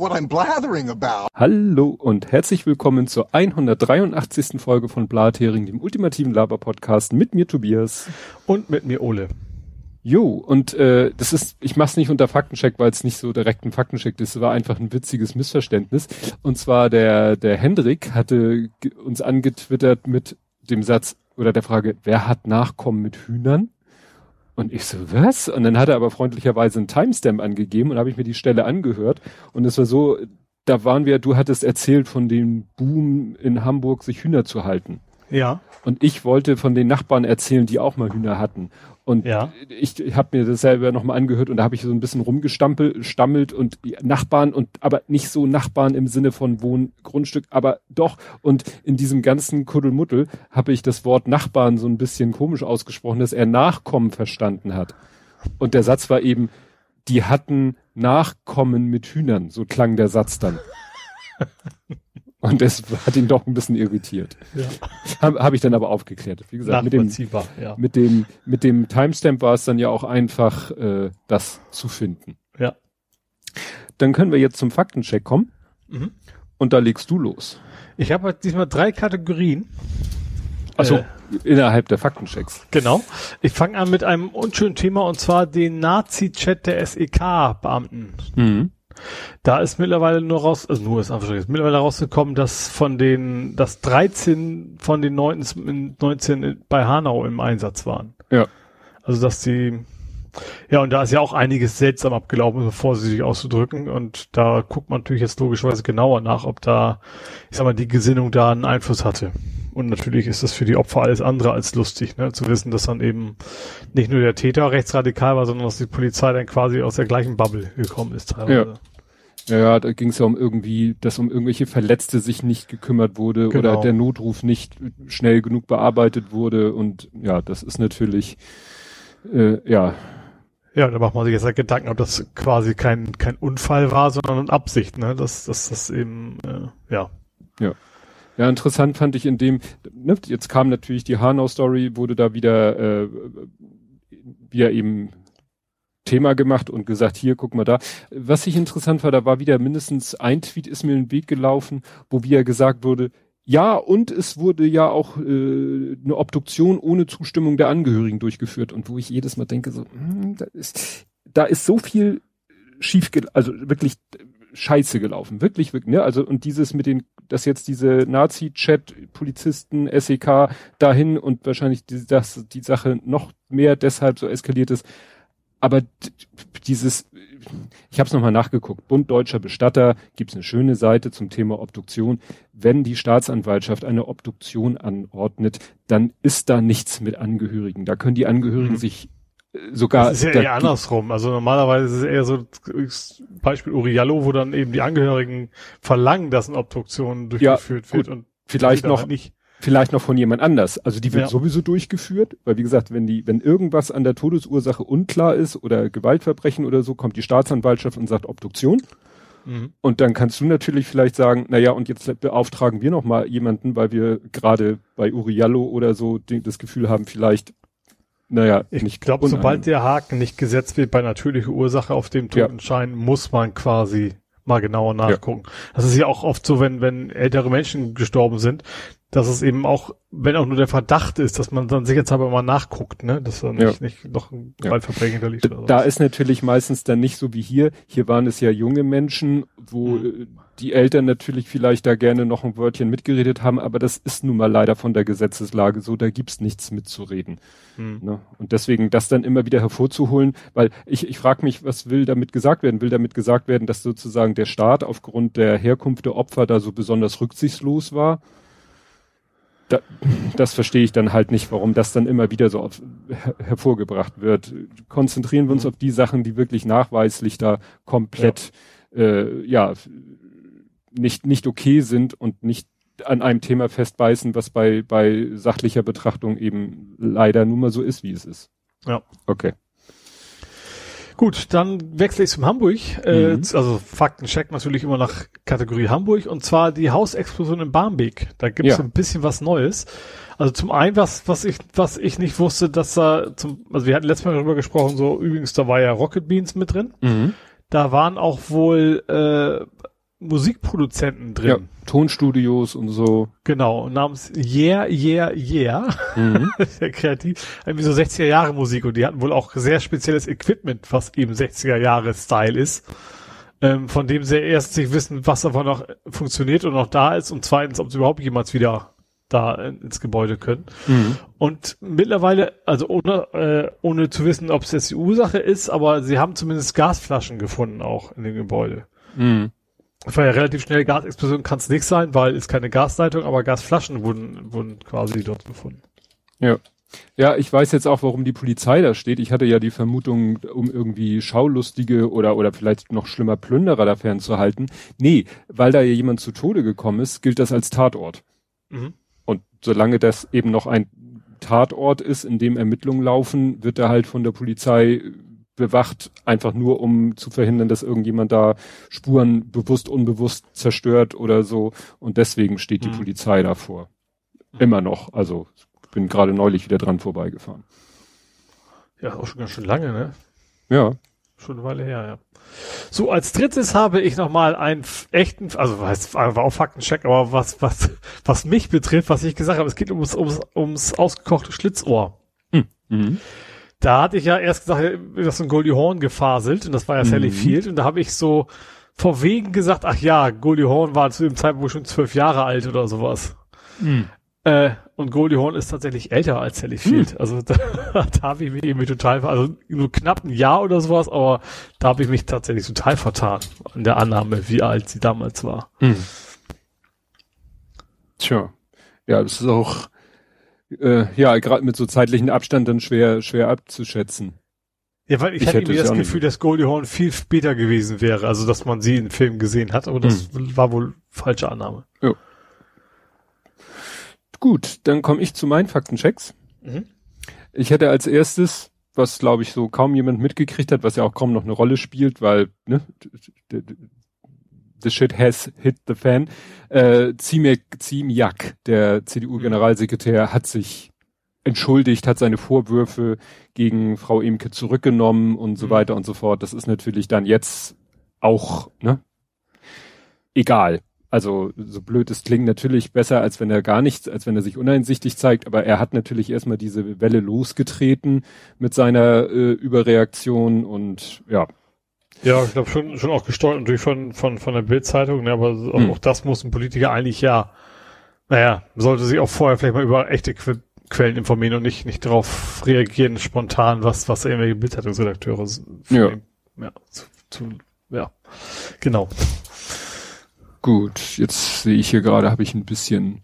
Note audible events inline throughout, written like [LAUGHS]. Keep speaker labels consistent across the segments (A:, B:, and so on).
A: what I'm blathering about.
B: Hallo und herzlich willkommen zur 183. Folge von Blathering, dem ultimativen Laber-Podcast mit mir Tobias.
C: Und mit mir Ole.
B: Jo, und äh, das ist, ich mach's nicht unter Faktencheck, weil es nicht so direkt ein Faktencheck ist, es war einfach ein witziges Missverständnis. Und zwar der, der Hendrik hatte uns angetwittert mit dem Satz oder der Frage, wer hat Nachkommen mit Hühnern? Und ich so, was? Und dann hat er aber freundlicherweise einen Timestamp angegeben und habe ich mir die Stelle angehört. Und es war so, da waren wir, du hattest erzählt von dem Boom in Hamburg, sich Hühner zu halten.
C: Ja.
B: Und ich wollte von den Nachbarn erzählen, die auch mal Hühner hatten. Und
C: ja.
B: ich, habe mir das selber nochmal angehört und da habe ich so ein bisschen rumgestammelt und Nachbarn und aber nicht so Nachbarn im Sinne von Wohngrundstück, aber doch. Und in diesem ganzen Kuddelmuddel habe ich das Wort Nachbarn so ein bisschen komisch ausgesprochen, dass er Nachkommen verstanden hat. Und der Satz war eben, die hatten Nachkommen mit Hühnern, so klang der Satz dann. [LAUGHS] Und das hat ihn doch ein bisschen irritiert.
C: Ja.
B: Habe hab ich dann aber aufgeklärt. Wie gesagt, mit dem,
C: ja.
B: mit dem, mit dem Timestamp war es dann ja auch einfach, äh, das zu finden.
C: Ja.
B: Dann können wir jetzt zum Faktencheck kommen.
C: Mhm.
B: Und da legst du los.
C: Ich habe diesmal drei Kategorien.
B: Also
C: Äh.
B: innerhalb der Faktenchecks.
C: Genau. Ich fange an mit einem unschönen Thema und zwar den Nazi-Chat der SEK-Beamten.
B: Mhm.
C: Da ist mittlerweile nur raus, also nur ist einfach ist mittlerweile rausgekommen, dass von den, dass 13 von den 19, 19 bei Hanau im Einsatz waren.
B: Ja.
C: Also dass die, ja, und da ist ja auch einiges seltsam abgelaufen, um vorsichtig auszudrücken. Und da guckt man natürlich jetzt logischerweise genauer nach, ob da, ich sag mal, die Gesinnung da einen Einfluss hatte. Und natürlich ist das für die Opfer alles andere als lustig, ne? zu wissen, dass dann eben nicht nur der Täter rechtsradikal war, sondern dass die Polizei dann quasi aus der gleichen Bubble gekommen ist teilweise.
B: Ja, ja da ging es ja um irgendwie, dass um irgendwelche Verletzte sich nicht gekümmert wurde
C: Genau.
B: oder der Notruf nicht schnell genug bearbeitet wurde. Und ja, das ist natürlich, äh, ja,
C: Ja, da macht man sich jetzt halt Gedanken, ob das quasi kein, kein Unfall war, sondern eine Absicht, ne? Dass dass das eben, äh, ja.
B: Ja, interessant fand ich in dem, ne, jetzt kam natürlich die Hanau-Story, wurde da wieder, äh, wieder eben Thema gemacht und gesagt, hier, guck mal da. Was ich interessant war, da war wieder mindestens ein Tweet ist mir in den Weg gelaufen, wo wieder gesagt wurde, ja, und es wurde ja auch äh, eine Obduktion ohne Zustimmung der Angehörigen durchgeführt und wo ich jedes Mal denke, so, hm, da ist, da ist so viel schief, also wirklich scheiße gelaufen, wirklich, wirklich, ne? Also und dieses mit den, dass jetzt diese Nazi-Chat, Polizisten, SEK dahin und wahrscheinlich die, dass die Sache noch mehr deshalb so eskaliert ist. Aber dieses, ich habe es nochmal nachgeguckt, Bund Deutscher Bestatter, gibt's eine schöne Seite zum Thema Obduktion. Wenn die Staatsanwaltschaft eine Obduktion anordnet, dann ist da nichts mit Angehörigen. Da können die Angehörigen
C: Mhm.
B: sich äh, sogar
C: Das ist ja
B: da-
C: eher andersrum. Also normalerweise ist es eher so Beispiel Uriallo, wo dann eben die Angehörigen verlangen, dass eine Obduktion durchgeführt wird
B: gut.
C: und
B: vielleicht noch
C: halt nicht.
B: Vielleicht noch von jemand anders. Also die wird
C: Ja.
B: sowieso durchgeführt, weil wie gesagt, wenn die, wenn irgendwas an der Todesursache unklar ist oder Gewaltverbrechen oder so, kommt die Staatsanwaltschaft und sagt Obduktion.
C: Mhm.
B: Und dann kannst du natürlich vielleicht sagen, na ja, und jetzt beauftragen wir noch mal jemanden, weil wir gerade bei Uriallo oder so das Gefühl haben, vielleicht, naja,
C: Ich
B: nicht
C: glaube, sobald der Haken nicht gesetzt wird bei natürlicher Ursache auf dem
B: Ja.
C: Totenschein, muss man quasi mal genauer nachgucken. Das ist ja auch oft so, wenn, wenn ältere Menschen gestorben sind, dass es eben auch, wenn auch nur der Verdacht ist, dass man dann sicherheitshalber mal nachguckt, ne, dass da nicht,
B: Ja.
C: nicht noch ein. Gewaltverbrechen hinterliegt. oder
B: Da ist natürlich meistens dann nicht so wie hier. Hier waren es ja junge Menschen, wo
C: Mhm.
B: äh, die Eltern natürlich vielleicht da gerne noch ein Wörtchen mitgeredet haben, aber das ist nun mal leider von der Gesetzeslage so, da gibt's nichts mitzureden.
C: Hm.
B: Ne? Und deswegen das dann immer wieder hervorzuholen, weil ich, ich frage mich, was will damit gesagt werden? Will damit gesagt werden, dass sozusagen der Staat aufgrund der Herkunft der Opfer da so besonders rücksichtslos war? Da, das verstehe ich dann halt nicht, warum das dann immer wieder so auf, her, hervorgebracht wird. Konzentrieren wir uns
C: Mhm.
B: auf die Sachen, die wirklich nachweislich da komplett äh, ja nicht nicht okay sind und nicht an einem Thema festbeißen, was bei bei sachlicher Betrachtung eben leider nun mal so ist, wie es ist.
C: Ja.
B: Okay.
C: Gut, dann wechsle ich zum Hamburg. Äh,
B: Mhm.
C: Also Faktencheck natürlich immer nach Kategorie Hamburg und zwar die Hausexplosion in Barmbek. Da gibt es
B: Ja.
C: ein bisschen was Neues. Also zum einen was, was ich, was ich nicht wusste, dass da zum, also wir hatten letztes Mal darüber gesprochen, so übrigens da war ja Rocket Beans mit drin.
B: Mhm.
C: Da waren auch wohl äh, Musikproduzenten drin.
B: Ja, Tonstudios und so.
C: Genau, namens Yeah, Yeah, Yeah. Mhm. [LAUGHS] Sehr kreativ. Irgendwie so 60er Jahre Musik und die hatten wohl auch sehr spezielles Equipment, was eben 60er Jahre Style ist. Ähm, von dem sie erst sich wissen, was davon noch funktioniert und noch da ist und zweitens, ob sie überhaupt jemals wieder da ins Gebäude können. Mhm. Und mittlerweile, also ohne, äh, ohne zu wissen, ob es jetzt die Ursache ist, aber sie haben zumindest Gasflaschen gefunden auch in dem Gebäude. Mhm. War ja relativ schnell, Gasexplosion kann es nicht sein, weil es keine Gasleitung, aber Gasflaschen wurden, wurden quasi dort gefunden.
B: Ja. Ja, ich weiß jetzt auch, warum die Polizei da steht. Ich hatte ja die Vermutung, um irgendwie Schaulustige oder, oder vielleicht noch schlimmer Plünderer da fernzuhalten. Nee, weil da ja jemand zu Tode gekommen ist, gilt das als Tatort. Mhm. Und solange das eben noch ein Tatort ist, in dem Ermittlungen laufen, wird er halt von der Polizei bewacht, einfach nur um zu verhindern, dass irgendjemand da Spuren bewusst, unbewusst zerstört oder so. Und deswegen steht die mhm. Polizei davor. Immer noch. Also bin gerade neulich wieder dran vorbeigefahren.
C: Ja, auch schon ganz schön lange, ne?
B: Ja.
C: Schon eine Weile her, ja. So, als drittes habe ich nochmal einen echten, also war auch Faktencheck, aber was, was, was mich betrifft, was ich gesagt habe, es geht ums, ums, ums ausgekochte Schlitzohr. Hm. Mhm. Da hatte ich ja erst gesagt, das ist ein Goldie Horn gefaselt und das war ja Sally mhm. Field und da habe ich so vor wegen gesagt, ach ja, Goldie Horn war zu dem Zeitpunkt schon zwölf Jahre alt oder sowas. Mhm. Äh, und Goldie Horn ist tatsächlich älter als Sally Field. Hm. Also [LAUGHS] da, da habe ich mich irgendwie total, also nur knapp ein Jahr oder sowas, aber da habe ich mich tatsächlich total vertan in der Annahme, wie alt sie damals war. Hm.
B: Tja. Ja, das ist auch äh, ja gerade mit so zeitlichen Abstand dann schwer schwer abzuschätzen.
C: Ja, weil ich, ich hatte irgendwie das Gefühl, dass Goldie Horn viel später gewesen wäre, also dass man sie im Film gesehen hat, aber das hm. war wohl falsche Annahme. Ja.
B: Gut, dann komme ich zu meinen Faktenchecks. Mhm. Ich hätte als erstes, was glaube ich so kaum jemand mitgekriegt hat, was ja auch kaum noch eine Rolle spielt, weil ne, the shit has hit the fan. Äh, Ziemiak, der CDU-Generalsekretär, hat sich entschuldigt, hat seine Vorwürfe gegen Frau Emke zurückgenommen und so mhm. weiter und so fort. Das ist natürlich dann jetzt auch ne, egal. Also so blöd es klingt, natürlich besser, als wenn er gar nichts, als wenn er sich uneinsichtig zeigt, aber er hat natürlich erstmal diese Welle losgetreten mit seiner äh, Überreaktion und ja.
C: Ja, ich glaube schon, schon auch gesteuert natürlich von, von, von der Bildzeitung, ne, aber hm. auch das muss ein Politiker eigentlich ja, naja, sollte sich auch vorher vielleicht mal über echte que Quellen informieren und nicht, nicht darauf reagieren, spontan, was, was irgendwelche Bildzeitungsredakteure
B: ja.
C: ja, zu, zu, ja, genau.
B: Gut, jetzt sehe ich hier gerade, habe ich ein bisschen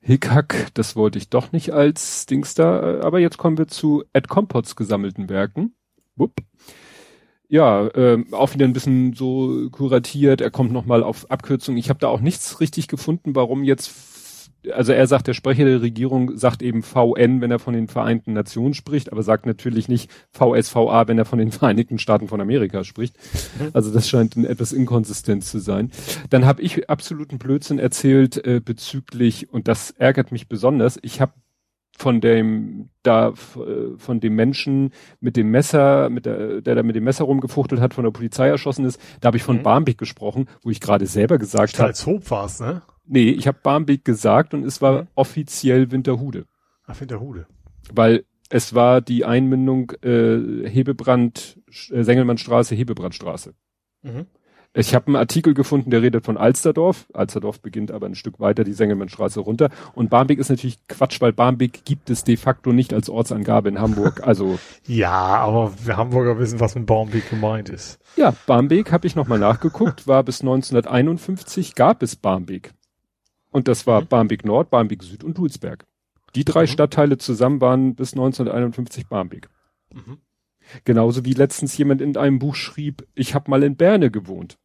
B: Hickhack. Das wollte ich doch nicht als Dings da. Aber jetzt kommen wir zu Ed Compots gesammelten Werken. Wupp. Ja, äh, auch wieder ein bisschen so kuratiert. Er kommt nochmal auf Abkürzung. Ich habe da auch nichts richtig gefunden, warum jetzt also er sagt, der Sprecher der Regierung sagt eben VN, wenn er von den Vereinten Nationen spricht, aber sagt natürlich nicht VSVA, wenn er von den [LAUGHS] Vereinigten Staaten von Amerika spricht. Mhm. Also das scheint ein etwas inkonsistent zu sein. Dann habe ich absoluten Blödsinn erzählt äh, bezüglich, und das ärgert mich besonders, ich habe von dem da äh, von dem Menschen mit dem Messer, mit der, der da mit dem Messer rumgefuchtelt hat, von der Polizei erschossen ist, da habe ich von mhm. Barmbek gesprochen, wo ich gerade selber gesagt habe.
C: Als Hob war's, ne?
B: Nee, ich habe Barmbek gesagt und es war mhm. offiziell Winterhude.
C: Ach, Winterhude.
B: Weil es war die Einmündung äh, Hebebrand, äh, Sengelmannstraße, Hebebrandstraße. Mhm. Ich habe einen Artikel gefunden, der redet von Alsterdorf. Alsterdorf beginnt aber ein Stück weiter die Sengelmannstraße runter. Und Barmbek ist natürlich Quatsch, weil Barmbek gibt es de facto nicht als Ortsangabe in Hamburg. Also [LAUGHS]
C: ja, aber wir Hamburger wissen, was mit Barmbek gemeint ist.
B: Ja, Barmbek habe ich nochmal nachgeguckt, war bis 1951 gab es Barmbek. Und das war mhm. Barmbek Nord, Barmbek Süd und Dulsberg. Die drei mhm. Stadtteile zusammen waren bis 1951 Barmbek. Mhm. Genauso wie letztens jemand in einem Buch schrieb, ich habe mal in Berne gewohnt.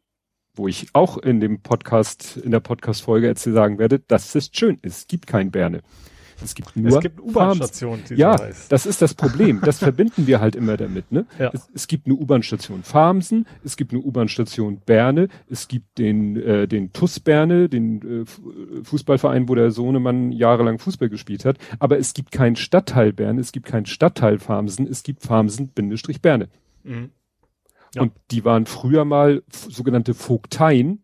B: Wo ich auch in dem Podcast, in der Podcast-Folge jetzt sagen werde, dass es schön ist. Es gibt kein Berne. Es gibt nur
C: es gibt U-Bahn-Stationen,
B: die Ja, heißt. das ist das Problem. Das [LAUGHS] verbinden wir halt immer damit. Ne? Ja. Es, es, gibt eine U-Bahn-Station Farmsen, es gibt eine U-Bahn-Station Berne, es gibt den äh, den TUS Berne, den äh, Fußballverein, wo der Sohnemann jahrelang Fußball gespielt hat. Aber es gibt keinen Stadtteil Berne, es gibt keinen Stadtteil Farmsen, es gibt Farmsen-Berne. Mhm. Ja. Und die waren früher mal sogenannte Vogteien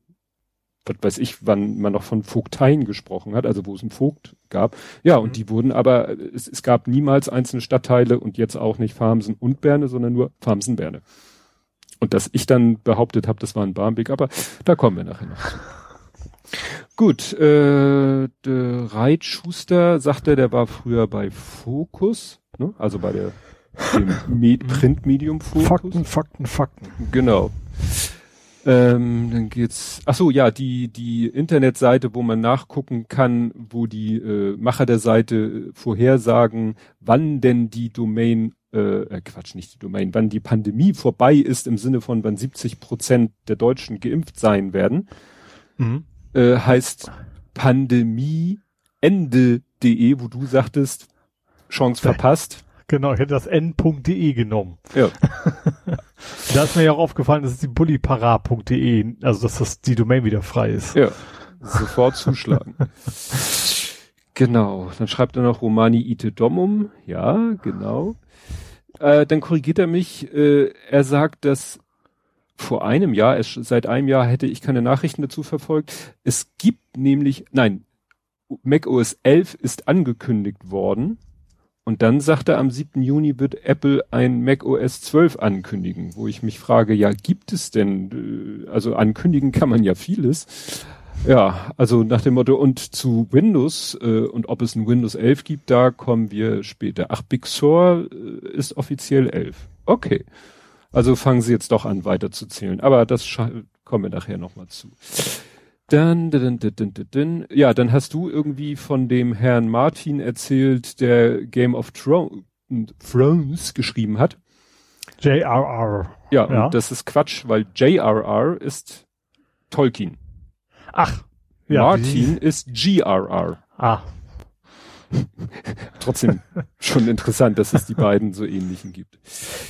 B: was weiß ich, wann man noch von Vogteien gesprochen hat, also wo es einen Vogt gab. Ja, und mhm. die wurden aber, es, es gab niemals einzelne Stadtteile und jetzt auch nicht Farmsen und Berne, sondern nur Farmsen-Berne. Und dass ich dann behauptet habe, das war ein Barmbek, aber da kommen wir nachher noch. [LAUGHS] Gut, äh, der Reit Schuster sagte, der war früher bei Focus, ne? also bei der dem Med Printmedium Focus.
C: Fakten, Fakten, Fakten.
B: Genau. Ähm, dann geht's. Ach so, ja, die die Internetseite, wo man nachgucken kann, wo die äh, Macher der Seite äh, vorhersagen, wann denn die Domain äh, äh, Quatsch, nicht die Domain, wann die Pandemie vorbei ist im Sinne von wann 70 Prozent der Deutschen geimpft sein werden, mhm. äh, heißt Pandemieende.de, wo du sagtest, Chance verpasst.
C: Genau, ich hätte das n.de genommen.
B: Ja. [LAUGHS]
C: da ist mir ja auch aufgefallen, dass es die bullipara.de, also dass das die Domain wieder frei ist.
B: Ja. Sofort zuschlagen. genau. Dann schreibt er noch Romani ite domum. Ja, genau. Äh, dann korrigiert er mich. Äh, er sagt, dass vor einem Jahr, es, seit einem Jahr hätte ich keine Nachrichten dazu verfolgt. Es gibt nämlich, nein, Mac OS 11 ist angekündigt worden und dann sagt er, am 7. Juni wird Apple ein Mac OS 12 ankündigen, wo ich mich frage, ja, gibt es denn, äh, also ankündigen kann man ja vieles. Ja, also nach dem Motto, und zu Windows, äh, und ob es ein Windows 11 gibt, da kommen wir später. Ach, Big Sur äh, ist offiziell 11. Okay. Also fangen Sie jetzt doch an, weiterzuzählen. Aber das kommen wir nachher nochmal zu. Dann, dann, dann, dann, ja, dann hast du irgendwie von dem Herrn Martin erzählt, der Game of Thrones geschrieben hat.
C: J.R.R.
B: Ja, ja, und das ist Quatsch, weil J.R.R. ist Tolkien.
C: Ach.
B: Ja, Martin ist G.R.R.
C: Ah. [LAUGHS]
B: Trotzdem schon interessant, dass es die beiden so ähnlichen gibt.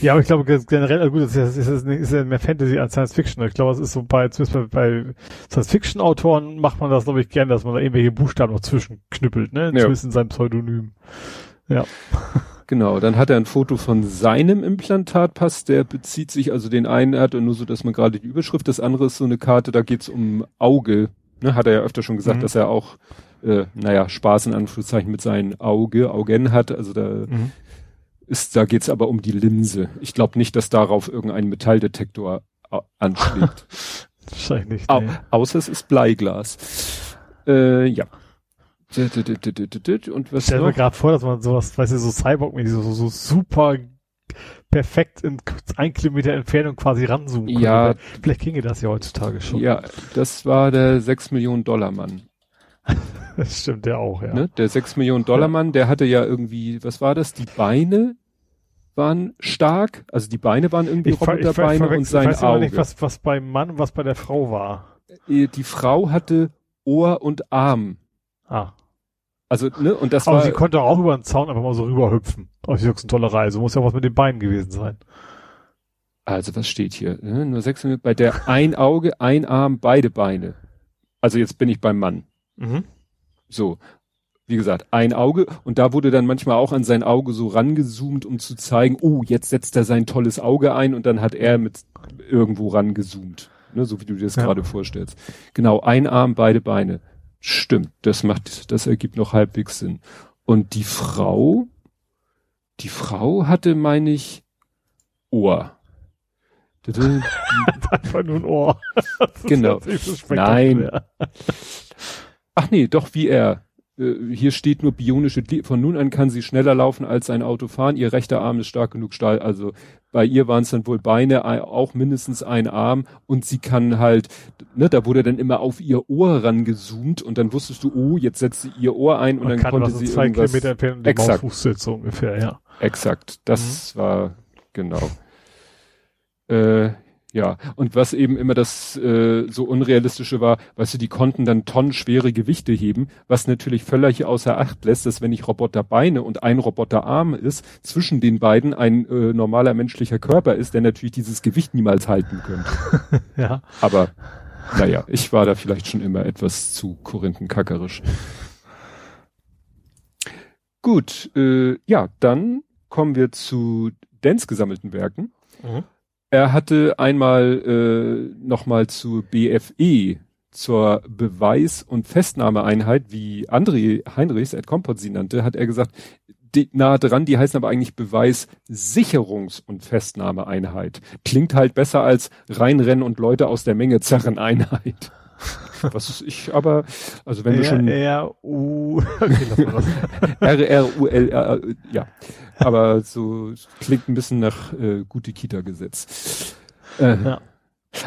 C: Ja, aber ich glaube generell, also gut, das ist, ist, ist, ja mehr Fantasy als Science Fiction. Ich glaube, es ist so bei, zumindest bei, Science Fiction Autoren macht man das, glaube ich, gern, dass man da irgendwelche Buchstaben noch zwischenknüppelt, ne? Zumindest ja. in seinem Pseudonym. Ja. [LAUGHS]
B: Genau, dann hat er ein Foto von seinem Implantatpass, der bezieht sich, also den einen hat er nur so, dass man gerade die Überschrift, das andere ist so eine Karte, da geht's um Auge. Ne, hat er ja öfter schon gesagt, mhm. dass er auch äh, naja, Spaß in Anführungszeichen mit seinem Auge, Augen hat. Also da mhm. ist, da geht's aber um die Linse. Ich glaube nicht, dass darauf irgendein Metalldetektor anschlägt. [LAUGHS]
C: Wahrscheinlich.
B: Au außer es ist Bleiglas. Äh, ja. Und was
C: Stell mir gerade vor, dass man sowas, weißt du, so cyborg so, so, so super perfekt in ein Kilometer Entfernung quasi ranzoomen.
B: Ja.
C: Vielleicht ginge das ja heutzutage schon.
B: Ja, das war der 6 Millionen Dollar Mann. [LAUGHS]
C: Das stimmt ja auch, ja. Ne?
B: Der 6 Millionen Dollar Mann, der hatte ja irgendwie, was war das? Die Beine waren stark, also die Beine waren irgendwie
C: ich
B: Roboterbeine und sein ich weiß Auge. nicht,
C: was, was beim Mann und was bei der Frau war.
B: Äh, die Frau hatte Ohr und Arm.
C: Ah.
B: Also, ne, und das
C: Aber
B: war.
C: sie konnte auch über den Zaun einfach mal so rüberhüpfen. Auf die höchsten tolle Reise. Muss ja was mit den Beinen gewesen sein.
B: Also, was steht hier? Ne? Nur sechs Minuten. Bei der ein Auge, ein Arm, beide Beine. Also, jetzt bin ich beim Mann. Mhm. So, wie gesagt, ein Auge und da wurde dann manchmal auch an sein Auge so rangezoomt, um zu zeigen, oh, jetzt setzt er sein tolles Auge ein und dann hat er mit irgendwo rangezoomt, ne, so wie du dir das ja. gerade vorstellst. Genau, ein Arm, beide Beine. Stimmt, das macht, das ergibt noch halbwegs Sinn. Und die Frau, die Frau hatte, meine ich, Ohr.
C: Einfach [LAUGHS] [LAUGHS] nur ein Ohr. [LAUGHS]
B: genau. Nein. Ach nee, doch wie er. Äh, hier steht nur bionische, von nun an kann sie schneller laufen als ein Auto fahren. Ihr rechter Arm ist stark genug Stahl. Also bei ihr waren es dann wohl Beine, auch mindestens ein Arm und sie kann halt, ne, da wurde dann immer auf ihr Ohr rangezoomt und dann wusstest du, oh, jetzt setzt sie ihr Ohr ein und Man dann konnte sie
C: zwei irgendwas, Kilometer entfernt exakt, so ungefähr, ja.
B: Exakt, das mhm. war genau. Äh, ja, und was eben immer das äh, so unrealistische war, weißt du, die konnten dann tonnenschwere Gewichte heben, was natürlich völlig außer Acht lässt, dass wenn ich Roboterbeine und ein Roboterarm ist, zwischen den beiden ein äh, normaler menschlicher Körper ist, der natürlich dieses Gewicht niemals halten könnte. [LAUGHS]
C: ja.
B: Aber naja, ich war da vielleicht schon immer etwas zu korinthenkackerisch. Gut, äh, ja, dann kommen wir zu Dens gesammelten Werken. Mhm. Er hatte einmal äh, nochmal zu BFE zur Beweis- und Festnahmeeinheit, wie André Heinrichs, Ed Kompott sie nannte, hat er gesagt, die, nahe dran, die heißen aber eigentlich Beweissicherungs- und Festnahmeeinheit. Klingt halt besser als reinrennen und Leute aus der Menge zerren Einheit. [LAUGHS] Was ich aber, also wenn
C: R,
B: du schon
C: R, U, [LAUGHS] okay.
B: R R U L R, ja, aber so klingt ein bisschen nach äh, gute Kita-Gesetz. Äh,
C: Ja.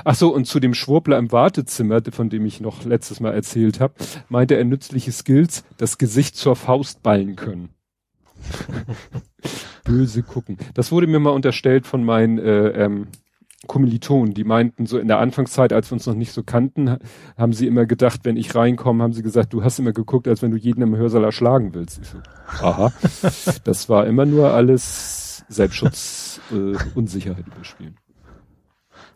B: Ach so, und zu dem Schwurbler im Wartezimmer, von dem ich noch letztes Mal erzählt habe, meinte er nützliche Skills, das Gesicht zur Faust ballen können. [LAUGHS] Böse gucken. Das wurde mir mal unterstellt von meinen äh, ähm, Kommilitonen, die meinten, so in der Anfangszeit, als wir uns noch nicht so kannten, ha- haben sie immer gedacht, wenn ich reinkomme, haben sie gesagt, du hast immer geguckt, als wenn du jeden im Hörsaal erschlagen willst. Ich so, aha. [LAUGHS] Das war immer nur alles Selbstschutz, äh, Unsicherheit überspielen.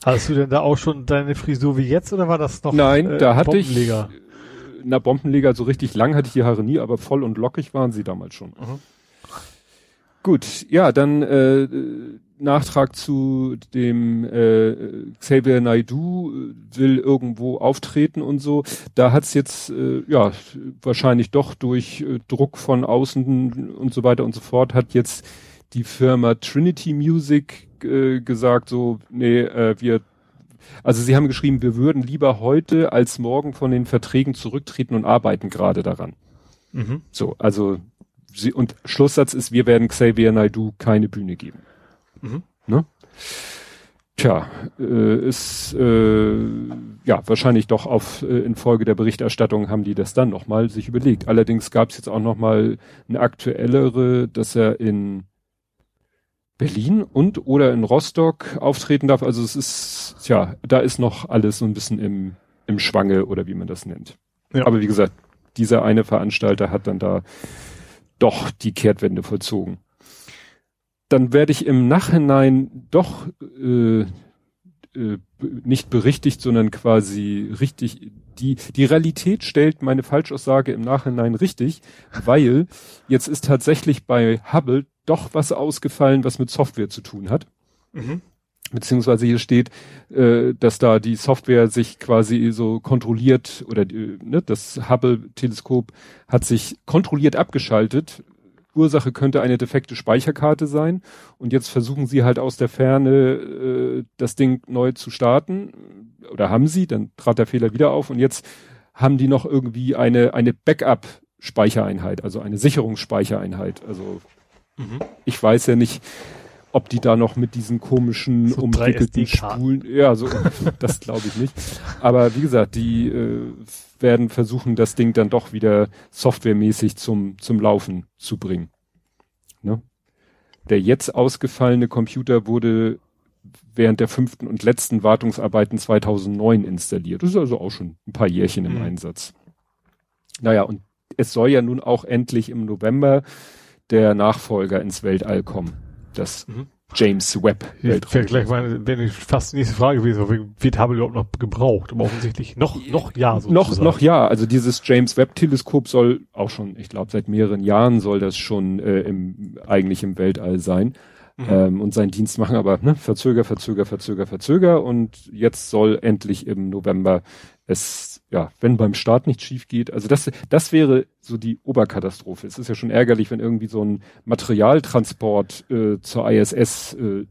C: Hast du denn da auch schon deine Frisur wie jetzt oder war das noch
B: Nein,
C: äh,
B: da hatte ich, na Bombenleger, so richtig lang hatte ich die Haare nie, aber voll und lockig waren sie damals schon.
C: Mhm.
B: Gut, ja, dann äh, Nachtrag zu dem äh, Xavier Naidoo äh, will irgendwo auftreten und so. Da hat's jetzt äh, ja wahrscheinlich doch durch äh, Druck von außen und so weiter und so fort hat jetzt die Firma Trinity Music äh, gesagt so nee äh, wir also sie haben geschrieben wir würden lieber heute als morgen von den Verträgen zurücktreten und arbeiten gerade daran.
C: Mhm.
B: So, also sie, und Schlusssatz ist, wir werden Xavier Naidoo keine Bühne geben.
C: Mhm.
B: Ne? Tja, äh, ist äh, ja wahrscheinlich doch auf äh, infolge der Berichterstattung haben die das dann nochmal sich überlegt. Allerdings gab es jetzt auch nochmal eine aktuellere, dass er in Berlin und oder in Rostock auftreten darf. Also es ist, tja, da ist noch alles so ein bisschen im, im Schwange oder wie man das nennt.
C: Ja.
B: Aber wie gesagt, dieser eine Veranstalter hat dann da doch die Kehrtwende vollzogen. Dann werde ich im Nachhinein doch äh, äh, nicht berichtigt, sondern quasi richtig. Die, die Realität stellt meine Falschaussage im Nachhinein richtig, weil jetzt ist tatsächlich bei Hubble doch was ausgefallen, was mit Software zu tun hat
C: Mhm.
B: Beziehungsweise hier steht, äh, dass da die Software sich quasi so kontrolliert oder die, ne, das Hubble-Teleskop hat sich kontrolliert abgeschaltet. Ursache könnte eine defekte Speicherkarte sein und jetzt versuchen sie halt aus der Ferne äh, das Ding neu zu starten oder haben sie, dann trat der Fehler wieder auf und jetzt haben die noch irgendwie eine eine Backup-Speichereinheit, also eine Sicherungsspeichereinheit. Also
C: Mhm.
B: ich weiß ja nicht, ob die da noch mit diesen komischen
C: So
B: umwickelten. Spulen, ja, so, [LAUGHS] das glaube ich nicht. Aber wie gesagt, die äh, werden versuchen, das Ding dann doch wieder softwaremäßig zum, zum Laufen zu bringen. Ne? Der jetzt ausgefallene Computer wurde während der fünften und letzten Wartungsarbeiten 2009 installiert. Das ist also auch schon ein paar Jährchen im
C: Mhm.
B: Einsatz. Naja, und es soll ja nun auch endlich im November der Nachfolger ins Weltall kommen. Das
C: Mhm.
B: James Webb
C: Ich wäre
B: Weltraum.
C: gleich meine, wenn ich fast die nächste Frage gewesen, wird Hubble überhaupt noch gebraucht? Aber offensichtlich noch, noch ja,
B: noch,
C: sozusagen.
B: noch ja, also dieses James Webb Teleskop soll auch schon, ich glaube seit mehreren Jahren soll das schon äh, im, eigentlich im Weltall sein
C: Mhm.
B: ähm, und seinen Dienst machen, aber ne, verzöger, verzöger, verzöger, verzöger und jetzt soll endlich im November es, ja, wenn beim Start nicht schief geht, also das, das wäre so die Oberkatastrophe. Es ist ja schon ärgerlich, wenn irgendwie so ein Materialtransport äh, zur ISS äh,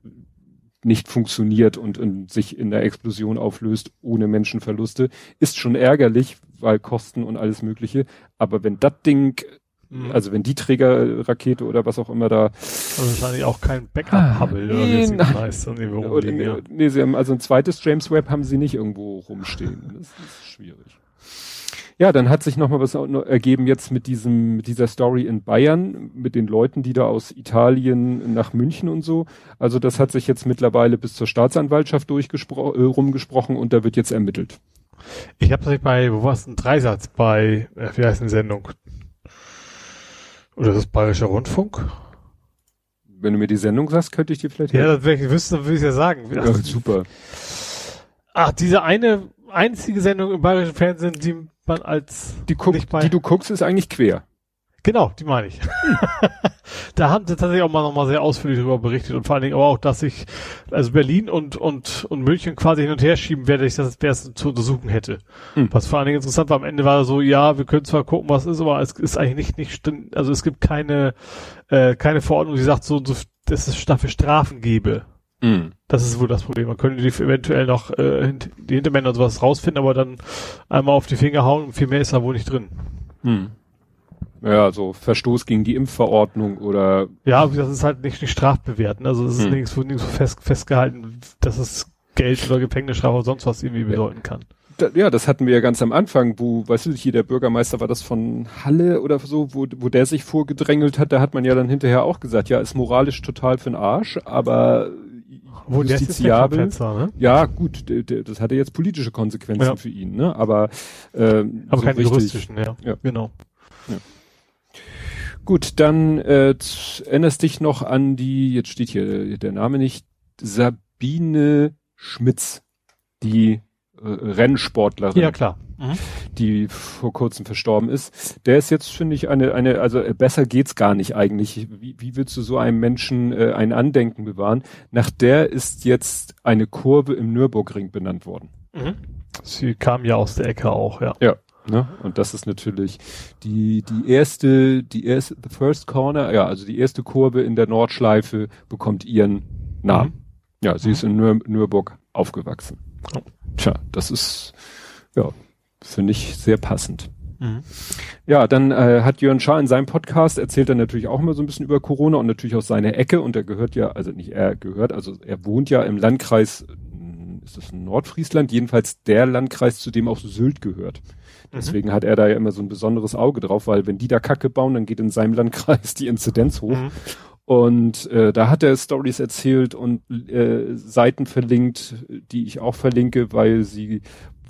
B: nicht funktioniert und in, sich in der Explosion auflöst ohne Menschenverluste, ist schon ärgerlich, weil Kosten und alles Mögliche. Aber wenn das Ding,
C: Mhm.
B: also wenn die Trägerrakete oder was auch immer da,
C: Also wahrscheinlich auch kein
B: Ah,
C: Backup-Hubble, oder wie es
B: nee,
C: heißt.
B: Oder,
C: ja.
B: nee, sie haben also ein zweites James Webb haben sie nicht irgendwo rumstehen. [LAUGHS] Das ist schwierig. Ja, dann hat sich noch mal was ergeben jetzt mit diesem, mit dieser Story in Bayern, mit den Leuten, die da aus Italien nach München und so. Also das hat sich jetzt mittlerweile bis zur Staatsanwaltschaft durchgespro äh, rumgesprochen und da wird jetzt ermittelt.
C: Ich habe tatsächlich bei, wo war es, ein Dreisatz bei, äh, wie heißt eine Sendung? Oder das Bayerischer Rundfunk?
B: Wenn du mir die Sendung sagst, könnte ich dir vielleicht
C: Ja, das wäre ich wüsste, würde ich ja sagen.
B: Ja, super.
C: Ach, diese eine einzige Sendung im bayerischen Fernsehen, die man als
B: Die, guck, die du guckst, ist eigentlich quer.
C: Genau, die meine ich. [LAUGHS] da haben sie tatsächlich auch mal nochmal sehr ausführlich darüber berichtet und vor allen Dingen aber auch, dass ich, also Berlin und, und, und München quasi hin und her schieben werde, ich das, es zu untersuchen hätte. Hm. Was vor allen Dingen interessant war, am Ende war so, ja, wir können zwar gucken, was ist, aber es ist eigentlich nicht, nicht also es gibt keine, äh, keine Verordnung, die sagt so, so dass es dafür Strafen gebe. Mhm. Das ist wohl das Problem. Man könnte die eventuell noch äh, die Hintermänner und sowas rausfinden, aber dann einmal auf die Finger hauen und viel mehr ist da wohl nicht drin.
B: Mhm. Ja, so Verstoß gegen die Impfverordnung oder.
C: Ja, das ist halt nicht, nicht strafbewerten. Also es ist hm. nirgends, nirgends fest, festgehalten, dass es Geld oder Gefängnisstrafe oder sonst was irgendwie bedeuten kann.
B: Da, ja, das hatten wir ja ganz am Anfang, wo, weißt du, hier der Bürgermeister war das von Halle oder so, wo, wo der sich vorgedrängelt hat, da hat man ja dann hinterher auch gesagt, ja, ist moralisch total für'n Arsch, aber
C: wo justiziabel. Fenster, ne?
B: Ja, gut, das hatte jetzt politische Konsequenzen ja. für ihn, ne? Aber, ähm,
C: aber so keine richtig, juristischen, ja. ja. Genau. Ja.
B: Gut, dann äh, erinnerst dich noch an die, jetzt steht hier der Name nicht, Sabine Schmitz, die äh, Rennsportlerin.
C: Ja, klar.
B: Mhm. Die vor kurzem verstorben ist. Der ist jetzt, finde ich, eine, eine, also äh, besser geht's gar nicht eigentlich. Wie, wie willst du so einem Menschen äh, ein Andenken bewahren? Nach der ist jetzt eine Kurve im Nürburgring benannt worden.
C: Mhm. Sie kam ja aus der Ecke auch, ja.
B: Ja. Ne? Und das ist natürlich die, die erste, die erste, the first corner, ja, also die erste Kurve in der Nordschleife bekommt ihren Namen. Mhm. Ja, sie mhm. ist in Nür Nürburg aufgewachsen. Tja, das ist, ja, finde ich sehr passend. Mhm. Ja, dann äh, hat Jörn Schaar in seinem Podcast erzählt er natürlich auch immer so ein bisschen über Corona und natürlich aus seiner Ecke und er gehört ja, also nicht er gehört, also er wohnt ja im Landkreis, hm, ist das Nordfriesland, jedenfalls der Landkreis, zu dem auch Sylt gehört. Mhm. Deswegen mhm. hat er da ja immer so ein besonderes Auge drauf, weil wenn die da Kacke bauen, dann geht in seinem Landkreis die Inzidenz hoch. Mhm. Und äh, da hat er Stories erzählt und äh, Seiten verlinkt, die ich auch verlinke, weil sie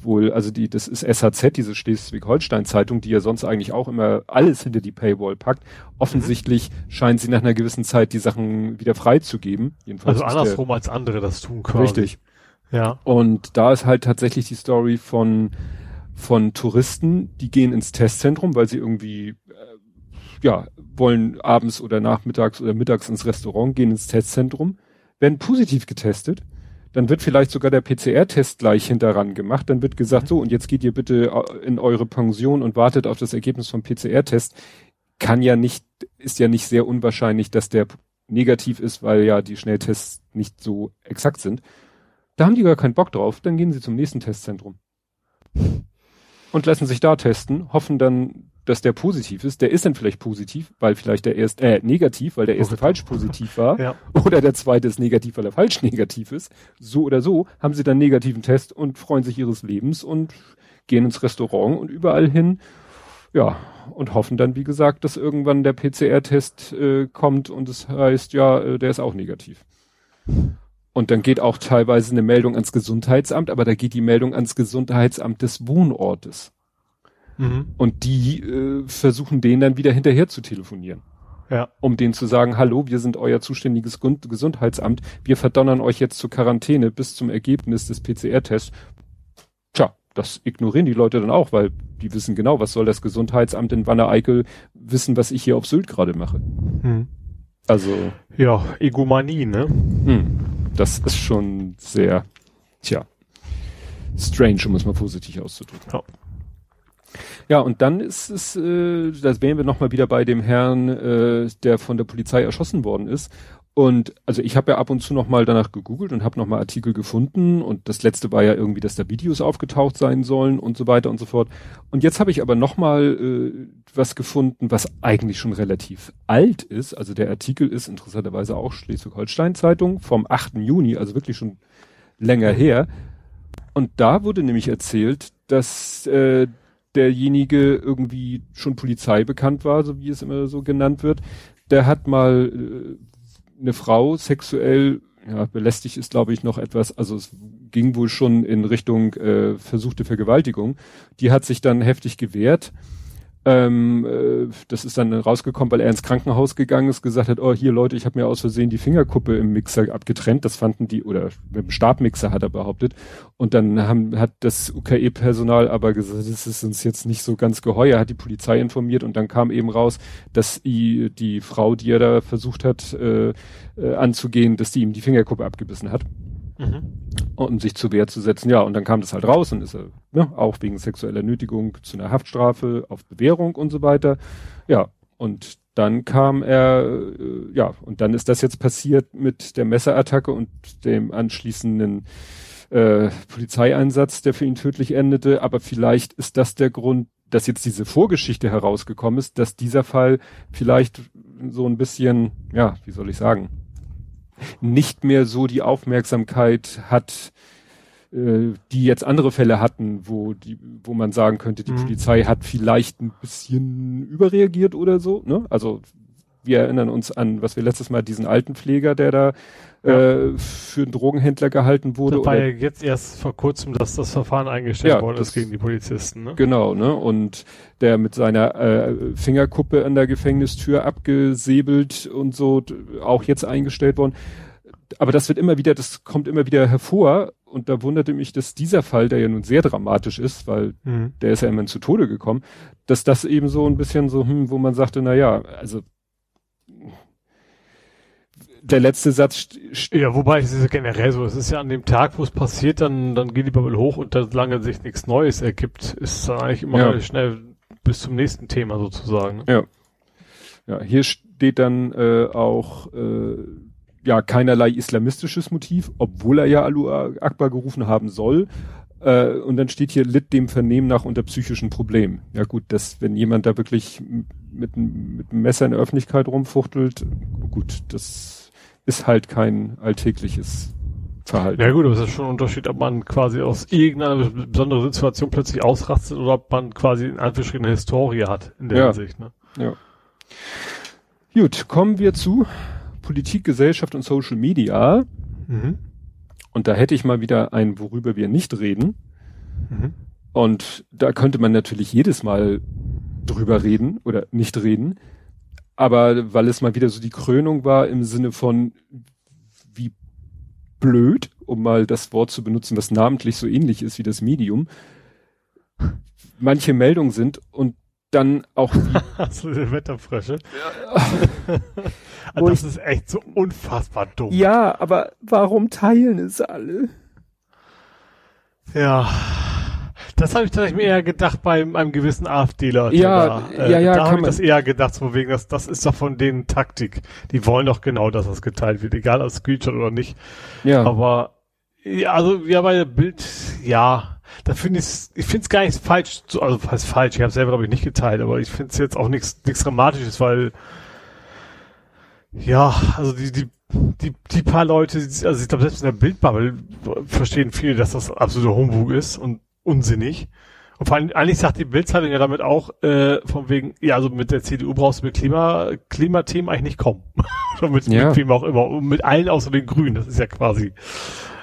B: wohl, also die, das ist SHZ, diese Schleswig-Holstein-Zeitung, die ja sonst eigentlich auch immer alles hinter die Paywall packt. Offensichtlich mhm. scheint sie nach einer gewissen Zeit die Sachen wieder freizugeben.
C: Jedenfalls also andersrum der, als andere das tun können.
B: Richtig. Ja. Und da ist halt tatsächlich die Story von von Touristen, die gehen ins Testzentrum, weil sie irgendwie äh, ja wollen abends oder nachmittags oder mittags ins Restaurant gehen ins Testzentrum, werden positiv getestet. Dann wird vielleicht sogar der PCR-Test gleich hinteran gemacht. Dann wird gesagt, so, und jetzt geht ihr bitte äh, in eure Pension und wartet auf das Ergebnis vom PCR-Test. Kann ja nicht, ist ja nicht sehr unwahrscheinlich, dass der negativ ist, weil ja die Schnelltests nicht so exakt sind. Da haben die gar keinen Bock drauf. Dann gehen sie zum nächsten Testzentrum und lassen sich da testen, hoffen dann, dass der positiv ist. Der ist dann vielleicht positiv, weil vielleicht der erste, äh, negativ, weil der erste falsch positiv war. [LAUGHS] Ja. Oder der zweite ist negativ, weil er falsch negativ ist. So oder so haben sie dann negativen Test und freuen sich ihres Lebens und gehen ins Restaurant und überall hin. Ja, und hoffen dann, wie gesagt, dass irgendwann der PCR-Test äh, kommt und es heißt, ja, äh, der ist auch negativ. Und dann geht auch teilweise eine Meldung ans Gesundheitsamt, aber da geht die Meldung ans Gesundheitsamt des Wohnortes. Mhm. Und die äh, versuchen den dann wieder hinterher zu telefonieren. Ja. Um denen zu sagen, hallo, wir sind euer zuständiges Gesundheitsamt, wir verdonnern euch jetzt zur Quarantäne bis zum Ergebnis des PCR-Tests. Tja, das ignorieren die Leute dann auch, weil die wissen genau, was soll das Gesundheitsamt in Wanne-Eickel wissen, was ich hier auf Sylt gerade mache. Mhm. Also.
C: Ja, Egomanie, ne? Mhm
B: das ist schon sehr, tja, strange, um es mal positiv auszudrücken. Ja. Ja, und dann ist es, äh, da wären wir nochmal wieder bei dem Herrn, äh, der von der Polizei erschossen worden ist. Und also ich habe ja ab und zu nochmal danach gegoogelt und habe nochmal Artikel gefunden und das letzte war ja irgendwie, dass da Videos aufgetaucht sein sollen und so weiter und so fort. Und jetzt habe ich aber nochmal äh, was gefunden, was eigentlich schon relativ alt ist. Also der Artikel ist interessanterweise auch Schleswig-Holstein Zeitung vom 8. Juni, also wirklich schon länger her. Und da wurde nämlich erzählt, dass äh, derjenige irgendwie schon Polizei bekannt war, so wie es immer so genannt wird. Der hat mal äh, eine Frau sexuell ja, belästigt ist, glaube ich, noch etwas, also es ging wohl schon in Richtung äh, versuchte Vergewaltigung. Die hat sich dann heftig gewehrt Ähm, äh, das ist dann rausgekommen, weil er ins Krankenhaus gegangen ist, gesagt hat, oh hier Leute, ich habe mir aus Versehen die Fingerkuppe im Mixer abgetrennt. Das fanden die, oder mit dem Stabmixer hat er behauptet. Und dann haben, hat das UKE-Personal aber gesagt, das ist uns jetzt nicht so ganz geheuer, hat die Polizei informiert und dann kam eben raus, dass die, die Frau, die er da versucht hat äh, äh, anzugehen, dass die ihm die Fingerkuppe abgebissen hat mhm. um sich zur Wehr zu setzen. Ja, und dann kam das halt raus und ist er ne, auch wegen sexueller Nötigung zu einer Haftstrafe auf Bewährung und so weiter. Ja, und dann kam er, äh, ja, und dann ist das jetzt passiert mit der Messerattacke und dem anschließenden äh, Polizeieinsatz, der für ihn tödlich endete. Aber vielleicht ist das der Grund, dass jetzt diese Vorgeschichte herausgekommen ist, dass dieser Fall vielleicht so ein bisschen, ja, wie soll ich sagen, nicht mehr so die Aufmerksamkeit hat, äh, die jetzt andere Fälle hatten, wo die, wo man sagen könnte, die mhm. Polizei hat vielleicht ein bisschen überreagiert oder so. Ne? Also wir erinnern uns an, was wir letztes Mal diesen Altenpfleger, der da ja. äh, für einen Drogenhändler gehalten wurde.
C: Das war ja jetzt erst vor kurzem, dass das Verfahren eingestellt ja, worden ist gegen die Polizisten. Ne?
B: Genau, ne? Und der mit seiner äh, Fingerkuppe an der Gefängnistür abgesäbelt und so auch jetzt eingestellt worden. Aber das wird immer wieder, das kommt immer wieder hervor. Und da wunderte mich, dass dieser Fall, der ja nun sehr dramatisch ist, weil mhm. der ist ja immer zu Tode gekommen, dass das eben so ein bisschen so, hm, wo man sagte, na ja, also der letzte Satz.
C: Ja, wobei es ist ja generell so. Es ist ja an dem Tag, wo es passiert, dann, dann geht die Bubble hoch und solange sich nichts Neues ergibt, ist es dann eigentlich immer ja. schnell bis zum nächsten Thema sozusagen.
B: Ja. Ja, hier steht dann äh, auch äh, ja keinerlei islamistisches Motiv, obwohl er ja Alu Akbar gerufen haben soll. Äh, und dann steht hier, litt dem Vernehmen nach unter psychischen Problemen. Ja gut, dass wenn jemand da wirklich mit, mit einem Messer in der Öffentlichkeit rumfuchtelt, gut, das ist halt kein alltägliches Verhalten.
C: Ja gut, aber es ist schon ein Unterschied, ob man quasi aus irgendeiner besonderen Situation plötzlich ausrastet oder ob man quasi in Anführungsstrichen eine Historie hat in der ja. Hinsicht. Ne?
B: Ja. Gut, kommen wir zu Politik, Gesellschaft und Social Media. Mhm. Und da hätte ich mal wieder ein, worüber wir nicht reden. Mhm. Und da könnte man natürlich jedes Mal drüber reden oder nicht reden aber weil es mal wieder so die Krönung war im Sinne von wie blöd, um mal das Wort zu benutzen, was namentlich so ähnlich ist wie das Medium, manche Meldungen sind und dann auch [LAUGHS]
C: Hast du die Wetterfrösche? Ja. also [LAUGHS] das ist echt so unfassbar dumm.
B: Ja, aber warum teilen es alle?
C: Ja. Das habe ich tatsächlich mir eher gedacht bei einem gewissen AfDler.
B: Ja,
C: da, äh, ja, ja. Da habe ich das eher gedacht, so wegen, das, das ist doch von denen Taktik. Die wollen doch genau, dass das geteilt wird, egal ob Screenshot oder nicht. Ja. Aber, ja, also, ja, bei der Bild, ja. Da finde ich ich finde es gar nicht falsch, also was falsch, ich habe selber glaube ich nicht geteilt, aber ich finde es jetzt auch nichts nichts dramatisches, weil ja, also die die die die paar Leute, also ich glaube selbst in der Bildbubble verstehen viele, dass das absolute Humbug ist und unsinnig. Und vor allem, eigentlich sagt die Bildzeitung ja damit auch, äh, von wegen, ja, also mit der CDU brauchst du mit Klima, Klimathemen eigentlich nicht kommen. [LAUGHS] Oder mit, ja. mit wem auch immer. Und mit allen außer den Grünen. Das ist ja quasi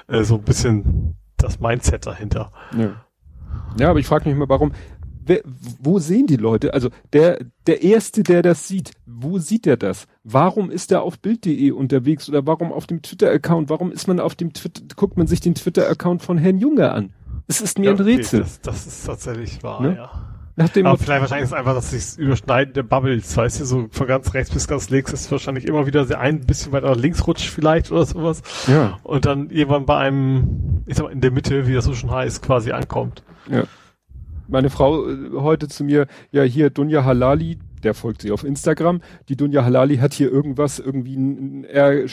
C: äh, so ein bisschen das Mindset dahinter.
B: Ja, ja aber ich frage mich mal, warum, wer, wo sehen die Leute? Also der, der Erste, der das sieht, wo sieht er das? Warum ist er auf Bild.de unterwegs oder warum auf dem Twitter-Account? Warum ist man auf dem Twitter, guckt man sich den Twitter-Account von Herrn Junge an? Es ist mir ja, ein Rätsel.
C: Das, das, ist tatsächlich wahr, ne? ja. Nach dem Aber vielleicht wahrscheinlich ist es einfach, dass sich überschneidende Bubbles, weißt du, so von ganz rechts bis ganz links ist wahrscheinlich immer wieder ein bisschen weiter links rutscht vielleicht oder sowas. Ja. Und dann irgendwann bei einem, ich sag mal, in der Mitte, wie das so schon heißt, quasi ankommt.
B: Ja. Meine Frau äh, heute zu mir, ja hier Dunja Halali, der folgt sie auf Instagram. Die Dunja Halali hat hier irgendwas, irgendwie einen äh,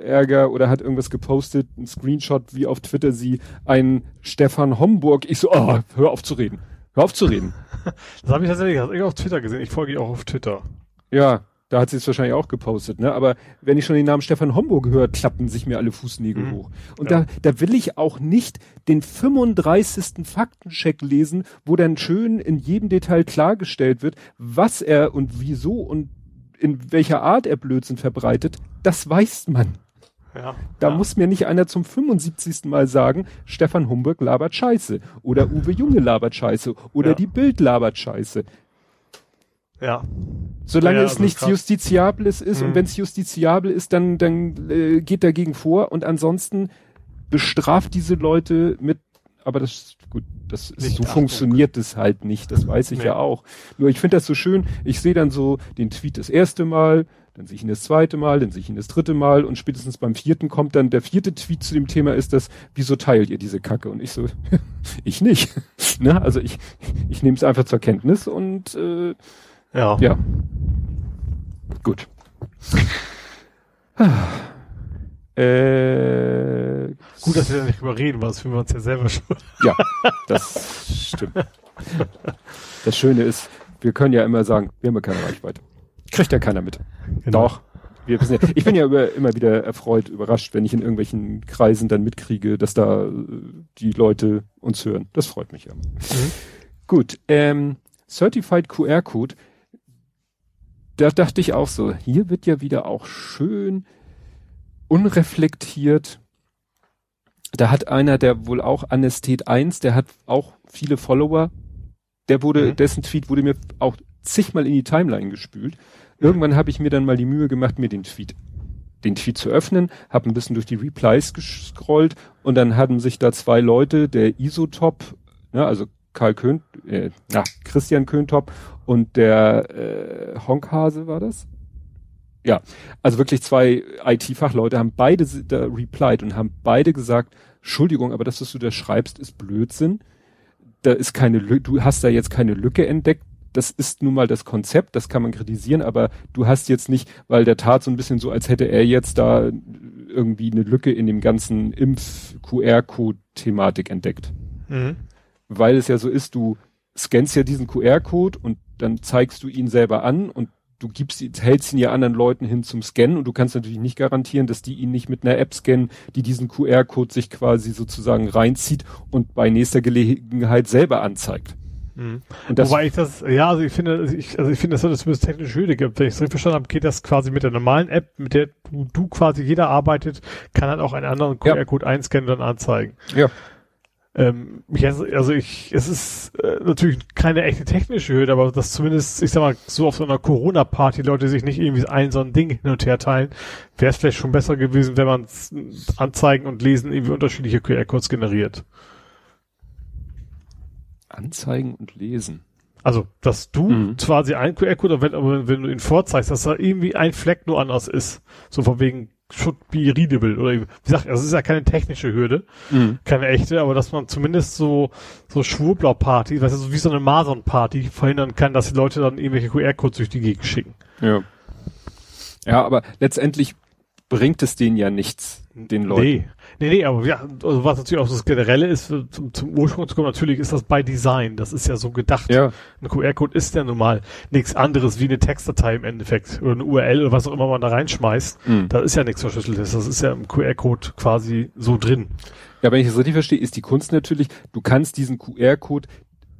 B: Ärger oder hat irgendwas gepostet, ein Screenshot, wie auf Twitter sie einen Stefan Homburg. Ich so, oh, hör auf zu reden. Hör auf zu reden. [LAUGHS]
C: das habe ich tatsächlich auf Twitter gesehen. Ich folge ihr auch auf Twitter.
B: Ja, da hat sie es wahrscheinlich auch gepostet, ne? Aber wenn ich schon den Namen Stefan Homburg höre, klappen sich mir alle Fußnägel mhm. hoch. Und ja. da, da will ich auch nicht den 35. Faktencheck lesen, wo dann schön in jedem Detail klargestellt wird, was er und wieso und in welcher Art er Blödsinn verbreitet. Das weiß man. Ja, da ja. muss mir nicht einer zum 75. Mal sagen, Stefan Homburg labert Scheiße oder Uwe Junge labert Scheiße oder ja. die Bild labert Scheiße
C: Ja.
B: Solange
C: Ja,
B: es
C: also
B: nichts
C: krass.
B: Justiziables ist und
C: Mhm.
B: wenn es justiziabel ist, dann, dann äh, geht dagegen vor und ansonsten bestraft diese Leute mit, aber das gut, das ist, so
C: Achtung.
B: funktioniert es halt nicht, das weiß ich
C: Nee.
B: ja auch. Nur ich finde das so schön, ich sehe dann so den Tweet das erste Mal, dann sehe ich ihn das zweite Mal, dann sehe ich ihn das dritte Mal und spätestens beim vierten kommt dann der vierte Tweet zu dem Thema ist das, wieso teilt ihr diese Kacke? Und ich so, [LAUGHS] ich nicht. [LAUGHS] ne? Also ich, ich nehme es einfach zur Kenntnis und äh,
C: Ja.
B: ja. Gut. äh,
C: Gut, dass wir da nicht drüber reden, weil das fühlen wir uns ja selber schon.
B: ja, das stimmt. Das Schöne ist, wir können ja immer sagen, wir haben ja keine Reichweite. Kriegt ja keiner mit.
C: Genau.
B: Doch. Ja, ich bin ja über, immer wieder erfreut, überrascht, wenn ich in irgendwelchen Kreisen dann mitkriege, dass da äh, die Leute uns hören. Das freut mich ja.
C: Mhm.
B: Gut, ähm, Certified QR-Code, da dachte ich auch so, hier wird ja wieder auch schön unreflektiert. Da hat einer, der wohl auch Anästhet 1, der hat auch viele Follower, der wurde,
C: Mhm.
B: dessen Tweet wurde mir auch zigmal in die Timeline gespült. Irgendwann habe ich mir dann mal die Mühe gemacht, mir den Tweet, den Tweet zu öffnen, habe ein bisschen durch die Replies gescrollt und dann hatten sich da zwei Leute, der Isotop, ne, also Karl Köhn, äh, na, Christian Köntop und der äh, Honkhase war das? Ja, also wirklich zwei IT-Fachleute haben beide da replied und haben beide gesagt, Entschuldigung, aber das, was du da schreibst, ist Blödsinn. Da ist keine Lücke, du hast da jetzt keine Lücke entdeckt. Das ist nun mal das Konzept, das kann man kritisieren, aber du hast jetzt nicht, weil der tat so ein bisschen so, als hätte er jetzt da irgendwie eine Lücke in dem ganzen Impf-QR-Code-Thematik entdeckt
C: Mhm.
B: Weil es ja so ist, du scannst ja diesen QR-Code und dann zeigst du ihn selber an und du gibst, ihn- hältst ihn ja anderen Leuten hin zum Scannen und du kannst natürlich nicht garantieren, dass die ihn nicht mit einer App scannen, die diesen QR-Code sich quasi sozusagen reinzieht und bei nächster Gelegenheit selber anzeigt.
C: Mhm.
B: Und das,
C: Wobei ich das, ja, also ich finde, also ich, also ich finde, dass es zumindest technische Hürde gibt. Wenn ich es richtig verstanden habe, geht das quasi mit der normalen App, mit der du, du quasi jeder arbeitet, kann halt auch einen anderen
B: Ja.
C: QR-Code einscannen und dann anzeigen.
B: ja,
C: Ähm, mich, also ich, es ist äh, natürlich keine echte technische Hürde, aber das zumindest, ich sag mal, so auf so einer Corona-Party Leute sich nicht irgendwie ein so ein Ding hin und her teilen, wäre es vielleicht schon besser gewesen, wenn man Anzeigen und Lesen irgendwie unterschiedliche QR-Codes generiert.
B: anzeigen und lesen.
C: Also, dass du
B: Mhm.
C: quasi ein QR-Code, aber wenn, aber wenn du ihn vorzeigst, dass da irgendwie ein Fleck nur anders ist. So von wegen should be readable oder wie gesagt, das ist ja keine technische Hürde, keine echte, aber dass man zumindest so, so Schwurblau-Party, weißt du, so wie so eine Mason-Party verhindern kann, dass die Leute dann irgendwelche QR-Codes durch die Gegend schicken.
B: Ja. Ja, aber letztendlich bringt es denen ja nichts, den Leuten.
C: Nee. Nee, nee, aber ja, also was natürlich auch das Generelle ist, zum, zum Ursprung zu kommen, natürlich ist das bei Design. Das ist ja so gedacht.
B: Ja,
C: Ein QR-Code ist ja nun mal nichts anderes wie eine Textdatei im Endeffekt oder eine URL oder was auch immer man da reinschmeißt.
B: Mhm.
C: Da ist ja nichts Verschlüsseltes. Das ist ja im QR-Code quasi so drin.
B: Ja, wenn ich das richtig verstehe, ist die Kunst natürlich, du kannst diesen QR-Code,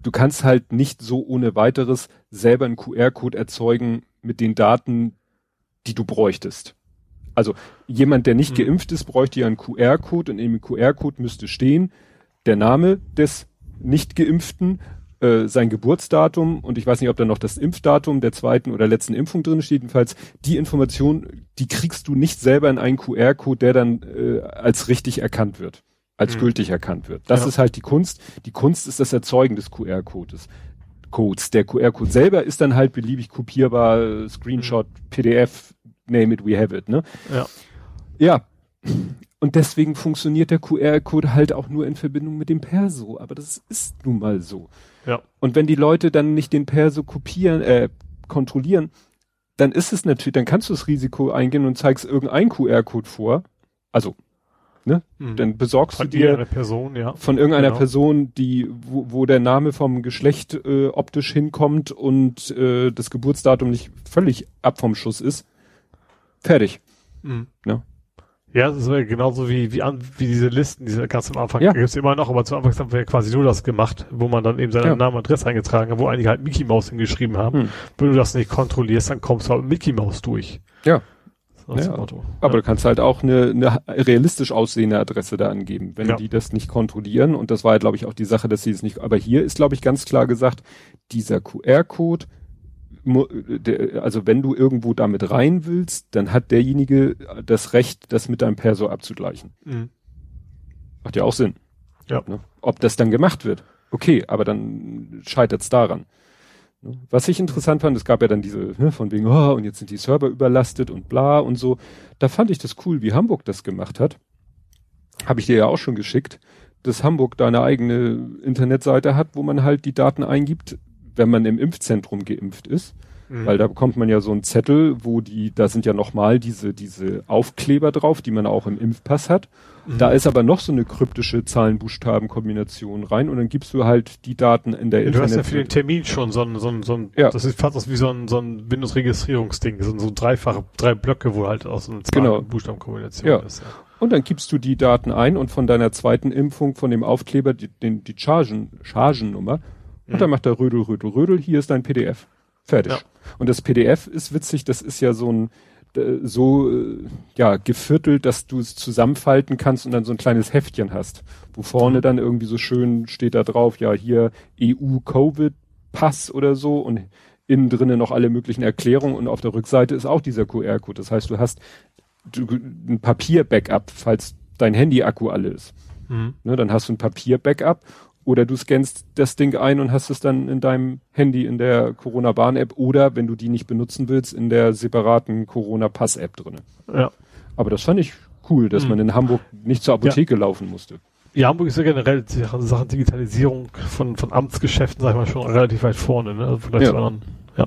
B: du kannst halt nicht so ohne weiteres selber einen QR-Code erzeugen mit den Daten, die du bräuchtest. Also jemand, der nicht
C: Mhm.
B: geimpft ist, bräuchte ja einen QR-Code und in dem QR-Code müsste stehen der Name des nicht geimpften, äh, sein Geburtsdatum und ich weiß nicht, ob da noch das Impfdatum der zweiten oder letzten Impfung drin steht. Jedenfalls die Information, die kriegst du nicht selber in einen QR-Code, der dann äh, als richtig erkannt wird, als
C: Mhm.
B: gültig erkannt wird. Das
C: Ja.
B: ist halt die Kunst. Die Kunst ist das Erzeugen des QR-Codes. Codes. Der QR-Code selber ist dann halt beliebig kopierbar, Screenshot, PDF, name it, we have it, ne?
C: Ja.
B: Ja. Und deswegen funktioniert der QR-Code halt auch nur in Verbindung mit dem Perso. Aber das ist nun mal so.
C: Ja.
B: Und wenn die Leute dann nicht den Perso kopieren, äh, kontrollieren, dann ist es natürlich, dann kannst du das Risiko eingehen und zeigst irgendeinen QR-Code vor. Also, ne?
C: Mhm.
B: Dann besorgst
C: Von
B: du dir
C: Person, ja.
B: von irgendeiner
C: Genau.
B: Person, die, wo, wo der Name vom Geschlecht äh, optisch hinkommt und äh, das Geburtsdatum nicht völlig ab vom Schuss ist. Fertig.
C: Mhm.
B: Ja.
C: Ja, das ist genauso wie, wie, wie diese Listen, diese ganz am Anfang.
B: Ja.
C: Ja. Gibt's immer noch, aber zu Anfang haben wir quasi nur das gemacht, wo man dann eben seinen
B: Ja.
C: Namen und Adresse eingetragen hat, wo einige halt Mickey Mouse hingeschrieben haben.
B: Hm.
C: Wenn du das nicht kontrollierst, dann kommst du halt mit Mickey Mouse durch.
B: Ja. Ja.
C: Motto.
B: Aber
C: ja.
B: du kannst halt auch eine, eine realistisch aussehende Adresse da angeben, wenn die das nicht kontrollieren. Und das war ja, glaube ich, auch die Sache, dass sie es nicht. Aber hier ist, glaube ich, ganz klar gesagt, dieser QR-Code also wenn du irgendwo damit rein willst, dann hat derjenige das Recht, das mit deinem Perso abzugleichen. Mhm. Macht ja auch Sinn. Ja. Ne? Ob das dann gemacht wird, okay, aber dann scheitert es daran. Ne? Was ich interessant fand, es gab ja dann diese, ne, von wegen, oh, und jetzt sind die Server überlastet und bla und so. Da fand ich das cool, wie Hamburg das gemacht hat. Habe ich dir ja auch schon geschickt, dass Hamburg da eine eigene Internetseite hat, wo man halt die Daten eingibt, wenn man im Impfzentrum geimpft ist. Mhm. Weil da bekommt man ja so einen Zettel, wo die, da sind ja nochmal diese, diese Aufkleber drauf, die man auch im Impfpass hat. Mhm. Da ist aber noch so eine kryptische Zahlen-Buchstaben-Kombination rein und dann gibst du halt die Daten in der
C: ja, Internet. Du hast ja für den Termin schon so ein, so ein, so ein ja. das ist fast wie so ein, so ein Windows-Registrierungsding, so, so dreifache, drei Blöcke, wo halt aus so einer
B: Zahlen-Buchstaben-Kombination genau. ist. Ja. Und dann gibst du die Daten ein und von deiner zweiten Impfung von dem Aufkleber die, den, die Chargen, Chargennummer. Und mhm. dann macht er Rödel, Rödel, Rödel, hier ist dein PDF. Fertig. Ja. Und das PDF ist witzig, das ist ja so ein, so, äh, ja, geviertelt, dass du es zusammenfalten kannst und dann so ein kleines Heftchen hast, wo vorne mhm. dann irgendwie so schön steht da drauf, ja, hier EU-Covid-Pass oder so und innen drinnen noch alle möglichen Erklärungen und auf der Rückseite ist auch dieser QR-Code. Das heißt, du hast ein Papier-Backup, falls dein Handy-Akku alle ist. Mhm. Ne, dann hast du ein Papier-Backup oder du scannst das Ding ein und hast es dann in deinem Handy in der Corona-Bahn-App oder, wenn du die nicht benutzen willst, in der separaten Corona-Pass-App drin. Ja. Aber das fand ich cool, dass mhm. man in Hamburg nicht zur Apotheke ja. laufen musste.
C: Ja, Hamburg ist ja generell in Sachen Digitalisierung von, von Amtsgeschäften, sag ich mal, schon relativ weit vorne. Ne? Also vielleicht ja. Anderen, ja.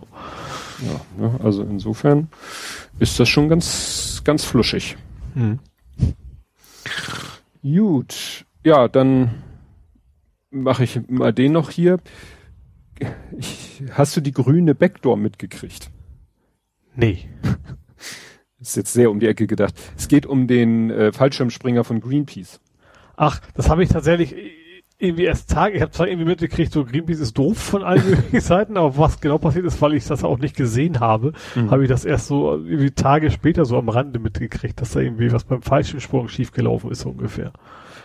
B: ja ne? Also insofern ist das schon ganz, ganz fluschig. Mhm. Gut. Ja, dann mache ich mal den noch hier. Ich, hast du die grüne Backdoor mitgekriegt?
C: Nee. [LAUGHS]
B: ist jetzt sehr um die Ecke gedacht. Es geht um den äh, Fallschirmspringer von Greenpeace.
C: Ach, das habe ich tatsächlich irgendwie erst Tage, ich habe zwar irgendwie mitgekriegt, so Greenpeace ist doof von allen [LAUGHS] möglichen Seiten, aber was genau passiert ist, weil ich das auch nicht gesehen habe, mhm. habe ich das erst so irgendwie Tage später so am Rande mitgekriegt, dass da irgendwie was beim Fallschirmsprung schiefgelaufen ist ungefähr.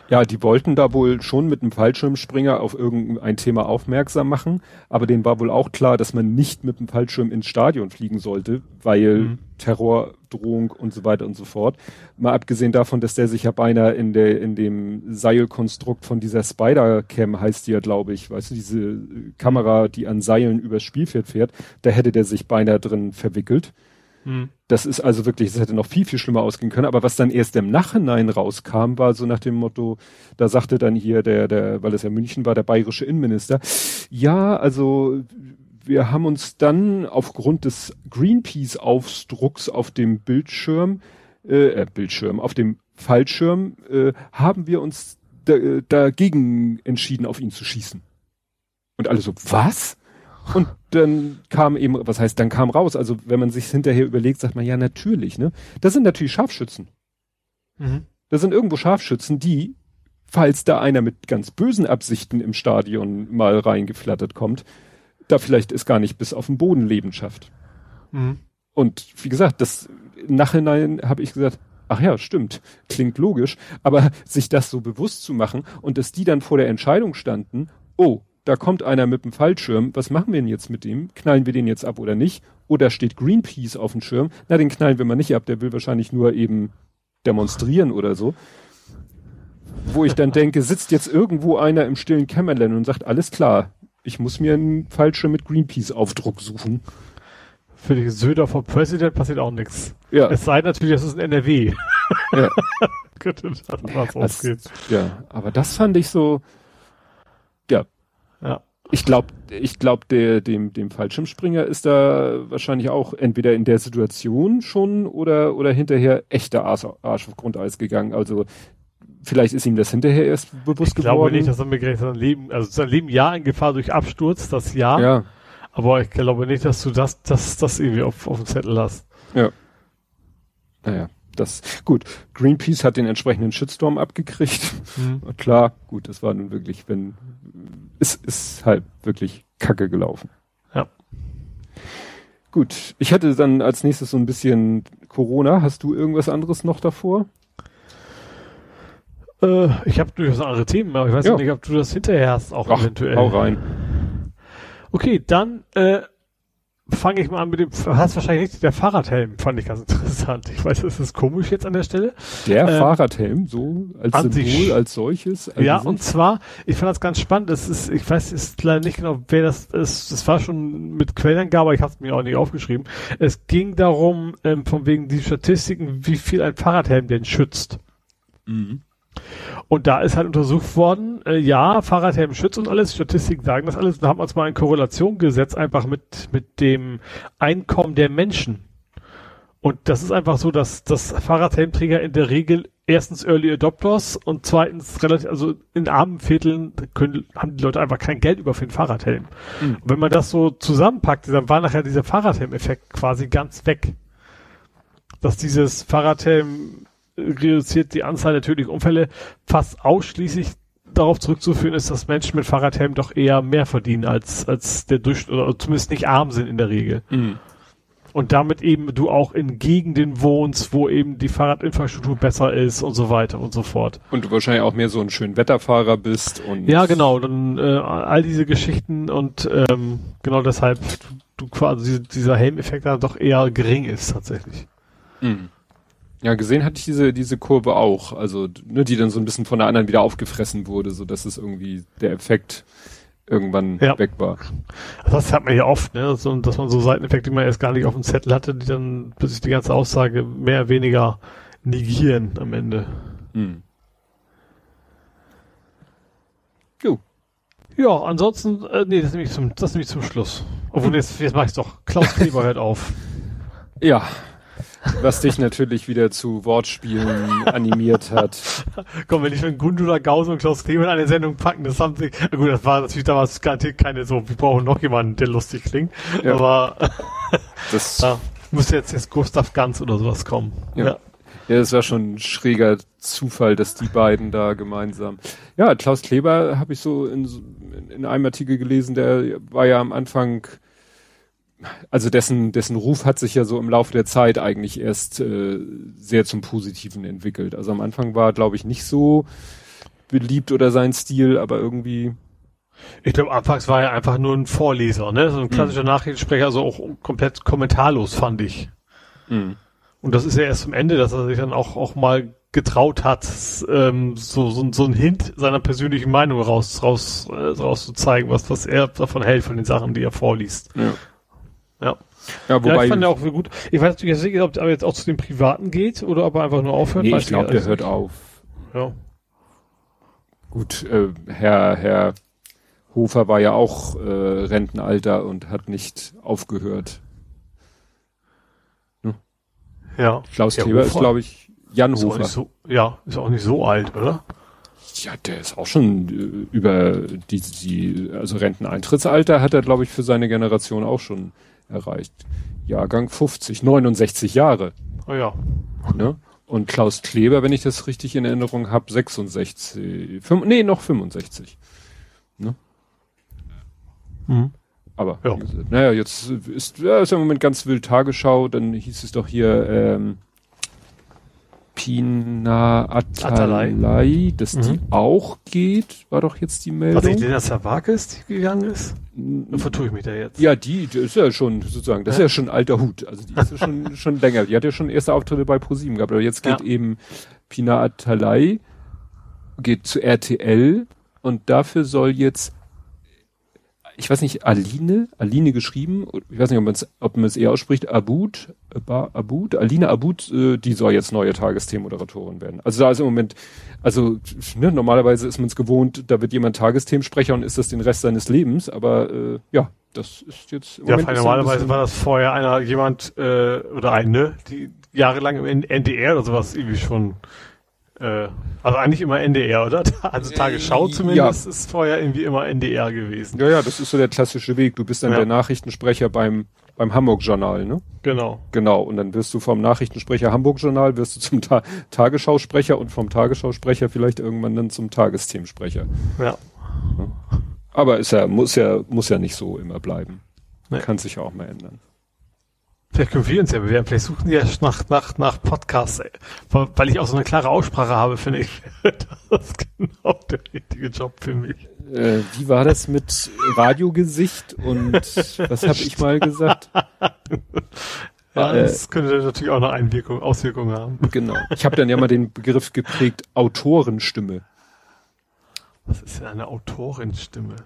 B: Ja, die wollten da wohl schon mit einem Fallschirmspringer auf irgendein Thema aufmerksam machen, aber denen war wohl auch klar, dass man nicht mit dem Fallschirm ins Stadion fliegen sollte, weil mhm. Terrordrohung und so weiter und so fort. Mal abgesehen davon, dass der sich ja beinahe in der in dem Seilkonstrukt von dieser Spider-Cam heißt die ja, glaube ich, weißt du, diese Kamera, die an Seilen übers Spielfeld fährt, da hätte der sich beinahe drin verwickelt. Hm. Das ist also wirklich, das hätte noch viel, viel schlimmer ausgehen können. Aber was dann erst im Nachhinein rauskam, war so nach dem Motto, da sagte dann hier der, der, weil es ja München war, der bayerische Innenminister, ja, also wir haben uns dann aufgrund des Greenpeace-Aufdrucks auf dem Bildschirm, äh, äh, Bildschirm, auf dem Fallschirm, äh, haben wir uns da, dagegen entschieden, auf ihn zu schießen. Und alle so, was? Und dann kam eben, was heißt, dann kam raus, also wenn man sich hinterher überlegt, sagt man, ja, natürlich, ne? Das sind natürlich Scharfschützen. Mhm. Das sind irgendwo Scharfschützen, die, falls da einer mit ganz bösen Absichten im Stadion mal reingeflattert kommt, da vielleicht es gar nicht bis auf den Boden leben schafft. Mhm. Und wie gesagt, das Nachhinein habe ich gesagt, ach ja, stimmt, klingt logisch, aber sich das so bewusst zu machen und dass die dann vor der Entscheidung standen, oh, da kommt einer mit dem Fallschirm, was machen wir denn jetzt mit dem? Knallen wir den jetzt ab oder nicht? Oder steht Greenpeace auf dem Schirm? Na, den knallen wir mal nicht ab, der will wahrscheinlich nur eben demonstrieren oder so. Wo ich dann denke, sitzt jetzt irgendwo einer im stillen Kämmerlein und sagt, alles klar, ich muss mir einen Fallschirm mit Greenpeace-Aufdruck suchen.
C: Für die Söder vor President passiert auch nichts. Ja. Es sei natürlich, das ist ein NRW. Ja. [LAUGHS]
B: Könnte das ausgehen. Ja, aber das fand ich so. Ich glaube, ich glaube, der, dem, dem Fallschirmspringer ist da wahrscheinlich auch entweder in der Situation schon oder, oder hinterher echter Arsch, Arsch auf Grundeis gegangen. Also, vielleicht ist ihm das hinterher erst bewusst
C: geworden. Ich glaube nicht, dass er mir sein Leben, also sein Leben ja in Gefahr durch Absturz, das ja. Ja. Aber ich glaube nicht, dass du das, das, das irgendwie auf, auf dem Zettel hast.
B: Ja. Naja das, gut, Greenpeace hat den entsprechenden Shitstorm abgekriegt. Mhm. [LAUGHS] Klar, gut, das war nun wirklich, wenn, es ist halt wirklich kacke gelaufen. Ja. Gut, ich hätte dann als nächstes so ein bisschen Corona. Hast du irgendwas anderes noch davor?
C: Äh, ich habe durchaus andere Themen, aber ich weiß ja. nicht, ob du das hinterher hast, auch Ach, eventuell.
B: Hau rein.
C: Okay, dann äh, fange ich mal an mit dem, hast wahrscheinlich nicht, der Fahrradhelm fand ich ganz interessant. Ich weiß, das ist komisch jetzt an der Stelle.
B: Der ähm, Fahrradhelm, so als Symbol, als solches?
C: Als ja, und zwar, ich fand das ganz spannend, das ist, ich weiß ist leider nicht genau, wer das ist, das war schon mit Quellenangabe, aber ich habe es mir auch nicht aufgeschrieben. Es ging darum, ähm, von wegen die Statistiken, wie viel ein Fahrradhelm denn schützt. Mhm. Und da ist halt untersucht worden, äh, ja, Fahrradhelm schützt und alles, Statistiken sagen das alles, da haben wir uns mal in Korrelation gesetzt, einfach mit, mit dem Einkommen der Menschen. Und das ist einfach so, dass, dass Fahrradhelmträger in der Regel erstens Early Adopters und zweitens relativ, also in armen Vierteln können, haben die Leute einfach kein Geld über für den Fahrradhelm. Mhm. Und wenn man das so zusammenpackt, dann war nachher dieser Fahrradhelm-Effekt quasi ganz weg. Dass dieses Fahrradhelm reduziert die Anzahl der tödlichen Unfälle fast ausschließlich darauf zurückzuführen ist, dass Menschen mit Fahrradhelm doch eher mehr verdienen als, als der Durchschnitt oder zumindest nicht arm sind in der Regel. Mhm. Und damit eben du auch in Gegenden wohnst, wo eben die Fahrradinfrastruktur besser ist und so weiter und so fort.
B: Und du wahrscheinlich auch mehr so ein schön Wetterfahrer bist und.
C: Ja, genau, dann äh, all diese Geschichten und ähm, genau deshalb du quasi dieser Helmeffekt da doch eher gering ist tatsächlich.
B: Mhm. Ja, gesehen hatte ich diese, diese Kurve auch, also, ne, die dann so ein bisschen von der anderen wieder aufgefressen wurde, so dass es irgendwie der Effekt irgendwann ja. weg war.
C: Das hat man ja oft, ne, so, dass man so Seiteneffekte, die man erst gar nicht auf dem Zettel hatte, die dann bis sich die ganze Aussage mehr oder weniger negieren am Ende. Hm. Jo. Ja, ansonsten, äh, nee, das nehme ich zum, das nehme ich zum Schluss. Obwohl, jetzt, jetzt mache ich doch. Klaus Kleber hört auf. [LAUGHS]
B: Ja, was dich natürlich wieder zu Wortspielen animiert hat.
C: Komm, wenn ich von Gundula Gause und Klaus Kleber in eine Sendung packen, das haben sie, gut, das war natürlich damals garantiert keine so, wir brauchen noch jemanden, der lustig klingt, ja. aber [LAUGHS] das da müsste jetzt jetzt Gustav Ganz oder sowas kommen.
B: Ja. ja. Ja, das war schon ein schräger Zufall, dass die beiden da gemeinsam. Ja, Klaus Kleber habe ich so in, in einem Artikel gelesen, der war ja am Anfang also dessen, dessen Ruf hat sich ja so im Laufe der Zeit eigentlich erst äh, sehr zum Positiven entwickelt. Also am Anfang war, glaube ich, nicht so beliebt oder sein Stil, aber irgendwie.
C: Ich glaube, anfangs war er einfach nur ein Vorleser, ne? So ein klassischer mhm. Nachrichtensprecher, also auch komplett kommentarlos, fand ich. Mhm. Und das ist ja erst zum Ende, dass er sich dann auch, auch mal getraut hat, ähm, so, so, so ein Hint seiner persönlichen Meinung raus, raus, äh, raus zu zeigen, was, was er davon hält, von den Sachen, die er vorliest. Ja. Ja. Ja, wobei. Ja, ich fand ja auch gut. Ich weiß natürlich nicht, ob er jetzt auch zu den Privaten geht oder ob er einfach nur aufhört.
B: Nee, ich glaube, der hört auf. Ja. Gut, äh, Herr, Herr Hofer war ja auch äh, Rentenalter und hat nicht aufgehört.
C: Hm? Ja.
B: Klaus Kleber ist, glaube ich, Jan
C: ist
B: Hofer.
C: So, ja, ist auch nicht so alt, oder?
B: Ja, der ist auch schon äh, über die, die, also Renteneintrittsalter hat er, glaube ich, für seine Generation auch schon erreicht. Jahrgang 50, 69 Jahre.
C: Oh ja.
B: Ne? Und Klaus Kleber, wenn ich das richtig in Erinnerung habe, 66, 5, nee, noch 65. Ne? Mhm. Aber, ja. naja, jetzt ist, ja, ist im Moment ganz wild Tagesschau, dann hieß es doch hier, ähm, Pina Atalay, dass mhm. die auch geht, war doch jetzt die Meldung. Was
C: ich Lena Savakis gegangen ist? Dann vertue ich mich da jetzt.
B: Ja, die, die ist ja schon, sozusagen, das ja. ist ja schon ein alter Hut. Also die ist ja schon, [LAUGHS] schon länger. Die hat ja schon erste Auftritte bei ProSieben gehabt, aber jetzt geht ja. eben Pina Atalay, geht zu RTL und dafür soll jetzt ich weiß nicht, Aline, Aline geschrieben, ich weiß nicht, ob man es ob eher ausspricht, Abud, Abud, Aline Abud, äh, die soll jetzt neue Tagesthemenmoderatorin werden. Also da ist im Moment, also ne, normalerweise ist man es gewohnt, da wird jemand Tagesthemensprecher und ist das den Rest seines Lebens, aber äh, ja, das ist jetzt
C: im ja, Moment normalerweise war das vorher einer jemand äh, oder eine, die jahrelang im NDR oder sowas irgendwie schon äh, also eigentlich immer NDR, oder? [LAUGHS] Also Tagesschau zumindest ja. ist vorher irgendwie immer NDR gewesen.
B: Ja, ja, das ist so der klassische Weg. Du bist dann ja. der Nachrichtensprecher beim beim Hamburg-Journal, ne?
C: Genau.
B: Genau. Und dann wirst du vom Nachrichtensprecher Hamburg-Journal, wirst du zum Ta Tagesschausprecher und vom Tagesschausprecher vielleicht irgendwann dann zum Tagesthemensprecher.
C: Ja. ja.
B: Aber ist ja, muss ja, muss ja nicht so immer bleiben. Nee. Kann sich ja auch mal ändern.
C: Vielleicht können wir uns ja bewerben. Vielleicht suchen die ja nach, nach, nach Podcasts, weil ich auch so eine klare Aussprache habe, finde ich. [LAUGHS] Das ist genau der richtige Job für mich.
B: Äh, wie war das mit Radiogesicht und was habe ich mal gesagt?
C: Ja, äh, das könnte natürlich auch eine Einwirkung, Auswirkung haben.
B: Genau. Ich habe dann ja mal den Begriff geprägt, Autorenstimme.
C: Was ist denn eine Autorenstimme?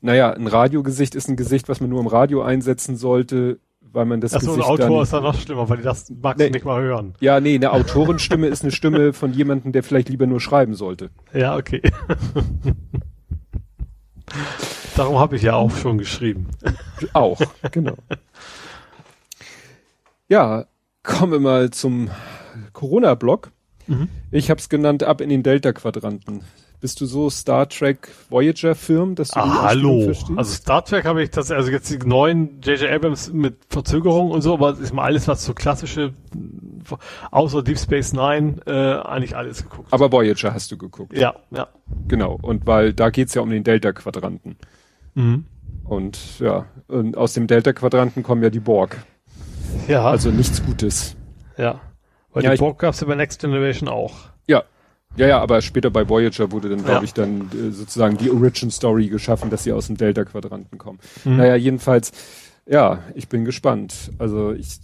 B: Naja, ein Radiogesicht ist ein Gesicht, was man nur im Radio einsetzen sollte, weil man das
C: Achso,
B: Gesicht
C: ein Autor
B: dann,
C: ist dann noch schlimmer, weil die das magst nee. du nicht mal hören.
B: Ja, nee, eine Autorenstimme ist eine Stimme von jemandem, der vielleicht lieber nur schreiben sollte.
C: Ja, okay. Darum habe ich ja auch schon geschrieben.
B: Auch, genau. Ja, kommen wir mal zum Corona-Block. Mhm. Ich habe es genannt, ab in den Delta-Quadranten. Bist du so Star Trek Voyager Film, dass du
C: ah, hallo. Verstehst? Also Star Trek habe ich das also jetzt die neuen JJ Abrams mit Verzögerung und so, aber ist mal alles was so klassische außer Deep Space Nine äh, eigentlich alles geguckt.
B: Aber Voyager hast du geguckt.
C: Ja, ja.
B: Genau, und weil da geht's ja um den Delta Quadranten. Mhm. Und ja, und aus dem Delta Quadranten kommen ja die Borg. Ja. Also nichts Gutes.
C: Ja. Weil ja, die Borg gab's ja bei Next Generation auch.
B: Ja, ja, ja, aber später bei Voyager wurde dann, glaube ja. ich, dann äh, sozusagen die Origin Story geschaffen, dass sie aus dem Delta-Quadranten kommen. Mhm. Naja, jedenfalls, ja, ich bin gespannt. Also ich.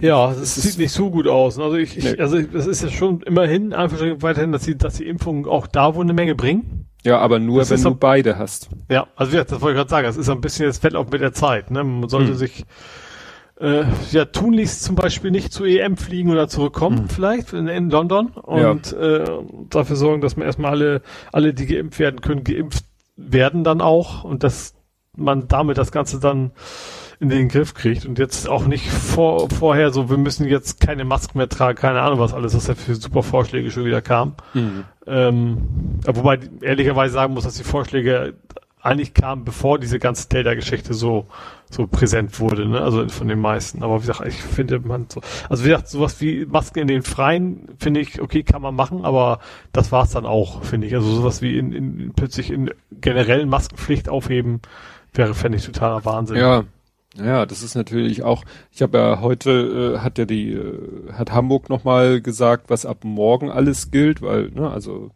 C: Ja, es sieht nicht so gut aus. Also ich, ich nee. also das ist ja schon immerhin einfach weiterhin, dass die, dass die Impfungen auch da wohl eine Menge bringen.
B: Ja, aber nur, das wenn du beide hast.
C: Ja, also das wollte ich gerade sagen, das ist ein bisschen das Fett auch mit der Zeit. Ne? Man sollte hm. sich äh, ja, tunlichst zum Beispiel nicht zur EM fliegen oder zurückkommen, mhm. vielleicht in, in, London und ja. äh, dafür sorgen, dass man erstmal alle, alle, die geimpft werden können, geimpft werden dann auch und dass man damit das Ganze dann in den Griff kriegt und jetzt auch nicht vor, vorher so, wir müssen jetzt keine Masken mehr tragen, keine Ahnung was alles, was da für super Vorschläge schon wieder kam. Mhm. Ähm, wobei ehrlicherweise sagen muss, dass die Vorschläge eigentlich kamen, bevor diese ganze Delta-Geschichte so so präsent wurde, ne? Also von den meisten. Aber wie gesagt, ich finde man so, also wie gesagt, sowas wie Masken in den Freien finde ich, okay, kann man machen, aber das war's dann auch, finde ich. Also sowas wie in, in plötzlich in generellen Maskenpflicht aufheben, wäre, fände ich totaler Wahnsinn.
B: Ja. Ja, das ist natürlich auch, ich habe ja heute, äh, hat ja die, äh, hat Hamburg nochmal gesagt, was ab morgen alles gilt, weil, ne, also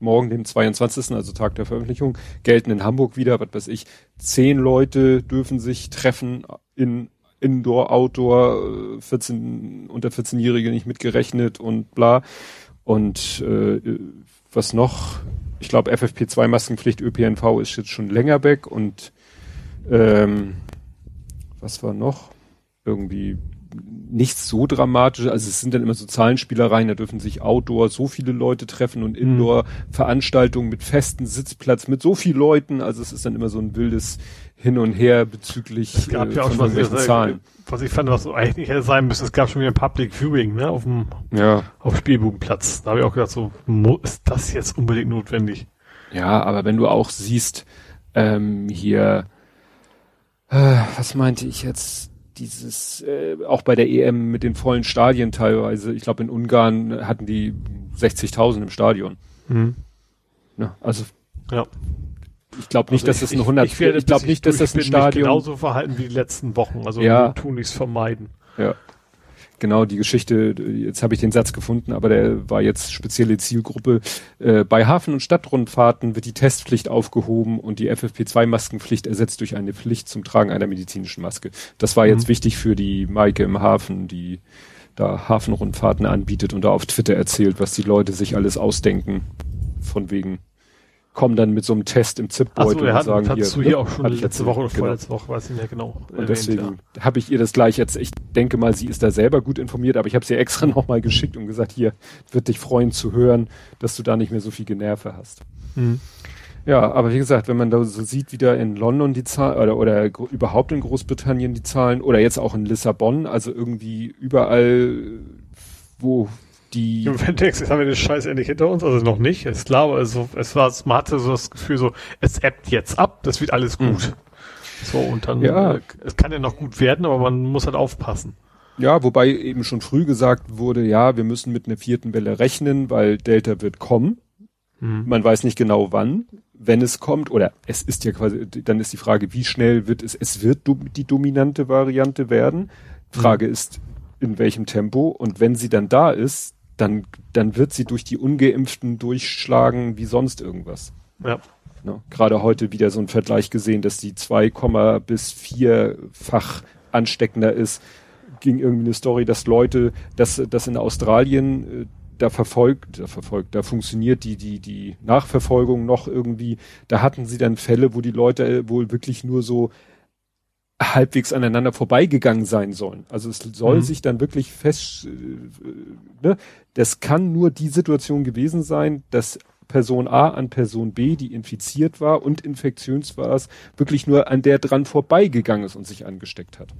B: morgen, dem 22., also Tag der Veröffentlichung, gelten in Hamburg wieder, was weiß ich, zehn Leute dürfen sich treffen in Indoor, Outdoor, 14, unter 14-Jährige nicht mitgerechnet und bla. Und äh, was noch? Ich glaube, FFP2-Maskenpflicht ÖPNV ist jetzt schon länger weg und ähm, was war noch? Irgendwie nichts so dramatisch. Also es sind dann immer so Zahlenspielereien, da dürfen sich Outdoor so viele Leute treffen und Indoor mhm. Veranstaltungen mit festen Sitzplatz mit so vielen Leuten. Also es ist dann immer so ein wildes Hin und Her bezüglich
C: es gab äh, ja auch schon was, Zahlen. Was ich fand, was so eigentlich hätte sein müsste, es gab schon wieder ein Public Viewing, ne, auf dem,
B: ja.
C: auf Spielbubenplatz. Da habe ich auch gedacht, so, ist das jetzt unbedingt notwendig?
B: Ja, aber wenn du auch siehst, ähm, hier, äh, was meinte ich jetzt? Dieses, äh, auch bei der EM mit den vollen Stadien teilweise, ich glaube in Ungarn hatten die 60.000 im Stadion. Mhm. Ja, also ja. Ich glaube nicht, also dass das ein 100.
C: Ich, ich, ich glaube nicht, dass das ein Stadion genauso verhalten wie die letzten Wochen. Also
B: ja.
C: tun nichts vermeiden.
B: Ja genau die Geschichte, jetzt habe ich den Satz gefunden, aber der war jetzt spezielle Zielgruppe. Äh, bei Hafen- und Stadtrundfahrten wird die Testpflicht aufgehoben und die FFP2-Maskenpflicht ersetzt durch eine Pflicht zum Tragen einer medizinischen Maske. Das war jetzt mhm. wichtig für die Maike im Hafen, die da Hafenrundfahrten anbietet und da auf Twitter erzählt, was die Leute sich alles ausdenken, von wegen kommen dann mit so einem Test im Zipbeutel
C: so, und sagen hier. du hier ne, auch schon letzte Woche oder genau. vorletzte Woche, weiß ich nicht genau.
B: Und deswegen ja. habe ich ihr das gleich jetzt, ich denke mal, sie ist da selber gut informiert, aber ich habe sie extra [LAUGHS] nochmal geschickt und gesagt, hier, wird dich freuen zu hören, dass du da nicht mehr so viel Generve hast. Mhm. Ja, aber wie gesagt, wenn man da so sieht, wie da in London die Zahlen oder, oder überhaupt in Großbritannien die Zahlen oder jetzt auch in Lissabon, also irgendwie überall, wo die. [LAUGHS]
C: Jetzt haben wir den Scheiß endlich hinter uns, also noch nicht, ist klar, aber also, es war, man hatte so das Gefühl so, es ebbt jetzt ab, das wird alles gut. Mhm. So, und dann, ja. Äh, es kann ja noch gut werden, aber man muss halt aufpassen.
B: Ja, wobei eben schon früh gesagt wurde, ja, wir müssen mit einer vierten Welle rechnen, weil Delta wird kommen. Mhm. Man weiß nicht genau wann, wenn es kommt, oder es ist ja quasi, dann ist die Frage, wie schnell wird es, es wird die dominante Variante werden. Frage mhm. ist, in welchem Tempo und wenn sie dann da ist, dann, dann wird sie durch die Ungeimpften durchschlagen wie sonst irgendwas. Ja. Ne? Gerade heute wieder so ein Vergleich gesehen, dass die 2, bis vierfach ansteckender ist. Ging irgendwie eine Story, dass Leute, dass, dass in Australien äh, da verfolgt, da verfolgt, da funktioniert die, die, die Nachverfolgung noch irgendwie. Da hatten sie dann Fälle, wo die Leute äh, wohl wirklich nur so halbwegs aneinander vorbeigegangen sein sollen. Also es soll mhm. sich dann wirklich fest, äh, ne, das kann nur die Situation gewesen sein, dass Person A an Person B, die infiziert war und infektiös war es, wirklich nur an der dran vorbeigegangen ist und sich angesteckt hat.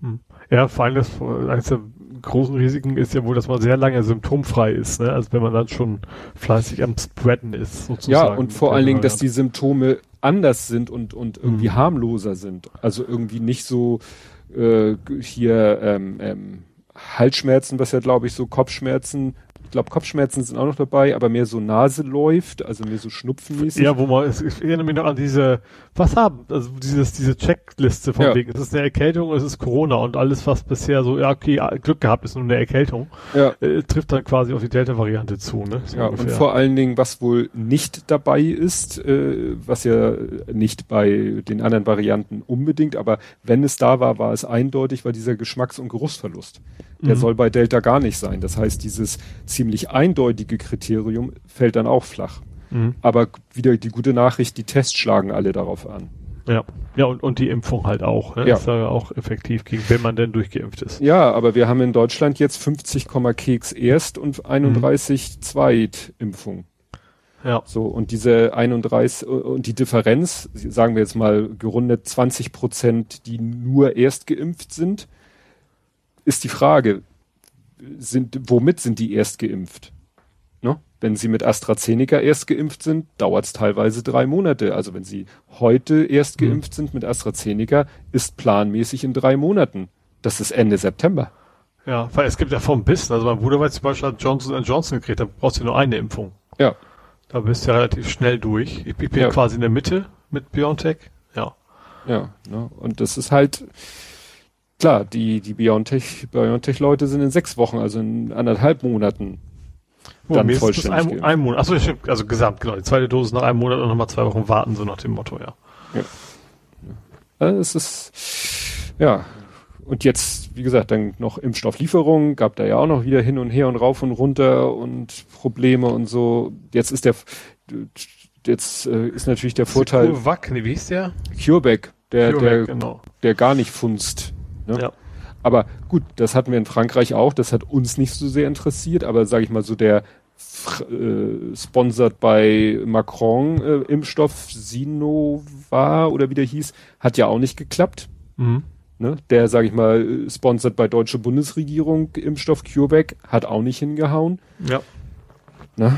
C: Hm. Ja, vor allem das, eines der großen Risiken ist ja wohl, dass man sehr lange symptomfrei ist, ne? Also wenn man dann schon fleißig am Spreaden ist,
B: sozusagen. Ja, und vor allen Dingen, dass die Symptome anders sind und, und irgendwie mhm. harmloser sind. Also irgendwie nicht so äh, hier ähm, ähm, Halsschmerzen, was ja glaube ich so Kopfschmerzen glaube, Kopfschmerzen sind auch noch dabei, aber mehr so Nase läuft, also mehr so schnupfenmäßig.
C: Ja, wo man, ich erinnere mich noch an diese, was haben, also dieses, diese Checkliste von ja. wegen, es ist eine Erkältung, es ist Corona und alles, was bisher so, ja, okay, Glück gehabt ist nur eine Erkältung, ja. äh, trifft dann quasi auf die Delta-Variante zu, ne?
B: So ja, ungefähr. und vor allen Dingen, was wohl nicht dabei ist, äh, was ja nicht bei den anderen Varianten unbedingt, aber wenn es da war, war es eindeutig, war dieser Geschmacks- und Geruchsverlust. Der mhm. soll bei Delta gar nicht sein. Das heißt, dieses ziemlich eindeutige Kriterium fällt dann auch flach. Mhm. Aber wieder die gute Nachricht, die Tests schlagen alle darauf an.
C: Ja, ja und, und die Impfung halt auch. Ne? Ja. Ist ja auch effektiv gegen, wenn man denn durchgeimpft ist.
B: Ja, aber wir haben in Deutschland jetzt 50, Keks Erst- und 31 mhm. Zweitimpfung. Ja. So, und diese 31, und die Differenz, sagen wir jetzt mal gerundet 20 Prozent, die nur erst geimpft sind, ist die Frage, sind, womit sind die erst geimpft? Ne? Wenn sie mit AstraZeneca erst geimpft sind, dauert es teilweise drei Monate. Also wenn sie heute erst mhm. geimpft sind mit AstraZeneca, ist planmäßig in drei Monaten. Das ist Ende September.
C: Ja, weil es gibt ja vom Bissen. Also mein Bruder weiß zum Beispiel hat Johnson Johnson gekriegt, da brauchst du nur eine Impfung.
B: Ja.
C: Da bist du ja relativ schnell durch. Ich bin ja. quasi in der Mitte mit BioNTech. Ja.
B: Ja, ne? und das ist halt, klar, die, die BioNTech, BioNTech-Leute sind in sechs Wochen, also in anderthalb Monaten
C: oh, dann vollständig. Ein, ein Monat. Achso, also gesamt, genau. Die zweite Dosis nach einem Monat und nochmal zwei Wochen warten, so nach dem Motto, ja. Ja.
B: Also es ist, ja. Und jetzt, wie gesagt, dann noch Impfstofflieferungen, gab da ja auch noch wieder hin und her und rauf und runter und Probleme und so. Jetzt ist der, jetzt äh, ist natürlich der Vorteil.
C: CureVac, nee, wie hieß der?
B: CureVac, der, CureVac, der, genau. der gar nicht funzt. Ne? Ja. Aber gut, das hatten wir in Frankreich auch, das hat uns nicht so sehr interessiert, aber sage ich mal so der äh, sponsert bei Macron äh, Impfstoff Sinova oder wie der hieß, hat ja auch nicht geklappt. Mhm. Ne? Der, sage ich mal, sponsert bei deutsche Bundesregierung Impfstoff CureVac, hat auch nicht hingehauen.
C: Ja.
B: Ne?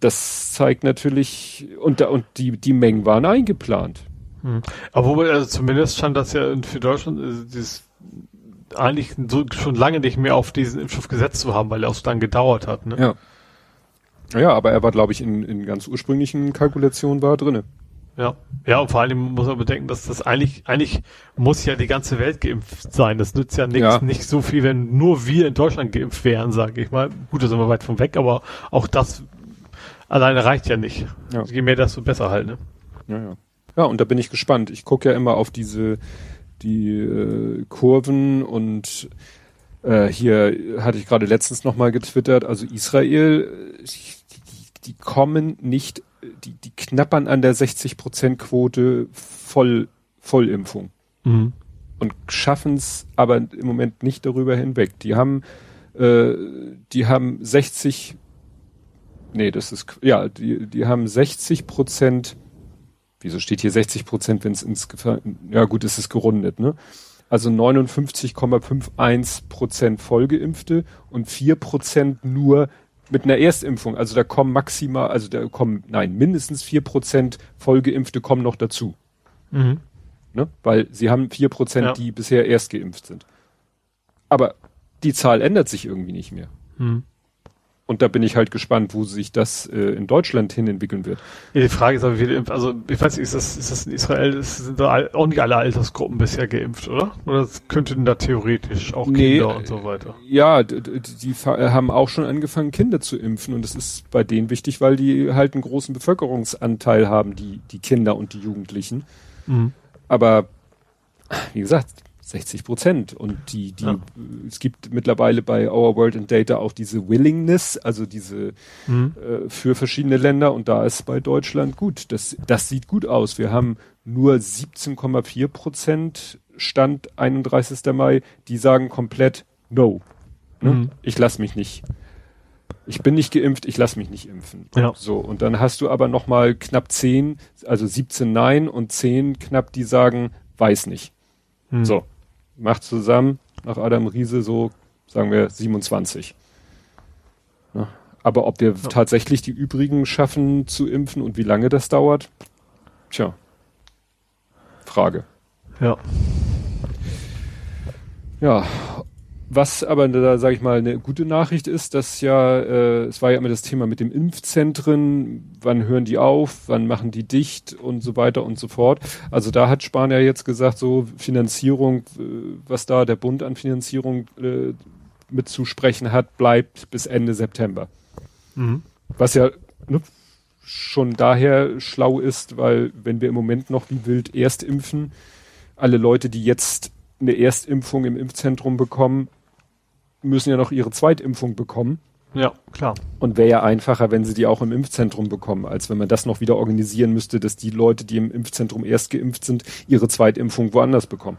B: Das zeigt natürlich, und, und die, die Mengen waren eingeplant.
C: Hm. Aber also zumindest stand das ja für Deutschland also dieses eigentlich so schon lange nicht mehr auf diesen Impfstoff gesetzt zu haben, weil er auch so lange gedauert hat. Ne?
B: Ja. Ja, aber er war, glaube ich, in, in ganz ursprünglichen Kalkulationen war er drinne.
C: Ja, ja, und vor allem muss man bedenken, dass das eigentlich, eigentlich muss ja die ganze Welt geimpft sein. Das nützt ja, nichts, ja. nicht so viel, wenn nur wir in Deutschland geimpft wären, sage ich mal. Gut, da sind wir weit von weg, aber auch das alleine reicht ja nicht. Ja. Je mehr, desto besser halt, ne?
B: Ja, ja. Ja, und da bin ich gespannt. Ich gucke ja immer auf diese die äh, Kurven und äh, hier hatte ich gerade letztens nochmal getwittert, also Israel, die, die, die kommen nicht, die, die knappern an der 60%-Quote voll, Vollimpfung. Mhm. Und schaffen es aber im Moment nicht darüber hinweg. Die haben, äh, die haben 60, nee, das ist, ja, die, die haben 60 Prozent wieso steht hier 60 Prozent, wenn es ins Gefängnis, ja gut, es ist gerundet, ne? Also 59,51 Prozent Vollgeimpfte und 4 Prozent nur mit einer Erstimpfung. Also da kommen maximal, also da kommen, nein, mindestens 4 Prozent Vollgeimpfte kommen noch dazu. Mhm. Ne? Weil sie haben 4 Prozent, ja. die bisher erst geimpft sind. Aber die Zahl ändert sich irgendwie nicht mehr. Mhm. Und da bin ich halt gespannt, wo sich das äh, in Deutschland hin entwickeln wird.
C: Ja, die Frage ist aber, wie viele, also ich weiß nicht, ist das, ist das in Israel, sind da auch nicht alle Altersgruppen bisher geimpft, oder? Oder könnten da theoretisch auch Kinder nee, und so weiter?
B: Ja, die, die haben auch schon angefangen, Kinder zu impfen und das ist bei denen wichtig, weil die halt einen großen Bevölkerungsanteil haben, die, die Kinder und die Jugendlichen. Mhm. Aber wie gesagt, 60 Prozent. Und die, die, ja. es gibt mittlerweile bei Our World in Data auch diese Willingness, also diese mhm. äh, für verschiedene Länder. Und da ist bei Deutschland gut. Das, das sieht gut aus. Wir haben nur 17,4 Prozent Stand 31. Mai, die sagen komplett No. Ne? Mhm. Ich lasse mich nicht. Ich bin nicht geimpft, ich lasse mich nicht impfen. Ja. So, und dann hast du aber nochmal knapp 10, also 17 Nein und 10 knapp, die sagen, weiß nicht. Mhm. So macht zusammen nach Adam Riese so, sagen wir, 27. Ja, aber ob wir ja. tatsächlich die übrigen schaffen zu impfen und wie lange das dauert, tja, Frage.
C: Ja.
B: Ja, was aber da sage ich mal eine gute Nachricht ist, dass ja äh, es war ja immer das Thema mit dem Impfzentren, wann hören die auf, wann machen die dicht und so weiter und so fort. Also da hat Spahn ja jetzt gesagt, so Finanzierung, äh, was da der Bund an Finanzierung äh, mitzusprechen hat, bleibt bis Ende September. Mhm. Was ja ne, schon daher schlau ist, weil wenn wir im Moment noch wie wild erst impfen, alle Leute, die jetzt eine Erstimpfung im Impfzentrum bekommen, müssen ja noch ihre Zweitimpfung bekommen.
C: Ja, klar.
B: Und wäre ja einfacher, wenn sie die auch im Impfzentrum bekommen, als wenn man das noch wieder organisieren müsste, dass die Leute, die im Impfzentrum erst geimpft sind, ihre Zweitimpfung woanders bekommen.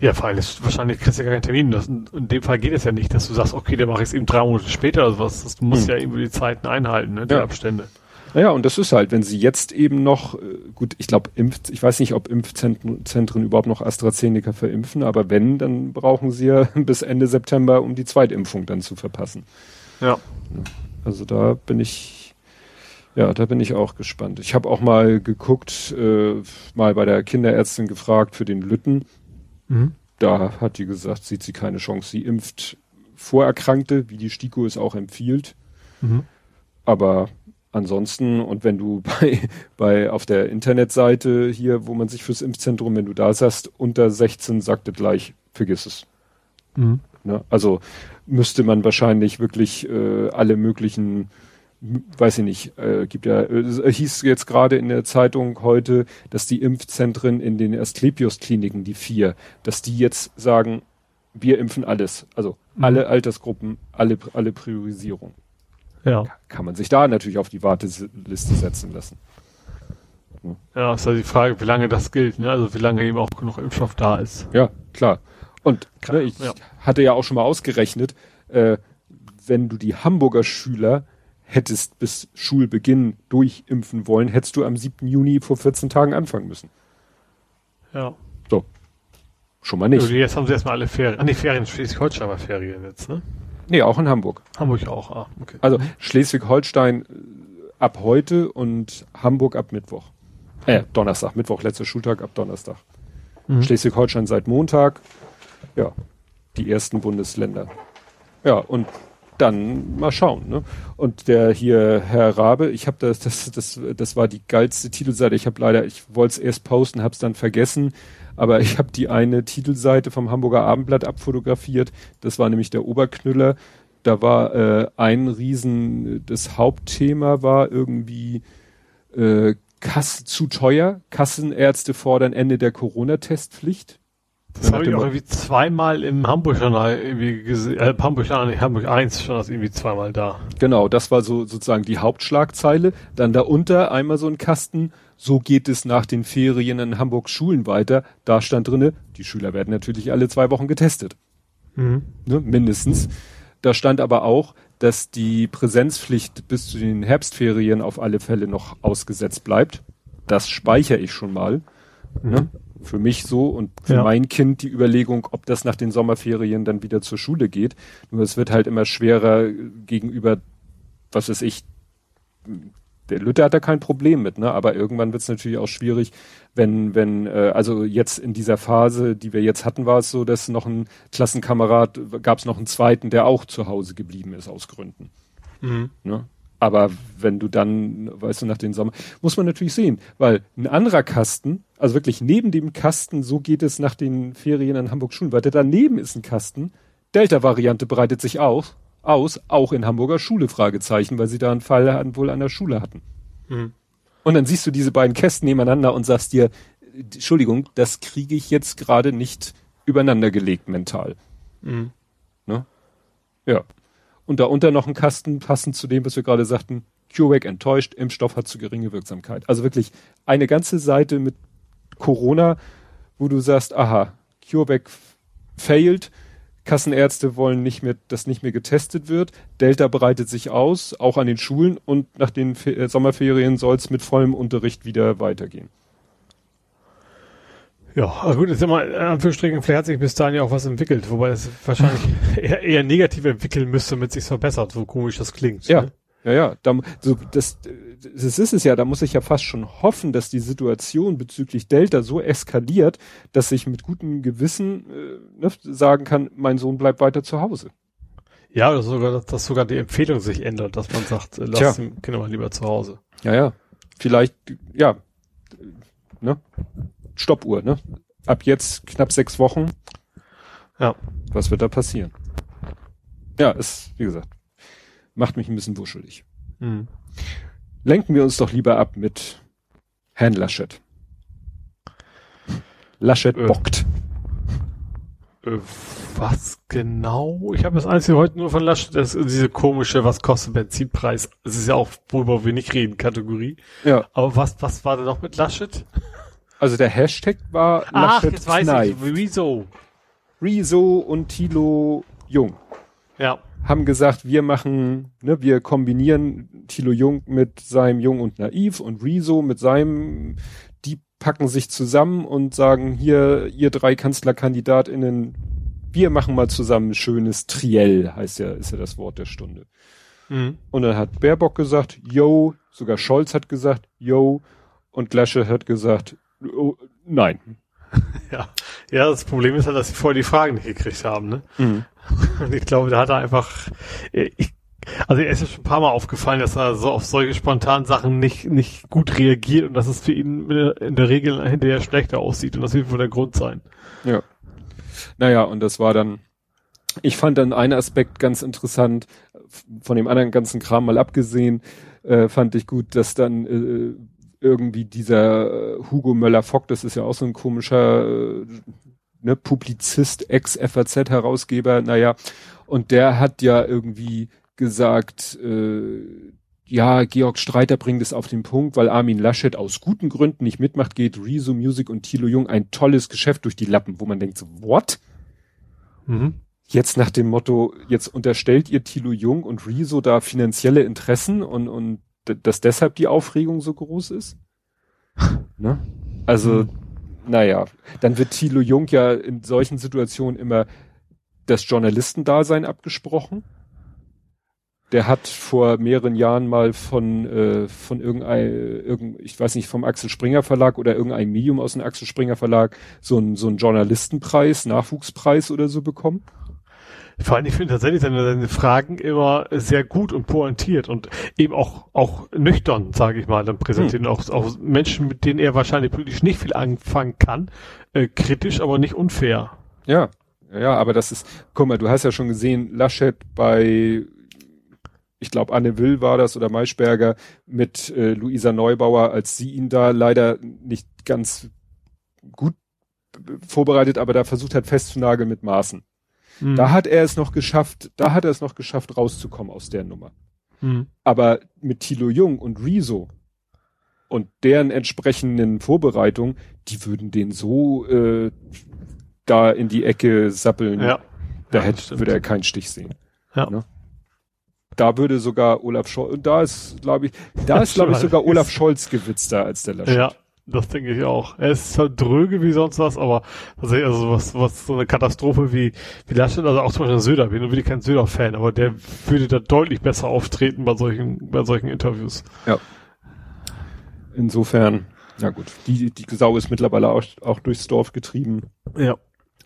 C: Ja, vor allem ist wahrscheinlich kriegst du ja keinen Termin. Das, in dem Fall geht es ja nicht, dass du sagst, okay, dann mache ich es eben drei Monate später oder sowas. Du musst hm. ja irgendwie die Zeiten einhalten, ne, die ja. Abstände.
B: Naja, und das ist halt, wenn sie jetzt eben noch, äh, gut, ich glaube, impft, ich weiß nicht, ob Impfzentren überhaupt noch AstraZeneca verimpfen, aber wenn, dann brauchen sie ja [LAUGHS] bis Ende September, um die Zweitimpfung dann zu verpassen.
C: Ja.
B: Also da bin ich, ja, da bin ich auch gespannt. Ich habe auch mal geguckt, äh, mal bei der Kinderärztin gefragt für den Lütten. Mhm. Da hat die gesagt, sieht sie keine Chance. Sie impft Vorerkrankte, wie die STIKO es auch empfiehlt. Mhm. Aber ansonsten, und wenn du [LAUGHS] bei, bei auf der Internetseite hier, wo man sich fürs Impfzentrum, wenn du da sagst, unter 16 sagt es gleich, vergiss es. Mhm. Ne? Also müsste man wahrscheinlich wirklich äh, alle möglichen, weiß ich nicht, äh, gibt ja, äh, hieß jetzt gerade in der Zeitung heute, dass die Impfzentren in den Asklepios-Kliniken, die vier, dass die jetzt sagen, wir impfen alles. Also mhm. alle Altersgruppen, alle, alle Priorisierung. Ja. Kann man sich da natürlich auf die Warteliste setzen lassen.
C: Ja, ja ist halt die Frage, wie lange das gilt, ne? Also wie lange eben auch genug Impfstoff da ist.
B: Ja, klar. Und ne, ich ja. hatte ja auch schon mal ausgerechnet, äh, wenn du die Hamburger Schüler hättest bis Schulbeginn durchimpfen wollen, hättest du am 7. Juni vor 14 Tagen anfangen müssen.
C: Ja.
B: So. Schon mal nicht. Also
C: jetzt haben sie erstmal alle Ferien. Ah, nee, Ferien, Schleswig-Holstein war Ferien jetzt, ne?
B: Nee, auch in Hamburg.
C: Hamburg auch, ah,
B: okay. Also Schleswig-Holstein äh, ab heute und Hamburg ab Mittwoch. Äh, Donnerstag, Mittwoch, letzter Schultag ab Donnerstag. Mhm. Schleswig-Holstein seit Montag. Ja, die ersten Bundesländer. Ja, und dann mal schauen. Ne? Und der hier Herr Rabe, ich habe das, das, das, das war die geilste Titelseite. Ich habe leider, ich wollte es erst posten, habe es dann vergessen. Aber ich habe die eine Titelseite vom Hamburger Abendblatt abfotografiert. Das war nämlich der Oberknüller. Da war äh, ein Riesen, das Hauptthema war irgendwie äh, Kass zu teuer. Kassenärzte fordern Ende der Corona-Testpflicht.
C: Das habe ich auch irgendwie zweimal im Hamburg-Journal irgendwie gesehen, äh, Hamburg-Journal, nicht Hamburg 1 schon das irgendwie zweimal da.
B: Genau, das war so sozusagen die Hauptschlagzeile. Dann darunter einmal so ein Kasten, so geht es nach den Ferien in Hamburg Schulen weiter. Da stand drinne, die Schüler werden natürlich alle zwei Wochen getestet. Mhm. Ne, mindestens. Da stand aber auch, dass die Präsenzpflicht bis zu den Herbstferien auf alle Fälle noch ausgesetzt bleibt. Das speichere ich schon mal. Mhm. Ne? Für mich so und für ja. mein Kind die Überlegung, ob das nach den Sommerferien dann wieder zur Schule geht. Nur es wird halt immer schwerer gegenüber, was weiß ich, der Lütte hat da kein Problem mit, ne? Aber irgendwann wird es natürlich auch schwierig, wenn, wenn, äh, also jetzt in dieser Phase, die wir jetzt hatten, war es so, dass noch ein Klassenkamerad, gab es noch einen zweiten, der auch zu Hause geblieben ist aus Gründen. Mhm. Ne? Aber wenn du dann, weißt du, nach den Sommer, muss man natürlich sehen, weil ein anderer Kasten, also wirklich neben dem Kasten, so geht es nach den Ferien an Hamburg Schulen weiter, daneben ist ein Kasten, Delta-Variante breitet sich aus, aus, auch in Hamburger Schule, Fragezeichen, weil sie da einen Fall an, wohl an der Schule hatten. Mhm. Und dann siehst du diese beiden Kästen nebeneinander und sagst dir, Entschuldigung, das kriege ich jetzt gerade nicht übereinander gelegt mental. Mhm. Ne? Ja. Und darunter noch ein Kasten, passend zu dem, was wir gerade sagten, CureVac enttäuscht, Impfstoff hat zu geringe Wirksamkeit. Also wirklich eine ganze Seite mit Corona, wo du sagst, aha, CureVac failed, Kassenärzte wollen nicht mehr, dass nicht mehr getestet wird. Delta breitet sich aus, auch an den Schulen und nach den Fe äh, Sommerferien soll es mit vollem Unterricht wieder weitergehen.
C: Ja, also gut, jetzt immer in Anführungsstrichen, vielleicht hat sich bis dahin ja auch was entwickelt, wobei es wahrscheinlich [LAUGHS] eher, eher negativ entwickeln müsste, damit sich verbessert, so komisch das klingt.
B: Ja, ne? Ja, ja. Da, so, das, das ist es ja, da muss ich ja fast schon hoffen, dass die Situation bezüglich Delta so eskaliert, dass ich mit gutem Gewissen äh, ne, sagen kann, mein Sohn bleibt weiter zu Hause.
C: Ja, oder sogar, dass sogar die Empfehlung sich ändert, dass man sagt, äh, lass Tja. Kinder mal lieber zu Hause.
B: Ja, ja. Vielleicht, ja, ne? Stoppuhr, ne? Ab jetzt knapp sechs Wochen. Ja. Was wird da passieren? Ja, ist, wie gesagt, macht mich ein bisschen wuschelig. Mhm. Lenken wir uns doch lieber ab mit Herrn Laschet. Laschet äh, bockt.
C: Äh, was genau? Ich habe das Einzige heute nur von Laschet, das ist diese komische, was kostet Benzinpreis? Das ist ja auch, worüber wir nicht reden, Kategorie. Ja. Aber was, was war denn noch mit Laschet?
B: Also der Hashtag war
C: Ach, Laschet jetzt weiß ich. Rezo.
B: Rezo und Thilo Jung. Ja. Haben gesagt, wir machen, ne, wir kombinieren Thilo Jung mit seinem Jung und Naiv und Rezo mit seinem, die packen sich zusammen und sagen, hier, ihr drei KanzlerkandidatInnen, wir machen mal zusammen ein schönes Triell, heißt ja, ist ja das Wort der Stunde. Mhm. Und dann hat Baerbock gesagt, yo, sogar Scholz hat gesagt, yo, und Lasche hat gesagt, Oh, nein. [LAUGHS]
C: Ja. ja, das Problem ist halt, dass sie vorher die Fragen nicht gekriegt haben. Ne? Mhm. Und [LAUGHS] ich glaube, da hat er einfach, ich, also er ist ja schon ein paar Mal aufgefallen, dass er so auf solche spontanen Sachen nicht, nicht gut reagiert und dass es für ihn in der Regel hinterher schlechter aussieht und das wird wohl der Grund sein.
B: Ja. Naja, und das war dann, ich fand dann einen Aspekt ganz interessant, von dem anderen ganzen Kram mal abgesehen, äh, fand ich gut, dass dann äh, irgendwie dieser äh, Hugo Möller-Fock, das ist ja auch so ein komischer äh, ne, Publizist, Ex-FAZ-Herausgeber, naja, und der hat ja irgendwie gesagt, äh, ja, Georg Streiter bringt es auf den Punkt, weil Armin Laschet aus guten Gründen nicht mitmacht, geht Rezo Music und Thilo Jung ein tolles Geschäft durch die Lappen, wo man denkt so, what? Mhm. Jetzt nach dem Motto, jetzt unterstellt ihr Thilo Jung und Rezo da finanzielle Interessen und, und dass deshalb die Aufregung so groß ist. [LAUGHS] ne? Also, mhm. Naja, dann wird Thilo Jung ja in solchen Situationen immer das Journalistendasein abgesprochen. Der hat vor mehreren Jahren mal von, äh, von irgendein, irgend, ich weiß nicht, vom Axel Springer Verlag oder irgendein Medium aus dem Axel Springer Verlag so ein so ein Journalistenpreis, Nachwuchspreis oder so bekommen.
C: Vor allem, ich finde tatsächlich seine, seine Fragen immer sehr gut und pointiert und eben auch, auch nüchtern, sage ich mal, dann präsentieren. Hm. Auch, auch Menschen, mit denen er wahrscheinlich politisch nicht viel anfangen kann. Äh, kritisch, aber nicht unfair.
B: Ja, ja, aber das ist, guck mal, du hast ja schon gesehen, Laschet bei, ich glaube, Anne Will war das oder Maischberger mit äh, Luisa Neubauer, als sie ihn da leider nicht ganz gut vorbereitet, aber da versucht hat festzunageln mit Maßen. Mhm. Da hat er es noch geschafft, da hat er es noch geschafft, rauszukommen aus der Nummer. Mhm. Aber mit Thilo Jung und Rezo und deren entsprechenden Vorbereitungen, die würden den so äh, da in die Ecke sappeln. Ja. Da ja, hätte, würde er keinen Stich sehen. Ja. Ne? Da würde sogar Olaf Scholz, und da ist, glaube ich, da ist, glaube ich, sogar Olaf Scholz gewitzter als der Laschet.
C: Ja, das denke ich auch. Er ist zwar dröge wie sonst was, aber tatsächlich, also was, was so eine Katastrophe wie, wie Laschet, also auch zum Beispiel Söder, bin wirklich kein Söder-Fan, aber der würde da deutlich besser auftreten bei solchen, bei solchen Interviews.
B: Ja. Insofern, ja gut, die, die Sau ist mittlerweile auch, auch durchs Dorf getrieben. Ja.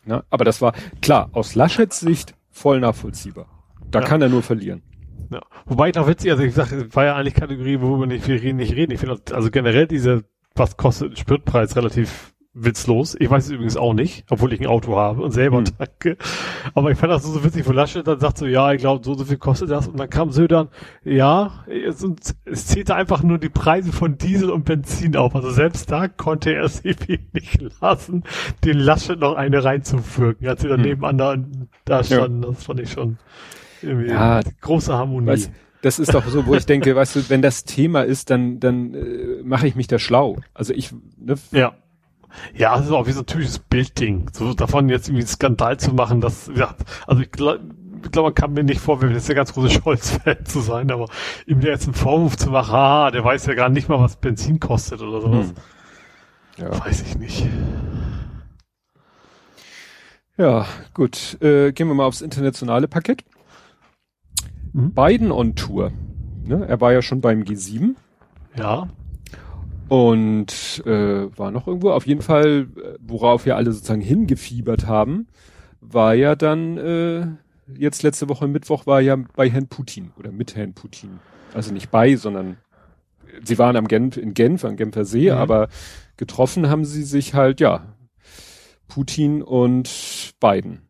B: Na, aber das war, klar, aus Laschets Sicht voll nachvollziehbar. Da ja. kann er nur verlieren.
C: Ja. Wobei ich noch witzig, also ich sag, war ja eigentlich Kategorie, worüber wir nicht, wir reden, nicht reden. Ich finde also generell diese, was kostet ein Spritpreis relativ witzlos. Ich weiß es übrigens auch nicht, obwohl ich ein Auto habe und selber hm. tanke. Aber ich fand das so witzig, wo Laschet dann sagt so, ja, ich glaube, so, so viel kostet das. Und dann kam Söder, ja, es, es zählte einfach nur die Preise von Diesel und Benzin auf. Also selbst da konnte er es [LAUGHS] irgendwie nicht lassen, den Laschet noch eine reinzufügen, als sie dann hm. nebenan da, da standen. Ja. Das fand ich schon irgendwie ja, große Harmonie. Weiß,
B: das ist doch so, wo ich [LAUGHS] denke, weißt du, wenn das Thema ist, dann, dann äh, mache ich mich da schlau. Also ich,
C: ne, ja ja, das ist auch wie so ein typisches Bildding. So davon jetzt irgendwie einen Skandal zu machen, das, ja, also ich glaube, ich glaube, man kann mir nicht vorwerfen, jetzt der ganz große [LAUGHS] Scholz-Fan zu sein, aber ihm der jetzt einen Vorwurf zu machen, ah, der weiß ja gar nicht mal, was Benzin kostet oder sowas. Hm. Ja. Weiß ich nicht.
B: Ja, gut. Äh, gehen wir mal aufs internationale Paket. Mhm. Biden on Tour. Ne? Er war ja schon beim G7.
C: Ja.
B: Und äh, war noch irgendwo, auf jeden Fall, äh, worauf wir alle sozusagen hingefiebert haben, war ja dann, äh, jetzt letzte Woche Mittwoch war ja bei Herrn Putin oder mit Herrn Putin. Also nicht bei, sondern sie waren am Genf, in Genf, am Genfer See, mhm. aber getroffen haben sie sich halt, ja, Putin und Biden.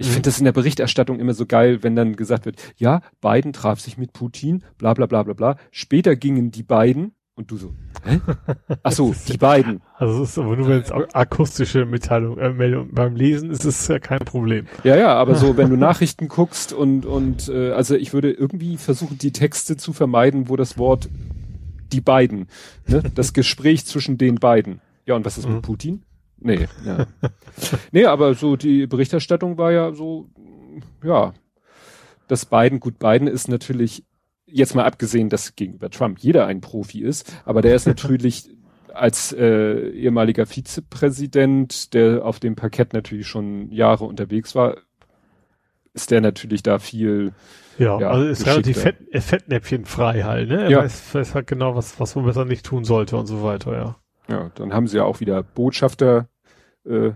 B: Ich mhm. finde das in der Berichterstattung immer so geil, wenn dann gesagt wird, ja, Biden traf sich mit Putin, bla bla bla bla bla. Später gingen die beiden und du so, hä? [LAUGHS] Ach so, die beiden.
C: Also es ist aber nur wenn es akustische Mitteilung, äh, Meldung beim Lesen ist es ja kein Problem.
B: Ja, ja, aber so wenn du Nachrichten guckst und und äh, also ich würde irgendwie versuchen die Texte zu vermeiden, wo das Wort die beiden, ne, das Gespräch zwischen den beiden. Ja, und was ist mhm. mit Putin? Nee, ja. [LAUGHS] nee, aber so die Berichterstattung war ja so ja, das Biden, gut, Biden ist natürlich jetzt mal abgesehen, dass gegenüber Trump jeder ein Profi ist, aber der ist [LAUGHS] natürlich als äh, ehemaliger Vizepräsident, der auf dem Parkett natürlich schon Jahre unterwegs war, ist der natürlich da viel.
C: Ja, ja also ist relativ fett, äh, fettnäpfchenfrei halt, ne? Er ja. weiß, weiß halt genau, was, was man besser nicht tun sollte und so weiter, ja.
B: Ja, dann haben sie ja auch wieder Botschafter äh,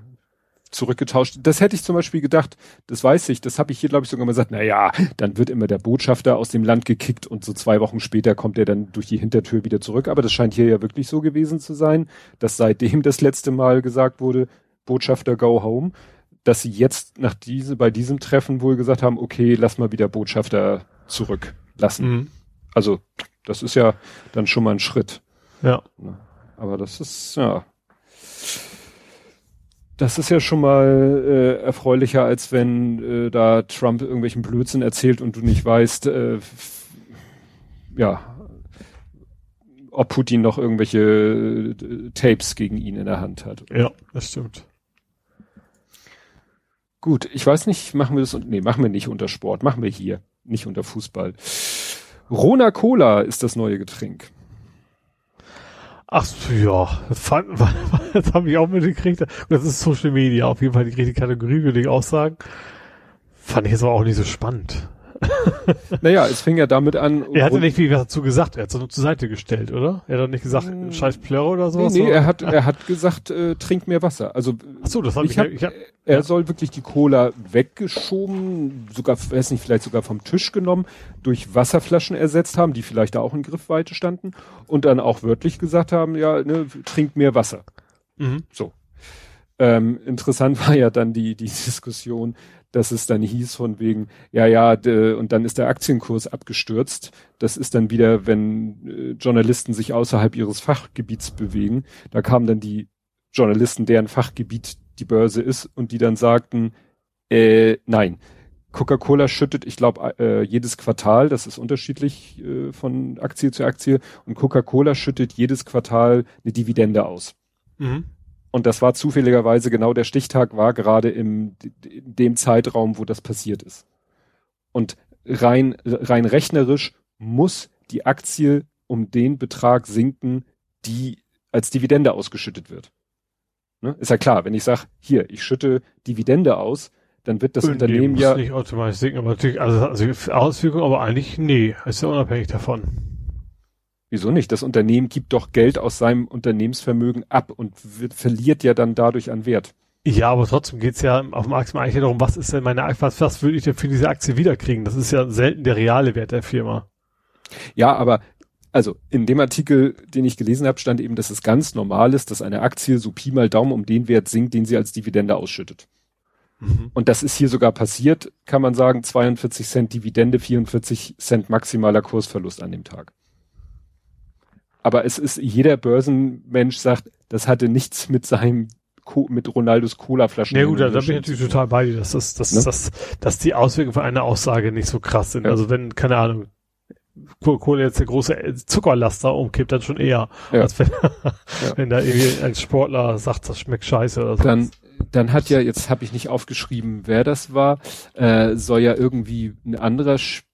B: zurückgetauscht. Das hätte ich zum Beispiel gedacht, das weiß ich, das habe ich hier, glaube ich, sogar mal gesagt, na ja, dann wird immer der Botschafter aus dem Land gekickt und so zwei Wochen später kommt er dann durch die Hintertür wieder zurück. Aber das scheint hier ja wirklich so gewesen zu sein, dass seitdem das letzte Mal gesagt wurde, Botschafter go home, dass sie jetzt nach diese, bei diesem Treffen wohl gesagt haben, okay, lass mal wieder Botschafter zurücklassen. Mhm. Also, das ist ja dann schon mal ein Schritt.
C: Ja.
B: Aber das ist, ja, das ist ja schon mal äh, erfreulicher, als wenn äh, da Trump irgendwelchen Blödsinn erzählt und du nicht weißt, äh, ja, ob Putin noch irgendwelche äh, Tapes gegen ihn in der Hand hat.
C: Ja, das stimmt.
B: Gut, ich weiß nicht, machen wir das, nee, machen wir nicht unter Sport, machen wir hier, nicht unter Fußball. Rona Cola ist das neue Getränk.
C: Ach ja, fand, [LAUGHS] das habe ich auch mitgekriegt. Das ist Social Media, auf jeden Fall die richtige Kategorie, würde ich auch sagen. Fand ich jetzt aber auch nicht so spannend. [LAUGHS]
B: naja, es fing ja damit an.
C: Er hatte nicht viel dazu gesagt, er hat es nur zur Seite gestellt, oder? Er hat doch nicht gesagt, hm. scheiß Plörre oder sowas?
B: Nee, nee er hat, [LAUGHS] er hat gesagt, äh, trink mehr Wasser. Also,
C: Ach so, das hab ich,
B: ich, hab, ich hab, Er ja. soll wirklich die Cola weggeschoben, sogar, weiß nicht, vielleicht sogar vom Tisch genommen, durch Wasserflaschen ersetzt haben, die vielleicht da auch in Griffweite standen und dann auch wörtlich gesagt haben, ja, ne, trink mehr Wasser. Mhm. So. Ähm, interessant [LAUGHS] war ja dann die, die Diskussion, dass es dann hieß von wegen, ja, ja, de, und dann ist der Aktienkurs abgestürzt. Das ist dann wieder, wenn äh, Journalisten sich außerhalb ihres Fachgebiets bewegen. Da kamen dann die Journalisten, deren Fachgebiet die Börse ist, und die dann sagten, äh, nein. Coca-Cola schüttet, ich glaube, äh, jedes Quartal, das ist unterschiedlich äh, von Aktie zu Aktie, und Coca-Cola schüttet jedes Quartal eine Dividende aus. Mhm. Und das war zufälligerweise genau der Stichtag war gerade im in dem Zeitraum, wo das passiert ist. Und rein, rein rechnerisch muss die Aktie um den Betrag sinken, die als Dividende ausgeschüttet wird. Ne? Ist ja klar, wenn ich sage, hier, ich schütte Dividende aus, dann wird das Unternehmen muss ja.
C: nicht automatisch sinken, aber natürlich, also, also Auswirkungen, aber eigentlich, nee, ist ja unabhängig davon.
B: Wieso nicht? Das Unternehmen gibt doch Geld aus seinem Unternehmensvermögen ab und wird, verliert ja dann dadurch an Wert.
C: Ja, aber trotzdem geht's ja auf dem Aktienmarkt eigentlich darum, was ist denn meine Aktie, was, was würde ich denn für diese Aktie wiederkriegen? Das ist ja selten der reale Wert der Firma.
B: Ja, aber also in dem Artikel, den ich gelesen habe, stand eben, dass es ganz normal ist, dass eine Aktie so Pi mal Daumen um den Wert sinkt, den sie als Dividende ausschüttet. Mhm. Und das ist hier sogar passiert, kann man sagen, 42 Cent Dividende, 44 Cent maximaler Kursverlust an dem Tag. Aber es ist, jeder Börsenmensch sagt, das hatte nichts mit seinem mit Ronaldos Cola-Flaschen.
C: Ja gut, da, bin ich natürlich total bei dir, dass, das, dass, ne? dass, dass die Auswirkungen von einer Aussage nicht so krass sind. Ja. Also wenn, keine Ahnung, Kohle jetzt der große Zuckerlaster umkippt, dann schon eher, ja. als wenn, ja. [LAUGHS] wenn da irgendwie ein Sportler sagt, das schmeckt scheiße oder so.
B: Dann, dann hat ja, jetzt habe ich nicht aufgeschrieben, wer das war, äh, soll ja irgendwie ein anderer Spieler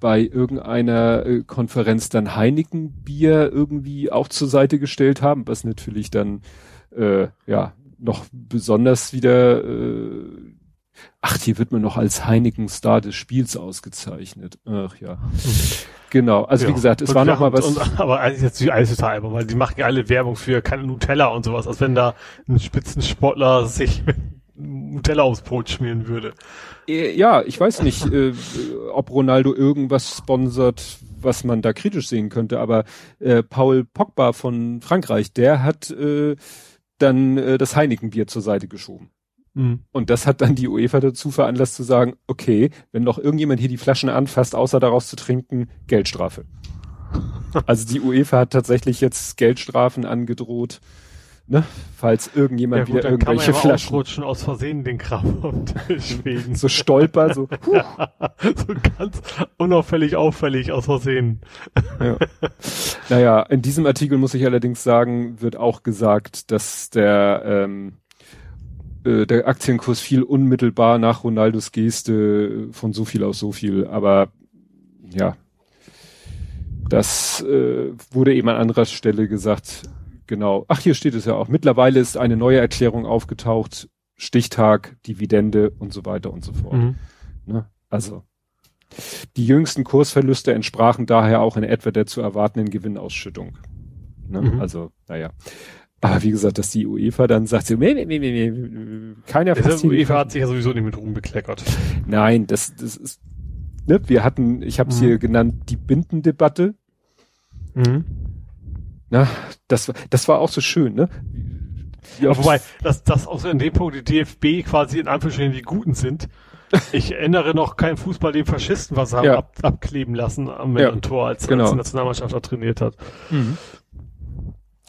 B: bei irgendeiner äh, Konferenz dann Heineken Bier irgendwie auch zur Seite gestellt haben, was natürlich dann äh, ja noch besonders wieder äh, ach, hier wird man noch als Heineken-Star des Spiels ausgezeichnet. Ach ja. Genau, also ja. wie gesagt, es und war noch mal was. Und,
C: aber eigentlich jetzt die alles total albern, weil die machen ja alle Werbung für keine Nutella und sowas, als wenn da ein Spitzensportler sich mit Nutella aufs Brot schmieren würde.
B: Äh, ja, ich weiß nicht, äh, ob Ronaldo irgendwas sponsert, was man da kritisch sehen könnte, aber äh, Paul Pogba von Frankreich, der hat äh, dann äh, das Heineken-Bier zur Seite geschoben. Mhm. Und das hat dann die UEFA dazu veranlasst zu sagen, okay, wenn noch irgendjemand hier die Flaschen anfasst, außer daraus zu trinken, Geldstrafe. also die UEFA hat tatsächlich jetzt Geldstrafen angedroht, ne? falls irgendjemand ja, gut, wieder irgendwelche kann man ja Flaschen
C: rutschen aus Versehen den Kram und
B: Schweden. [LAUGHS] so stolper, so, [LAUGHS]
C: so ganz unauffällig auffällig aus Versehen.
B: ja. Naja, in diesem Artikel muss ich allerdings sagen, wird auch gesagt, dass der ähm, äh, der Aktienkurs fiel unmittelbar nach Ronaldos Geste von so viel aus so viel. Aber ja, das äh, wurde eben an anderer Stelle gesagt. Genau. Ach, hier steht es ja auch. Mittlerweile ist eine neue Erklärung aufgetaucht. Stichtag, Dividende und so weiter und so fort. Mhm. Ne? Also die jüngsten Kursverluste entsprachen daher auch in etwa der zu erwartenden Gewinnausschüttung. Ne? Mhm. Also, naja. Aber wie gesagt, dass die UEFA dann sagt, so, nee, nee, nee, nee, keiner
C: Die UEFA hat sich ja sowieso nicht mit Ruhm bekleckert.
B: Nein, das, das ist, ne, wir hatten, ich habe es mhm. hier genannt, die Bindendebatte. Mhm. Na, das, das war auch so schön, ne?
C: Ja, wobei, dass, dass auch in dem Punkt die DFB quasi in Anführungsstrichen die Guten sind. Ich erinnere noch keinen Fußball, den Faschisten was haben ja. ab, abkleben lassen am ja, Tor, als, genau. als die Nationalmannschaft da trainiert hat. Mhm.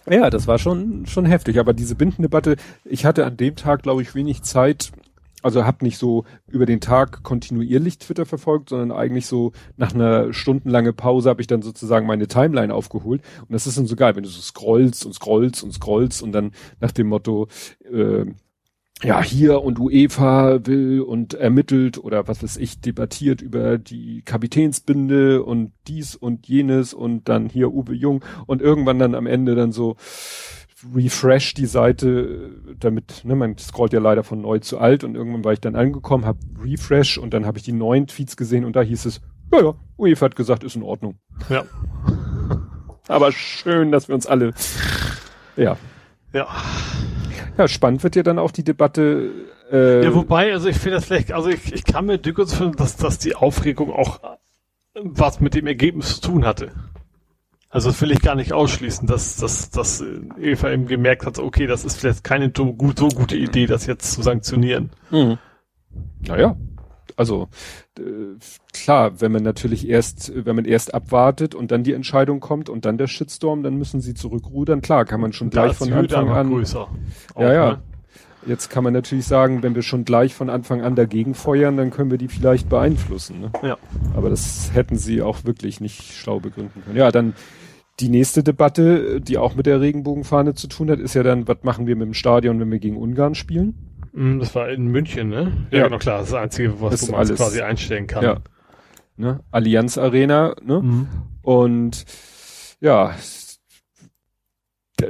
B: Ja, das war schon, schon heftig. Aber diese Bindendebatte, ich hatte an dem Tag, glaube ich, wenig Zeit, also habe nicht so über den Tag kontinuierlich Twitter verfolgt, sondern eigentlich so nach einer stundenlange Pause habe ich dann sozusagen meine Timeline aufgeholt. Und das ist dann so geil, wenn du so scrollst und scrollst und scrollst und dann nach dem Motto, äh, ja, hier und UEFA will und ermittelt oder was weiß ich, debattiert über die Kapitänsbinde und dies und jenes und dann hier Uwe Jung und irgendwann dann am Ende dann so refresh die Seite, damit, ne, man scrollt ja leider von neu zu alt und irgendwann war ich dann angekommen, hab refresh und dann habe ich die neuen Tweets gesehen und da hieß es, ja, ja, UEFA hat gesagt, ist in Ordnung.
C: Ja.
B: Aber schön, dass wir uns alle, ja.
C: Ja.
B: Ja, spannend wird ja dann auch die Debatte.
C: Äh, ja, wobei, also ich finde das vielleicht, also ich, ich kann mir durchaus finden, dass, dass die Aufregung auch was mit dem Ergebnis zu tun hatte. Also das will ich gar nicht ausschließen, dass, dass, dass Eva eben gemerkt hat, okay, das ist vielleicht keine so, gut, so gute Idee, das jetzt zu sanktionieren. Mhm.
B: Naja, also äh, klar, wenn man natürlich erst, wenn man erst abwartet und dann die Entscheidung kommt und dann der Shitstorm, dann müssen sie zurückrudern. Klar, kann man schon da gleich von Anfang an.
C: Größer.
B: Auch, ja, ja. Ne? Jetzt kann man natürlich sagen, wenn wir schon gleich von Anfang an dagegen feuern, dann können wir die vielleicht beeinflussen. Ne?
C: Ja.
B: Aber das hätten sie auch wirklich nicht schlau begründen können. Ja, dann die nächste Debatte, die auch mit der Regenbogenfahne zu tun hat, ist ja dann, was machen wir mit dem Stadion, wenn wir gegen Ungarn spielen?
C: Mm, das war in München, ne? Ja, ja. genau, klar. Das ist das Einzige, was das man alles, quasi einstellen kann.
B: Ja. Ne? Allianz Arena, ne? Mhm. Und ja,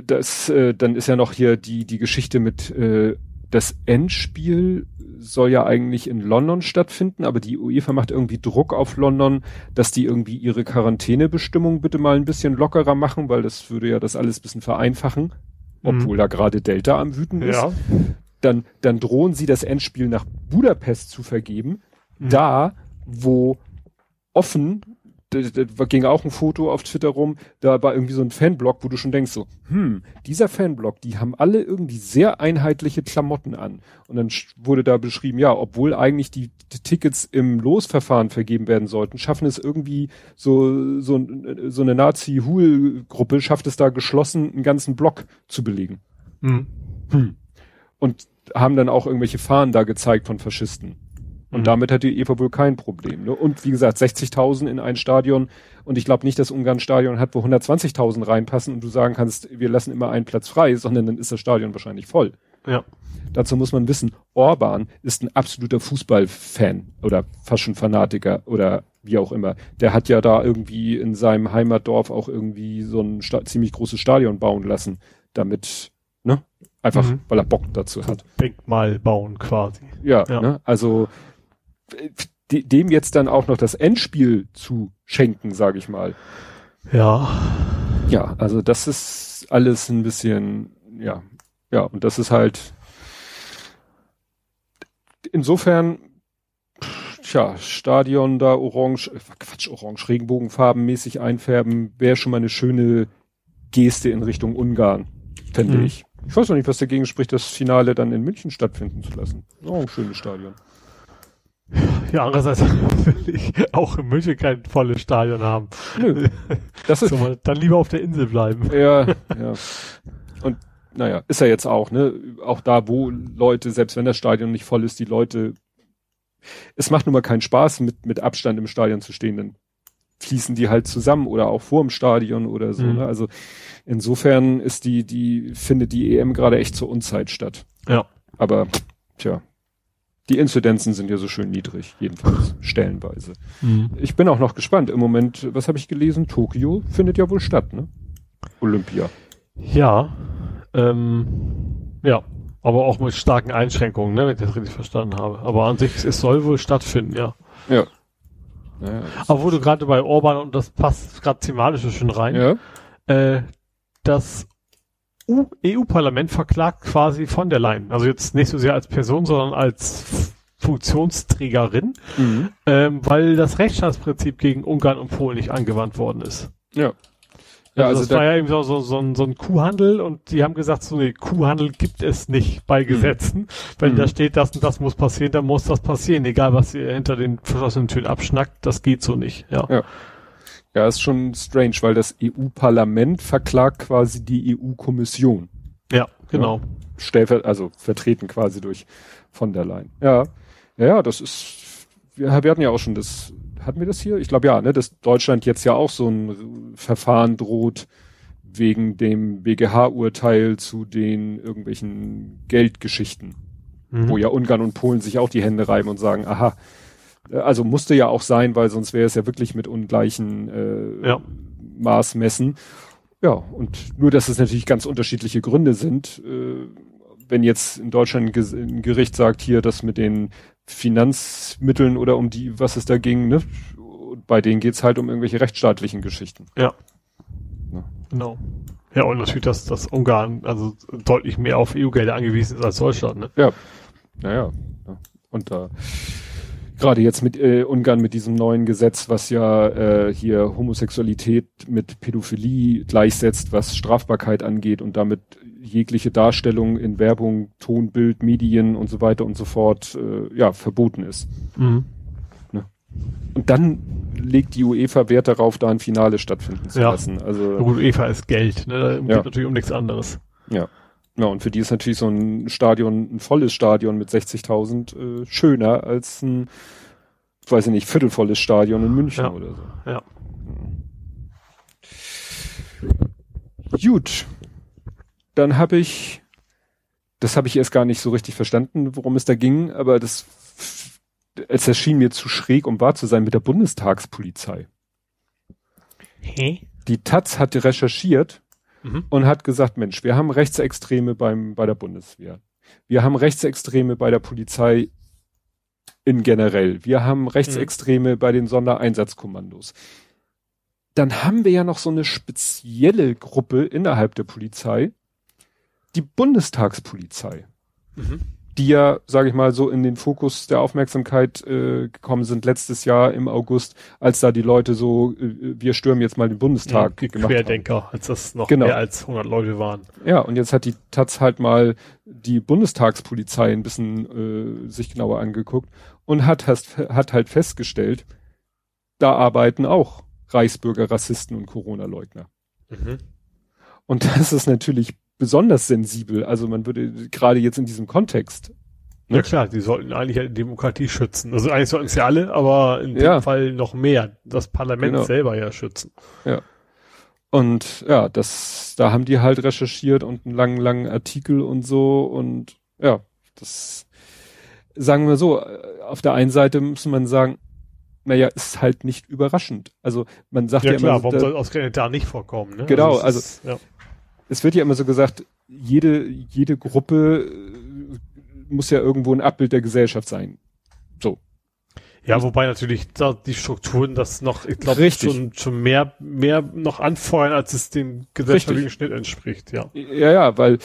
B: das, äh, dann ist ja noch hier die, die Geschichte mit äh, das Endspiel soll ja eigentlich in London stattfinden, aber die UEFA macht irgendwie Druck auf London, dass die irgendwie ihre Quarantänebestimmung bitte mal ein bisschen lockerer machen, weil das würde ja das alles bisschen vereinfachen, obwohl mhm. da gerade Delta am Wüten ist. Ja. dann, dann drohen sie das Endspiel nach Budapest zu vergeben,
C: Mhm.
B: da, wo offen, da, ging auch ein Foto auf Twitter rum, da war irgendwie so ein Fanblog, wo du schon denkst so, hm, dieser Fanblog, die haben alle irgendwie sehr einheitliche Klamotten an. Und dann wurde da beschrieben, ja, obwohl eigentlich die, die Tickets im Losverfahren vergeben werden sollten, schaffen es irgendwie so, so, so eine Nazi-Hul-Gruppe, schafft es da geschlossen, einen ganzen Block zu belegen.
C: Mhm.
B: Und haben dann auch irgendwelche Fahnen da gezeigt von Faschisten. Und
C: Mhm.
B: damit hat die EVA wohl kein Problem. Ne? Und wie gesagt, 60.000 in ein Stadion. Und ich glaube nicht, dass Ungarn ein Stadion hat, wo 120.000 reinpassen und du sagen kannst, wir lassen immer einen Platz frei, sondern dann ist das Stadion wahrscheinlich voll.
C: Ja.
B: Dazu muss man wissen, Orban ist ein absoluter Fußballfan oder fast schon Fanatiker oder wie auch immer. Der hat ja da irgendwie in seinem Heimatdorf auch irgendwie so ein sta ziemlich großes Stadion bauen lassen, damit, ne? Einfach,
C: Mhm.
B: weil er Bock dazu hat.
C: Denkmal bauen quasi.
B: Ja,
C: Ja.
B: Ne? also dem jetzt dann auch noch das Endspiel zu schenken, sage ich mal.
C: Ja.
B: Ja, also das ist alles ein bisschen, ja, ja, und das ist halt insofern, tja, Stadion da orange, äh, Quatsch, orange, regenbogenfarbenmäßig einfärben, wäre schon mal eine schöne Geste in Richtung Ungarn, fände
C: Mhm.
B: ich. Ich weiß noch nicht, was dagegen spricht, das Finale dann in München stattfinden zu lassen. Oh, ein schönes Stadion.
C: Ja, andererseits [LAUGHS] will ich auch in München kein volles Stadion haben.
B: Nö. Das ist,
C: So, dann lieber auf der Insel bleiben.
B: Ja, ja. Und naja, ist ja jetzt auch, ne? Auch da, wo Leute, selbst wenn das Stadion nicht voll ist, die Leute, es macht nun mal keinen Spaß, mit, mit Abstand im Stadion zu stehen, dann fließen die halt zusammen oder auch vor dem Stadion oder so.
C: Mhm.
B: Ne? Also insofern ist die, die, findet die EM gerade echt zur Unzeit statt.
C: Ja.
B: Aber, tja, die Inzidenzen sind ja so schön niedrig, jedenfalls stellenweise. Ich bin auch noch gespannt. Im Moment, was habe ich gelesen? Tokio findet ja wohl statt, ne? Olympia.
C: Ja. Ähm, ja. Aber auch mit starken Einschränkungen, ne, wenn ich das richtig verstanden habe. Aber an sich, es soll wohl stattfinden, ja.
B: Ja. Naja,
C: Aber wo du gerade bei Orban, und das passt gerade thematisch so schön rein,
B: ja.
C: äh, das U- EU-Parlament verklagt quasi von der Leyen. Also jetzt nicht so sehr als Person, sondern als Funktionsträgerin,
B: Mhm.
C: ähm, weil das Rechtsstaatsprinzip gegen Ungarn und Polen nicht angewandt worden ist.
B: Ja. Ja,
C: also,
B: also
C: das
B: da-
C: war ja eben so, so, so, ein, so ein Kuhhandel und die haben gesagt, so nee, Kuhhandel gibt es nicht bei Gesetzen. Wenn
B: Mhm.
C: da steht, das und das muss passieren, dann muss das passieren, egal was ihr hinter den verschlossenen Türen abschnackt, das geht so nicht. Ja.
B: Ja. Ja, ist schon strange, weil das EU-Parlament verklagt quasi die EU-Kommission.
C: Ja, genau.
B: Stellver also vertreten quasi durch von der Leyen. Ja. Ja, ja, das ist, wir, wir hatten ja auch schon das, hatten wir das hier? Ich glaube ja, ne, dass Deutschland jetzt ja auch so ein Verfahren droht wegen dem BGH-Urteil zu den irgendwelchen Geldgeschichten.
C: Mhm.
B: wo ja Ungarn und Polen sich auch die Hände reiben und sagen, aha, also musste ja auch sein, weil sonst wäre es ja wirklich mit ungleichen äh,
C: Ja.
B: Maß messen. Ja, und nur, dass es natürlich ganz unterschiedliche Gründe sind. Äh, wenn jetzt in Deutschland ein Gericht sagt, hier das mit den Finanzmitteln oder um die, was es da ging, ne? Und bei denen geht's halt um irgendwelche rechtsstaatlichen Geschichten.
C: Ja.
B: Ja.
C: Genau. Ja, und natürlich, dass, dass Ungarn also deutlich mehr auf EU-Gelder angewiesen ist als Deutschland. Ne?
B: Ja. Naja. Ja. Und da gerade jetzt mit äh, Ungarn mit diesem neuen Gesetz, was ja äh, hier Homosexualität mit Pädophilie gleichsetzt, was Strafbarkeit angeht und damit jegliche Darstellung in Werbung, Ton, Bild, Medien und so weiter und so fort äh, ja verboten ist.
C: Mhm.
B: Und dann legt die UEFA Wert darauf, da ein Finale stattfinden zu
C: Ja.
B: lassen. Also
C: gut, Eva ist Geld. Ne? Da geht
B: Ja.
C: natürlich um nichts anderes.
B: ja. Ja, und für die ist natürlich so ein Stadion, ein volles Stadion mit 60.000 äh, schöner als ein, weiß ich nicht, viertelvolles Stadion in München
C: Ja.
B: oder so.
C: Ja.
B: Gut. Dann habe ich, das habe ich erst gar nicht so richtig verstanden, worum es da ging, aber das, es erschien mir zu schräg, um wahr zu sein, mit der Bundestagspolizei.
C: Hä?
B: Die Taz hatte recherchiert
C: Mhm.
B: und hat gesagt, Mensch, wir haben Rechtsextreme beim, bei der Bundeswehr. Wir haben Rechtsextreme bei der Polizei in generell. Wir haben Rechtsextreme bei den Sondereinsatzkommandos. Dann haben wir ja noch so eine spezielle Gruppe innerhalb der Polizei, die Bundestagspolizei. Mhm. Die ja, sage ich mal, so in den Fokus der Aufmerksamkeit äh, gekommen sind letztes Jahr im August, als da die Leute so, äh, wir stürmen jetzt mal den Bundestag
C: ja, gemacht Querdenker, haben. als das noch
B: genau.
C: mehr als 100 Leute waren.
B: Ja, und jetzt hat die Taz halt mal die Bundestagspolizei ein bisschen äh, sich genauer angeguckt und hat, hast, hat halt festgestellt, da arbeiten auch Reichsbürger, Rassisten und Corona-Leugner. Mhm. Und das ist natürlich besonders sensibel. Also man würde gerade jetzt in diesem Kontext.
C: Ne? Ja klar, die sollten eigentlich die Demokratie schützen. Also eigentlich sollten es ja alle, aber in dem ja. Fall noch mehr. Das Parlament genau. selber ja schützen.
B: Ja. Und ja, das, da haben die halt recherchiert und einen langen, langen Artikel und so und ja, das sagen wir so, auf der einen Seite muss man sagen, naja, ist halt nicht überraschend. Also man sagt ja, ja
C: klar,
B: immer,
C: warum da, soll ausgerechnet da nicht vorkommen? Ne?
B: Genau, also, ist, also ja. Es wird ja immer so gesagt, jede jede Gruppe äh, muss ja irgendwo ein Abbild der Gesellschaft sein. So.
C: Ja, wobei natürlich da die Strukturen das noch, ich glaube, schon, schon mehr, mehr noch anfeuern, als es dem gesellschaftlichen Richtig. Schnitt entspricht, ja.
B: Ja, ja, weil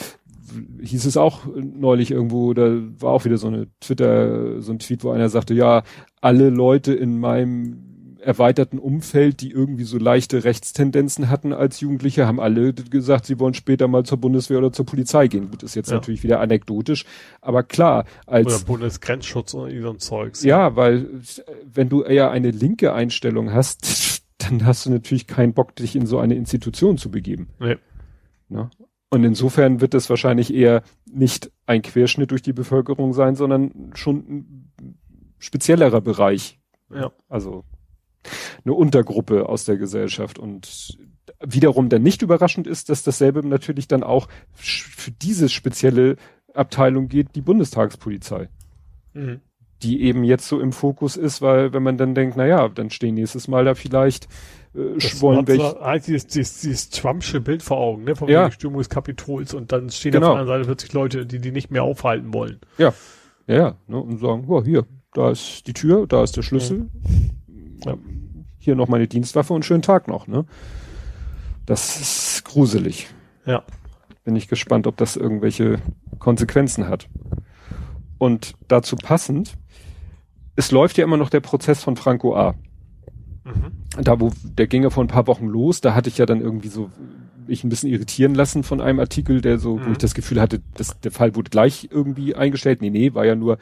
B: hieß es auch neulich irgendwo, da war auch wieder so eine Twitter, so ein Tweet, wo einer sagte, ja, alle Leute in meinem erweiterten Umfeld, die irgendwie so leichte Rechtstendenzen hatten als Jugendliche, haben alle gesagt, sie wollen später mal zur Bundeswehr oder zur Polizei gehen. Gut, ist jetzt ja. natürlich wieder anekdotisch, aber klar, als
C: oder Bundesgrenzschutz oder so ein Zeugs.
B: Ja, weil wenn du eher eine linke Einstellung hast, [LAUGHS] dann hast du natürlich keinen Bock, dich in so eine Institution zu begeben. Nee. Ne? Und insofern wird es wahrscheinlich eher nicht ein Querschnitt durch die Bevölkerung sein, sondern schon ein speziellerer Bereich. Ja. Also eine Untergruppe aus der Gesellschaft. Und wiederum dann nicht überraschend ist, dass dasselbe natürlich dann auch für diese spezielle Abteilung geht, die Bundestagspolizei. Mhm. Die eben jetzt so im Fokus ist, weil wenn man dann denkt, na ja, dann stehen nächstes Mal da vielleicht
C: äh, das wollen welche. Halt dieses, dieses, dieses Trumpsche Bild vor Augen, ne? Von ja. Stürmung des Kapitols und dann stehen genau. auf der anderen Seite plötzlich Leute, die die nicht mehr aufhalten wollen.
B: Ja. Ja, ja. Ne? Und sagen, oh, hier, da ist die Tür, da ist der Schlüssel. Ja. Hier noch meine Dienstwaffe und schönen Tag noch, ne? Das ist gruselig.
C: Ja.
B: Bin ich gespannt, ob das irgendwelche Konsequenzen hat. Und dazu passend, es läuft ja immer noch der Prozess von Franco A. Mhm. Da, wo, der ging ja vor ein paar Wochen los, da hatte ich ja dann irgendwie so ich ein bisschen irritieren lassen von einem Artikel, der so, mhm. wo ich das Gefühl hatte, dass der Fall wurde gleich irgendwie eingestellt. Nee, nee, war ja nur,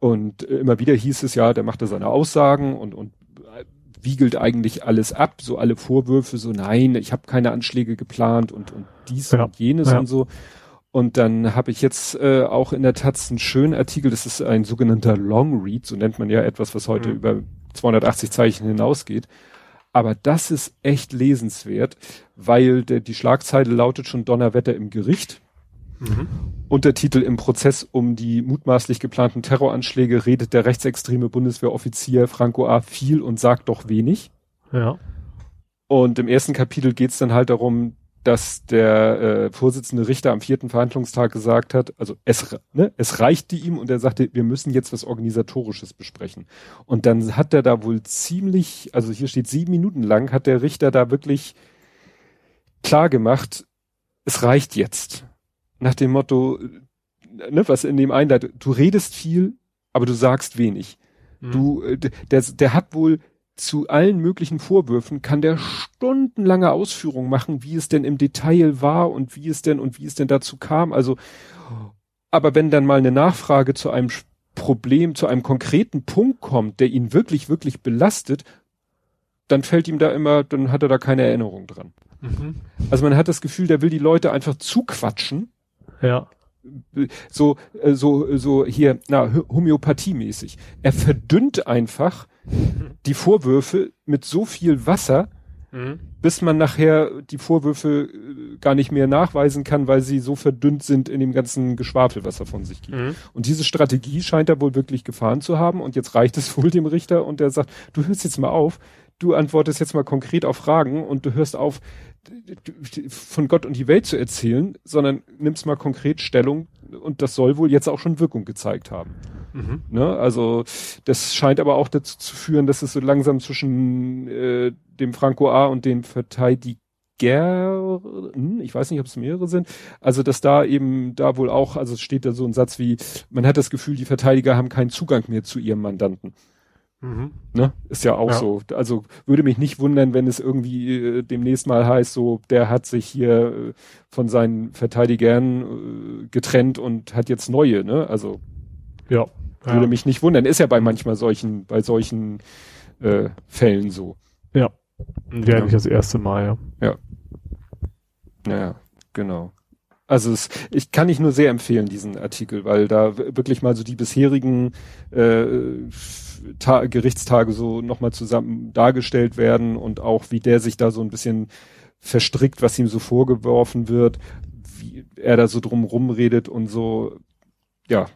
B: und äh, immer wieder hieß es ja, der machte seine Aussagen und, und wiegelt eigentlich alles ab, so alle Vorwürfe, so nein, ich habe keine Anschläge geplant und, und dies ja. und jenes ja. und so. Und dann habe ich jetzt äh, auch in der Taz einen schönen Artikel, das ist ein sogenannter Long Read, so nennt man ja etwas, was heute mhm. über 280 Zeichen hinausgeht. Aber das ist echt lesenswert, weil der, die Schlagzeile lautet schon Donnerwetter im Gericht. Mhm. Untertitel im Prozess um die mutmaßlich geplanten Terroranschläge redet der rechtsextreme Bundeswehroffizier Franco A. viel und sagt doch wenig.
C: Ja.
B: Und im ersten Kapitel geht es dann halt darum, dass der äh, Vorsitzende Richter am vierten Verhandlungstag gesagt hat, also es, ne, es reichte ihm und er sagte, wir müssen jetzt was Organisatorisches besprechen. Und dann hat er da wohl ziemlich, also hier steht sieben Minuten lang, hat der Richter da wirklich klar gemacht, es reicht jetzt. Nach dem Motto, ne, was in dem einleitet, du redest viel, aber du sagst wenig. Mhm. Du, äh, der, der hat wohl zu allen möglichen Vorwürfen kann der stundenlange Ausführungen machen, wie es denn im Detail war und wie es denn und wie es denn dazu kam. Also, aber wenn dann mal eine Nachfrage zu einem Problem, zu einem konkreten Punkt kommt, der ihn wirklich, wirklich belastet, dann fällt ihm da immer, dann hat er da keine Erinnerung dran. Mhm. Also man hat das Gefühl, der will die Leute einfach zuquatschen.
C: Ja
B: so äh, so so hier na homöopathiemäßig. Er verdünnt einfach [LAUGHS] die Vorwürfe mit so viel Wasser, mhm. bis man nachher die Vorwürfe äh, gar nicht mehr nachweisen kann, weil sie so verdünnt sind in dem ganzen Geschwafel, was er von sich gibt. Mhm. Und diese Strategie scheint er wohl wirklich gefahren zu haben. Und jetzt reicht es [LAUGHS] wohl dem Richter und der sagt, du hörst jetzt mal auf, du antwortest jetzt mal konkret auf Fragen und du hörst auf, von Gott und die Welt zu erzählen, sondern nimmst mal konkret Stellung und das soll wohl jetzt auch schon Wirkung gezeigt haben. Mhm. Ne? Also das scheint aber auch dazu zu führen, dass es so langsam zwischen äh, dem Franco A und den Verteidigern Gern, ich weiß nicht, ob es mehrere sind, also dass da eben da wohl auch, also steht da so ein Satz wie, man hat das Gefühl, die Verteidiger haben keinen Zugang mehr zu ihrem Mandanten. Mhm. Ne? Ist ja auch ja. so. Also würde mich nicht wundern, wenn es irgendwie äh, demnächst mal heißt, so der hat sich hier äh, von seinen Verteidigern äh, getrennt und hat jetzt neue, ne? Also ja. Würde ja. mich nicht wundern. Ist ja bei manchmal solchen, bei solchen äh, Fällen so.
C: Ja. Wäre ja. nicht das erste Mal, ja.
B: Ja. Naja, genau. Also es, ich kann nicht nur sehr empfehlen, diesen Artikel, weil da wirklich mal so die bisherigen äh, Ta Gerichtstage so nochmal zusammen dargestellt werden und auch wie der sich da so ein bisschen verstrickt, was ihm so vorgeworfen wird, wie er da so drum rumredet und so, ja.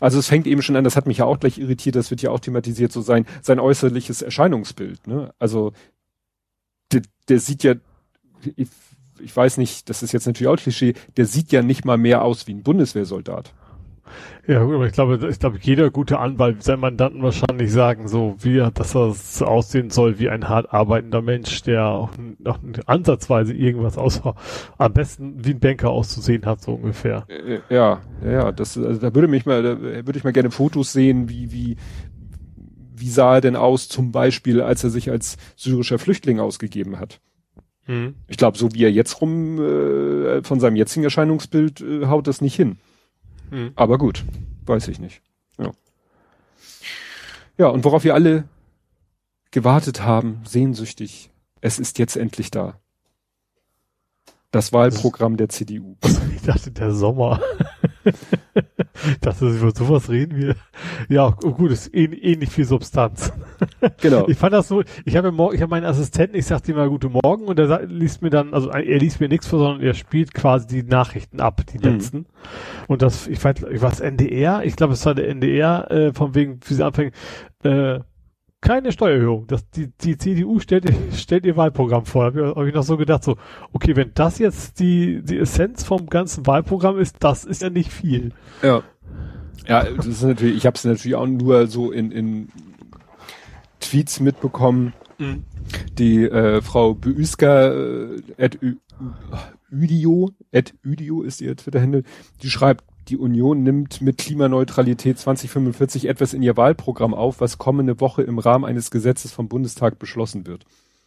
B: Also es fängt eben schon an, das hat mich ja auch gleich irritiert, das wird ja auch thematisiert, so sein, sein äußerliches Erscheinungsbild, ne? Also der, der sieht ja, ich, ich weiß nicht, das ist jetzt natürlich auch Klischee, der sieht ja nicht mal mehr aus wie ein Bundeswehrsoldat.
C: Ja, gut, aber ich glaube, ich glaube, jeder gute Anwalt sein Mandanten wahrscheinlich sagen, so wie er, dass er so aussehen soll wie ein hart arbeitender Mensch, der auch, auch ansatzweise irgendwas außer am besten wie ein Banker auszusehen hat, so ungefähr.
B: Äh, ja, ja, das, also da würde mich mal, da würde ich mal gerne Fotos sehen, wie, wie, wie sah er denn aus, zum Beispiel, als er sich als syrischer Flüchtling ausgegeben hat. Hm. Ich glaube, so wie er jetzt rum äh, von seinem jetzigen Erscheinungsbild äh, haut das nicht hin. Hm. Aber gut, weiß ich nicht. Ja. ja, und worauf wir alle gewartet haben, sehnsüchtig, es ist jetzt endlich da. Das Wahlprogramm der CDU. [LAUGHS]
C: Ich dachte, der Sommer. [LAUGHS] ich dachte, über sowas reden wir. Ja, oh gut, ist ähnlich viel Substanz. [LAUGHS] Genau. Ich fand das so, ich habe morgen, ich habe meinen Assistenten, ich sagte ihm mal guten Morgen und er liest mir dann, also er liest mir nichts vor, sondern er spielt quasi die Nachrichten ab, die mhm. letzten. Und das, ich weiß, ich weiß NDR, ich glaube, es war der NDR, äh, von wegen, wie sie anfangen, äh, keine Steuererhöhung. Das, die, die CDU stellt, [LAUGHS] stellt ihr Wahlprogramm vor. Da habe ich, hab ich noch so gedacht, so, okay, wenn das jetzt die, die Essenz vom ganzen Wahlprogramm ist, das ist ja nicht viel.
B: Ja. Ja, das ist natürlich, ich habe es natürlich auch nur so in, in Tweets mitbekommen. Mhm. Die äh, Frau Büsker, äh, at Udio, at Udio ist ihr Twitter-Handle, die schreibt, die Union nimmt mit Klimaneutralität 2045 etwas in ihr Wahlprogramm auf, was kommende Woche im Rahmen eines Gesetzes vom Bundestag beschlossen wird.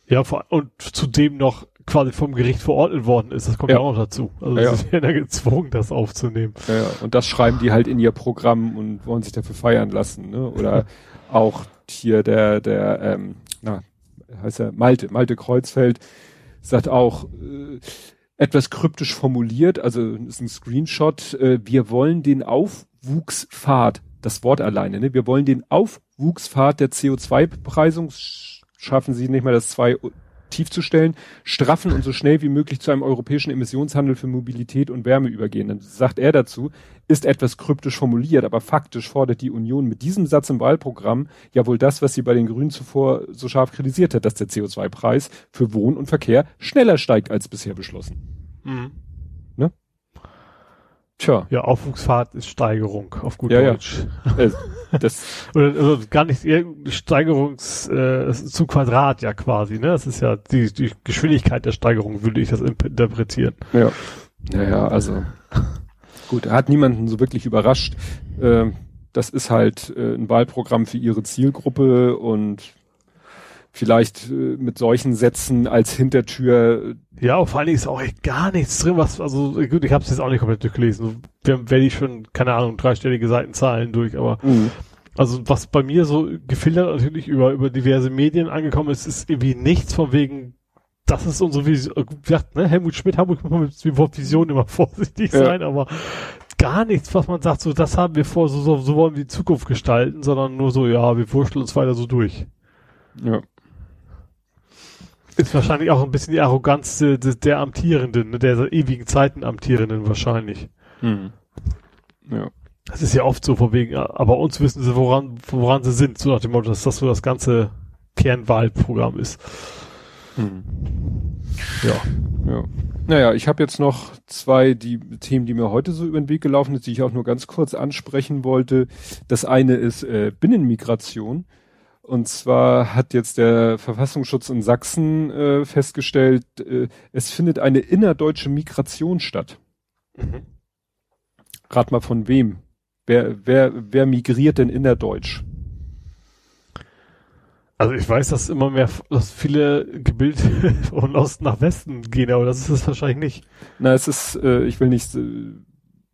C: Ja, und zudem noch quasi vom Gericht verordnet worden ist. Das kommt ja, ja auch noch dazu. Also ja, sie werden ja [LAUGHS] gezwungen, das aufzunehmen.
B: Ja, und das schreiben die halt in ihr Programm und wollen sich dafür feiern lassen. Ne? Oder [LAUGHS] auch hier der, der, ähm, na, heißt er, Malte, Malte Kreuzfeld sagt auch, äh, etwas kryptisch formuliert, also ist ein Screenshot, äh, wir wollen den Aufwuchspfad, das Wort alleine, ne? wir wollen den Aufwuchspfad der CO2-Bepreisung, schaffen sie nicht mehr das zwei tief zu stellen, straffen und so schnell wie möglich zu einem europäischen Emissionshandel für Mobilität und Wärme übergehen. Dann sagt er dazu, ist etwas kryptisch formuliert, aber faktisch fordert die Union mit diesem Satz im Wahlprogramm ja wohl das, was sie bei den Grünen zuvor so scharf kritisiert hat, dass der CO2-Preis für Wohn- und Verkehr schneller steigt als bisher beschlossen. Mhm.
C: Tja. Ja, Aufwuchsfahrt ist Steigerung auf gut ja, Deutsch. Ja. Äh, [LAUGHS] das Oder also gar nicht Steigerungs äh, zu Quadrat ja quasi, ne? Das ist ja die, die Geschwindigkeit der Steigerung, würde ich das interpretieren.
B: Ja. Naja, also gut, hat niemanden so wirklich überrascht. Äh, das ist halt äh, ein Wahlprogramm für ihre Zielgruppe und vielleicht äh, mit solchen Sätzen als Hintertür.
C: Ja, vor allen Dingen ist auch echt gar nichts drin, was, also gut, ich habe es jetzt auch nicht komplett durchgelesen. Werde ich schon, keine Ahnung, dreistellige Seitenzahlen durch, aber mhm. also was bei mir so gefiltert natürlich über, über diverse Medien angekommen ist, ist irgendwie nichts von wegen, das ist unsere Vision. Wie gesagt, ne, Helmut Schmidt, Hamburg man mit dem Wort Vision immer [LAUGHS] vorsichtig ja. sein, aber gar nichts, was man sagt, so das haben wir vor, so, so, so wollen wir die Zukunft gestalten, sondern nur so, ja, wir wurschteln uns weiter so durch. Ja. Ist wahrscheinlich auch ein bisschen die Arroganz der, der Amtierenden, ne, der ewigen Zeiten Amtierenden wahrscheinlich. Hm. Ja. Das ist ja oft so von wegen, aber uns wissen sie, woran, woran sie sind, so nach dem Motto, dass das so das ganze Kernwahlprogramm ist. Hm.
B: Ja. Ja. Naja, ich habe jetzt noch zwei die Themen, die mir heute so über den Weg gelaufen sind, die ich auch nur ganz kurz ansprechen wollte. Das eine ist äh, Binnenmigration. Und zwar hat jetzt der Verfassungsschutz in Sachsen äh, festgestellt, äh, es findet eine innerdeutsche Migration statt. Mhm. Rat mal von wem? Wer, wer, wer migriert denn innerdeutsch?
C: Also ich weiß, dass immer mehr, dass viele gebildet [LAUGHS] von Osten nach Westen gehen, aber das ist es wahrscheinlich nicht.
B: Na, es ist, äh, ich will nicht, äh,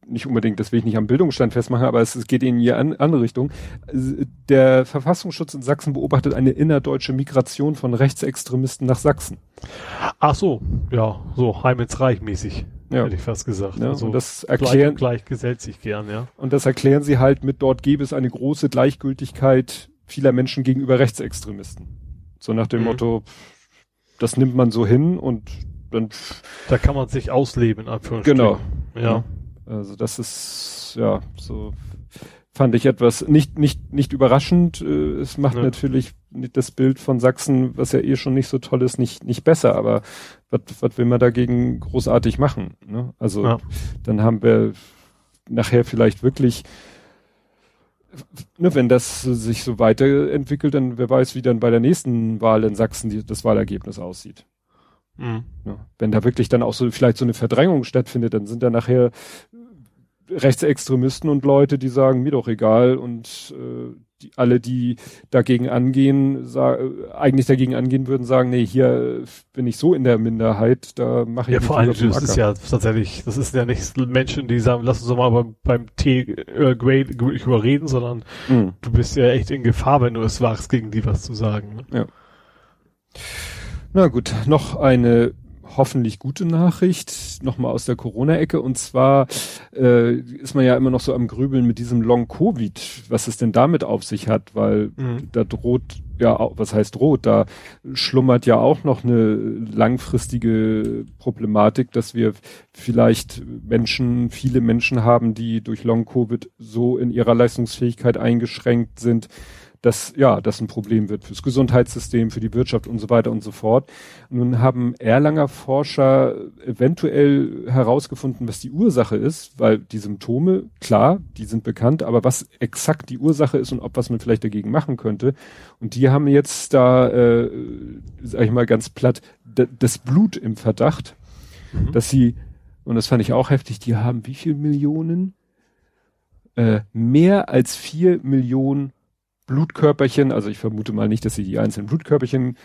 B: nicht unbedingt, das will ich nicht am Bildungsstand festmachen, aber es, es geht in die an, andere Richtung. Der Verfassungsschutz in Sachsen beobachtet eine innerdeutsche Migration von Rechtsextremisten nach Sachsen.
C: Ach so, ja, so Heim ins Reich mäßig. Ja. Hätte ich fast gesagt.
B: Ja, also
C: und
B: das erklären,
C: gleich, gleich gesellt sich gern, ja.
B: Und das erklären sie halt mit, dort gäbe es eine große Gleichgültigkeit vieler Menschen gegenüber Rechtsextremisten. So nach dem mhm. Motto, das nimmt man so hin und dann.
C: Da kann man sich ausleben, Anführungsstrichen.
B: Genau. Ja. Also das ist, ja, so fand ich etwas nicht, nicht, nicht überraschend. Äh, es macht ja. natürlich das Bild von Sachsen, was ja eh schon nicht so toll ist, nicht, nicht besser, aber was, was will man dagegen großartig machen? Ne? Also ja. dann haben wir nachher vielleicht wirklich ne, wenn das sich so weiterentwickelt, dann wer weiß, wie dann bei der nächsten Wahl in Sachsen die, das Wahlergebnis aussieht. Mhm. Ja, wenn da wirklich dann auch so vielleicht so eine Verdrängung stattfindet, dann sind da nachher Rechtsextremisten und Leute, die sagen, mir doch egal und äh, die, alle, die dagegen angehen, sag, eigentlich dagegen angehen würden, sagen, nee, hier bin ich so in der Minderheit, da mache ich
C: Ja, vor allem, das ist ja tatsächlich, das ist ja nicht Menschen, die sagen, lass uns doch mal beim, beim Tee Earl Grey überreden, sondern mhm. du bist ja echt in Gefahr, wenn du es wagst, gegen die was zu sagen.
B: Ne? Ja. Na gut, noch eine hoffentlich gute Nachricht, nochmal aus der Corona-Ecke. Und zwar äh, ist man ja immer noch so am Grübeln mit diesem Long-Covid, was es denn damit auf sich hat, weil mhm. da droht ja, was heißt droht, da schlummert ja auch noch eine langfristige Problematik, dass wir vielleicht Menschen, viele Menschen haben, die durch Long-Covid so in ihrer Leistungsfähigkeit eingeschränkt sind, dass ja, das ein Problem wird fürs Gesundheitssystem, für die Wirtschaft und so weiter und so fort. Nun haben Erlanger Forscher eventuell herausgefunden, was die Ursache ist, weil die Symptome, klar, die sind bekannt, aber was exakt die Ursache ist und ob was man vielleicht dagegen machen könnte. Und die haben jetzt da, äh, sag ich mal ganz platt, das Blut im Verdacht, mhm. dass sie, und das fand ich auch heftig, die haben wie viel Millionen? Äh, mehr als vier Millionen Blutkörperchen, also ich vermute mal nicht, dass sie die einzelnen Blutkörperchen,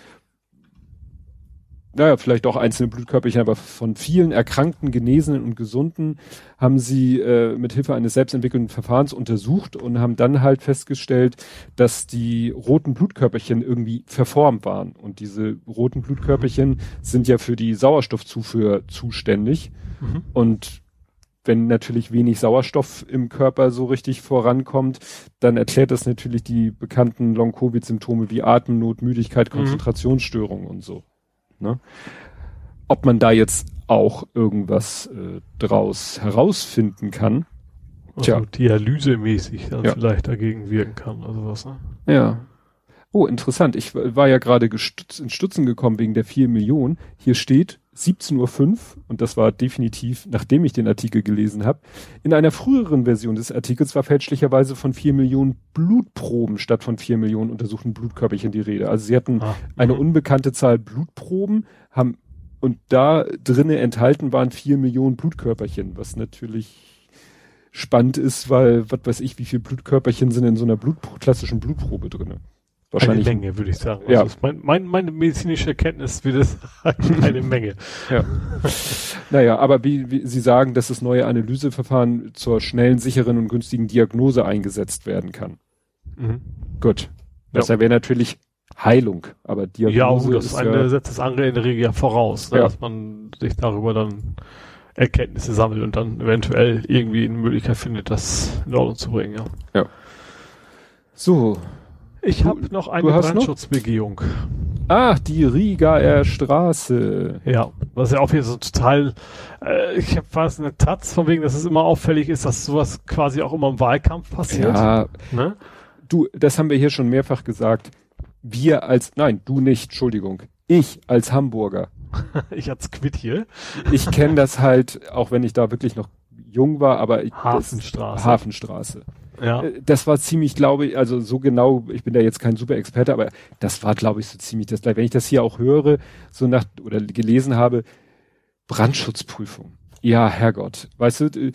B: naja, vielleicht auch einzelne Blutkörperchen, aber von vielen Erkrankten, Genesenen und Gesunden haben sie äh, mit Hilfe eines selbstentwickelten Verfahrens untersucht und haben dann halt festgestellt, dass die roten Blutkörperchen irgendwie verformt waren. Und diese roten Blutkörperchen sind ja für die Sauerstoffzufuhr zuständig. Mhm. Und wenn natürlich wenig Sauerstoff im Körper so richtig vorankommt, dann erklärt das natürlich die bekannten Long-Covid-Symptome wie Atemnot, Müdigkeit. Konzentrationsstörungen mhm. und so. Ne? Ob man da jetzt auch irgendwas äh, draus herausfinden kann.
C: Also Tja. dialysemäßig dann ja. vielleicht dagegen wirken kann, also was, ne?
B: Ja. Oh, interessant. Ich war ja gerade in Stutzen gekommen wegen der vier Millionen. Hier steht 17.05 Uhr, und das war definitiv, nachdem ich den Artikel gelesen habe, in einer früheren Version des Artikels war fälschlicherweise von vier Millionen Blutproben statt von vier Millionen untersuchten Blutkörperchen die Rede. Also sie hatten ah, eine unbekannte Zahl Blutproben, haben und da drinnen enthalten waren vier Millionen Blutkörperchen, was natürlich spannend ist, weil was weiß ich, wie viele Blutkörperchen sind in so einer Blut klassischen Blutprobe drinnen.
C: Wahrscheinlich. Eine Menge, würde ich sagen.
B: Ja. Also
C: mein, mein, meine medizinische Erkenntnis wird es [LAUGHS] eine Menge.
B: Ja. naja, aber wie, wie Sie sagen, dass das neue Analyseverfahren zur schnellen, sicheren und günstigen Diagnose eingesetzt werden kann. Mhm. Gut. Das ja. wäre natürlich Heilung, aber
C: Diagnose ja, oh, das ist eine ja, setzt das andere in der Regel ja voraus, ne, ja. dass man sich darüber dann Erkenntnisse sammelt und dann eventuell irgendwie eine Möglichkeit findet, das in Ordnung zu bringen, ja.
B: Ja. So,
C: ich habe noch eine Brandschutzbegehung.
B: Ach, die Rieger Straße.
C: Ja, was ja auch hier so total, äh, ich habe fast eine Taz von wegen, dass es immer auffällig ist, dass sowas quasi auch immer im Wahlkampf passiert.
B: Ja, ne? du, das haben wir hier schon mehrfach gesagt. Wir als, nein, du nicht, Entschuldigung. Ich als Hamburger. [LAUGHS]
C: ich als Quid hier.
B: ich kenne das halt, auch wenn ich da wirklich noch jung war, aber
C: Hafenstraße.
B: Das, Hafenstraße.
C: Ja.
B: Äh, Das war ziemlich, glaube ich, also so genau, ich bin da jetzt kein super Experte, aber das war, glaube ich, so ziemlich das, wenn ich das hier auch höre, so nach, oder gelesen habe, Brandschutzprüfung. Ja, Herrgott. Weißt du, äh,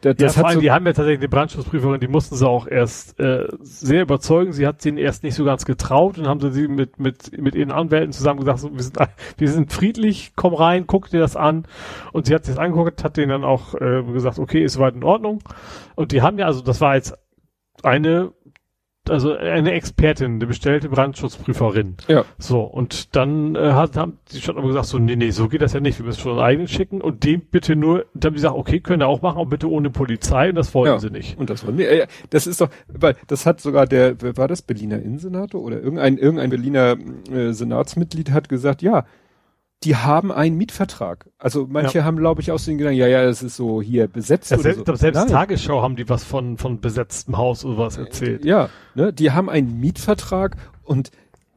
B: das,
C: Ja, vor allem,
B: so,
C: die haben ja tatsächlich eine Brandschutzprüferin, die mussten sie auch erst äh, sehr überzeugen. Sie hat ihnen erst nicht so ganz getraut und haben sie sie mit, mit, mit ihren Anwälten zusammen gesagt, so, wir, sind, [LAUGHS] wir sind friedlich, komm rein, guck dir das an. Und sie hat sich das angeguckt, hat denen dann auch äh, gesagt, okay, ist soweit in Ordnung. Und die haben ja, also das war jetzt eine, also eine Expertin, eine bestellte Brandschutzprüferin.
B: ja,
C: So, und dann äh, hat, haben die schon aber gesagt, so, nee, nee, so geht das ja nicht, wir müssen schon einen eigenen schicken und dem bitte nur, dann haben die gesagt, okay, können wir auch machen, aber bitte ohne Polizei und das wollten
B: Ja.
C: sie nicht.
B: Und das war, nee, äh, das ist doch, weil das hat sogar der, war das Berliner Innensenator oder irgendein, irgendein Berliner äh, Senatsmitglied hat gesagt, ja, die haben einen Mietvertrag. Also manche haben, glaube ich, aus den Gedanken, ja, ja, das ist so hier besetzt
C: Ja, selbst,
B: so.
C: selbst. Tagesschau haben die was von, von besetztem Haus oder was erzählt.
B: Ja, ne, die haben einen Mietvertrag und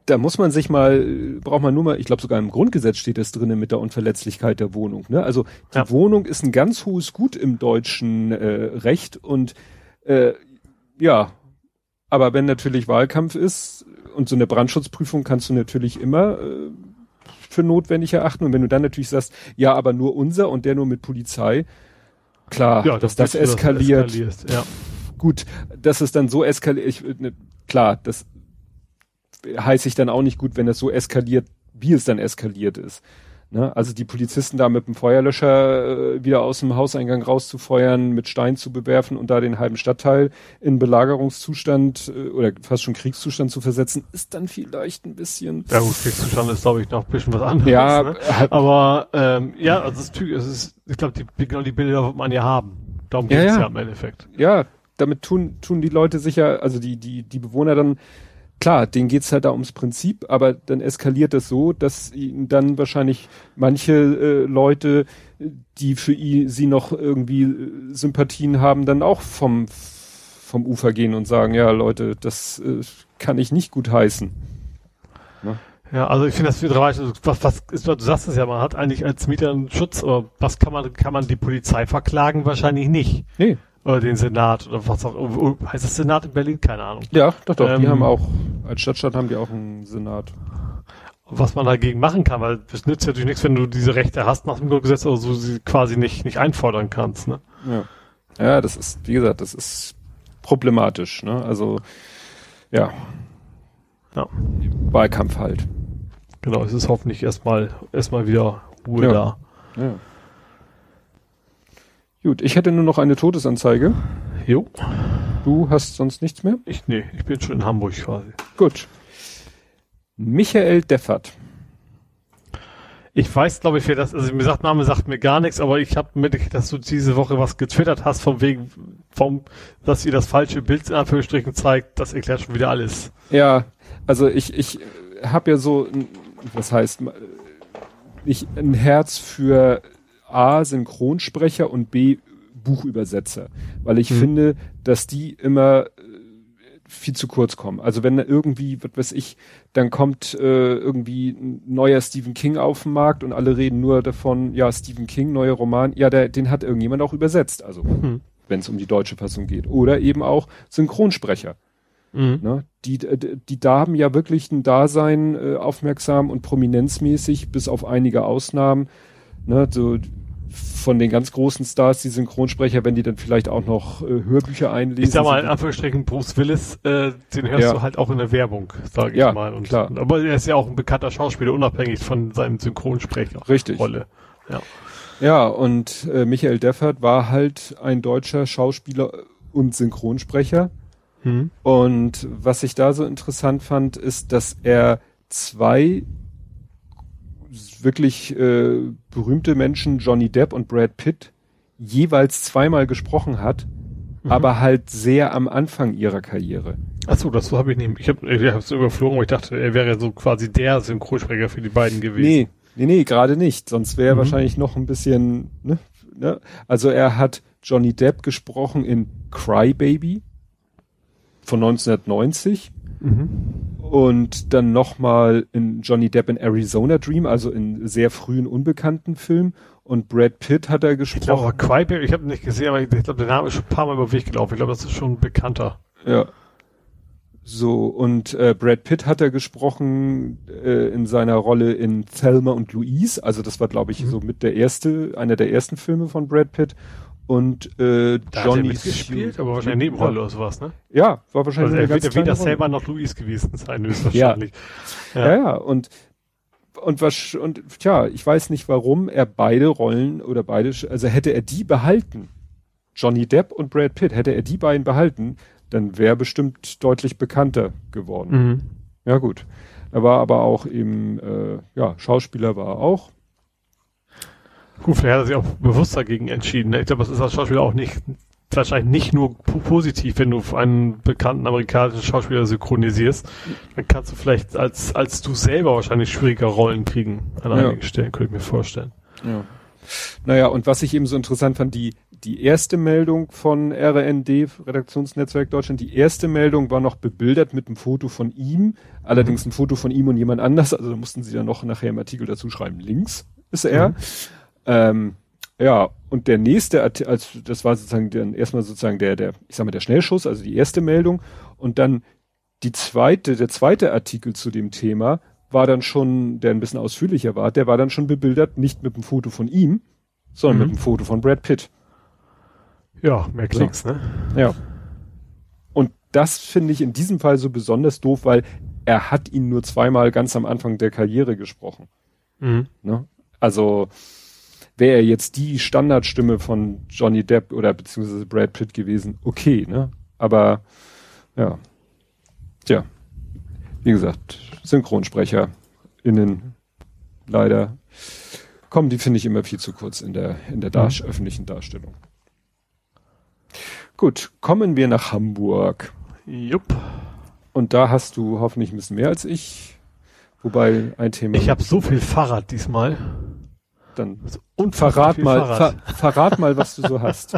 B: da muss man sich mal, äh, braucht man nur mal, ich glaube sogar im Grundgesetz steht das drinnen mit der Unverletzlichkeit der Wohnung. Ne? Also die
C: Ja.
B: Wohnung ist ein ganz hohes Gut im deutschen äh, Recht und äh, ja, aber wenn natürlich Wahlkampf ist und so eine Brandschutzprüfung kannst du natürlich immer äh, für notwendig erachten und wenn du dann natürlich sagst, ja, aber nur unser und der nur mit Polizei, klar, dass das
C: du
B: eskaliert,
C: Ja.
B: gut, dass es dann so eskaliert, ich, ne, klar, das heiße ich dann auch nicht gut, wenn das so eskaliert, wie es dann eskaliert ist. Ne? Also die Polizisten da mit dem Feuerlöscher äh, wieder aus dem Hauseingang rauszufeuern, mit Stein zu bewerfen und da den halben Stadtteil in Belagerungszustand äh, oder fast schon Kriegszustand zu versetzen, ist dann vielleicht ein bisschen.
C: Ja gut, Kriegszustand ist, glaube ich, noch ein bisschen was anderes.
B: Ja,
C: ne? aber ähm, ja, also es ist, es ist ich glaube, die, genau die Bilder wird man ja haben. Darum geht
B: Ja,
C: es
B: ja.
C: ja im Endeffekt.
B: ja, damit tun, tun die Leute sicher, also die, die, die Bewohner dann, klar, denen geht's halt da ums Prinzip, aber dann eskaliert das so, dass ihnen dann wahrscheinlich manche äh, Leute, die für sie noch irgendwie äh, Sympathien haben, dann auch vom, vom Ufer gehen und sagen, ja Leute, das äh, kann ich nicht gut heißen.
C: Ja, also ich finde das viel dramatisch. Also was, was ist, du sagst es ja, man hat eigentlich als Mieter einen Schutz, aber was kann man, kann man die Polizei verklagen? Wahrscheinlich nicht.
B: Nee.
C: Oder den Senat oder was auch heißt das Senat in Berlin? Keine Ahnung.
B: Ja, doch, doch, die
C: Ähm,
B: haben auch, als Stadtstaat haben die auch einen Senat.
C: Was man dagegen machen kann, weil es nützt ja natürlich nichts, wenn du diese Rechte hast nach dem Grundgesetz, aber so sie quasi nicht, nicht einfordern kannst, ne?
B: Ja. Ja, das ist, wie gesagt, das ist problematisch, ne? Also, ja.
C: Ja.
B: Wahlkampf halt.
C: Genau, es ist hoffentlich erstmal, erstmal wieder Ruhe
B: Ja.
C: da.
B: Ja. Gut, ich hätte nur noch eine Todesanzeige.
C: Jo.
B: Du hast sonst nichts mehr?
C: Ich, nee, ich bin schon in Hamburg quasi.
B: Gut. Michael Deffert.
C: Ich weiß, glaube ich, wer das, also mir sagt, Name sagt mir gar nichts, aber ich habe mitgekriegt, dass du diese Woche was getwittert hast, von wegen, vom, dass ihr das falsche Bild in Anführungsstrichen zeigt, das erklärt schon wieder alles.
B: Ja, also ich, ich habe ja so, was heißt, ich ein Herz für A, Synchronsprecher und B, Buchübersetzer. Weil ich
C: Hm.
B: finde, dass die immer äh, viel zu kurz kommen. Also wenn da irgendwie, was weiß ich, dann kommt äh, irgendwie ein neuer Stephen King auf den Markt und alle reden nur davon, ja, Stephen King, neuer Roman, ja, der, den hat irgendjemand auch übersetzt, also
C: Hm.
B: wenn es um die deutsche Fassung geht. Oder eben auch Synchronsprecher.
C: Mhm.
B: Ne? Die, die, die da haben ja wirklich ein Dasein äh, aufmerksam und prominenzmäßig, bis auf einige Ausnahmen. Ne? So von den ganz großen Stars, die Synchronsprecher, wenn die dann vielleicht auch noch äh, Hörbücher einlesen.
C: Ich sag mal, in Anführungsstrichen Bruce Willis, äh, den hörst
B: Ja.
C: du halt auch in der Werbung, sage ich
B: Ja,
C: mal. Und,
B: klar.
C: Aber er ist ja auch ein bekannter Schauspieler, unabhängig von seinem Synchronsprecher.
B: Richtig.
C: Rolle. Ja.
B: Ja, und äh, Michael Deffert war halt ein deutscher Schauspieler und Synchronsprecher.
C: Mhm.
B: Und was ich da so interessant fand, ist, dass er zwei wirklich äh, berühmte Menschen, Johnny Depp und Brad Pitt, jeweils zweimal gesprochen hat,
C: Mhm.
B: aber halt sehr am Anfang ihrer Karriere.
C: Achso, das habe ich nicht. Ich habe hab's überflogen, aber ich dachte, er wäre so quasi der Synchronsprecher für die beiden gewesen.
B: Nee, nee, nee, gerade nicht. Sonst wäre er
C: Mhm.
B: wahrscheinlich noch ein bisschen, ne, ne? Also er hat Johnny Depp gesprochen in Cry Baby von 1990
C: Mhm.
B: Und dann nochmal in Johnny Depp in Arizona Dream, also in sehr frühen unbekannten Film Und Brad Pitt hat er
C: Ich
B: gesprochen.
C: glaube, Quaiberg, ich habe nicht gesehen, aber ich, ich glaube, der Name ist schon ein paar Mal über den Weg gelaufen. Ich glaube, das ist schon bekannter.
B: Ja. So, und äh, Brad Pitt hat er gesprochen äh, in seiner Rolle in Thelma und Louise. Also das war, glaube ich,
C: Mhm.
B: so mit der erste, einer der ersten Filme von Brad Pitt. Und äh,
C: Da hat er
B: Johnny Sue-
C: aber wahrscheinlich Nebenrolle oder sowas, ne?
B: Ja, war wahrscheinlich
C: Also
B: eine
C: er
B: ganz
C: wird
B: Rolle.
C: selber noch Luis gewesen sein, höchstwahrscheinlich.
B: Ja, ja, und und was und tja, ich weiß nicht, warum er beide Rollen oder beide, also hätte er die behalten, Johnny Depp und Brad Pitt, hätte er die beiden behalten, dann wäre bestimmt deutlich bekannter geworden.
C: Mhm.
B: Ja gut, er war aber auch eben, äh, ja, Schauspieler war er auch.
C: Gut, vielleicht hat er sich auch bewusst dagegen entschieden. Ich glaube, das ist als Schauspieler auch nicht, wahrscheinlich nicht nur po- positiv, wenn du einen bekannten amerikanischen Schauspieler synchronisierst. Dann kannst du vielleicht als, als du selber wahrscheinlich schwieriger Rollen kriegen an
B: Ja.
C: einigen Stellen, könnte ich mir vorstellen.
B: Ja. Naja, und was ich eben so interessant fand, die, die erste Meldung von RND, Redaktionsnetzwerk Deutschland, die erste Meldung war noch bebildert mit einem Foto von ihm, allerdings ein Foto von ihm und jemand anders, also da mussten sie dann noch nachher im Artikel dazu schreiben, links ist er.
C: Mhm.
B: Ähm, ja, und der nächste, also das war sozusagen dann erstmal sozusagen der, der, ich sag mal, der Schnellschuss, also die erste Meldung, und dann die zweite, der zweite Artikel zu dem Thema war dann schon, der ein bisschen ausführlicher war, der war dann schon bebildert, nicht mit einem Foto von ihm, sondern
C: Mhm.
B: mit einem Foto von Brad Pitt.
C: Ja, mehr Klicks, ne?
B: Ja. Und das finde ich in diesem Fall so besonders doof, weil er hat ihn nur zweimal ganz am Anfang der Karriere gesprochen.
C: Mhm.
B: Ne? Also wäre er jetzt die Standardstimme von Johnny Depp oder beziehungsweise Brad Pitt gewesen, okay, ne? Aber ja. Tja. Wie gesagt, Synchronsprecher innen leider kommen die, finde ich, immer viel zu kurz in der, in der Dar öffentlichen Darstellung. Gut, kommen wir nach Hamburg.
C: Jupp.
B: Und da hast du hoffentlich ein bisschen mehr als ich. Wobei ein Thema.
C: Ich habe so viel Fahrrad diesmal.
B: Dann
C: Und
B: verrat mal, ver, verrat mal, was du so hast.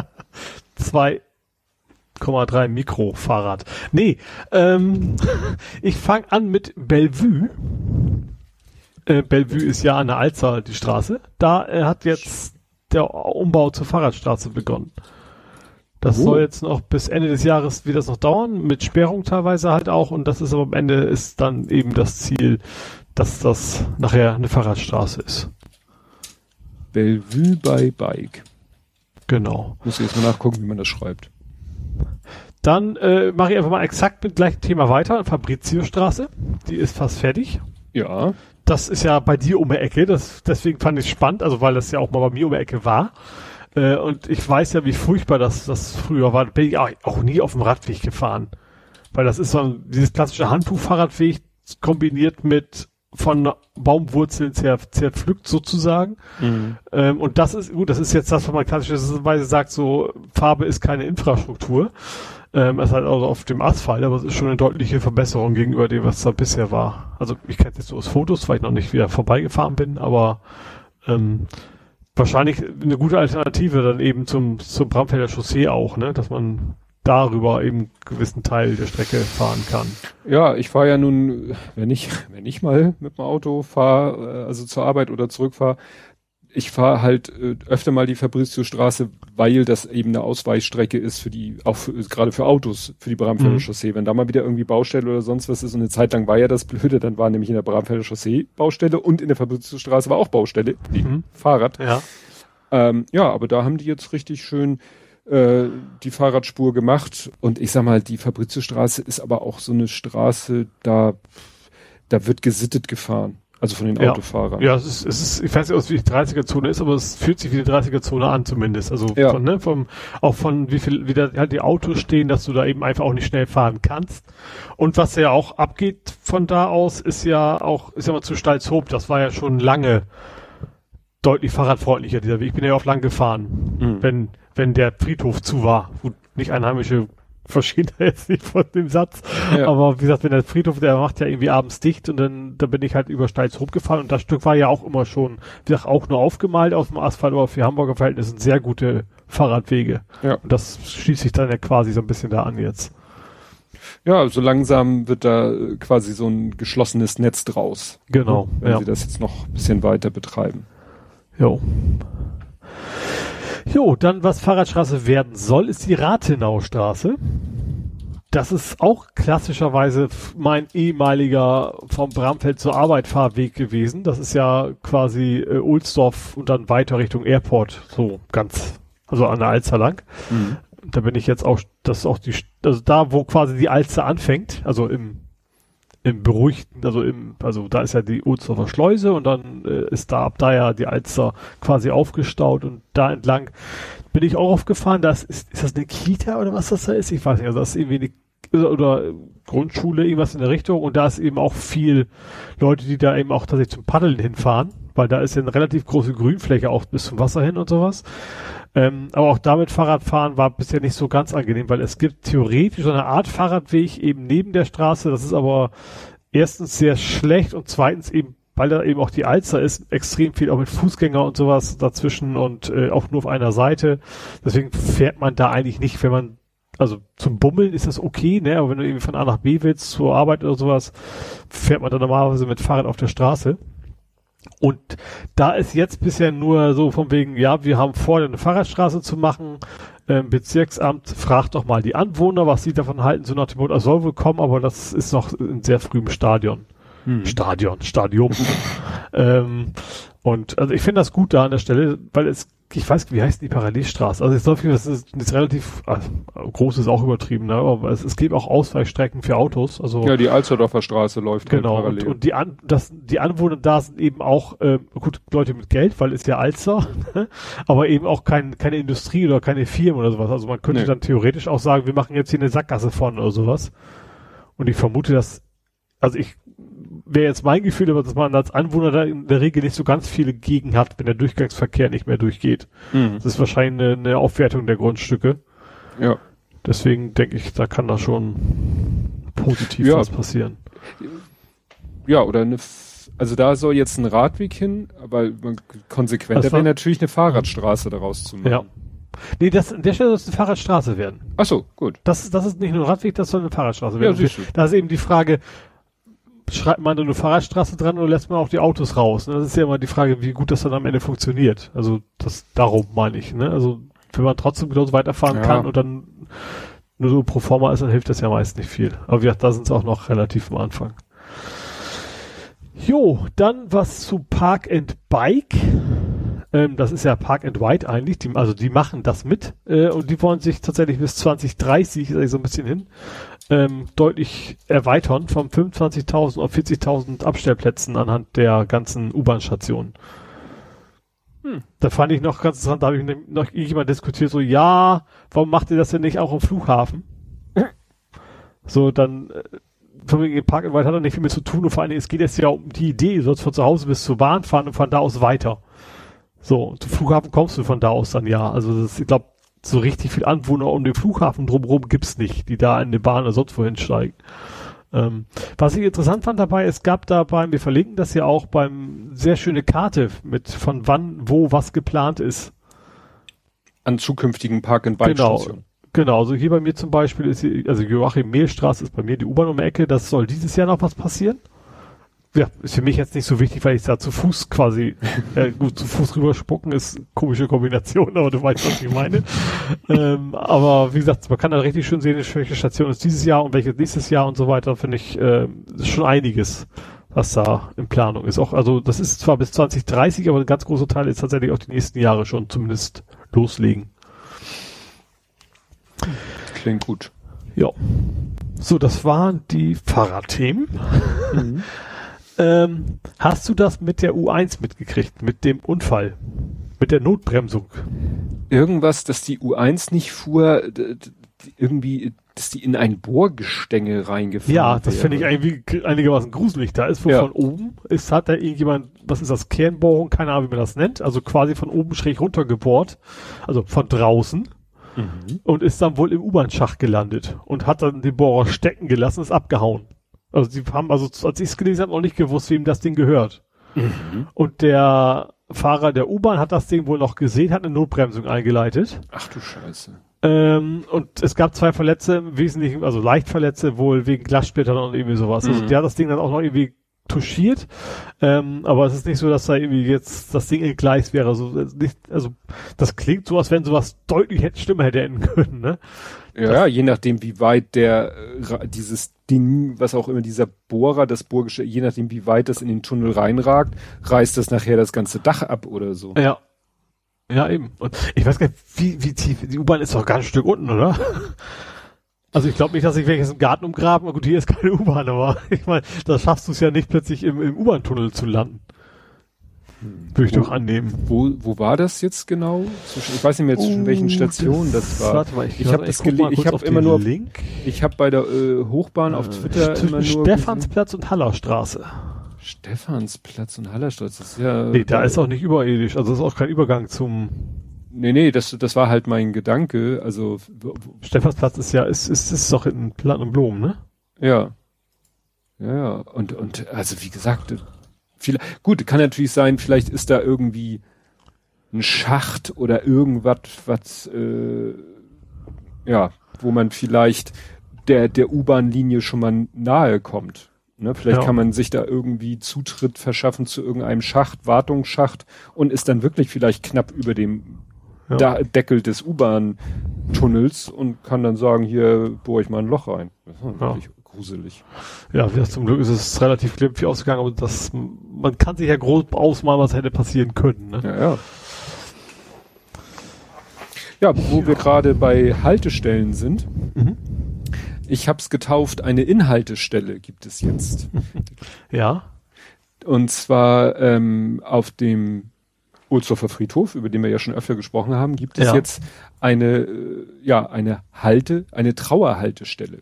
C: 2,3 Mikro Fahrrad. Nee, ähm, [LAUGHS] ich fange an mit Bellevue. Äh, Bellevue ist ja an der Alster die Straße. Da äh, hat jetzt der Umbau zur Fahrradstraße begonnen. Das
B: Oh.
C: soll jetzt noch bis Ende des Jahres wird das noch dauern, mit Sperrung teilweise halt auch. Und das ist aber am Ende ist dann eben das Ziel, dass das nachher eine Fahrradstraße ist.
B: Bellevue bei Bike.
C: Genau.
B: Muss ich jetzt mal nachgucken, wie man das schreibt.
C: Dann äh, mache ich einfach mal exakt mit gleichem Thema weiter. Fabriziostraße, die ist fast fertig.
B: Ja.
C: Das ist ja bei dir um die Ecke, das, deswegen fand ich es spannend, also weil das ja auch mal bei mir um die Ecke war. Äh, und ich weiß ja, wie furchtbar das, das früher war. Bin ich auch, auch nie auf dem Radweg gefahren. Weil das ist so ein, dieses klassische Handtuch-Fahrradweg kombiniert mit von Baumwurzeln zer, zerpflückt sozusagen. Ähm, und das ist, gut, das ist jetzt das, was man klassischerweise sagt, so Farbe ist keine Infrastruktur. Ähm, es ist halt also auf dem Asphalt, aber es ist schon eine deutliche Verbesserung gegenüber dem, was da bisher war. Also ich kenne jetzt so aus Fotos, weil ich noch nicht wieder vorbeigefahren bin, aber ähm, wahrscheinlich eine gute Alternative dann eben zum, zum Bramfelder Chaussee auch, ne, dass man darüber eben einen gewissen Teil der Strecke fahren kann.
B: Ja, ich fahre ja nun, wenn ich, wenn ich mal mit dem Auto fahre, also zur Arbeit oder zurückfahre, ich fahre halt äh, öfter mal die Fabrizio-Straße, weil das eben eine Ausweichstrecke ist für die, auch für, gerade für Autos, für die Bramfelder
C: Mhm.
B: Chaussee. Wenn da mal wieder irgendwie Baustelle oder sonst was ist und eine Zeit lang war ja das Blöde, dann war nämlich in der Bramfelder Chaussee Baustelle und in der Fabrizio-Straße war auch Baustelle,
C: Mhm.
B: Fahrrad.
C: Ja.
B: Ähm, ja, aber da haben die jetzt richtig schön äh, die Fahrradspur gemacht. Und ich sag mal, die Fabriziostraße ist aber auch so eine Straße, da, da wird gesittet gefahren. Also von den
C: Ja.
B: Autofahrern.
C: Ja, es ist, es ist, ich weiß nicht, wie die 30er-Zone ist, aber es fühlt sich wie eine 30er-Zone an zumindest. Also
B: Ja.
C: von, ne, vom, auch von wie viel, wie da halt die Autos stehen, dass du da eben einfach auch nicht schnell fahren kannst. Und was ja auch abgeht von da aus, ist ja auch, ist ja mal zu Stalzhoop, das war ja schon lange deutlich fahrradfreundlicher, dieser Weg. Ich bin ja auch lang gefahren,
B: Mhm.
C: wenn, wenn der Friedhof zu war. Gut, nicht Einheimische verstehen da [LAUGHS] jetzt nicht von dem Satz.
B: Ja.
C: Aber wie gesagt, wenn der Friedhof, der macht ja irgendwie abends dicht und dann, da bin ich halt über Steilshoop gefahren und das Stück war ja auch immer schon, wie gesagt, auch nur aufgemalt auf dem Asphalt, aber für Hamburger Verhältnisse sind sehr gute Fahrradwege.
B: Ja.
C: Und das schließt sich dann ja quasi so ein bisschen da an jetzt.
B: ja, so langsam wird da äh, quasi so ein geschlossenes Netz draus.
C: Genau.
B: Wenn
C: ja.
B: sie das jetzt noch ein bisschen weiter betreiben.
C: Jo. Jo, dann was Fahrradstraße werden soll, ist die Rathenaustraße. Das ist auch klassischerweise mein ehemaliger vom Bramfeld zur Arbeit Fahrweg gewesen. Das ist ja quasi äh, Ohlsdorf und dann weiter Richtung Airport, so ganz, also an der Alster lang. Mhm. Da bin ich jetzt auch, das ist auch die, also da, wo quasi die Alster anfängt, also im im beruhigten, also im, also da ist ja die Ohlsdorfer Schleuse und dann äh, ist da ab da ja die Alster quasi aufgestaut und da entlang bin ich auch aufgefahren. Das ist, ist das eine Kita oder was das da ist? Ich weiß nicht. Also das ist irgendwie eine oder Grundschule, irgendwas in der Richtung und da ist eben auch viel Leute, die da eben auch tatsächlich zum Paddeln hinfahren, weil da ist ja eine relativ große Grünfläche auch bis zum Wasser hin und sowas. Ähm, aber auch damit Fahrradfahren war bisher nicht so ganz angenehm, weil es gibt theoretisch so eine Art Fahrradweg eben neben der Straße, das ist aber erstens sehr schlecht und zweitens eben weil da eben auch die Alster ist, extrem viel auch mit Fußgänger und sowas dazwischen und äh, auch nur auf einer Seite. Deswegen fährt man da eigentlich nicht, wenn man, also zum Bummeln ist das okay, ne, aber wenn du irgendwie von A nach B willst, zur Arbeit oder sowas, fährt man da normalerweise mit Fahrrad auf der Straße. Und da ist jetzt bisher nur so von wegen, ja, wir haben vor, eine Fahrradstraße zu machen. Ähm, Bezirksamt fragt doch mal die Anwohner, was sie davon halten, so nach dem Motto, er soll wohl kommen, aber das ist noch in sehr frühem Stadion. Hm. Stadion, Stadium. [LAUGHS] ähm, und also ich finde das gut da an der Stelle, weil es, ich weiß, wie heißt die Parallelstraße? Also ich glaube, das ist, das ist relativ, also, groß ist auch übertrieben, ne? aber es, es gibt auch Ausweichstrecken für Autos. Also
B: ja, die Alsterdorfer Straße läuft
C: halt genau halt parallel. Und, und die An, das, die Anwohner da sind eben auch äh, gut Leute mit Geld, weil es ja Alster, [LAUGHS] aber eben auch kein, keine Industrie oder keine Firmen oder sowas. Also man könnte nee. dann theoretisch auch sagen, wir machen jetzt hier eine Sackgasse vorne oder sowas. Und ich vermute, dass also ich wäre jetzt mein Gefühl, aber dass man als Anwohner da in der Regel nicht so ganz viele gegen hat, wenn der Durchgangsverkehr nicht mehr durchgeht. Mhm. Das ist wahrscheinlich eine, eine, Aufwertung der Grundstücke.
B: Ja.
C: Deswegen denke ich, da kann da schon positiv ja. was passieren.
B: Ja, oder eine, also da soll jetzt ein Radweg hin, aber konsequenter wäre natürlich eine Fahrradstraße daraus zu machen.
C: Ja. Nee, das, an der Stelle soll es eine Fahrradstraße werden.
B: Ach so, gut.
C: Das, das ist nicht nur ein Radweg, das soll eine Fahrradstraße werden. Ja, da ist eben die Frage, schreibt man da eine Fahrradstraße dran oder lässt man auch die Autos raus? Ne? Das ist ja immer die Frage, wie gut das dann am Ende funktioniert. Also das darum meine ich. Ne? Also wenn man trotzdem genauso weiterfahren ja. kann und dann nur so pro forma ist, dann hilft das ja meist nicht viel. Aber ja, da sind es auch noch relativ am Anfang. Jo, dann was zu Park and Bike. Ähm, das ist ja Park and Ride eigentlich. Die, also die machen das mit äh, und die wollen sich tatsächlich bis 2030, ist so ein bisschen hin, ähm, deutlich erweitern von 25.000 auf 40.000 Abstellplätzen anhand der ganzen U-Bahn-Stationen. Hm. Da fand ich noch ganz interessant, da habe ich noch irgendjemand diskutiert, so, ja, warum macht ihr das denn nicht auch am Flughafen? [LAUGHS] so, dann, äh, von wegen Park and Ride hat er nicht viel mit zu tun und vor allen Dingen, es geht jetzt ja um die Idee, du sollst von zu Hause bis zur Bahn fahren und von da aus weiter. So, zum Flughafen kommst du von da aus dann ja. Also das, ich glaube, so richtig viel Anwohner um den Flughafen drumherum gibt's nicht, die da in die Bahn oder sonst wohin steigen. Ähm, was ich interessant fand dabei, es gab dabei, wir verlinken das ja auch beim sehr schöne Karte mit von wann, wo was geplant ist.
B: An zukünftigen Park and Bike
C: genau. Genau, also hier bei mir zum Beispiel ist hier, also Joachim Mehlstraße ist bei mir die U-Bahn um die Ecke, das soll dieses Jahr noch was passieren ja, ist für mich jetzt nicht so wichtig, weil ich da zu Fuß quasi, [LAUGHS] äh, gut, zu Fuß rüberspucken ist komische Kombination, [LAUGHS] aber du weißt, was ich meine. ähm, aber wie gesagt, man kann da richtig schön sehen, welche Station ist dieses Jahr und welche nächstes Jahr und so weiter, finde ich, äh, ist schon einiges, was da in Planung ist. Auch, also das ist zwar bis 2030, aber ein ganz großer Teil ist tatsächlich auch die nächsten Jahre schon zumindest loslegen.
B: Klingt gut.
C: Ja. So, das waren die Fahrradthemen. Mhm. [LAUGHS] Ähm, hast du das mit der U1 mitgekriegt, mit dem Unfall, mit der Notbremsung?
B: Irgendwas, dass die U1 nicht fuhr, irgendwie, dass die in ein Bohrgestänge reingefahren
C: Ja, das finde ich irgendwie einigermaßen gruselig. Da ist wo ja. von oben ist, hat da irgendjemand, was ist das, Kernbohrung, keine Ahnung, wie man das nennt, also quasi von oben schräg runtergebohrt, also von draußen. Mhm. Und ist dann wohl im U-Bahn-Schacht gelandet und hat dann den Bohrer stecken gelassen, ist abgehauen. Also sie haben, also als ich es gelesen habe, noch nicht gewusst, wem das Ding gehört. Mhm. Und der Fahrer der U-Bahn hat das Ding wohl noch gesehen, hat eine Notbremsung eingeleitet.
B: Ach du Scheiße.
C: Ähm, und es gab zwei Verletzte, im Wesentlichen, also leicht Verletzte, wohl wegen Glassplittern und irgendwie sowas. Also mhm. Also der hat das Ding dann auch noch irgendwie touchiert, ähm, aber es ist nicht so, dass da irgendwie jetzt das Ding entgleist wäre. Also, nicht, also das klingt so, als wenn sowas deutlich hätte, Stimme hätte enden [LAUGHS] können. Ne?
B: Ja, ja, je nachdem, wie weit der äh, dieses Ding, was auch immer dieser Bohrer, das Bohrgeschirr, je nachdem, wie weit das in den Tunnel reinragt, reißt das nachher das ganze Dach ab oder so.
C: Ja. Ja, eben. Und ich weiß gar nicht, wie, wie tief, die U-Bahn ist doch gar ein Stück unten, oder? [LAUGHS] Also ich glaube nicht, dass ich welches im Garten umgraben, gut, hier ist keine U-Bahn, aber [LAUGHS] ich meine, da schaffst du es ja nicht plötzlich im, im U-Bahn-Tunnel zu landen. Hm. Würde ich wo, doch annehmen.
B: Wo, wo war das jetzt genau? Zwischen, ich weiß nicht mehr zwischen oh, welchen Stationen das, das war.
C: Warte mal, ich,
B: ich habe das gelesen. Ich habe immer nur Link. Ich habe bei der äh, Hochbahn äh, auf Twitter
C: immer nur Stephansplatz und Hallerstraße.
B: Stephansplatz und Hallerstraße, das ist ja.
C: Nee, da ist auch nicht überirdisch, also das ist auch kein Übergang zum.
B: Nee, nee, das, das war halt mein Gedanke, also.
C: Stephansplatz ist ja, ist, ist, ist doch in Platten und Blumen, ne?
B: Ja. Ja, ja. Und, und, also wie gesagt, viel, gut, kann natürlich sein, vielleicht ist da irgendwie ein Schacht oder irgendwas, was, äh, ja, wo man vielleicht der, der U-Bahn-Linie schon mal nahe kommt. Ne? Vielleicht ja. kann man sich da irgendwie Zutritt verschaffen zu irgendeinem Schacht, Wartungsschacht und ist dann wirklich vielleicht knapp über dem ja. da Deckel des U-Bahn-Tunnels und kann dann sagen, hier bohre ich mal ein Loch rein. Das ist wirklich ja. Gruselig.
C: Ja, zum Glück ist es relativ glimpflich ausgegangen, aber das, man kann sich ja grob ausmalen, was hätte passieren können. Ne?
B: Ja, ja. Ja, wo wir gerade bei Haltestellen sind. Mhm. Ich habe es getauft, eine Inhaltestelle gibt es jetzt. [LAUGHS]
C: ja.
B: Und zwar ähm, auf dem Ohlsdorfer Friedhof, über den wir ja schon öfter gesprochen haben, gibt es ja. jetzt eine, äh, ja, eine Halte, eine Trauerhaltestelle.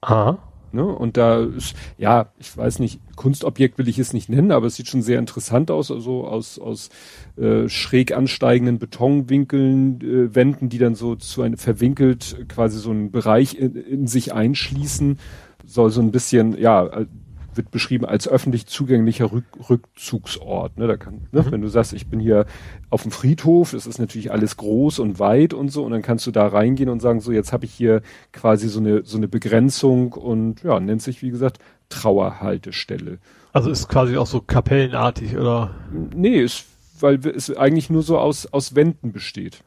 C: Aha.
B: Ne? Und da ist, ja, ich weiß nicht, Kunstobjekt will ich es nicht nennen, aber es sieht schon sehr interessant aus, also aus, aus äh, schräg ansteigenden Betonwinkeln, äh, Wänden, die dann so zu einem verwinkelt quasi so einen Bereich in, in sich einschließen, soll so ein bisschen, ja, wird beschrieben als öffentlich zugänglicher Rück Rückzugsort. Ne? Da kann, ne? Mhm. Wenn du sagst, ich bin hier auf dem Friedhof, das ist natürlich alles groß und weit und so, und dann kannst du da reingehen und sagen, so jetzt habe ich hier quasi so eine so eine Begrenzung und ja, nennt sich wie gesagt Trauerhaltestelle.
C: Also ist quasi auch so kapellenartig oder?
B: Nee, ist, weil es eigentlich nur so aus aus Wänden besteht.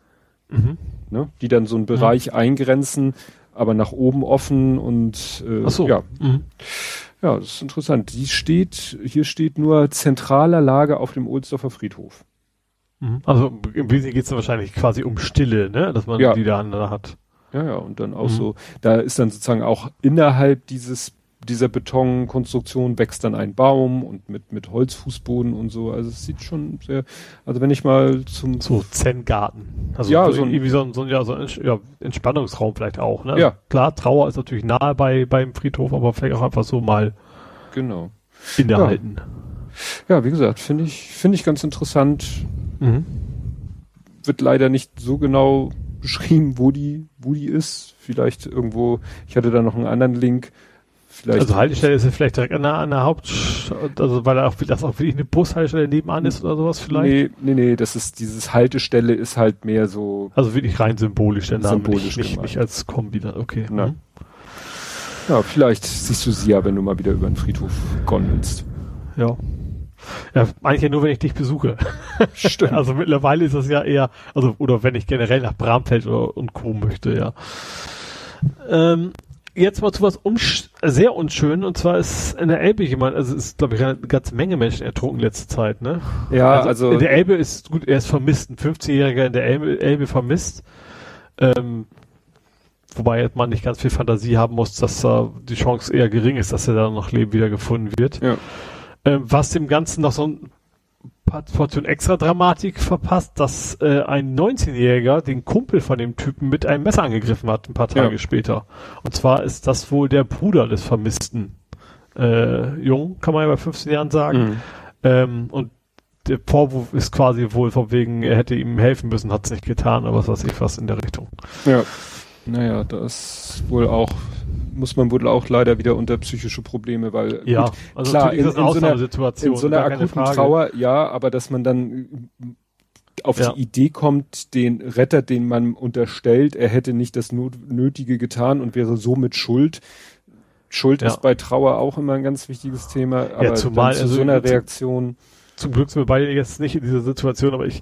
B: Mhm. Ne? Die dann so einen Bereich mhm. eingrenzen, aber nach oben offen und
C: äh, Ach so.
B: ja. Mhm. Ja, das ist interessant. Die steht, hier steht nur zentraler Lage auf dem Ohlsdorfer Friedhof.
C: Mhm. Also im Wesentlichen geht es wahrscheinlich quasi um Stille, ne? Dass man ja. die da andere hat.
B: Ja, ja, und dann auch mhm. so, da ist dann sozusagen auch innerhalb dieses dieser Betonkonstruktion wächst dann ein Baum und mit, mit Holzfußboden und so. Also es sieht schon sehr, also wenn ich mal zum.
C: So Zen-Garten. Also
B: ja,
C: so, ein, irgendwie so ein, so ein, ja, so ein ja, Entspannungsraum vielleicht auch, ne?
B: Ja.
C: Klar, Trauer ist natürlich nahe bei, beim Friedhof, aber vielleicht auch einfach so mal.
B: Genau.
C: Innehalten.
B: Ja, ja wie gesagt, finde ich, finde ich ganz interessant. Mhm. Wird leider nicht so genau beschrieben, wo die, wo die ist. Vielleicht irgendwo, ich hatte da noch einen anderen Link,
C: Vielleicht also Haltestelle ist ja vielleicht direkt an der, an der Haupt, also weil auch, das auch wirklich eine Bushaltestelle nebenan ist oder sowas vielleicht?
B: Nee, nee, nee, das ist, dieses Haltestelle ist halt mehr so.
C: Also wirklich rein symbolisch, der
B: Name, symbolisch
C: nicht, nicht, nicht als Kombi dann, okay.
B: Na. Mhm. Ja, vielleicht siehst du sie ja, wenn du mal wieder über den Friedhof gondelst.
C: Ja. Ja, eigentlich ja nur, wenn ich dich besuche.
B: Stimmt. [LAUGHS]
C: Also mittlerweile ist das ja eher, also, oder wenn ich generell nach Bramfeld oder, und Co. möchte, ja. Ähm, jetzt mal zu was sehr unschön und zwar ist in der Elbe jemand, also ist glaube ich eine ganze Menge Menschen ertrunken letzte Zeit, ne?
B: Ja, also, also
C: in der Elbe ist gut, er ist vermisst, ein 15-Jähriger in der Elbe, Elbe vermisst. Ähm, wobei man nicht ganz viel Fantasie haben muss, dass da die Chance eher gering ist, dass er da noch Leben wieder gefunden wird.
B: Ja.
C: Ähm, was dem Ganzen noch so ein Portion extra Dramatik verpasst, dass äh, ein 19-Jähriger den Kumpel von dem Typen mit einem Messer angegriffen hat, ein paar Tage ja. später. Und zwar ist das wohl der Bruder des vermissten äh, Jungen, kann man ja bei 15 Jahren sagen. Mhm. Ähm, und der Vorwurf ist quasi wohl von wegen, er hätte ihm helfen müssen, hat es nicht getan, aber was weiß ich was in der Richtung.
B: Ja. Naja, das ist wohl auch muss man wohl auch leider wieder unter psychische Probleme, weil
C: ja,
B: gut,
C: also klar, in, in, so einer,
B: in so einer akuten Trauer, ja, aber dass man dann auf ja. die Idee kommt, den Retter, den man unterstellt, er hätte nicht das Nötige getan und wäre somit schuld, Schuld
C: Ja.
B: ist bei Trauer auch immer ein ganz wichtiges Thema, aber
C: zumal,
B: dann zu
C: also
B: so einer Reaktion,
C: Zum Glück sind wir beide jetzt nicht in dieser Situation, aber ich,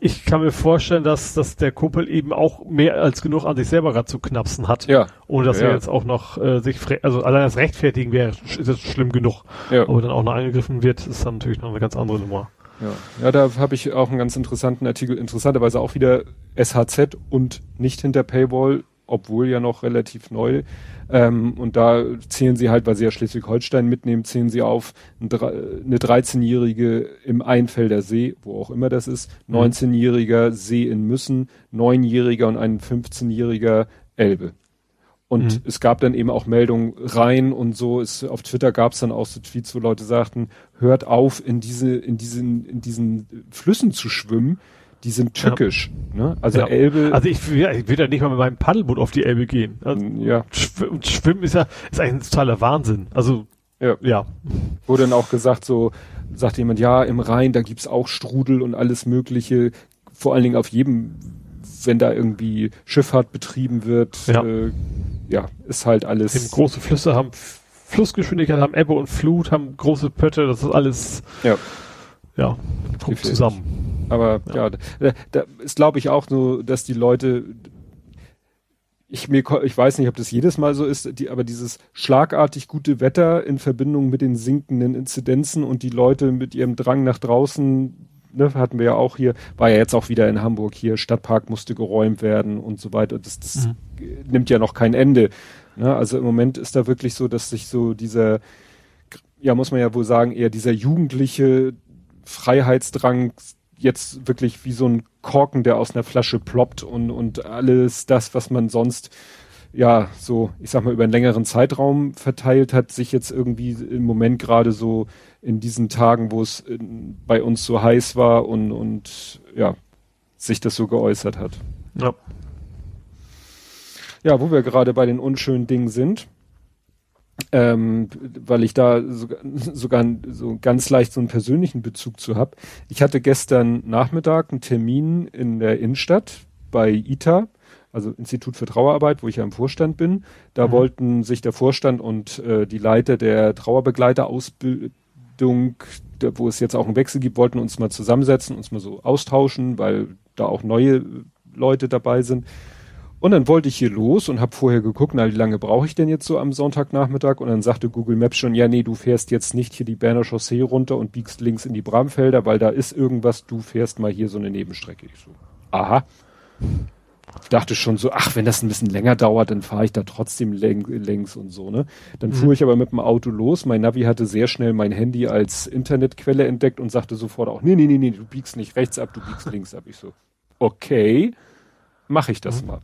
C: ich kann mir vorstellen, dass, dass der Kumpel eben auch mehr als genug an sich selber gerade zu knapsen hat.
B: ja,
C: Ohne dass
B: Ja.
C: er jetzt auch noch äh, sich, also allein das Rechtfertigen wäre, ist jetzt schlimm genug.
B: ja.
C: Aber dann auch noch angegriffen wird, ist dann natürlich noch eine ganz andere Nummer.
B: Ja, ja da habe ich auch einen ganz interessanten Artikel, interessanterweise auch wieder SHZ und nicht hinter Paywall, obwohl ja noch relativ neu. Ähm, und da zählen sie halt, weil sie ja Schleswig-Holstein mitnehmen, zählen sie auf eine 13-Jährige im Einfelder See, wo auch immer das ist, 19-Jähriger See in Müssen, 9-Jähriger und ein 15-Jähriger Elbe. Und
C: Mhm.
B: es gab dann eben auch Meldungen rein und so. Es, auf Twitter gab es dann auch so Tweets, wo Leute sagten, hört auf, in diese, in diesen, in diesen Flüssen zu schwimmen. Die sind tückisch. Ne? Also
C: Ja.
B: Elbe,
C: Also ich, will- ich will ja nicht mal mit meinem Paddelboot auf die Elbe gehen. Also,
B: ja,
C: Schw und Schwimmen ist ja, ist eigentlich ein totaler Wahnsinn. Also,
B: ja,
C: ja.
B: wurde dann auch gesagt, so, sagt jemand, ja, im Rhein, da gibt's auch Strudel und alles Mögliche. Vor allen Dingen auf jedem, wenn da irgendwie Schifffahrt betrieben wird,
C: Ja.
B: äh, ja, ist halt
C: Eben
B: alles.
C: große Flüsse haben Flussgeschwindigkeit, haben Ebbe und Flut, haben große Pötte, das ist alles,
B: Ja.
C: ja, kommt zusammen.
B: Aber ja, da, da ist glaube ich auch so, dass die Leute, ich mir, ich weiß nicht, ob das jedes Mal so ist, die, aber dieses schlagartig gute Wetter in Verbindung mit den sinkenden Inzidenzen und die Leute mit ihrem Drang nach draußen, ne, hatten wir ja auch hier, war ja jetzt auch wieder in Hamburg hier, Stadtpark musste geräumt werden und so weiter. Das, das nimmt ja noch kein Ende. Ne? Also im Moment ist da wirklich so, dass sich so dieser, ja, muss man ja wohl sagen, eher dieser jugendliche Freiheitsdrang jetzt wirklich wie so ein Korken, der aus einer Flasche ploppt und, und alles das, was man sonst ja so, ich sag mal, über einen längeren Zeitraum verteilt hat, sich jetzt irgendwie im Moment gerade so in diesen Tagen, wo es in, bei uns so heiß war und, und ja, sich das so geäußert hat.
C: Ja.
B: Ja, wo wir gerade bei den unschönen Dingen sind, ähm, weil ich da sogar, sogar so ganz leicht so einen persönlichen Bezug zu habe. Ich hatte gestern Nachmittag einen Termin in der Innenstadt bei ITA, also Institut für Trauerarbeit, wo ich ja im Vorstand bin. Da
C: Mhm.
B: wollten sich der Vorstand und äh, die Leiter der Trauerbegleiterausbildung, da, wo es jetzt auch einen Wechsel gibt, wollten uns mal zusammensetzen, uns mal so austauschen, weil da auch neue Leute dabei sind. Und dann wollte ich hier los und habe vorher geguckt, na, wie lange brauche ich denn jetzt so am Sonntagnachmittag? Und dann sagte Google Maps schon, ja, nee, du fährst jetzt nicht hier die Berner Chaussee runter und biegst links in die Bramfelder, weil da ist irgendwas, du fährst mal hier so eine Nebenstrecke. Ich so, aha. Ich dachte schon so, ach, wenn das ein bisschen länger dauert, dann fahre ich da trotzdem läng längs und so, ne? Dann fuhr ich aber mit dem Auto los. Mein Navi hatte sehr schnell mein Handy als Internetquelle entdeckt und sagte sofort auch, nee, nee, nee, nee, du biegst nicht rechts ab, du biegst links ab. Ich so, okay, mache ich das mal.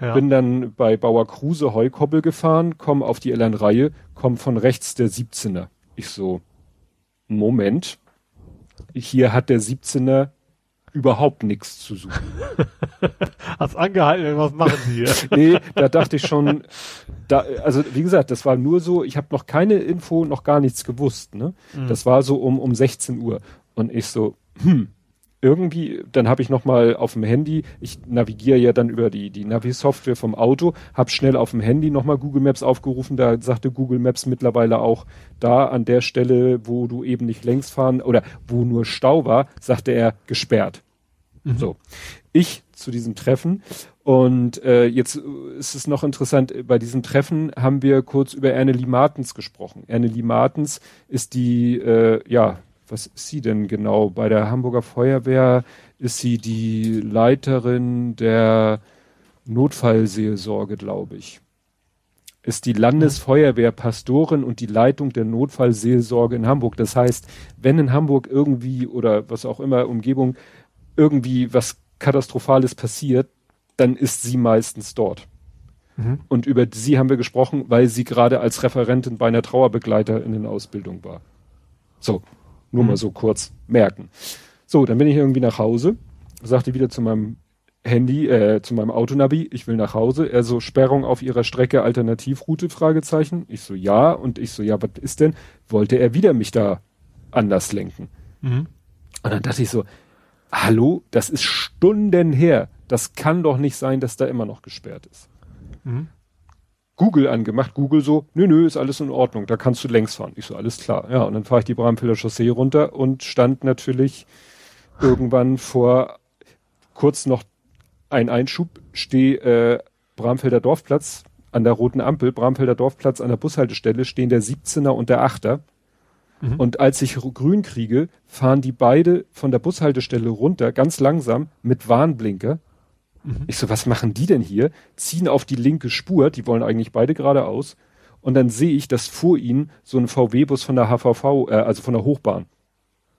C: Ja.
B: Bin dann bei Bauer Kruse Heukoppel gefahren, komm auf die Elternreihe, komm von rechts der 17er. Ich so, Moment, hier hat der 17er überhaupt nichts zu suchen. [LAUGHS]
C: Hat's angehalten, was machen Sie hier? [LAUGHS]
B: Nee, da dachte ich schon, da, also wie gesagt, das war nur so, ich habe noch keine Info, noch gar nichts gewusst. Ne? Das war so um, um 16 Uhr. Und ich so, hm, irgendwie, dann habe ich noch mal auf dem Handy, ich navigiere ja dann über die, die Navi-Software vom Auto, habe schnell auf dem Handy noch mal Google Maps aufgerufen, da sagte Google Maps mittlerweile auch, da an der Stelle, wo du eben nicht längs fahren oder wo nur Stau war, sagte er gesperrt. So, ich zu diesem Treffen und äh, jetzt äh, ist es noch interessant, bei diesem Treffen haben wir kurz über Ernelie Martens gesprochen. Ernelie Martens ist die, äh, ja, was ist sie denn genau? Bei der Hamburger Feuerwehr ist sie die Leiterin der Notfallseelsorge, glaube ich. Ist die Landesfeuerwehrpastorin und die Leitung der Notfallseelsorge in Hamburg. Das heißt, wenn in Hamburg irgendwie oder was auch immer Umgebung irgendwie was Katastrophales passiert, dann ist sie meistens dort.
C: Mhm.
B: Und über sie haben wir gesprochen, weil sie gerade als Referentin bei einer Trauerbegleiterinnen-Ausbildung war. So, nur mal so kurz merken. So, dann bin ich irgendwie nach Hause, sagte wieder zu meinem Handy, äh, zu meinem Autonavi, ich will nach Hause. Er so, Sperrung auf ihrer Strecke, Alternativroute, Fragezeichen. Ich so, ja. Und ich so, ja, was ist denn? Wollte er wieder mich da anders lenken?
C: Mhm.
B: Und dann dachte ich so, hallo, das ist Stunden her. Das kann doch nicht sein, dass da immer noch gesperrt ist.
C: Mhm.
B: Google angemacht, Google so, nö, nö, ist alles in Ordnung, da kannst du längs fahren. Ich so, alles klar. Ja, und dann fahre ich die Bramfelder Chaussee runter und stand natürlich irgendwann vor kurz noch ein Einschub, stehe äh, Bramfelder Dorfplatz an der roten Ampel, Bramfelder Dorfplatz an der Bushaltestelle stehen der 17er und der 8er. Mhm. Und als ich grün kriege, fahren die beide von der Bushaltestelle runter, ganz langsam, mit Warnblinker. Mhm. Ich so, was machen die denn hier? Ziehen auf die linke Spur, die wollen eigentlich beide geradeaus. Und dann sehe ich, dass vor ihnen so ein VW-Bus von der HVV, äh, also von der Hochbahn,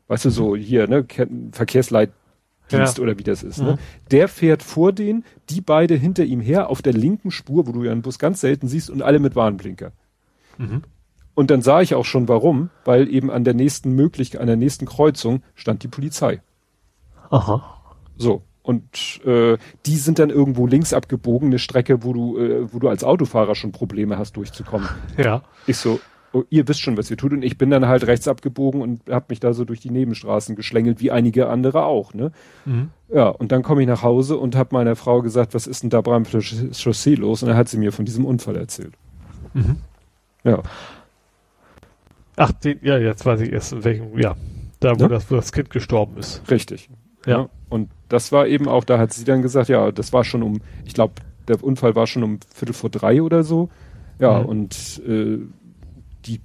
B: weißt du, so hier, ne, Verkehrsleitdienst ja. oder wie das ist, ne? mhm. ne? Der fährt vor denen, die beide hinter ihm her auf der linken Spur, wo du ja einen Bus ganz selten siehst und alle mit Warnblinker. Mhm. Und dann sah ich auch schon warum, weil eben an der nächsten Möglichkeit, an der nächsten Kreuzung stand die Polizei.
C: Aha.
B: So. Und äh, die sind dann irgendwo links abgebogen, eine Strecke, wo du, äh, wo du als Autofahrer schon Probleme hast, durchzukommen.
C: Ja.
B: Ich so, oh, ihr wisst schon, was ihr tut. Und ich bin dann halt rechts abgebogen und habe mich da so durch die Nebenstraßen geschlängelt, wie einige andere auch. Ne? Mhm. Ja, und dann komme ich nach Hause und habe meiner Frau gesagt, was ist denn da beim Chaussee los? Und dann hat sie mir von diesem Unfall erzählt. Mhm.
C: Ja. Ach, den, ja, jetzt weiß ich erst in welchem, ja, da wo, ja? das, wo das Kind gestorben ist.
B: Richtig. Ja. ja. Und das war eben auch, da hat sie dann gesagt, ja, das war schon um, ich glaube, der Unfall war schon um Viertel vor drei oder so. Ja, mhm. und äh, die,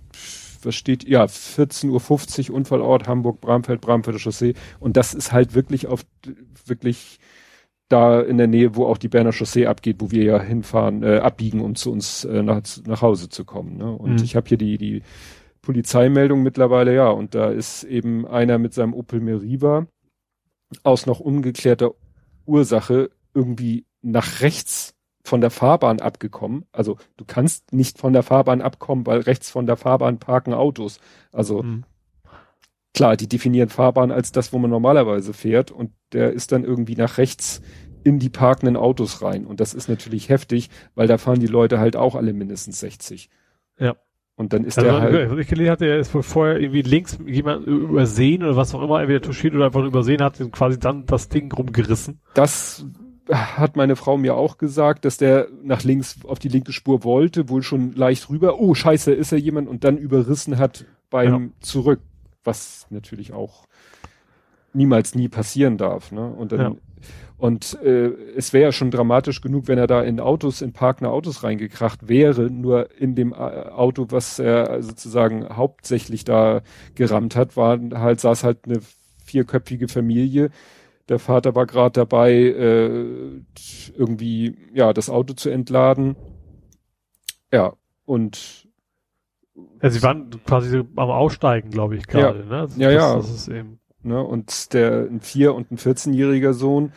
B: was steht, ja, 14.50 Uhr Unfallort Hamburg, Bramfeld, Bramfelder Chaussee. Und das ist halt wirklich auf, wirklich da in der Nähe, wo auch die Berner Chaussee abgeht, wo wir ja hinfahren, äh, abbiegen, um zu uns äh, nach, nach Hause zu kommen. Ne? Und mhm. ich habe hier die, die Polizeimeldung mittlerweile, ja, und da ist eben einer mit seinem Opel Meriva aus noch ungeklärter Ursache irgendwie nach rechts von der Fahrbahn abgekommen. Also du kannst nicht von der Fahrbahn abkommen, weil rechts von der Fahrbahn parken Autos. Also mhm. klar, die definieren Fahrbahn als das, wo man normalerweise fährt und der ist dann irgendwie nach rechts in die parkenden Autos rein. Und das ist natürlich heftig, weil da fahren die Leute halt auch alle mindestens 60.
C: Ja.
B: Und dann ist also, der halt.
C: Was ich gelesen hatte, er ist wohl vorher irgendwie links jemand übersehen oder was auch immer, entweder touchiert oder einfach übersehen hat und quasi dann das Ding rumgerissen.
B: Das hat meine Frau mir auch gesagt, dass der nach links auf die linke Spur wollte, wohl schon leicht rüber. Oh, scheiße, ist er jemand und dann überrissen hat beim ja. Zurück, was natürlich auch niemals nie passieren darf. Ne? Und dann ja. Und äh, es wäre ja schon dramatisch genug, wenn er da in Autos, in parkende Autos reingekracht wäre, nur in dem äh, Auto, was er sozusagen hauptsächlich da gerammt hat, war halt, saß halt eine vierköpfige Familie. Der Vater war gerade dabei, äh, irgendwie ja das Auto zu entladen. Ja, und
C: ja, sie waren quasi am Aussteigen, glaube ich, gerade.
B: Ja,
C: ne?
B: Also ja, das, ja. Das ist eben ne? Und der ein vier- und ein 14-jähriger Sohn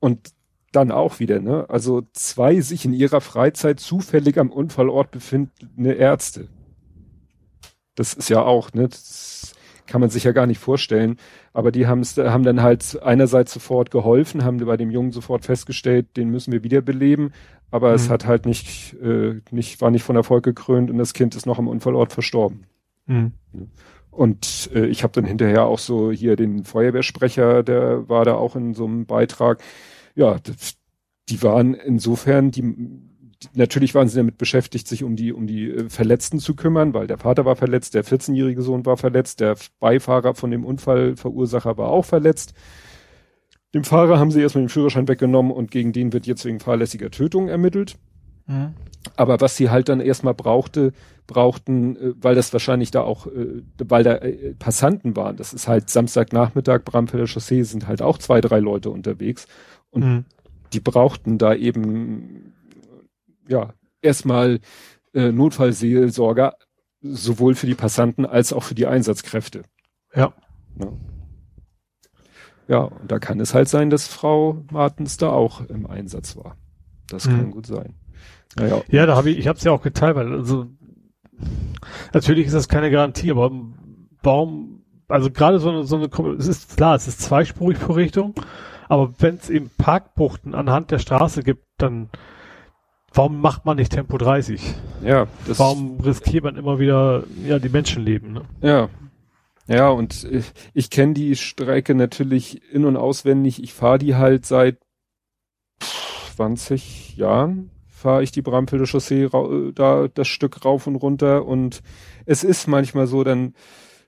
B: und dann auch wieder, ne? Also zwei sich in ihrer Freizeit zufällig am Unfallort befindende Ärzte. Das ist ja auch, ne? Das kann man sich ja gar nicht vorstellen. Aber die haben's, haben dann halt einerseits sofort geholfen, haben bei dem Jungen sofort festgestellt, den müssen wir wiederbeleben. Aber mhm. es hat halt nicht, äh, nicht, war nicht von Erfolg gekrönt und das Kind ist noch am Unfallort verstorben. Mhm. Und äh, ich habe dann hinterher auch so hier den Feuerwehrsprecher, der war da auch in so einem Beitrag. Ja, die waren insofern, die, die natürlich waren sie damit beschäftigt, sich um die um die äh, Verletzten zu kümmern, weil der Vater war verletzt, der 14-jährige Sohn war verletzt, der Beifahrer von dem Unfallverursacher war auch verletzt. Dem Fahrer haben sie erstmal den Führerschein weggenommen und gegen den wird jetzt wegen fahrlässiger Tötung ermittelt. Mhm. Aber was sie halt dann erstmal brauchte, brauchten, äh, weil das wahrscheinlich da auch, äh, weil da äh, Passanten waren. Das ist halt Samstagnachmittag, Bramfelder Chaussee sind halt auch zwei, drei Leute unterwegs. Und mhm. die brauchten da eben, ja, erstmal äh, Notfallseelsorger, sowohl für die Passanten als auch für die Einsatzkräfte.
C: Ja.
B: ja. Ja, und da kann es halt sein, dass Frau Martens da auch im Einsatz war. Das mhm. kann gut sein.
C: Naja. Ja, da habe ich, ich habe es ja auch geteilt, weil also natürlich ist das keine Garantie, aber warum, also gerade so eine, so eine, es ist klar, es ist zweispurig pro Richtung, aber wenn es eben Parkbuchten anhand der Straße gibt, dann warum macht man nicht Tempo 30?
B: Ja,
C: das warum riskiert man immer wieder ja die Menschenleben? Ne?
B: Ja, ja, und ich, ich kenne die Strecke natürlich in- und auswendig. Ich fahre die halt seit 20 Jahren, fahre ich die Bramfelder Chaussee äh, da das Stück rauf und runter und es ist manchmal so, dann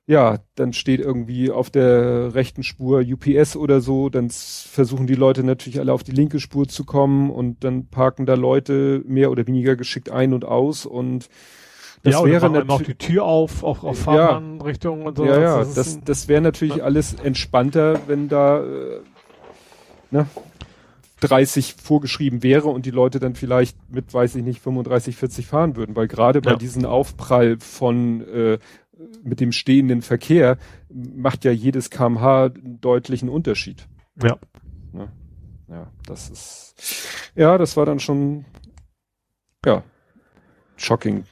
B: ja, dann steht irgendwie auf der rechten Spur UPS oder so, dann versuchen die Leute natürlich alle auf die linke Spur zu kommen und dann parken da Leute mehr oder weniger geschickt ein und aus und
C: das ja, wäre natürlich auch die Tür auf, auf, auf Fahrbahnrichtung
B: ja, und so. Ja, ja, das, das, wäre natürlich alles entspannter, wenn da äh, ne, 30 vorgeschrieben wäre und die Leute dann vielleicht mit, weiß ich nicht, 35, 40 fahren würden, weil gerade bei diesem Aufprall von äh, mit dem stehenden Verkehr macht ja jedes kmh einen deutlichen Unterschied.
C: Ja.
B: ja. Ja, das ist, ja, das war dann schon, ja, shocking,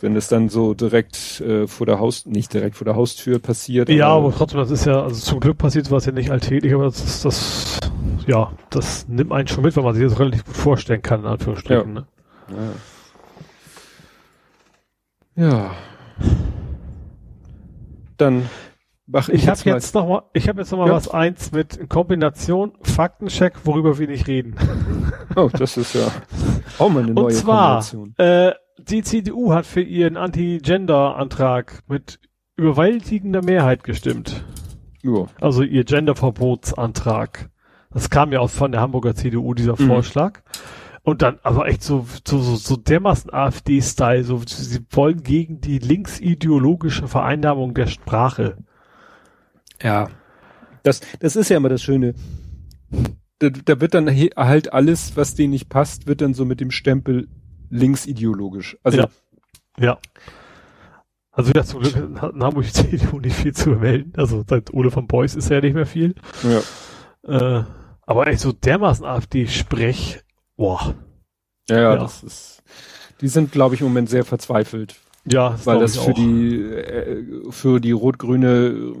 B: wenn es dann so direkt äh, vor der Haus, nicht direkt vor der Haustür passiert.
C: Ja, aber, aber trotzdem, das ist ja, also zum Glück passiert was ja nicht alltäglich, aber das ist das, ja, das nimmt einen schon mit, wenn man sich das relativ gut vorstellen kann, in Anführungsstrichen. Ja. Ne?
B: ja. ja dann
C: mach ich, ich habe jetzt noch mal, ich habe jetzt noch mal ja. was eins mit Kombination Faktencheck, worüber wir nicht reden. [LAUGHS]
B: Oh, das ist ja auch mal eine neue Und
C: zwar. Äh, die CDU hat für ihren Anti-Gender-Antrag mit überwältigender Mehrheit gestimmt. Ja. Also ihr Gender-Verbotsantrag. Das kam ja auch von der Hamburger CDU, dieser mhm. Vorschlag. Und dann aber echt so, so, so, so dermaßen AfD-Style, so, sie wollen gegen die linksideologische Vereinnahmung der Sprache.
B: Ja. Das, das ist ja immer das Schöne. Da, da wird dann halt alles, was denen nicht passt, wird dann so mit dem Stempel linksideologisch. Also.
C: Ja. ja. Also wieder zum Glück hat Hamburg CDU nicht viel zu melden. Also seit Ole von Beuys ist ja nicht mehr viel. Ja. Äh, aber echt so dermaßen AfD-Sprech, Boah.
B: Ja, ja, das ist. Die sind, glaube ich, im Moment sehr verzweifelt.
C: Ja, das
B: weil das für auch. die äh, für die rot-grüne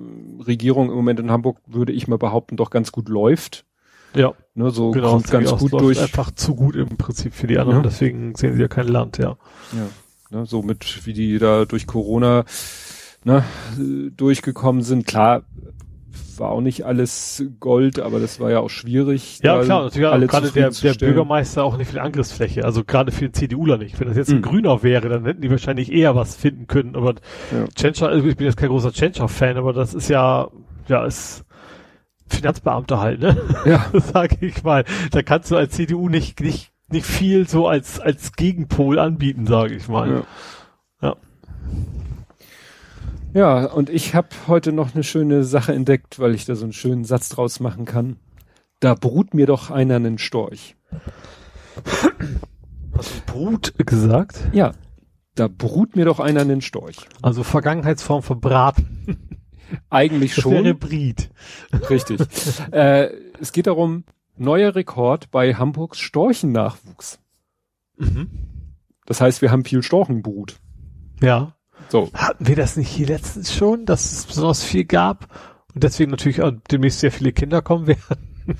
B: Regierung im Moment in Hamburg würde ich mal behaupten doch ganz gut läuft.
C: Ja,
B: ne, so genau, kommt ganz gut durch.
C: Einfach zu gut im Prinzip für die anderen. Ja. Deswegen sehen sie ja kein Land, ja.
B: Ja, ne, so mit wie die da durch Corona ne, durchgekommen sind. Klar, war auch nicht alles Gold, aber das war ja auch schwierig.
C: Ja, klar, natürlich alle gerade der, der Bürgermeister auch nicht viel Angriffsfläche, also gerade für den CDUler nicht. Wenn das jetzt ein mhm. Grüner wäre, dann hätten die wahrscheinlich eher was finden können, aber ja. Tschentscher, also ich bin jetzt kein großer Tschentscher-Fan, aber das ist ja, ja, ist Finanzbeamter halt, ne? Ja. [LAUGHS] Sag ich mal. Da kannst du als CDU nicht, nicht, nicht viel so als, als Gegenpol anbieten, sage ich mal. Ja. ja.
B: Ja, und ich habe heute noch eine schöne Sache entdeckt, weil ich da so einen schönen Satz draus machen kann. Da brut mir doch einer einen Storch.
C: Hast du Brut gesagt?
B: Ja. Da brut mir doch einer einen Storch.
C: Also Vergangenheitsform verbraten.
B: Eigentlich das schon.
C: Wäre Brit.
B: Richtig. äh, es geht darum, neuer Rekord bei Hamburgs Storchennachwuchs. Mhm. Das heißt, wir haben viel Storchenbrut.
C: Ja. So. Hatten wir das nicht hier letztens schon, dass es besonders viel gab und deswegen natürlich auch demnächst sehr viele Kinder kommen werden? [LAUGHS]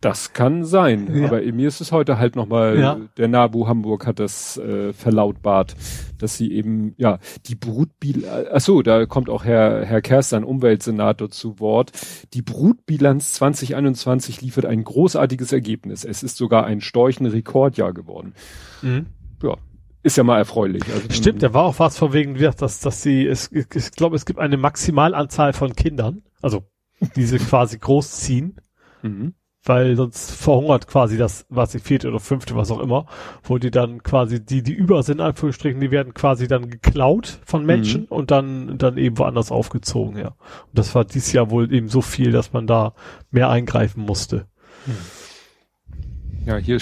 B: das kann sein, ja. aber mir ist es heute halt nochmal, ja. der NABU Hamburg hat das äh, verlautbart, dass sie eben, ja, die Brutbilanz, ach so, da kommt auch Herr, Herr Kerstern, Umweltsenator, zu Wort. Die Brutbilanz 2021 liefert ein großartiges Ergebnis. Es ist sogar ein Storchen-Rekordjahr geworden. Mhm. Ja, ist ja mal erfreulich.
C: Also, Stimmt, da war auch was von wegen, dass, dass sie, es, ich glaube, es gibt eine Maximalanzahl von Kindern, also diese [LAUGHS] quasi großziehen, mhm. weil sonst verhungert quasi das, was die vierte oder fünfte, was auch immer, wo die dann quasi, die, die über sind, Anführungsstrichen, die werden quasi dann geklaut von Menschen mhm. und dann, dann eben woanders aufgezogen, ja. Und das war dieses Jahr wohl eben so viel, dass man da mehr eingreifen musste.
B: Ja, hier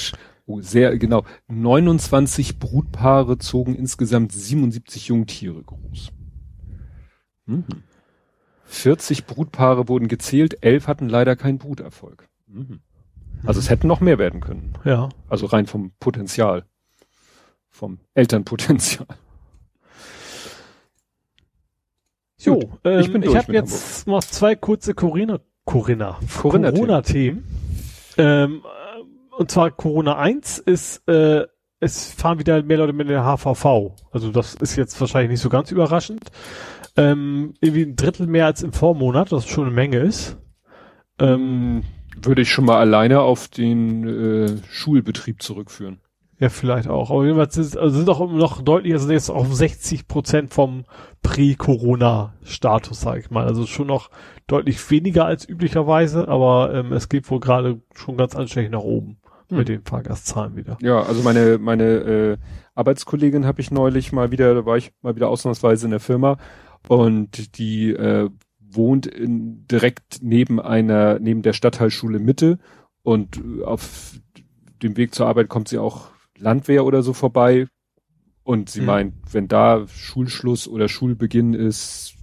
B: Oh, sehr genau. 29 Brutpaare zogen insgesamt 77 Jungtiere groß. Mhm. 40 Brutpaare wurden gezählt, 11 hatten leider keinen Bruterfolg. Mhm. Also es hätten noch mehr werden können.
C: Ja.
B: Also rein vom Potenzial. Vom Elternpotenzial.
C: So, ähm, ich, bin ich habe jetzt Hamburg. noch zwei kurze Corinna, Corinna, Corona-Themen. Ähm, und zwar Corona 1 ist, äh, es fahren wieder mehr Leute mit der HVV. Also das ist jetzt wahrscheinlich nicht so ganz überraschend. Ähm, irgendwie ein Drittel mehr als im Vormonat, was schon eine Menge ist.
B: Ähm, Würde ich schon mal alleine auf den äh, Schulbetrieb zurückführen.
C: Ja, vielleicht auch. Aber jedenfalls ist, also sind auch noch deutlich, also jetzt auf 60 Prozent vom Prä-Corona-Status, sag ich mal. Also schon noch deutlich weniger als üblicherweise, aber ähm, es geht wohl gerade schon ganz anständig nach oben hm. mit den Fahrgastzahlen wieder.
B: Ja, also meine meine äh, Arbeitskollegin habe ich neulich mal wieder, da war ich mal wieder ausnahmsweise in der Firma und die äh, wohnt in, direkt neben einer neben der Stadtteilschule Mitte und auf dem Weg zur Arbeit kommt sie auch Landwehr oder so vorbei. Und sie mhm. meint, wenn da Schulschluss oder Schulbeginn ist,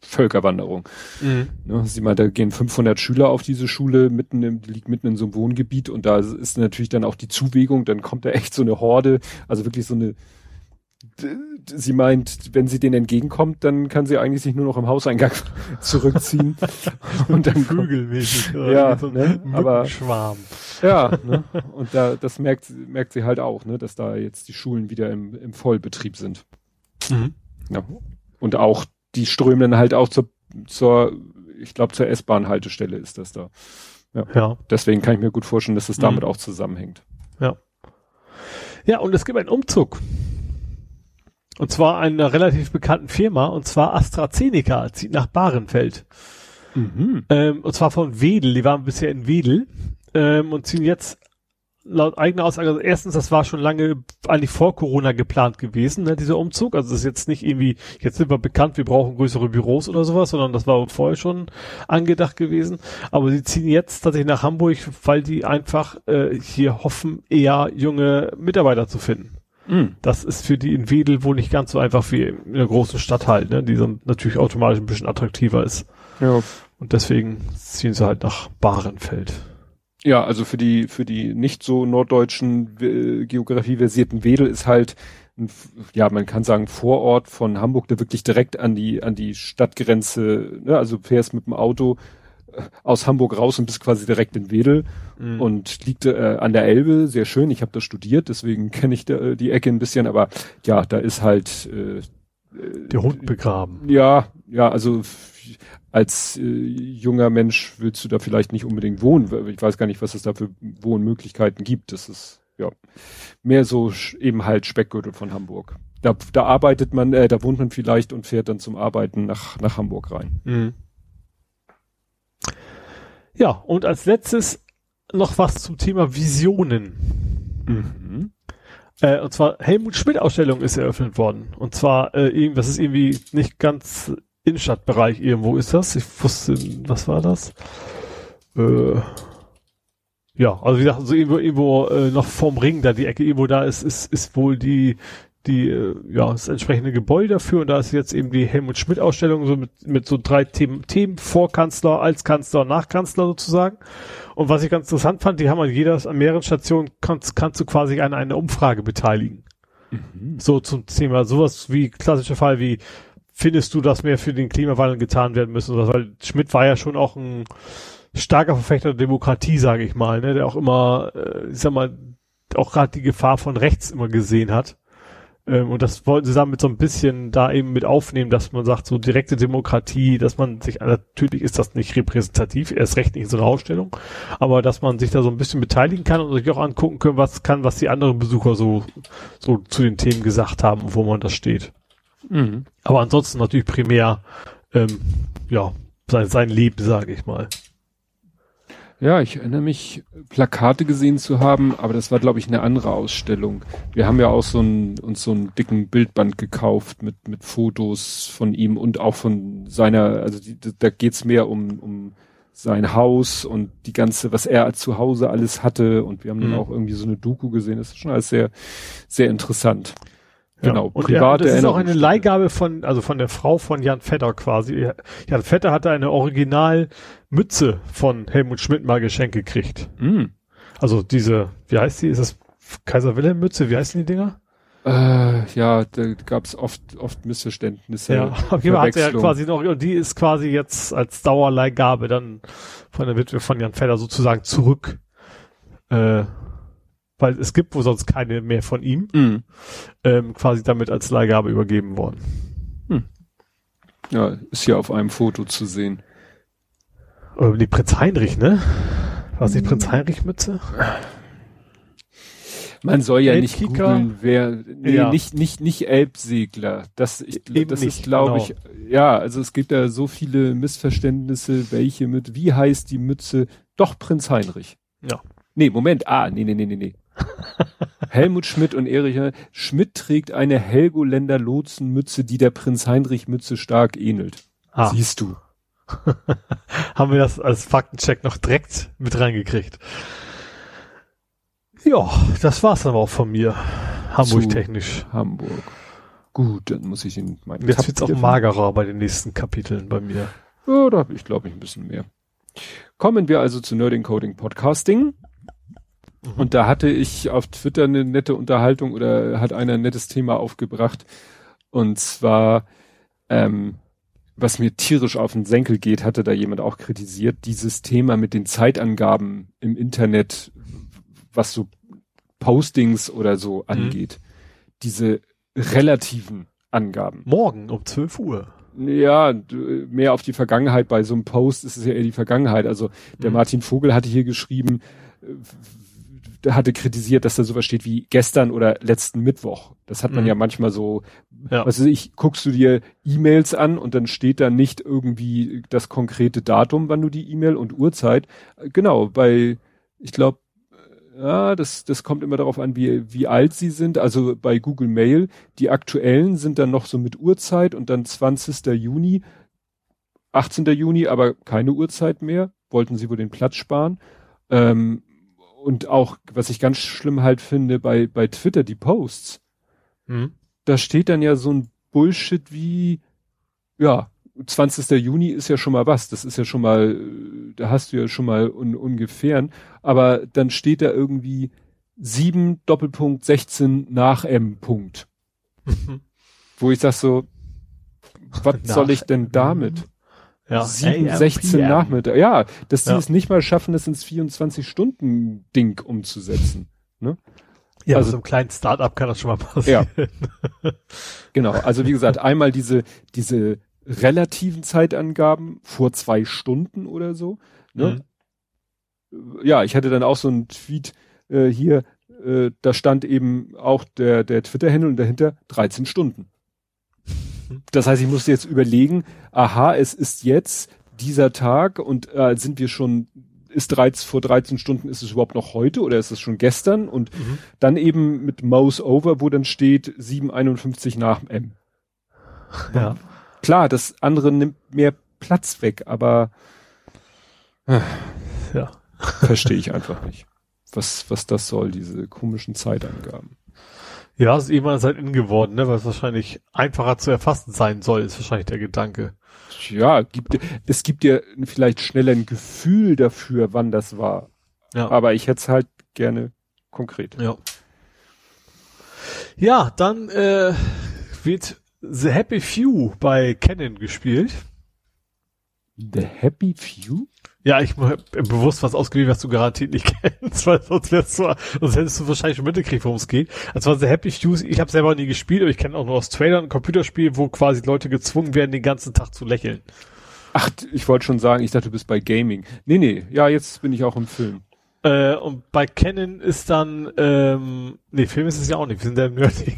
B: Völkerwanderung. Mhm. Ne, sie meint, da gehen 500 Schüler auf diese Schule, mitten im, liegt mitten in so einem Wohngebiet und da ist natürlich dann auch die Zuwegung, dann kommt da echt so eine Horde, also wirklich so eine sie meint, wenn sie denen entgegenkommt, dann kann sie eigentlich sich nur noch im Hauseingang [LAUGHS] zurückziehen [LAUGHS] und dann
C: Vögelmäßig.
B: Ja, so ne? aber
C: Schwarm.
B: Ja, ne? und da das merkt merkt sie halt auch, ne, dass da jetzt die Schulen wieder im, im Vollbetrieb sind. Mhm. Ja. Und auch die strömen dann halt auch zur zur ich glaube zur S-Bahn-Haltestelle ist das da. Ja. ja. Deswegen kann ich mir gut vorstellen, dass es damit mhm. auch zusammenhängt.
C: Ja. Ja, und es gibt einen Umzug. Und zwar einer relativ bekannten Firma, und zwar AstraZeneca, zieht nach Bahrenfeld. Mhm. Ähm, und zwar von Wedel, die waren bisher in Wedel ähm, und ziehen jetzt laut eigener Aussage, also erstens, das war schon lange eigentlich vor Corona geplant gewesen, ne, dieser Umzug. Also das ist jetzt nicht irgendwie, jetzt sind wir bekannt, wir brauchen größere Büros oder sowas, sondern das war vorher schon angedacht gewesen. Aber sie ziehen jetzt tatsächlich nach Hamburg, weil die einfach äh, hier hoffen, eher junge Mitarbeiter zu finden. Mhm. Das ist für die in Wedel wohl nicht ganz so einfach wie in der großen Stadt halt, ne, die so natürlich automatisch ein bisschen attraktiver ist.
B: Ja.
C: Und deswegen ziehen sie halt nach Bahrenfeld.
B: Ja, also für die, für die nicht so norddeutschen äh, Geografie versierten Wedel ist halt ein, ja, man kann sagen Vorort von Hamburg, der wirklich direkt an die, an die Stadtgrenze, ne, also fährst mit dem Auto aus Hamburg raus und bist quasi direkt in Wedel mhm. und liegt äh, an der Elbe, sehr schön. Ich habe das studiert, deswegen [LAUGHS] kenne ich da, die Ecke ein bisschen, aber ja, da ist halt äh,
C: der Hund begraben.
B: Ja, ja, also als äh, junger Mensch willst du da vielleicht nicht unbedingt wohnen. Ich weiß gar nicht, was es da für Wohnmöglichkeiten gibt. Das ist ja mehr so eben halt Speckgürtel von Hamburg. Da, da arbeitet man, äh, da wohnt man vielleicht und fährt dann zum Arbeiten nach, nach Hamburg rein. Mhm.
C: Ja, und als letztes noch was zum Thema Visionen. Mhm. Äh, und zwar Helmut Schmidt Ausstellung ist eröffnet worden. Und zwar, äh, das ist irgendwie nicht ganz Innenstadtbereich irgendwo ist das. Ich wusste, was war das? Äh, ja, also wie gesagt, so irgendwo, irgendwo äh, noch vorm Ring, da die Ecke, irgendwo da ist, ist, ist wohl die die, äh, ja, das entsprechende Gebäude dafür und da ist jetzt eben die Helmut Schmidt Ausstellung so mit, mit so drei Themen, Themen, Vorkanzler, als Kanzler, Nachkanzler sozusagen. Und was ich ganz interessant fand, die haben an jeder, an mehreren Stationen kannst, kannst du quasi an einer Umfrage beteiligen. Mhm. So zum Thema, sowas wie klassischer Fall wie, findest du, dass mehr für den Klimawandel getan werden müssen? Weil Schmidt war ja schon auch ein starker Verfechter der Demokratie, sage ich mal, ne, der auch immer, äh, ich sag mal, auch gerade die Gefahr von rechts immer gesehen hat. Ähm, und das wollten sie damit so ein bisschen da eben mit aufnehmen, dass man sagt, so direkte Demokratie, dass man sich, natürlich ist das nicht repräsentativ, erst recht nicht in so einer Ausstellung, aber dass man sich da so ein bisschen beteiligen kann und sich auch angucken können, was kann, was die anderen Besucher so, so zu den Themen gesagt haben, wo man das steht. Mhm. Aber ansonsten natürlich primär, ähm, ja, sein, sein Leben, sage ich mal.
B: Ja, ich erinnere mich, Plakate gesehen zu haben, aber das war, glaube ich, eine andere Ausstellung. Wir haben ja auch so ein, uns so einen dicken Bildband gekauft mit, mit Fotos von ihm und auch von seiner, also die, da geht's mehr um, um sein Haus und die ganze, was er zu Hause alles hatte und wir haben mhm. dann auch irgendwie so eine Doku gesehen. Das ist schon alles sehr, sehr interessant.
C: Genau, ja, ja, das ist auch eine Leihgabe von, also von der Frau von Jan Vetter quasi. Jan Vetter hatte eine Originalmütze von Helmut Schmidt mal geschenkt gekriegt. Mm. Also diese, wie heißt die? Ist das Kaiser Wilhelm Mütze? Wie heißen die Dinger?
B: Äh, ja, da gab es oft, oft Missverständnisse.
C: Ja, auf jeden Fall hat er ja quasi noch, und die ist quasi jetzt als Dauerleihgabe dann von der Witwe von Jan Vetter sozusagen zurück. Äh, weil es gibt wohl sonst keine mehr von ihm, mhm. ähm, quasi damit als Leihgabe übergeben worden. Hm.
B: Ja, ist hier auf einem Foto zu sehen.
C: Äh, die Prinz Heinrich, ne? War es die Prinz Heinrich Mütze?
B: Man soll ja nicht googeln, wer, nee,
C: Ja.
B: nicht, nicht, nicht Elbsegler. Das, ich,
C: Eben
B: das
C: nicht,
B: ist, glaube
C: genau.
B: ich, ja, also es gibt da so viele Missverständnisse, welche mit, wie heißt die Mütze? Doch, Prinz Heinrich.
C: Ja.
B: Nee, Moment, ah, nee, nee, nee, nee, nee. [LAUGHS] Helmut Schmidt und Erich Schmidt trägt eine Helgoländer Lotsenmütze, die der Prinz Heinrich Mütze stark ähnelt.
C: Ah,
B: Siehst du. [LAUGHS]
C: haben wir das als Faktencheck noch direkt mit reingekriegt. Ja, das war's dann aber auch von mir. Hamburg-technisch.
B: Hamburg. Gut, dann muss ich in meinen
C: Jetzt
B: Tab
C: wird's auch magerer bei den nächsten Kapiteln bei mir.
B: Ja, da habe ich, glaube ich, ein bisschen mehr. Kommen wir also zu Nerding Coding Podcasting. Und da hatte ich auf Twitter eine nette Unterhaltung oder hat einer ein nettes Thema aufgebracht. Und zwar, ähm, was mir tierisch auf den Senkel geht, hatte da jemand auch kritisiert, dieses Thema mit den Zeitangaben im Internet, was so Postings oder so angeht. Diese relativen Angaben.
C: Morgen um 12 Uhr.
B: Ja, mehr auf die Vergangenheit. Bei so einem Post ist es ja eher die Vergangenheit. Also der
C: Mhm.
B: Martin Vogel hatte hier geschrieben, äh, hatte kritisiert, dass da sowas steht wie gestern oder letzten Mittwoch. Das hat man
C: Mhm.
B: ja manchmal so,
C: Ja.
B: was weiß ich, guckst du dir E-Mails an und dann steht da nicht irgendwie das konkrete Datum, wann du die E-Mail und Uhrzeit. Genau, bei, ich glaube, ja, das, das kommt immer darauf an, wie, wie alt sie sind. Also bei Google Mail, die aktuellen sind dann noch so mit Uhrzeit und dann 20. Juni, 18. Juni, aber keine Uhrzeit mehr. Wollten sie wohl den Platz sparen. Ähm, und auch, was ich ganz schlimm halt finde, bei, bei Twitter, die Posts,
C: Mhm.
B: da steht dann ja so ein Bullshit wie, ja, 20. Juni ist ja schon mal was. Das ist ja schon mal, da hast du ja schon mal un, ungefähren. Aber dann steht da irgendwie 7 Doppelpunkt 16 nach M Punkt.
C: Mhm.
B: Wo ich sag so, was soll ich denn damit?
C: Ja.
B: 7,
C: AM,
B: 16
C: PM.
B: Nachmittag. Ja, dass die
C: Ja.
B: es nicht mal schaffen, das ins 24-Stunden-Ding umzusetzen.
C: Ja,
B: Also-
C: einem kleinen Start-up kann das schon mal passieren. [LAUGHS]
B: Genau, also wie gesagt, einmal diese, diese relativen Zeitangaben vor zwei Stunden oder so. Ne? Ja, ich hatte dann auch so einen Tweet äh, hier, äh, da stand eben auch der, der Twitter-Handle und dahinter 13 Stunden. Das heißt, ich musste jetzt überlegen, aha, es ist jetzt dieser Tag und äh, sind wir schon, ist 13, vor 13 Stunden, ist es überhaupt noch heute oder ist es schon gestern? Und
C: Mhm.
B: dann eben mit Mouse Over, wo dann steht 751 nach M.
C: Ja.
B: Klar, das andere nimmt mehr Platz weg, aber
C: ja.
B: verstehe ich einfach nicht. Was, was das soll, diese komischen Zeitangaben.
C: Ja, es ist irgendwann halt in geworden, ne, weil es wahrscheinlich einfacher zu erfassen sein soll, ist wahrscheinlich der Gedanke.
B: Ja, gibt, es gibt dir vielleicht schneller ein Gefühl dafür, wann das war.
C: Ja.
B: Aber ich hätte es halt gerne konkret.
C: Ja. Ja, dann äh, wird The Happy Few bei Canon gespielt.
B: The Happy Few?
C: Ja, ich habe bewusst was ausgewählt, was du garantiert nicht [LAUGHS] kennst, weil sonst, wärst du, sonst hättest du wahrscheinlich schon mitgekriegt, worum es geht. Und zwar The Happy Fews, ich habe selber nie gespielt, aber ich kenne auch nur aus Trailern ein Computerspiel, wo quasi Leute gezwungen werden, den ganzen Tag zu lächeln.
B: Ach, ich wollte schon sagen, ich dachte, du bist bei Gaming. Nee, nee, ja, jetzt bin ich auch im Film.
C: Äh, und bei Canon ist dann, ähm, nee, Film ist es ja auch nicht, wir sind ja im Nerding.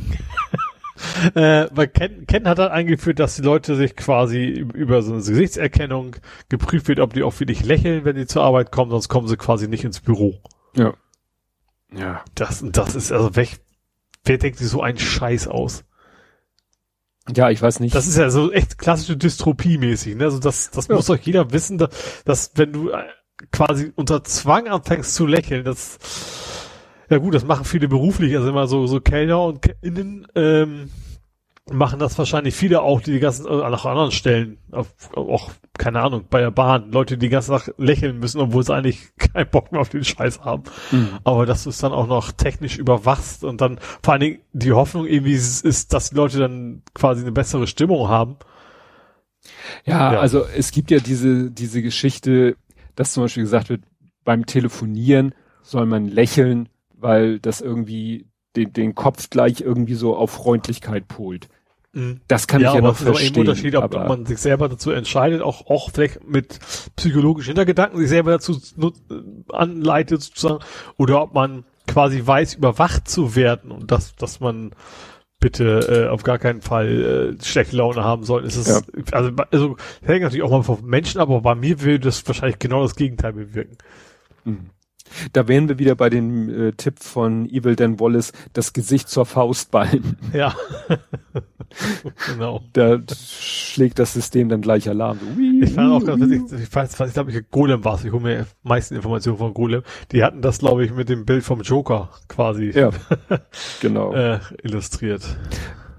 C: Äh, bei Ken, Ken hat dann eingeführt, dass die Leute sich quasi über so eine Gesichtserkennung geprüft wird, ob die auch wirklich lächeln, wenn die zur Arbeit kommen, sonst kommen sie quasi nicht ins Büro.
B: Ja. Ja.
C: Das, das ist also weg. Wer denkt sich so einen Scheiß aus?
B: Ja, ich weiß nicht.
C: Das ist ja so echt klassische Dystropie-mäßig, ne? Also das, das
B: Ja.
C: muss doch jeder wissen, dass, dass wenn du äh, quasi unter Zwang anfängst zu lächeln, das, ja gut, das machen viele beruflich, also immer so, so Kellner und Innen, ähm, machen das wahrscheinlich viele auch, die die ganzen, äh, nach anderen Stellen, auf, auch, keine Ahnung, bei der Bahn, Leute, die die ganze Tag lächeln müssen, obwohl sie eigentlich [LAUGHS] keinen Bock mehr auf den Scheiß haben.
B: Mhm.
C: Aber dass du es dann auch noch technisch überwachst und dann vor allen Dingen die Hoffnung irgendwie ist, ist, dass die Leute dann quasi eine bessere Stimmung haben.
B: Ja,
C: Ja.
B: also es gibt ja diese, diese Geschichte, dass zum Beispiel gesagt wird, beim Telefonieren soll man lächeln, weil das irgendwie den, den Kopf gleich irgendwie so auf Freundlichkeit polt. Das kann ich ja
C: aber
B: noch
C: es ist aber
B: verstehen.
C: Unterschied, ob
B: aber,
C: man sich selber dazu entscheidet, auch, auch vielleicht mit psychologischen Hintergedanken sich selber dazu äh, anleitet sozusagen, oder ob man quasi weiß, überwacht zu werden und dass, dass man bitte äh, auf gar keinen Fall äh, schlechte Laune haben soll. Es ist,
B: Ja.
C: also, also hängt natürlich auch mal vom Menschen, ab, aber bei mir würde das wahrscheinlich genau das Gegenteil bewirken.
B: Mhm. Da wären wir wieder bei dem äh, Tipp von Evil Dan Wallace, das Gesicht zur Faust ballen.
C: Ja. [LAUGHS] genau.
B: Da schlägt das System dann gleich Alarm. Ui,
C: Ich fand auch ganz witzig, ich weiß, ich glaube, ich Golem war es. Ich hole mir meisten Informationen von Golem. Die hatten das, glaube ich, mit dem Bild vom Joker quasi
B: Ja, [LAUGHS] genau.
C: äh, illustriert.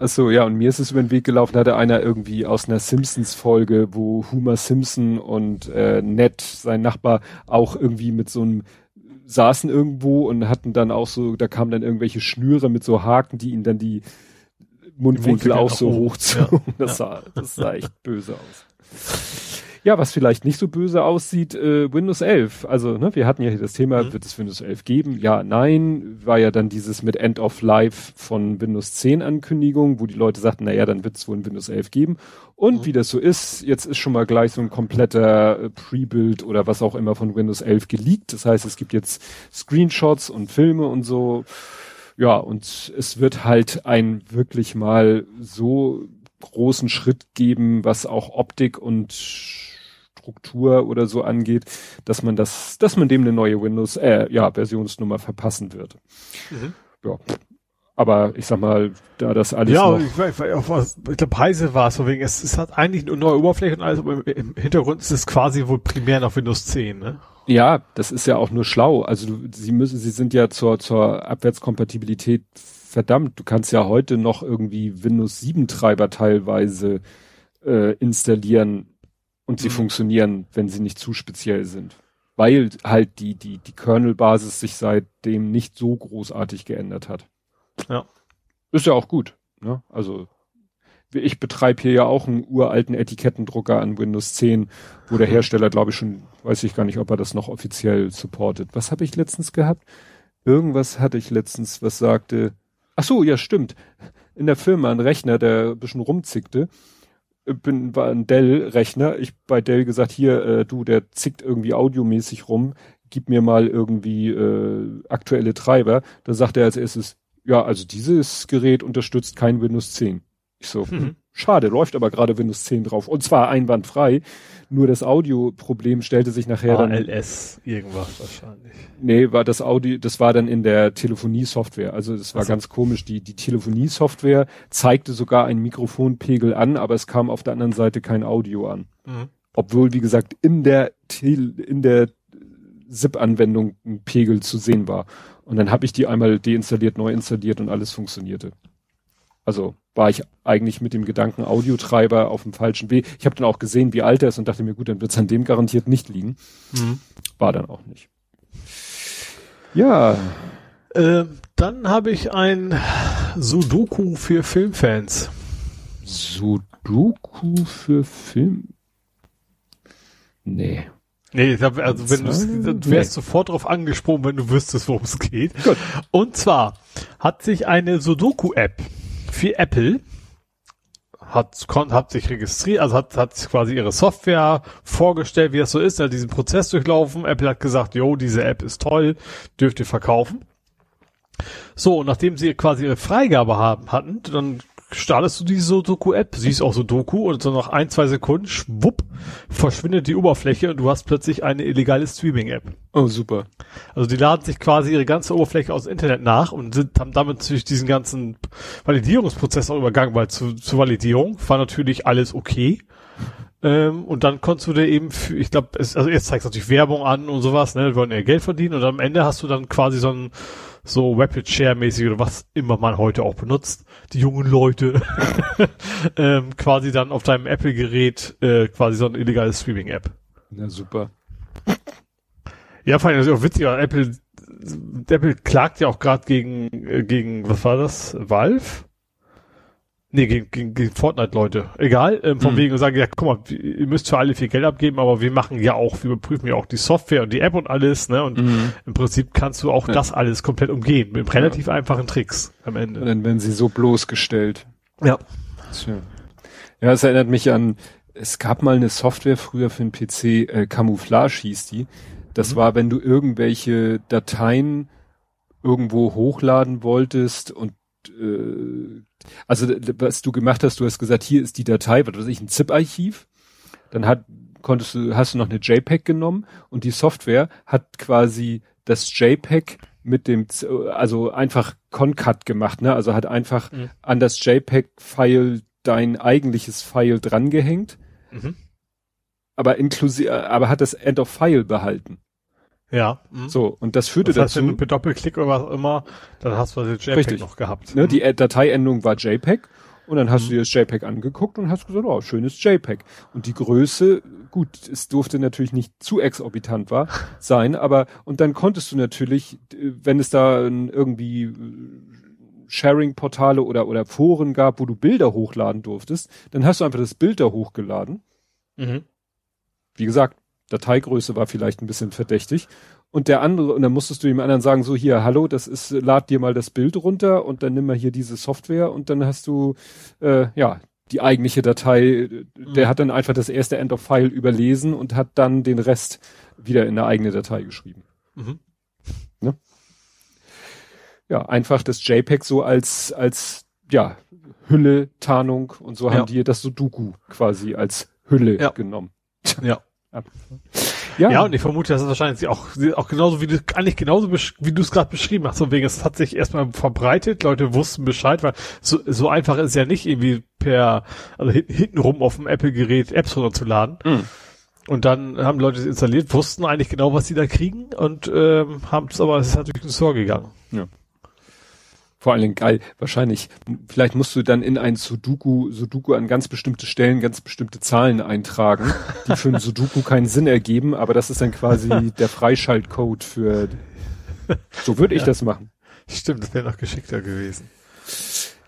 B: Ach so, ja, und mir ist es über den Weg gelaufen, hatte einer irgendwie aus einer Simpsons-Folge, wo Homer Simpson und äh, Ned, sein Nachbar, auch irgendwie mit so einem saßen irgendwo und hatten dann auch so, da kamen dann irgendwelche Schnüre mit so Haken, die ihnen dann die Mundwinkel auch so hochzogen.
C: Ja,
B: Das, sah, das sah echt böse aus. Ja, was vielleicht nicht so böse aussieht, äh, Windows 11. Also, ne, wir hatten ja hier das Thema,
C: Mhm.
B: wird es Windows 11 geben? Ja, nein. War ja dann dieses mit End of Life von Windows 10 Ankündigung, wo die Leute sagten, naja, dann wird es wohl ein Windows 11 geben. Und
C: Mhm.
B: wie das so ist, jetzt ist schon mal gleich so ein kompletter äh, Pre-Build oder was auch immer von Windows 11 geleakt. Das heißt, es gibt jetzt Screenshots und Filme und so. Ja, und es wird halt ein wirklich mal so großen Schritt geben, was auch Optik und Struktur oder so angeht, dass man das, dass man dem eine neue Windows, äh, ja, Versionsnummer verpassen wird.
C: Mhm.
B: Ja. Aber ich sag mal, da das alles
C: ja,
B: noch,
C: ich, weiß, auf was, ich glaube, Heise war es, von wegen, es, es hat eigentlich eine neue Oberfläche und alles, aber im, im Hintergrund ist es quasi wohl primär nach Windows 10, ne?
B: ja, das ist ja auch nur schlau. Also sie müssen, sie sind ja zur, zur Abwärtskompatibilität verdammt. Du kannst ja heute noch irgendwie Windows 7 Treiber teilweise äh, installieren und sie
C: Mhm.
B: funktionieren, wenn sie nicht zu speziell sind. Weil halt die, die, die Kernel-Basis sich seitdem nicht so großartig geändert hat.
C: Ja.
B: Ist ja auch gut. Ne? Also ich betreibe hier ja auch einen uralten Etikettendrucker an Windows 10, wo der Hersteller, glaube ich, schon, weiß ich gar nicht, ob er das noch offiziell supportet. Was habe ich letztens gehabt? Irgendwas hatte ich letztens, was sagte, ach so, ja, stimmt. In der Firma ein Rechner, der ein bisschen rumzickte. Äh, Bin, war ein Dell-Rechner. Ich bei Dell gesagt, hier, äh, du, der zickt irgendwie audiomäßig rum, gib mir mal irgendwie äh, aktuelle Treiber. Da sagt er als erstes, ja, also dieses Gerät unterstützt kein Windows 10. Ich so,
C: Mhm.
B: hm, schade, läuft aber gerade Windows 10 drauf. Und zwar einwandfrei. Nur das Audioproblem stellte sich nachher dann.
C: ALS, irgendwas wahrscheinlich.
B: Nee, war das Audio, das war dann in der Telefonie-Software. Also das war
C: Ach so.
B: ganz komisch. Die, die Telefonie-Software zeigte sogar einen Mikrofonpegel an, aber es kam auf der anderen Seite kein Audio an.
C: Mhm.
B: Obwohl, wie gesagt, in der Tel in der SIP-Anwendung ein Pegel zu sehen war. Und dann habe ich die einmal deinstalliert, neu installiert und alles funktionierte. Also war ich eigentlich mit dem Gedanken Audiotreiber auf dem falschen Weg. Ich habe dann auch gesehen, wie alt er ist und dachte mir, gut, dann wird es an dem garantiert nicht liegen.
C: Mhm.
B: War dann auch nicht. Ja,
C: Ähm, dann habe ich ein Sudoku für Filmfans.
B: Sudoku für Film. Nee.
C: Nee, hab, also wenn du, du wärst sofort drauf angesprungen, wenn du wüsstest, worum es geht.
B: Gut.
C: Und zwar hat sich eine Sudoku-App für Apple hat, kon, hat sich registriert, also hat, hat quasi ihre Software vorgestellt, wie das so ist, hat diesen Prozess durchlaufen. Apple hat gesagt, jo, diese App ist toll, dürft ihr verkaufen. So, und nachdem sie quasi ihre Freigabe haben, hatten, dann startest du diese Sudoku-App, siehst auch Sudoku und so nach ein, zwei Sekunden, schwupp, verschwindet die Oberfläche und du hast plötzlich eine illegale Streaming-App.
B: Oh, super.
C: Also die laden sich quasi ihre ganze Oberfläche aus dem Internet nach und sind, haben damit natürlich diesen ganzen Validierungsprozess auch übergangen, weil zu, zur Validierung war natürlich alles okay. Ähm, und dann konntest du dir eben für, ich glaube, also jetzt zeigst du natürlich Werbung an und sowas, ne, die wollen ja Geld verdienen und am Ende hast du dann quasi so ein so Rapid Share mäßig oder was immer man heute auch benutzt, die jungen Leute, [LAUGHS] ähm, quasi dann auf deinem Apple-Gerät äh, quasi so eine illegale Streaming-App.
B: Na super.
C: Ja, vor allem das ist auch witzig, weil Apple, Apple klagt ja auch gerade gegen, äh, gegen, was war das? Valve? Nee, gegen, gegen, gegen Fortnite-Leute. Egal, ähm, von
B: Mhm.
C: wegen und sagen, ja, guck mal, ihr müsst für alle viel Geld abgeben, aber wir machen ja auch, wir überprüfen ja auch die Software und die App und alles, ne? Und
B: Mhm.
C: im Prinzip kannst du auch
B: Ja.
C: das alles komplett umgehen, mit relativ einfachen Tricks am
B: Und
C: Ende.
B: dann werden sie so bloßgestellt.
C: Ja.
B: Tja. Ja, es erinnert mich an, es gab mal eine Software früher für den PC, äh, Camouflage hieß die. Das
C: Mhm.
B: war, wenn du irgendwelche Dateien irgendwo hochladen wolltest und äh, also was du gemacht hast, du hast gesagt, hier ist die Datei, was weiß ich, ein ZIP-Archiv. Dann hat, konntest du, hast du noch eine JPEG genommen und die Software hat quasi das JPEG mit dem, also einfach Concat gemacht, ne? Also hat einfach mhm. an das JPEG-File dein eigentliches File drangehängt. Mhm. Aber inklusive, aber hat das End of File behalten.
C: Ja.
B: Mhm. So, und das führte das heißt, dazu.
C: Wenn du mit Doppelklick oder was immer, dann hast du das JPEG richtig. noch gehabt.
B: Ne, mhm. Die Dateiendung war JPEG und dann hast mhm. du dir das JPEG angeguckt und hast gesagt, oh, schönes JPEG. Und die Größe, gut, es durfte natürlich nicht zu exorbitant war, [LAUGHS] sein, aber, und dann konntest du natürlich, wenn es da irgendwie äh, Sharing-Portale oder, oder Foren gab, wo du Bilder hochladen durftest, dann hast du einfach das Bild da hochgeladen. Mhm. Wie gesagt, Dateigröße war vielleicht ein bisschen verdächtig. Und der andere, und dann musstest du dem anderen sagen, so hier, hallo, das ist, lad dir mal das Bild runter und dann nimm mal hier diese Software und dann hast du, äh, ja, die eigentliche Datei, mhm. der hat dann einfach das erste End of File überlesen und hat dann den Rest wieder in eine eigene Datei geschrieben. Mhm. Ne? Ja, einfach das JPEG so als, als, ja, Hülle, Tarnung und so ja. haben die das Sudoku quasi als Hülle ja. genommen.
C: Ja. Ja. ja, und ich vermute, das ist wahrscheinlich auch, auch genauso wie du, eigentlich genauso wie du es gerade beschrieben hast. So wegen, es hat sich erstmal verbreitet, Leute wussten Bescheid, weil so, so einfach ist ja nicht irgendwie per, also hintenrum auf dem Apple-Gerät Apps runterzuladen. Mhm. Und dann haben Leute es installiert, wussten eigentlich genau, was sie da kriegen und ähm, haben es aber, es ist durch den Store gegangen.
B: Ja vor allen Dingen geil, wahrscheinlich, vielleicht musst du dann in ein Sudoku, Sudoku an ganz bestimmte Stellen ganz bestimmte Zahlen eintragen, die für ein Sudoku keinen Sinn ergeben, aber das ist dann quasi der Freischaltcode für, so würde ich ja. das machen.
C: Stimmt, das wäre noch geschickter gewesen.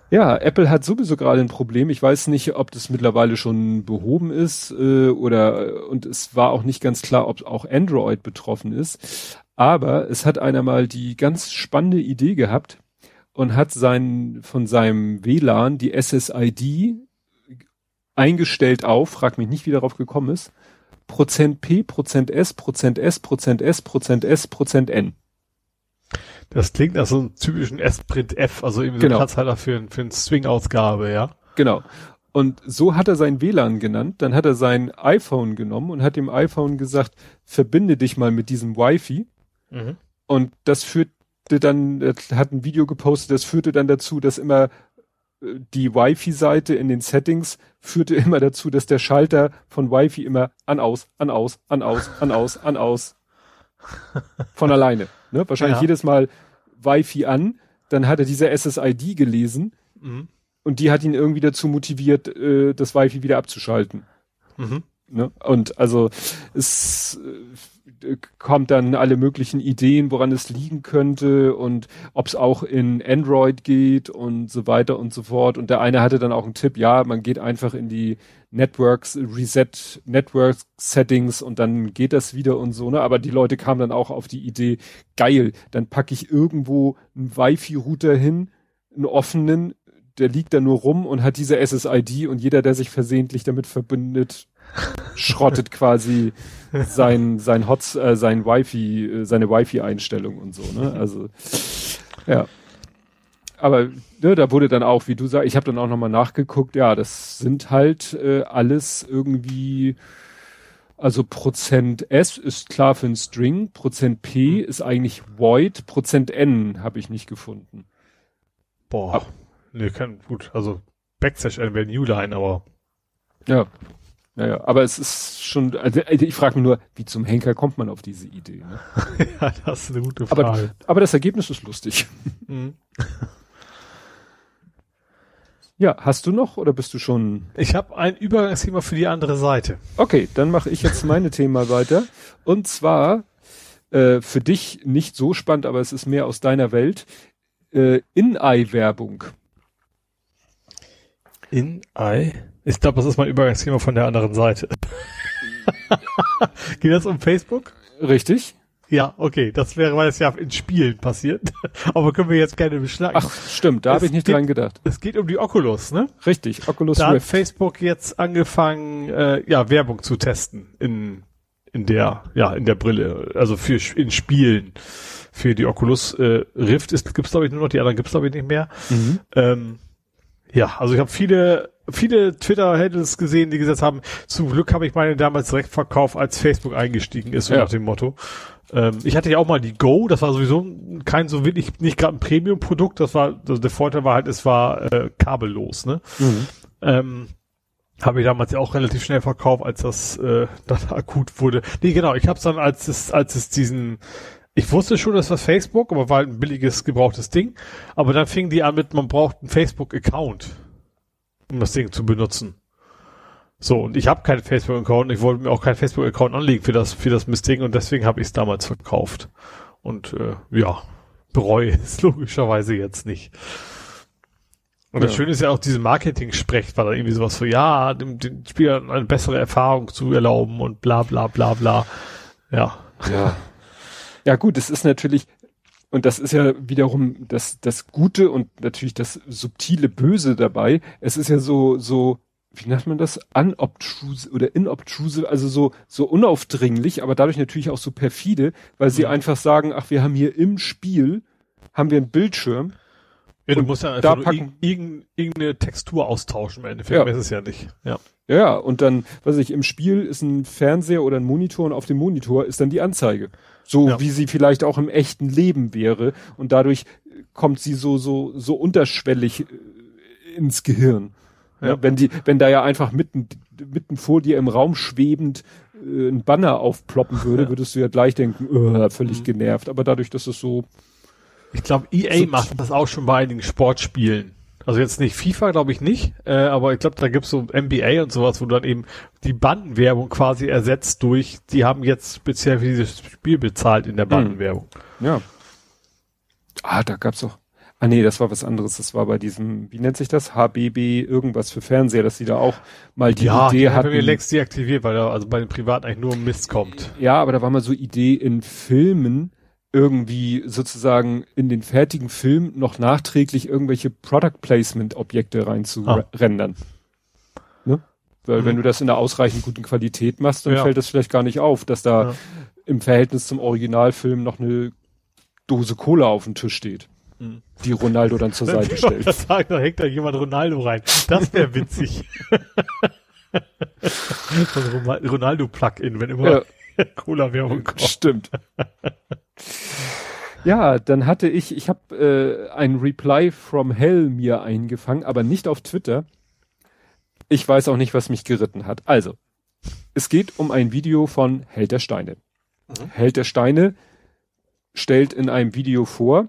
B: Ja, Apple hat sowieso gerade ein Problem. Ich weiß nicht, ob das mittlerweile schon behoben ist äh, oder und es war auch nicht ganz klar, ob auch Android betroffen ist. Aber es hat einer mal die ganz spannende Idee gehabt, und hat sein, von seinem WLAN die SSID eingestellt auf, frag mich nicht, wie darauf gekommen ist, Prozent P, Prozent S, Prozent S, Prozent S, Prozent S, Prozent N.
C: Das klingt nach so einem typischen S-Print F, also genau. so ein Platzhalter für, für eine String-Ausgabe, ja.
B: Genau. Und so hat er sein WLAN genannt, dann hat er sein iPhone genommen und hat dem iPhone gesagt, verbinde dich mal mit diesem Wi-Fi. Mhm. Und das führt dann, hat ein Video gepostet, das führte dann dazu, dass immer äh, die Wi-Fi-Seite in den Settings führte [LAUGHS] immer dazu, dass der Schalter von Wi-Fi immer an aus, an aus, an aus, an aus, an aus. [LAUGHS] Von alleine. Ne? Wahrscheinlich ja. jedes Mal Wi-Fi an, dann hat er diese SSID gelesen mhm. und die hat ihn irgendwie dazu motiviert, äh, das Wi-Fi wieder abzuschalten. Mhm. Ne? Und also es kommt dann alle möglichen Ideen, woran es liegen könnte und ob es auch in Android geht und so weiter und so fort. Und der eine hatte dann auch einen Tipp, ja, man geht einfach in die Networks, Reset Network Settings und dann geht das wieder und so, ne? Aber die Leute kamen dann auch auf die Idee, geil, dann packe ich irgendwo einen Wi-Fi-Router hin, einen offenen, der liegt da nur rum und hat diese SSID und jeder, der sich versehentlich damit verbindet, schrottet quasi sein sein Hots äh, sein Wi-Fi äh, seine Wi-Fi-Einstellung und so ne? Also ja. Aber ne, da wurde dann auch wie du sagst ich habe dann auch nochmal nachgeguckt ja das sind halt äh, alles irgendwie also Prozent S ist klar für ein String Prozent P ist eigentlich Void Prozent N habe ich nicht gefunden.
C: Boah. Ab nee kann gut also Backslash N wäre Newline aber
B: ja naja, aber es ist schon, also ich frage mich nur, wie zum Henker kommt man auf diese Idee? Ne? [LAUGHS]
C: ja, das ist eine gute Frage.
B: Aber, aber das Ergebnis ist lustig. Mhm. [LAUGHS] ja, hast du noch oder bist du schon?
C: Ich habe ein Übergangsthema für die andere Seite.
B: Okay, dann mache ich jetzt meine Thema weiter. Und zwar äh, für dich nicht so spannend, aber es ist mehr aus deiner Welt. Äh, In-Eye-Werbung.
C: In-Eye? Ich glaube, das ist mein Übergangsthema von der anderen Seite. [LAUGHS] Geht das um Facebook?
B: Richtig.
C: Ja, okay, das wäre, weil es ja in Spielen passiert. [LAUGHS] Aber können wir jetzt gerne beschlagen.
B: Ach, stimmt, da habe ich nicht
C: geht,
B: dran gedacht.
C: Es geht um die Oculus, ne?
B: Richtig, Oculus
C: da Rift. hat Facebook jetzt angefangen, äh, ja, Werbung zu testen in, in der, ja, in der Brille, also für in Spielen. Für die Oculus äh, Rift ist, gibt's glaube ich nur noch, die anderen gibt's glaube ich nicht mehr.
B: Mhm.
C: Ähm, ja, also ich habe viele, viele Twitter-Handles gesehen, die gesagt haben, zum Glück habe ich meine damals direkt verkauft, als Facebook eingestiegen ist, so
B: Ja.
C: nach dem Motto. Ähm, ich hatte ja auch mal die Go, das war sowieso kein so wirklich, nicht gerade ein Premium-Produkt, das war, also der Vorteil war halt, es war äh, kabellos, ne?
B: Mhm.
C: Ähm, habe ich damals ja auch relativ schnell verkauft, als das äh, [LAUGHS] dann akut wurde. Nee, genau, ich habe es dann, als es, als es diesen, ich wusste schon, das war Facebook, aber war halt ein billiges, gebrauchtes Ding. Aber dann fing die an mit, man braucht einen Facebook-Account, um das Ding zu benutzen. So, und ich habe keinen Facebook-Account, ich wollte mir auch keinen Facebook-Account anlegen für das, für das Mistding und deswegen habe ich es damals verkauft. Und äh, ja, bereue [LAUGHS] es logischerweise jetzt nicht. Und das
B: Ja.
C: Schöne ist ja auch, diese Marketing-Sprech war da irgendwie sowas so, ja, dem, den Spielern eine bessere Erfahrung zu erlauben und bla bla bla bla. Ja.
B: Ja. Ja gut, es ist natürlich, und das ist ja wiederum das, das Gute und natürlich das subtile Böse dabei. Es ist ja so, so, wie nennt man das? Unobtruse oder inobtruse, also so, so unaufdringlich, aber dadurch natürlich auch so perfide, weil sie
C: Mhm.
B: einfach sagen, ach, wir haben hier im Spiel, haben wir einen Bildschirm.
C: ja du musst ja
B: da
C: einfach irgendeine Textur austauschen im Endeffekt.
B: Ja.
C: Ist es ja nicht. Ja.
B: Ja, ja, und dann, weiß ich, im Spiel ist ein Fernseher oder ein Monitor und auf dem Monitor ist dann die Anzeige. So
C: Ja.
B: wie sie vielleicht auch im echten Leben wäre. Und dadurch kommt sie so, so, so unterschwellig äh, ins Gehirn. Ja.
C: Ja.
B: wenn die, wenn da ja einfach mitten, mitten vor dir im Raum schwebend äh, ein Banner aufploppen würde,
C: Ja.
B: würdest du ja gleich denken, äh, völlig
C: Mhm.
B: genervt. Aber dadurch, dass es so,
C: Ich glaube, EA
B: So-
C: macht das auch schon bei einigen Sportspielen. Also jetzt nicht FIFA, glaube ich nicht, äh, aber ich glaube, da gibt's so NBA und sowas, wo dann eben die Bandenwerbung quasi ersetzt durch, die haben jetzt speziell für dieses Spiel bezahlt in der Bandenwerbung.
B: ja. Ah, da gab's auch. Ah nee, das war was anderes. Das war bei diesem, wie nennt sich das? HBB irgendwas für Fernseher, dass sie da auch mal die
C: ja,
B: Idee
C: die haben
B: hatten.
C: wir längst deaktiviert, weil da also bei den Privaten eigentlich nur Mist kommt.
B: Ja, aber da war mal so Idee in Filmen irgendwie sozusagen in den fertigen Film noch nachträglich irgendwelche Product Placement Objekte reinzurendern. Ne? Weil
C: Mhm.
B: wenn du das in einer ausreichend guten Qualität machst, dann
C: Ja.
B: fällt das vielleicht gar nicht auf, dass da
C: Ja.
B: im Verhältnis zum Originalfilm noch eine Dose Cola auf dem Tisch steht,
C: Mhm.
B: die Ronaldo dann zur Seite stellt.
C: das sagen, da hängt da jemand Ronaldo rein. Das wäre witzig. [LAUGHS] Ronaldo-Plugin, wenn immer
B: Ja. [LAUGHS]
C: Cola-Werbung kommt.
B: Stimmt. Ja, dann hatte ich, ich habe äh, ein Reply from Hell mir eingefangen, aber nicht auf Twitter. Ich weiß auch nicht, was mich geritten hat. Also, es geht um ein Video von Held der Steine.
C: Mhm.
B: Held der Steine stellt in einem Video vor,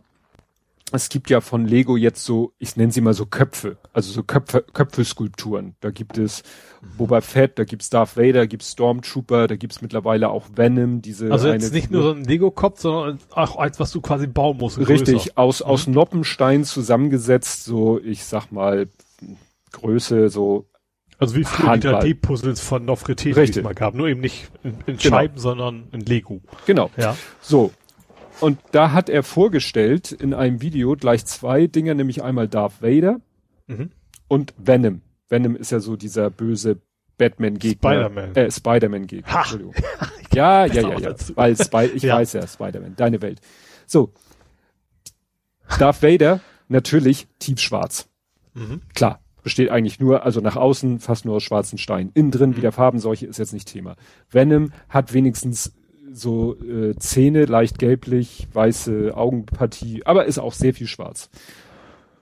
B: es gibt ja von Lego jetzt so, ich nenne sie mal so Köpfe, also so Köpfe, Köpfeskulpturen. Da gibt es
C: Mhm.
B: Boba Fett, da gibt's Darth Vader, gibt's Stormtrooper, da gibt's mittlerweile auch Venom, diese
C: Also jetzt nicht nur so ein Lego-Kopf, sondern auch eins, was du quasi bauen musst. größer.
B: Richtig, aus,
C: Mhm.
B: aus Noppenstein zusammengesetzt, so, ich sag mal, Größe, so,
C: Also wie
B: Handball.
C: 3D-Puzzles von Nofretete, die es mal gab. Nur eben nicht in, in
B: Genau.
C: Scheiben, sondern in Lego.
B: genau.
C: Ja.
B: So. Und da hat er vorgestellt in einem Video gleich zwei Dinge, nämlich einmal Darth Vader
C: Mhm.
B: und Venom. Venom ist ja so dieser böse Batman-Gegner.
C: Spider-Man.
B: Äh, Spider-Man-Gegner.
C: Ha.
B: Entschuldigung. [LAUGHS] Ja, ja, ja, ja. Weil Spy ich
C: Ja.
B: weiß ja, Spider-Man, deine Welt. So. Darth Vader, natürlich tiefschwarz.
C: Mhm.
B: Klar, besteht eigentlich nur, also nach außen fast nur aus schwarzen Stein. Innen drin
C: Mhm.
B: wieder Farbenseuche ist jetzt nicht Thema. Venom hat wenigstens so äh, Zähne, leicht gelblich, weiße Augenpartie, aber ist auch sehr viel schwarz.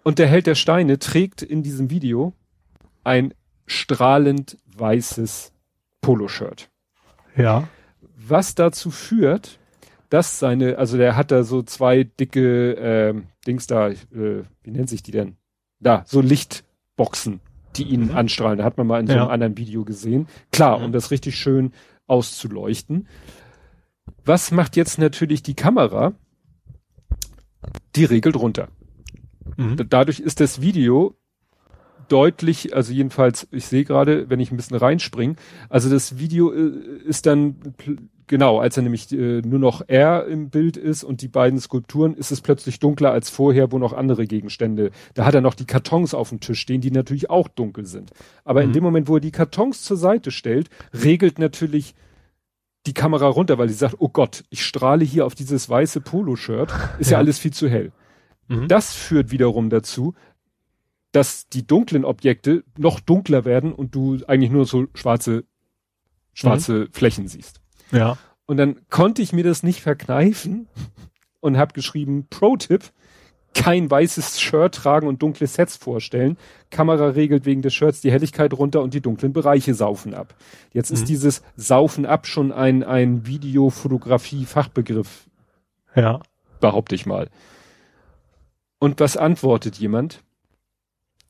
B: Und der Held der Steine trägt in diesem Video ein strahlend weißes Poloshirt.
C: Ja.
B: Was dazu führt, dass seine, also der hat da so zwei dicke ähm, Dings da, äh, wie nennt sich die denn? Da, so Lichtboxen, die ihn
C: Mhm.
B: anstrahlen. Da hat man mal in so
C: Ja.
B: einem anderen Video gesehen. Klar,
C: Mhm.
B: um das richtig schön auszuleuchten. Was macht jetzt natürlich die Kamera? Die regelt runter.
C: Mhm.
B: Dadurch ist das Video deutlich, also jedenfalls, ich sehe gerade, wenn ich ein bisschen reinspringe, also das Video äh, ist dann, genau, als er nämlich äh, nur noch er im Bild ist und die beiden Skulpturen, ist es plötzlich dunkler als vorher, wo noch andere Gegenstände, da hat er noch die Kartons auf dem Tisch stehen, die natürlich auch dunkel sind. Aber in
C: Mhm.
B: dem Moment, wo er die Kartons zur Seite stellt, regelt natürlich die Kamera runter, weil sie sagt, oh Gott, ich strahle hier auf dieses weiße Poloshirt, ist ja. ja alles viel zu hell. Mhm. Das führt wiederum dazu, dass die dunklen Objekte noch dunkler werden und du eigentlich nur so schwarze, schwarze mhm. Flächen siehst.
C: Ja.
B: Und dann konnte ich mir das nicht verkneifen und habe geschrieben, Pro-Tipp, kein weißes Shirt tragen und dunkle Sets vorstellen. Kamera regelt wegen des Shirts die Helligkeit runter und die dunklen Bereiche saufen ab. Jetzt mhm. ist dieses Saufen ab schon ein, ein Videofotografie-Fachbegriff.
C: Ja.
B: Behaupte ich mal. Und was antwortet jemand,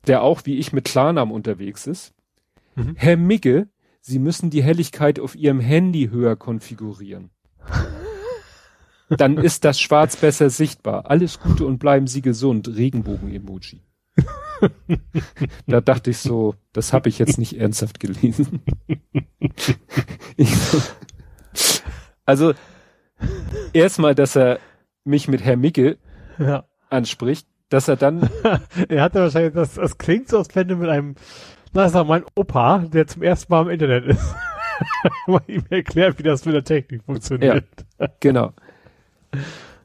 B: der auch wie ich mit Klarnamen unterwegs ist? Mhm. Herr Migge, Sie müssen die Helligkeit auf Ihrem Handy höher konfigurieren. [LAUGHS] Dann ist das Schwarz besser sichtbar. Alles Gute und bleiben Sie gesund. Regenbogen-Emoji. da dachte ich so, das habe ich jetzt nicht ernsthaft gelesen. also erstmal, dass er mich mit Herr Micke ja. anspricht, dass er dann. [LAUGHS]
C: er hatte wahrscheinlich, das, das klingt so, als wenn du mit einem, na, sag mein Opa, der zum ersten Mal im Internet ist, [LAUGHS] mal ihm erklärt, wie das mit der Technik funktioniert.
B: Ja, genau.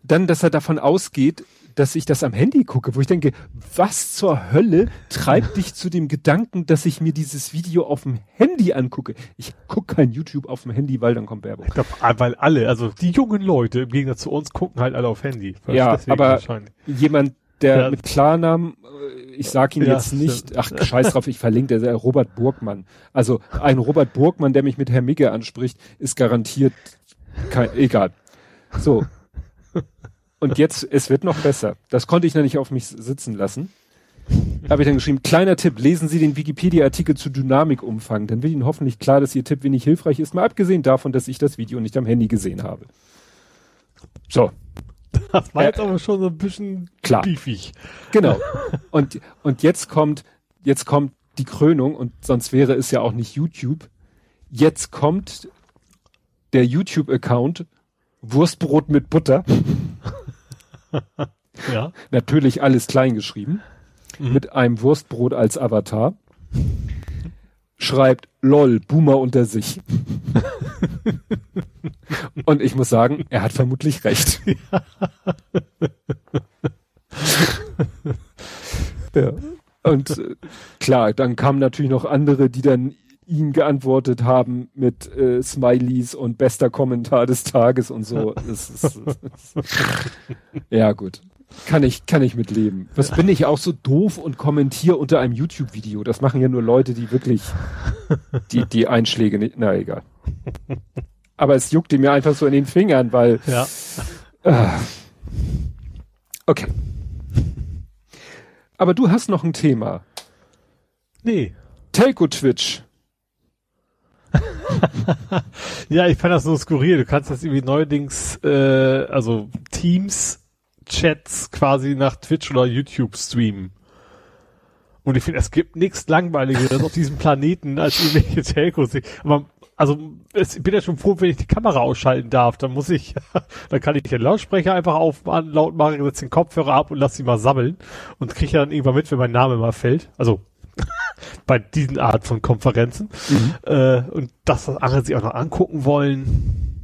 B: Dann, dass er davon ausgeht, dass ich das am Handy gucke, wo ich denke, was zur Hölle treibt dich zu dem Gedanken, dass ich mir dieses Video auf dem Handy angucke? Ich gucke kein YouTube auf dem Handy, weil dann kommt Werbung. Ich
C: glaube, weil alle, also die jungen Leute im Gegensatz zu uns gucken halt alle auf Handy.
B: Ja, aber jemand, der ja. mit Klarnamen, äh, ich sag ihn ja, jetzt nicht, ach scheiß drauf, ich verlinke der Robert Burgmann. Also ein Robert Burgmann, der mich mit Herr Micke anspricht, ist garantiert kein, egal. So, und jetzt, es wird noch besser. Das konnte ich noch nicht auf mich sitzen lassen. Habe ich dann geschrieben, kleiner Tipp, lesen Sie den Wikipedia-Artikel zu Dynamikumfang. Dann wird Ihnen hoffentlich klar, dass Ihr Tipp wenig hilfreich ist, mal abgesehen davon, dass ich das Video nicht am Handy gesehen habe. So.
C: Das war äh, jetzt aber schon so ein bisschen
B: klar. beefig. Genau. [LAUGHS] Und, und jetzt kommt, jetzt kommt die Krönung und sonst wäre es ja auch nicht YouTube. Jetzt kommt der YouTube-Account Wurstbrot mit Butter. [LAUGHS] ja. Natürlich alles klein geschrieben. Mhm. Mit einem Wurstbrot als Avatar. Schreibt LOL, Boomer unter sich. [LAUGHS] Und ich muss sagen, er hat vermutlich recht. [LAUGHS] ja. Und äh, klar, dann kamen natürlich noch andere, die dann ihm geantwortet haben mit äh, Smileys und bester Kommentar des Tages und so. [LAUGHS] Das ist, das ist, ja gut. Kann ich, kann ich mitleben. Was bin ich auch so doof und kommentiere unter einem YouTube-Video? Das machen ja nur Leute, die wirklich die, die Einschläge nicht, na egal. Aber es juckte mir einfach so in den Fingern, weil,
C: ja.
B: Äh, okay. Aber du hast noch ein Thema.
C: Nee.
B: Telco Twitch. [LAUGHS]
C: ja, ich fand das so skurril. Du kannst das irgendwie neuerdings, äh, also Teams-Chats quasi nach Twitch oder YouTube streamen. Und ich finde, es gibt nichts Langweiligeres auf diesem Planeten als irgendwelche Telcos. Aber also ich bin ja schon froh, wenn ich die Kamera ausschalten darf. Dann muss ich, [LAUGHS] dann kann ich den Lautsprecher einfach aufmachen, laut machen, setze den Kopfhörer ab und lass sie mal sammeln und kriege ja dann irgendwann mit, wenn mein Name mal fällt. Also [LAUGHS] bei diesen Art von Konferenzen. Mhm. Äh, und das, was andere sich auch noch angucken wollen.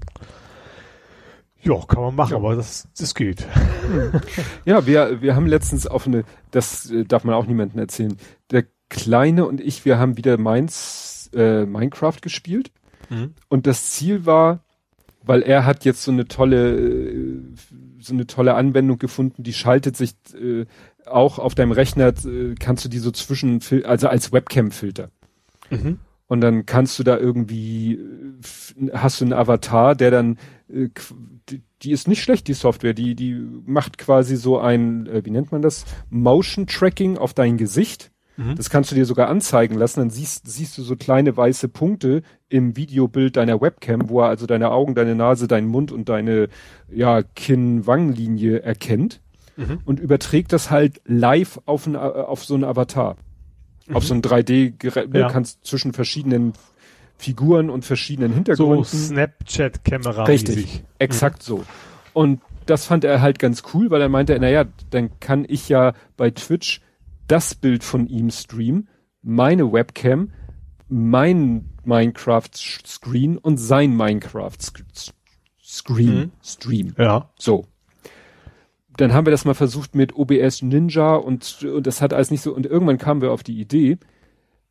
C: Ja, kann man machen, ja. aber das, das geht. [LAUGHS]
B: Ja, wir, wir haben letztens auf eine, das äh, darf man auch niemandem erzählen. Der Kleine und ich, wir haben wieder Mainz, äh, Minecraft gespielt. Mhm. Und das Ziel war, weil er hat jetzt so eine tolle, äh, so eine tolle Anwendung gefunden, die schaltet sich äh, auch auf deinem Rechner äh, kannst du die so zwischen, also als Webcam-Filter. Mhm. Und dann kannst du da irgendwie, äh, hast du einen Avatar, der dann, äh, die, ist nicht schlecht, die Software, die, die macht quasi so ein, wie nennt man das, Motion Tracking auf dein Gesicht. Mhm. Das kannst du dir sogar anzeigen lassen, dann siehst, siehst du so kleine weiße Punkte im Videobild deiner Webcam, wo er also deine Augen, deine Nase, deinen Mund und deine, ja, Kinn-Wangenlinie erkennt mhm. und überträgt das halt live auf, ein, auf so einen Avatar. Mhm. Auf so ein 3D-Gerät, ja. kannst zwischen verschiedenen Figuren und verschiedenen Hintergründen. So
C: Snapchat-Kamera.
B: Richtig, exakt mhm. so. Und das fand er halt ganz cool, weil er meinte, naja, dann kann ich ja bei Twitch das Bild von ihm streamen, meine Webcam, mein Minecraft-Screen und sein Minecraft-Screen,
C: Mhm.
B: Stream.
C: Ja.
B: So. Dann haben wir das mal versucht mit OBS Ninja und, und das hat alles nicht so, und irgendwann kamen wir auf die Idee,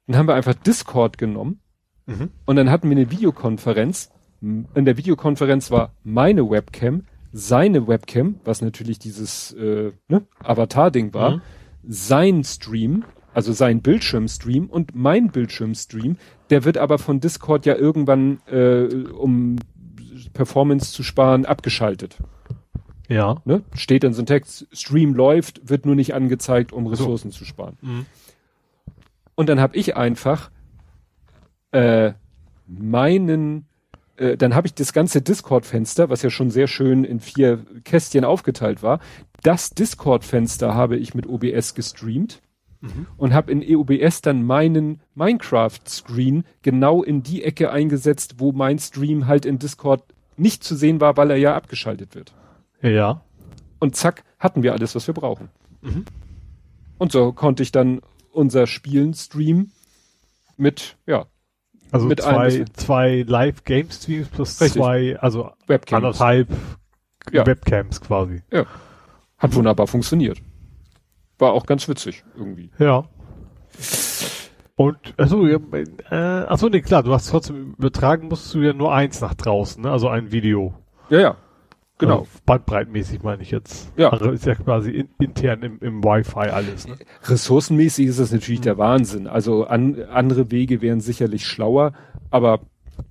B: dann haben wir einfach Discord genommen
C: Mhm.
B: und dann hatten wir eine Videokonferenz. In der Videokonferenz war meine Webcam, seine Webcam, was natürlich dieses äh, ne, Avatar-Ding war,
C: Mhm.
B: sein Stream, also sein Bildschirmstream und mein Bildschirmstream, der wird aber von Discord ja irgendwann, äh, um Performance zu sparen, abgeschaltet.
C: Ja.
B: Ne? Steht dann so ein Text, Stream läuft, wird nur nicht angezeigt, um Ressourcen zu sparen.
C: Mhm.
B: Und dann habe ich einfach äh, meinen, äh, dann habe ich das ganze Discord-Fenster, was ja schon sehr schön in vier Kästchen aufgeteilt war, das Discord-Fenster habe ich mit OBS gestreamt
C: Mhm.
B: und habe in EOBS dann meinen Minecraft-Screen genau in die Ecke eingesetzt, wo mein Stream halt in Discord nicht zu sehen war, weil er ja abgeschaltet wird.
C: Ja.
B: Und zack, hatten wir alles, was wir brauchen.
C: Mhm.
B: Und so konnte ich dann unser Spielen streamen mit, ja,
C: Also
B: Mit
C: zwei, zwei Live-Game-Streams plus
B: Richtig.
C: zwei, also
B: Webcams.
C: anderthalb
B: Ja.
C: Webcams quasi.
B: Ja. Hat wunderbar funktioniert. War auch ganz witzig irgendwie.
C: Ja. Und, achso, ja, äh, achso, nee, klar, du hast trotzdem übertragen, musst du ja nur eins nach draußen, ne? also ein Video.
B: Ja, ja. Genau.
C: Also bandbreitmäßig meine ich jetzt.
B: Ja.
C: Also ist ja quasi in, intern im, im Wi-Fi alles. Ne?
B: Ressourcenmäßig ist das natürlich der Wahnsinn. Also an, andere Wege wären sicherlich schlauer, aber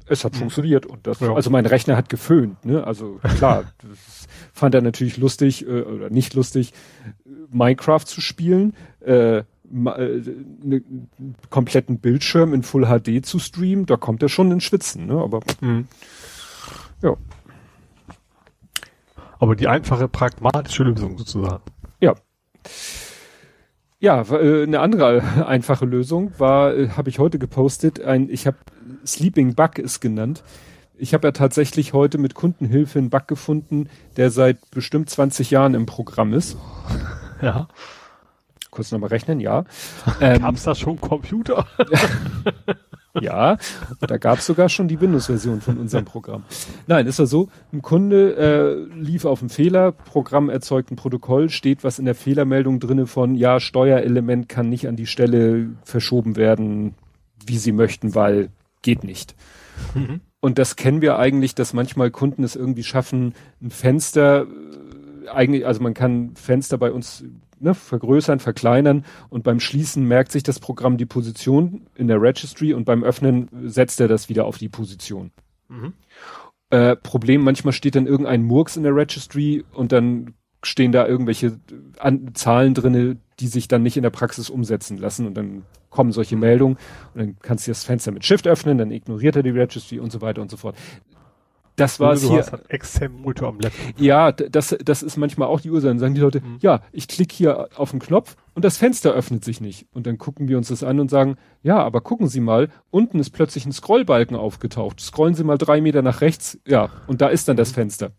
B: es hat funktioniert und das,
C: Ja.
B: also mein Rechner hat geföhnt, ne? Also klar, [LAUGHS] das fand er natürlich lustig äh, oder nicht lustig, äh, Minecraft zu spielen, äh, ma- äh, einen kompletten Bildschirm in Full HD zu streamen, da kommt er schon ins Schwitzen, ne? Aber ja,
C: Aber die einfache, pragmatische Lösung sozusagen.
B: Ja. Ja, äh, eine andere einfache Lösung war, äh, habe ich heute gepostet, ein, ich habe Sleeping Bug ist genannt. Ich habe ja tatsächlich heute mit Kundenhilfe einen Bug gefunden, der seit bestimmt 20 Jahren im Programm ist.
C: Ja.
B: Kurz nochmal rechnen, ja. [LAUGHS] Ähm,
C: Gab's da schon Computer? [LAUGHS]
B: Ja, da gab es sogar schon die Windows-Version von unserem Programm. Nein, ist ja so, ein Kunde äh, lief auf einen Fehler, Programm erzeugt ein Protokoll, steht was in der Fehlermeldung drinne von, ja, Steuerelement kann nicht an die Stelle verschoben werden, wie sie möchten, weil geht nicht. Und das kennen wir eigentlich, dass manchmal Kunden es irgendwie schaffen, ein Fenster, äh, eigentlich, also man kann Fenster bei uns ne, vergrößern, verkleinern und beim Schließen merkt sich das Programm die Position in der Registry und beim Öffnen setzt er das wieder auf die Position.
C: Mhm.
B: Äh, Problem, manchmal steht dann irgendein Murks in der Registry und dann stehen da irgendwelche äh, an, Zahlen drinne, die sich dann nicht in der Praxis umsetzen lassen und dann kommen solche Meldungen und dann kannst du das Fenster mit Shift öffnen, dann ignoriert er die Registry und so weiter und so fort. Das war es hier.
C: externen Monitor am Laptop.
B: Ja, das, das ist manchmal auch die Ursache. Dann sagen die Leute,
C: Mhm.
B: ja, ich klicke hier auf den Knopf und das Fenster öffnet sich nicht. Und dann gucken wir uns das an und sagen, ja, aber gucken Sie mal, unten ist plötzlich ein Scrollbalken aufgetaucht. Scrollen Sie mal drei Meter nach rechts, ja, und da ist dann das Fenster.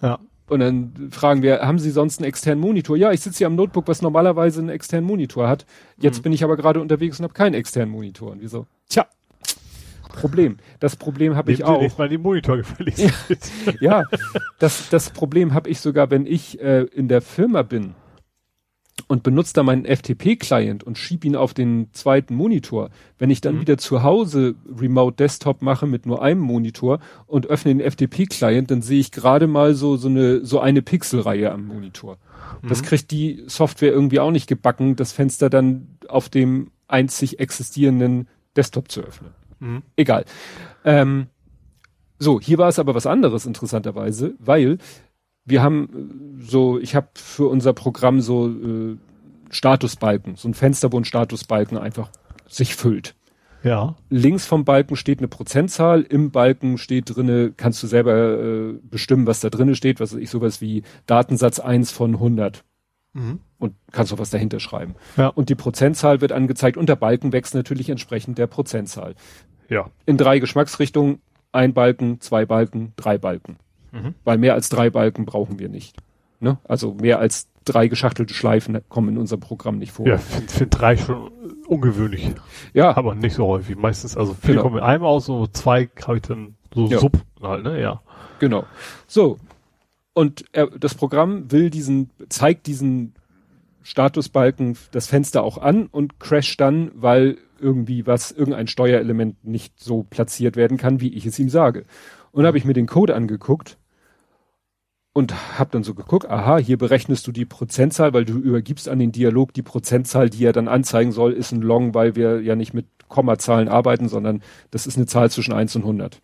C: Ja.
B: Und dann fragen wir, haben Sie sonst einen externen Monitor? Ja, ich sitze hier am Notebook, was normalerweise einen externen Monitor hat. Jetzt
C: Mhm.
B: bin ich aber gerade unterwegs und habe keinen externen Monitor. Und wir so, tja, Problem. Das Problem habe ich auch.
C: mal die Monitor gefälligst. [LAUGHS] mit.
B: Ja, das, das Problem habe ich sogar, wenn ich äh, in der Firma bin und benutze da meinen FTP-Client und schieb ihn auf den zweiten Monitor. Wenn ich dann
C: Mhm.
B: wieder zu Hause Remote Desktop mache mit nur einem Monitor und öffne den FTP-Client, dann sehe ich gerade mal so, so eine, so eine Pixelreihe am Monitor. Das
C: Mhm.
B: kriegt die Software irgendwie auch nicht gebacken, das Fenster dann auf dem einzig existierenden Desktop zu öffnen.
C: Mhm.
B: Egal. Ähm, so, hier war es aber was anderes interessanterweise, weil wir haben äh, so, ich habe für unser Programm so äh, Statusbalken, so ein Fenster, wo ein Statusbalken einfach sich füllt.
C: Ja.
B: Links vom Balken steht eine Prozentzahl, im Balken steht drinne, kannst du selber äh, bestimmen, was da drinne steht, was ich, sowas wie Datensatz 1 von 100
C: Mhm.
B: und kannst auch was dahinter schreiben.
C: Ja.
B: Und die Prozentzahl wird angezeigt und der Balken wächst natürlich entsprechend der Prozentzahl
C: Ja.
B: in drei Geschmacksrichtungen. Ein Balken, zwei Balken, drei Balken.
C: Mhm.
B: Weil mehr als drei Balken brauchen wir nicht. Ne? Also mehr als drei geschachtelte Schleifen kommen in unserem Programm nicht vor.
C: Ja, finde find drei schon ungewöhnlich.
B: Ja.
C: Aber nicht so häufig. Meistens, also viele
B: Genau.
C: kommen mit einem aus, so zwei habe ich dann so
B: Ja.
C: Sub halt, ne? Ja.
B: Genau. So. Und er, das Programm will diesen, zeigt diesen Statusbalken das Fenster auch an und crasht dann, weil irgendwie was, irgendein Steuerelement nicht so platziert werden kann, wie ich es ihm sage. Und habe ich mir den Code angeguckt und habe dann so geguckt, aha, hier berechnest du die Prozentzahl, weil du übergibst an den Dialog die Prozentzahl, die er dann anzeigen soll, ist ein Long, weil wir ja nicht mit Kommazahlen arbeiten, sondern das ist eine Zahl zwischen 1 und 100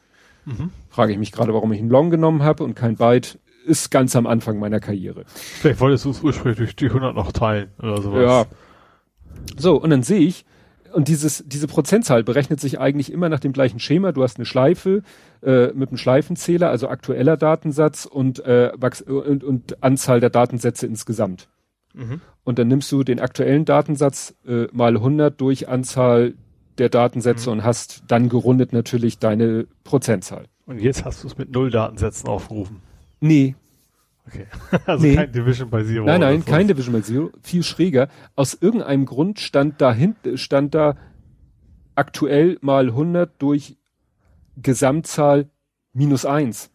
B: frage ich mich gerade, warum ich einen Long genommen habe und kein Byte. Ist ganz am Anfang meiner Karriere.
C: Vielleicht wolltest du es ursprünglich durch die 100 noch teilen oder sowas.
B: Ja. So, und dann sehe ich, und dieses, diese Prozentzahl berechnet sich eigentlich immer nach dem gleichen Schema. Du hast eine Schleife äh, mit einem Schleifenzähler, also aktueller Datensatz und, äh, und, und Anzahl der Datensätze insgesamt.
C: Mhm.
B: Und dann nimmst du den aktuellen Datensatz äh, mal 100 durch Anzahl der Datensätze und hast dann gerundet natürlich deine Prozentzahl.
C: Und jetzt hast du es mit null Datensätzen aufgerufen.
B: Nee,
C: Okay. [LAUGHS] Also
B: Nee.
C: kein Division bei Zero.
B: Nein, nein, kein Division by Zero, viel schräger. Aus irgendeinem Grund stand da hinten, stand da aktuell mal 100 durch Gesamtzahl minus eins.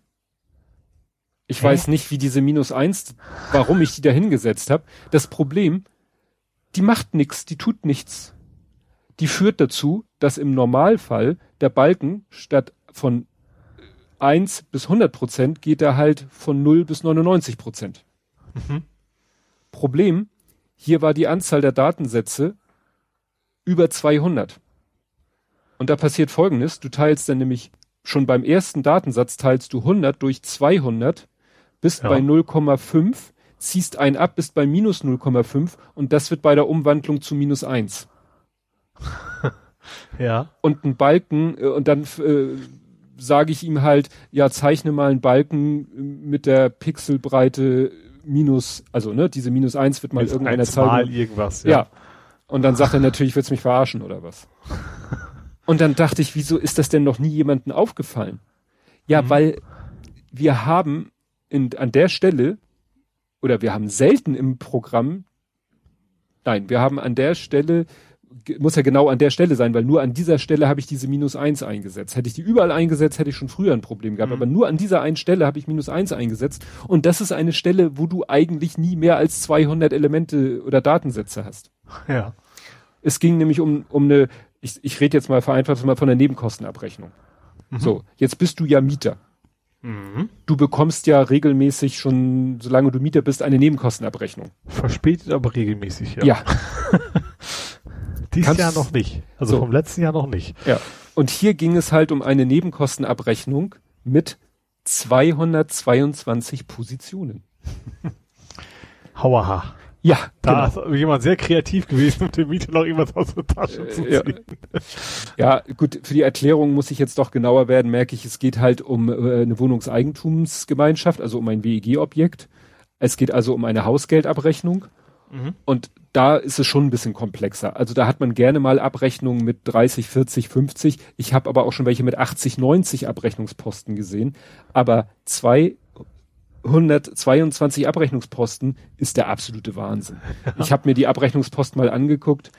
B: Ich
C: Hä?
B: weiß nicht, wie diese minus eins, warum ich die da hingesetzt habe. Das Problem, die macht nichts, die tut nichts. Die führt dazu, dass im Normalfall der Balken statt von 1 bis 100 Prozent geht er halt von 0 bis 99 Prozent.
C: Mhm.
B: Problem, hier war die Anzahl der Datensätze über 200. Und da passiert Folgendes, du teilst dann nämlich schon beim ersten Datensatz teilst du 100 durch 200, bist
C: Ja.
B: bei 0,5, ziehst einen ab, bist bei minus 0,5 und das wird bei der Umwandlung zu minus 1. [LAUGHS]
C: Ja.
B: Und ein Balken, äh, und dann äh, sage ich ihm halt, ja, zeichne mal einen Balken äh, mit der Pixelbreite minus, also ne, diese minus 1 wird mal irgendeiner
C: eins
B: Zahl.
C: Mal irgendwas.
B: Ja.
C: Ja.
B: Und dann sagt er natürlich, du mich verarschen oder was? [LAUGHS] Und dann dachte ich, wieso ist das denn noch nie jemandem aufgefallen? Ja,
C: Mhm.
B: weil wir haben in, an der Stelle, oder wir haben selten im Programm, nein, wir haben an der Stelle, muss ja genau an der Stelle sein, weil nur an dieser Stelle habe ich diese minus eins eingesetzt. Hätte ich die überall eingesetzt, hätte ich schon früher ein Problem gehabt.
C: Mhm.
B: Aber nur an dieser einen Stelle habe ich minus eins eingesetzt. Und das ist eine Stelle, wo du eigentlich nie mehr als 200 Elemente oder Datensätze hast. [LAUGHS]
C: Ja.
B: Es ging nämlich um, um eine, ich, ich rede jetzt mal vereinfacht mal von der Nebenkostenabrechnung. So, jetzt bist du ja Mieter.
C: Mhm.
B: Du bekommst ja regelmäßig schon, solange du Mieter bist, eine Nebenkostenabrechnung.
C: Verspätet, aber regelmäßig, ja.
B: Ja, [LAUGHS]
C: Dieses
B: Kannst-
C: Jahr noch nicht. Also
B: So.
C: vom letzten Jahr noch nicht.
B: ja. Und hier ging es halt um eine Nebenkostenabrechnung mit 222 Positionen. [LAUGHS]
C: Hauaha.
B: Ja,
C: Da
B: genau.
C: ist jemand sehr kreativ gewesen, um dem Mieter noch irgendwas aus der Tasche zu
B: ja.
C: ziehen. [LAUGHS]
B: Ja, gut, für die Erklärung muss ich jetzt doch genauer werden, merke ich, es geht halt um äh, eine Wohnungseigentumsgemeinschaft, also um ein WEG-Objekt. Es geht also um eine Hausgeldabrechnung.
C: Mhm.
B: Und da ist es schon ein bisschen komplexer. Also da hat man gerne mal Abrechnungen mit 30, 40, 50. Ich habe aber auch schon welche mit 80, 90 Abrechnungsposten gesehen. Aber 222 Abrechnungsposten ist der absolute Wahnsinn. Ich habe mir die Abrechnungspost mal angeguckt.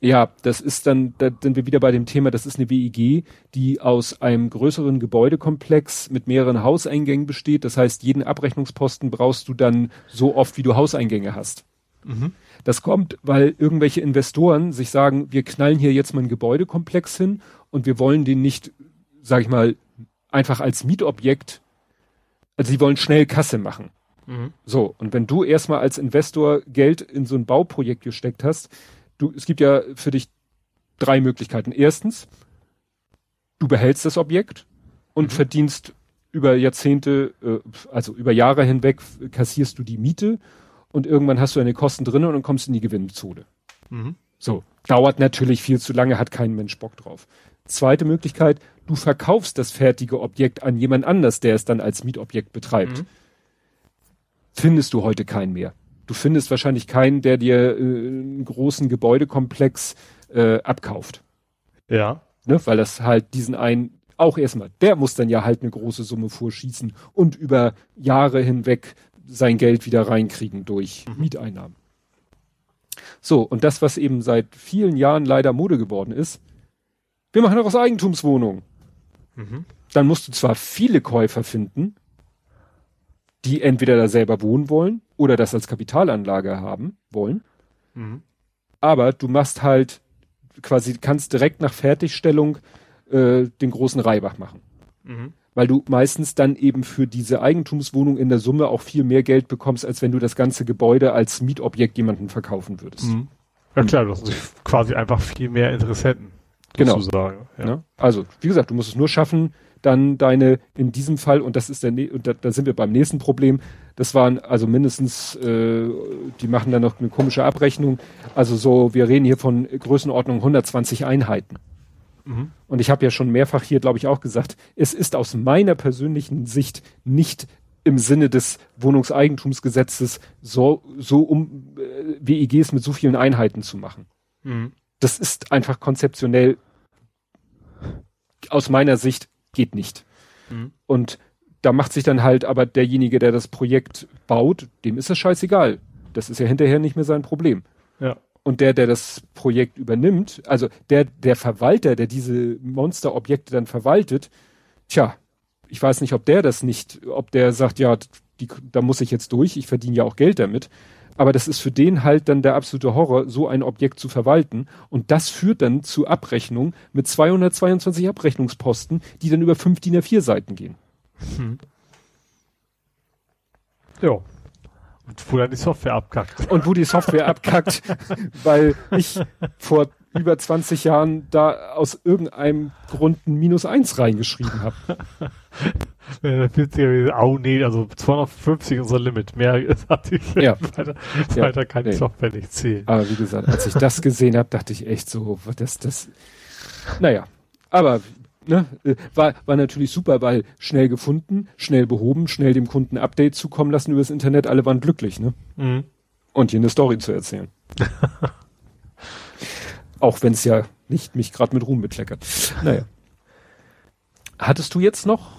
B: Ja, das ist dann, da sind wir wieder bei dem Thema, das ist eine WEG, die aus einem größeren Gebäudekomplex mit mehreren Hauseingängen besteht. Das heißt, jeden Abrechnungsposten brauchst du dann so oft, wie du Hauseingänge hast.
C: Mhm.
B: Das kommt, weil irgendwelche Investoren sich sagen, wir knallen hier jetzt mal einen Gebäudekomplex hin und wir wollen den nicht, sag ich mal, einfach als Mietobjekt, also sie wollen schnell Kasse machen.
C: Mhm.
B: So, und wenn du erstmal als Investor Geld in so ein Bauprojekt gesteckt hast, du, es gibt ja für dich drei Möglichkeiten. Erstens, du behältst das Objekt und
C: Mhm.
B: verdienst über Jahrzehnte, äh, also über Jahre hinweg kassierst du die Miete und irgendwann hast du deine Kosten drin und dann kommst du in die Gewinnzone.
C: Mhm.
B: So, dauert natürlich viel zu lange, hat kein Mensch Bock drauf. Zweite Möglichkeit, du verkaufst das fertige Objekt an jemand anders, der es dann als Mietobjekt betreibt.
C: Mhm.
B: Findest du heute keinen mehr. Du findest wahrscheinlich keinen, der dir äh, einen großen Gebäudekomplex äh, abkauft.
C: Ja.
B: Ne? Weil das halt diesen einen, auch erstmal, der muss dann ja halt eine große Summe vorschießen und über Jahre hinweg sein Geld wieder reinkriegen durch Mieteinnahmen. So, und das, was eben seit vielen Jahren leider Mode geworden ist, wir machen daraus Eigentumswohnungen. Mhm. Dann musst du zwar viele Käufer finden, die entweder da selber wohnen wollen oder das als Kapitalanlage haben wollen. Mhm. Aber du machst halt quasi, kannst direkt nach Fertigstellung äh, den großen Reibach machen. Mhm. Weil du meistens dann eben für diese Eigentumswohnung in der Summe auch viel mehr Geld bekommst, als wenn du das ganze Gebäude als Mietobjekt jemandem verkaufen würdest. Mhm.
C: Ja klar, du hast quasi einfach viel mehr Interessenten.
B: Genau. Sozusagen. Ja. ja. Also, wie gesagt, du musst es nur schaffen, dann deine, in diesem Fall, und das ist der, und da, da sind wir beim nächsten Problem, das waren also mindestens, äh, die machen dann noch eine komische Abrechnung, also so, wir reden hier von Größenordnung 120 Einheiten. Mhm. Und ich habe ja schon mehrfach hier, glaube ich, auch gesagt, es ist aus meiner persönlichen Sicht nicht im Sinne des Wohnungseigentumsgesetzes so, so um äh, WEGs mit so vielen Einheiten zu machen. Mhm. Das ist einfach konzeptionell aus meiner Sicht geht nicht. Mhm. Und da macht sich dann halt aber derjenige, der das Projekt baut, dem ist das scheißegal. Das ist ja hinterher nicht mehr sein Problem.
C: Ja.
B: Und der, der das Projekt übernimmt, also der, der Verwalter, der diese Monsterobjekte dann verwaltet, tja, ich weiß nicht, ob der das nicht, ob der sagt, ja, die, da muss ich jetzt durch, ich verdiene ja auch Geld damit. Aber das ist für den halt dann der absolute Horror, so ein Objekt zu verwalten. Und das führt dann zu Abrechnung mit 222 Abrechnungsposten, die dann über fünf DIN A4 Seiten gehen. Hm.
C: Ja. Wo dann die Software abkackt.
B: Und wo die Software abkackt, [LAUGHS] weil ich vor über 20 Jahren da aus irgendeinem Grund ein Minus eins reingeschrieben habe. [LAUGHS]
C: oh nee, also 250 ist unser Limit. Mehr hat die
B: ja.
C: weiter, ja. weiter kann nee. Software nicht zählen.
B: Aber wie gesagt, als ich das gesehen habe, dachte ich echt so, das, das, naja. Aber ne, äh, war, war natürlich super, weil schnell gefunden, schnell behoben, schnell dem Kunden Update zukommen lassen übers Internet, alle waren glücklich, ne? Mhm. Und hier eine Story zu erzählen. [LAUGHS] Auch wenn es ja nicht mich gerade mit Ruhm bekleckert. Naja. Hattest du jetzt noch?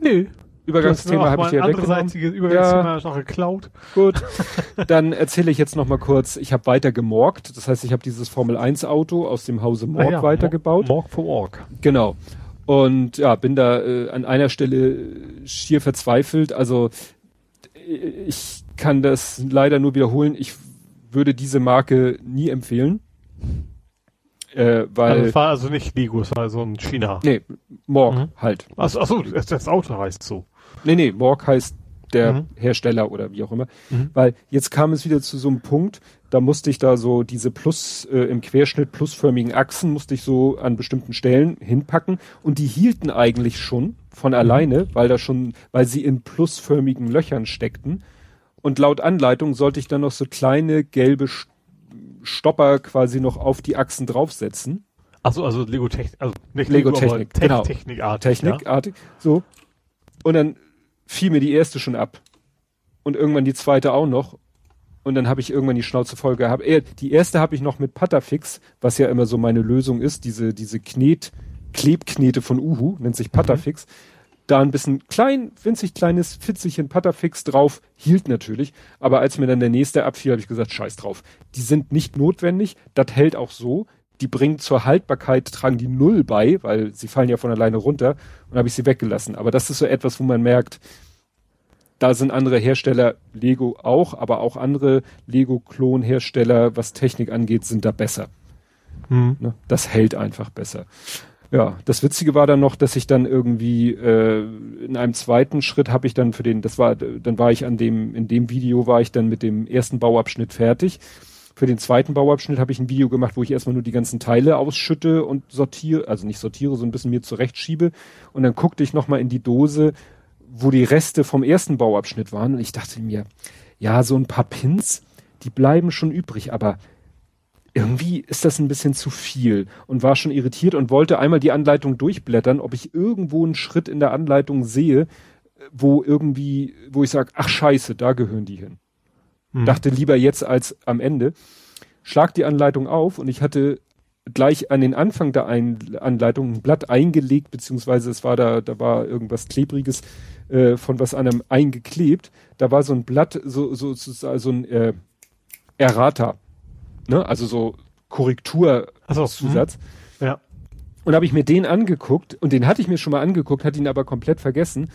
C: Nö.
B: Übergangsthema habe ich dir weggenommen.
C: Übergangsthema ja. noch geklaut.
B: Gut. [LAUGHS] Dann erzähle ich jetzt noch mal kurz. Ich habe weiter gemorgt. Das heißt, ich habe dieses Formel 1 Auto aus dem Hause Morg ah ja, weitergebaut.
C: Morg for Org.
B: Genau. Und ja, bin da äh, an einer Stelle schier verzweifelt. Also ich kann das leider nur wiederholen. Ich würde diese Marke nie empfehlen.
C: Äh, weil also war also nicht Lego, es war so ein China.
B: Nee, Morg mhm. halt.
C: Achso, ach so, das, das, Auto heißt so.
B: Nee, nee, Morg heißt der mhm. Hersteller oder wie auch immer. Mhm. Weil jetzt kam es wieder zu so einem Punkt, da musste ich da so diese Plus, äh, im Querschnitt plusförmigen Achsen musste ich so an bestimmten Stellen hinpacken und die hielten eigentlich schon von alleine, weil da schon, weil sie in plusförmigen Löchern steckten. Und laut Anleitung sollte ich dann noch so kleine gelbe Stopper quasi noch auf die Achsen draufsetzen.
C: Also also Lego Technik, also
B: nicht Lego, Lego Technik, Te genau.
C: Technikartig.
B: Technikartig, ja? so. Und dann fiel mir die erste schon ab. Und irgendwann die zweite auch noch. Und dann habe ich irgendwann die Schnauze voll gehabt. Äh, die erste habe ich noch mit Patterfix, was ja immer so meine Lösung ist, diese, diese Knet, Klebknete von Uhu, nennt sich Patterfix. Mhm da ein bisschen klein, winzig kleines Fitzelchen Patterfix drauf, hielt natürlich. Aber als mir dann der nächste abfiel, habe ich gesagt, scheiß drauf. Die sind nicht notwendig, das hält auch so. Die bringen zur Haltbarkeit, tragen die Null bei, weil sie fallen ja von alleine runter und habe ich sie weggelassen. Aber das ist so etwas, wo man merkt, da sind andere Hersteller, Lego auch, aber auch andere Lego-Klon-Hersteller, was Technik angeht, sind da besser. Hm. Ne? Das hält einfach besser. Ja, das Witzige war dann noch, dass ich dann irgendwie äh, in einem zweiten Schritt habe ich dann für den, das war, dann war ich an dem, in dem Video war ich dann mit dem ersten Bauabschnitt fertig. Für den zweiten Bauabschnitt habe ich ein Video gemacht, wo ich erstmal nur die ganzen Teile ausschütte und sortiere, also nicht sortiere, so ein bisschen mir zurechtschiebe. Und dann guckte ich nochmal in die Dose, wo die Reste vom ersten Bauabschnitt waren. Und ich dachte mir, ja, so ein paar Pins, die bleiben schon übrig, aber irgendwie ist das ein bisschen zu viel und war schon irritiert und wollte einmal die Anleitung durchblättern, ob ich irgendwo einen Schritt in der Anleitung sehe, wo irgendwie, wo ich sage, ach scheiße, da gehören die hin. Hm. Dachte lieber jetzt als am Ende. Schlag die Anleitung auf und ich hatte gleich an den Anfang der ein Anleitung ein Blatt eingelegt, beziehungsweise es war da, da war irgendwas Klebriges äh, von was anderem eingeklebt. Da war so ein Blatt, so, so, so, so ein äh, Errata ne, also so Korrekturzusatz.
C: Hm. Ja.
B: Und habe ich mir den angeguckt und den hatte ich mir schon mal angeguckt, hatte ihn aber komplett vergessen.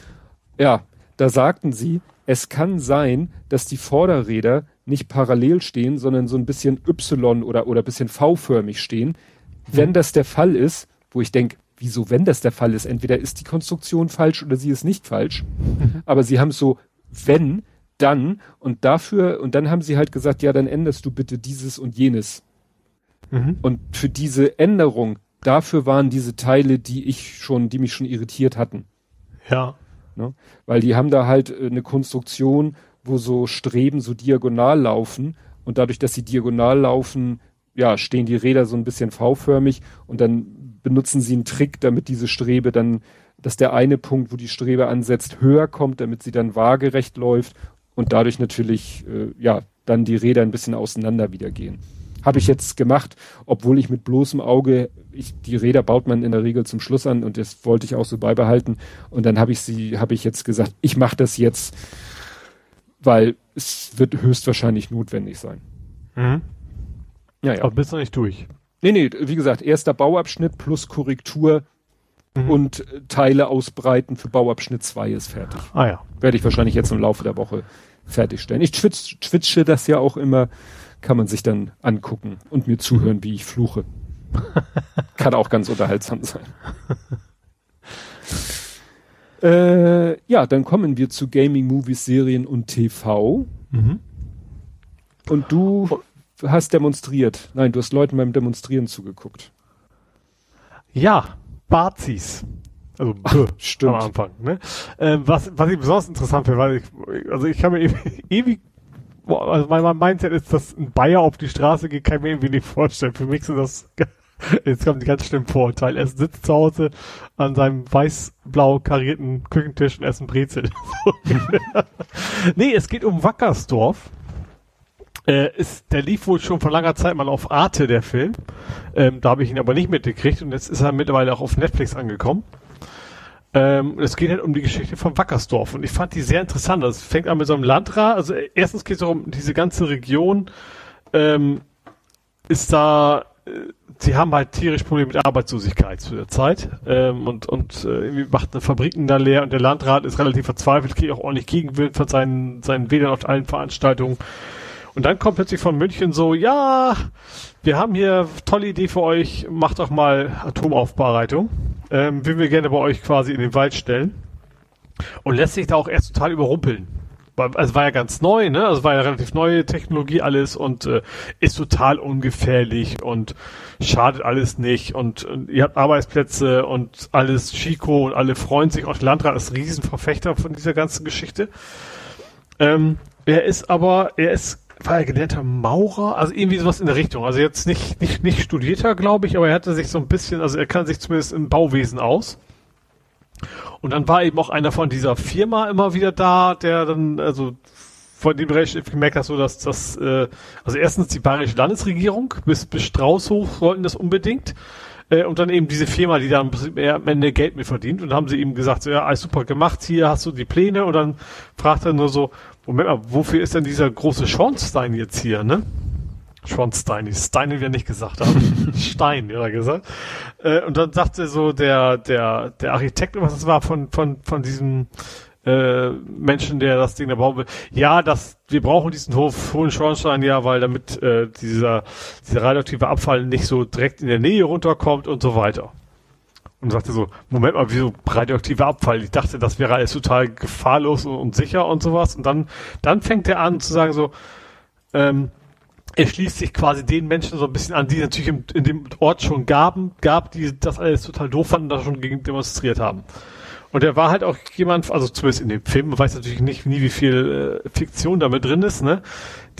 B: Ja, da sagten sie, es kann sein, dass die Vorderräder nicht parallel stehen, sondern so ein bisschen Y oder oder bisschen V-förmig stehen. Wenn das der Fall ist, wo ich denke, wieso, wenn das der Fall ist, entweder ist die Konstruktion falsch oder sie ist nicht falsch. Aber sie haben so, wenn, dann und dafür, und dann haben sie halt gesagt, ja, dann änderst du bitte dieses und jenes.
C: Mhm.
B: Und für diese Änderung, dafür waren diese Teile, die ich schon, die mich schon irritiert hatten.
C: Ja.
B: Ne? Weil die haben da halt äh, eine Konstruktion, wo so Streben so diagonal laufen und dadurch, dass sie diagonal laufen, ja, stehen die Räder so ein bisschen V-förmig und dann benutzen sie einen Trick, damit diese Strebe dann, dass der eine Punkt, wo die Strebe ansetzt, höher kommt, damit sie dann waagerecht läuft und dadurch natürlich, äh, ja, dann die Räder ein bisschen auseinander wieder gehen. Habe ich jetzt gemacht, obwohl ich mit bloßem Auge, ich, die Räder baut man in der Regel zum Schluss an und das wollte ich auch so beibehalten. Und dann habe ich sie, habe ich jetzt gesagt, ich mache das jetzt, weil es wird höchstwahrscheinlich notwendig sein.
C: Mhm.
B: Ja, ja.
C: Aber bist du nicht durch?
B: Nee, nee, wie gesagt, erster Bauabschnitt plus Korrektur
C: Mhm.
B: und äh, Teile ausbreiten für Bauabschnitt 2 ist fertig.
C: Ah ja.
B: Werde ich wahrscheinlich jetzt im Laufe der Woche fertigstellen. Ich twitch, twitche das ja auch immer, kann man sich dann angucken und mir zuhören, wie ich fluche. [LAUGHS] kann auch ganz unterhaltsam sein. [LAUGHS] äh, ja, dann kommen wir zu Gaming, Movies, Serien und TV.
C: Mhm.
B: Und du hast demonstriert. Nein, du hast Leuten beim Demonstrieren zugeguckt.
C: Ja, Bazis. Also B
B: stimmt.
C: am Anfang. Ne? Ähm, was, was ich besonders interessant finde, weil ich, also ich kann mir ewig, [LAUGHS] also mein, mein Mindset ist, dass ein Bayer auf die Straße geht, kann ich mir irgendwie nicht vorstellen. Für mich sind das, [LAUGHS] jetzt kommen die ganz schlimmen Vorurteile. Er sitzt zu Hause an seinem weiß-blau karierten Küchentisch und essen Brezel. [LAUGHS] nee, es geht um Wackersdorf. Äh, ist, der lief wohl schon vor langer Zeit mal auf Arte, der Film. Ähm, da habe ich ihn aber nicht mitgekriegt und jetzt ist er mittlerweile auch auf Netflix angekommen. Ähm, es geht halt um die Geschichte von Wackersdorf und ich fand die sehr interessant. Es fängt an mit so einem Landrat. Also erstens geht es darum, diese ganze Region ähm, ist da, äh, sie haben halt tierisch Probleme mit Arbeitslosigkeit zu der Zeit ähm, und, und äh, irgendwie macht eine Fabriken da leer und der Landrat ist relativ verzweifelt, kriegt auch ordentlich Gegenwind von seinen, seinen Wählern auf allen Veranstaltungen. Und dann kommt plötzlich von München so, ja, wir haben hier tolle Idee für euch, macht doch mal Atomaufbereitung. Ähm, würden wir gerne bei euch quasi in den Wald stellen. Und lässt sich da auch erst total überrumpeln. Also war ja ganz neu, ne? Also war ja relativ neue Technologie alles und äh, ist total ungefährlich und schadet alles nicht und, und ihr habt Arbeitsplätze und alles Chico und alle freuen sich. Der Landrat ist Riesenverfechter von dieser ganzen Geschichte. Ähm, er ist aber, er ist, war er gelernter Maurer, also irgendwie sowas in der Richtung. Also jetzt nicht, nicht, nicht studierter, glaube ich, aber er hatte sich so ein bisschen, also er kann sich zumindest im Bauwesen aus. Und dann war eben auch einer von dieser Firma immer wieder da, der dann, also von dem ich gemerkt habe, so dass das, äh, also erstens die bayerische Landesregierung bis, bis Strauß hoch wollten das unbedingt. Äh, und dann eben diese Firma, die dann am Ende Geld mit verdient. Und dann haben sie ihm gesagt, so, ja, alles super gemacht, hier hast du die Pläne. Und dann fragt er nur so, Moment mal, wofür ist denn dieser große Schornstein jetzt hier, ne? Schornstein, ich Stein wir nicht gesagt haben. [LAUGHS] Stein, hat er gesagt. Äh, und dann sagte so der, der, der Architekt, was das war, von, von, von diesem äh, Menschen, der das Ding da bauen will, ja, das, wir brauchen diesen Hof, hohen Schornstein, ja, weil damit äh, dieser, dieser radioaktive Abfall nicht so direkt in der Nähe runterkommt und so weiter. Und sagte so, Moment mal, wieso radioaktiver Abfall? Ich dachte, das wäre alles total gefahrlos und, und sicher und sowas. Und dann, dann fängt er an zu sagen so, ähm, er schließt sich quasi den Menschen so ein bisschen an, die natürlich im, in dem Ort schon gaben, gab, die das alles total doof fanden, da schon gegen demonstriert haben. Und er war halt auch jemand, also zumindest in dem Film, man weiß natürlich nicht nie, wie viel äh, Fiktion damit drin ist, ne?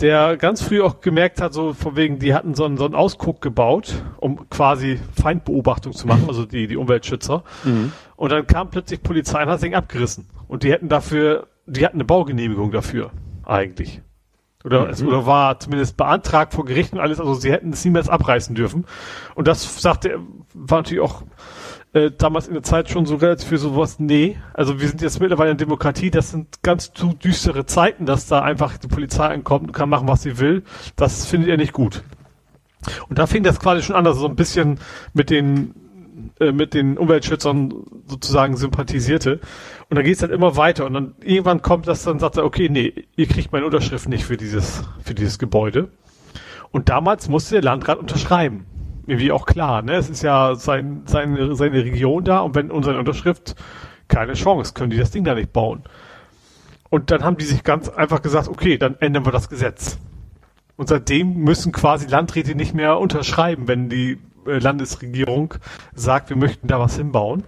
C: Der ganz früh auch gemerkt hat, so von wegen, die hatten so einen, so einen Ausguck gebaut, um quasi Feindbeobachtung zu machen, also die, die Umweltschützer. Und dann kam plötzlich Polizei und hat das Ding abgerissen. Und die hätten dafür, die hatten eine Baugenehmigung dafür, eigentlich. Oder, es, oder war zumindest beantragt vor Gericht und alles, also sie hätten es niemals abreißen dürfen. Und das sagte er, war natürlich auch äh, damals in der Zeit schon so relativ für sowas, nee, also wir sind jetzt mittlerweile in Demokratie, das sind ganz zu düstere Zeiten, dass da einfach die Polizei ankommt und kann machen, was sie will. Das findet er nicht gut. Und da fing das quasi schon an, dass er so ein bisschen mit den äh, mit den Umweltschützern sozusagen sympathisierte. Und dann geht es dann immer weiter und dann irgendwann kommt das, dann sagt er, okay, nee, ihr kriegt meine Unterschrift nicht für dieses, für dieses Gebäude. Und damals musste der Landrat unterschreiben. Irgendwie auch klar, ne? Es ist ja sein, seine, seine Region da und wenn unsere Unterschrift keine Chance, können die das Ding da nicht bauen. Und dann haben die sich ganz einfach gesagt, okay, dann ändern wir das Gesetz. Und seitdem müssen quasi Landräte nicht mehr unterschreiben, wenn die äh, Landesregierung sagt, wir möchten da was hinbauen.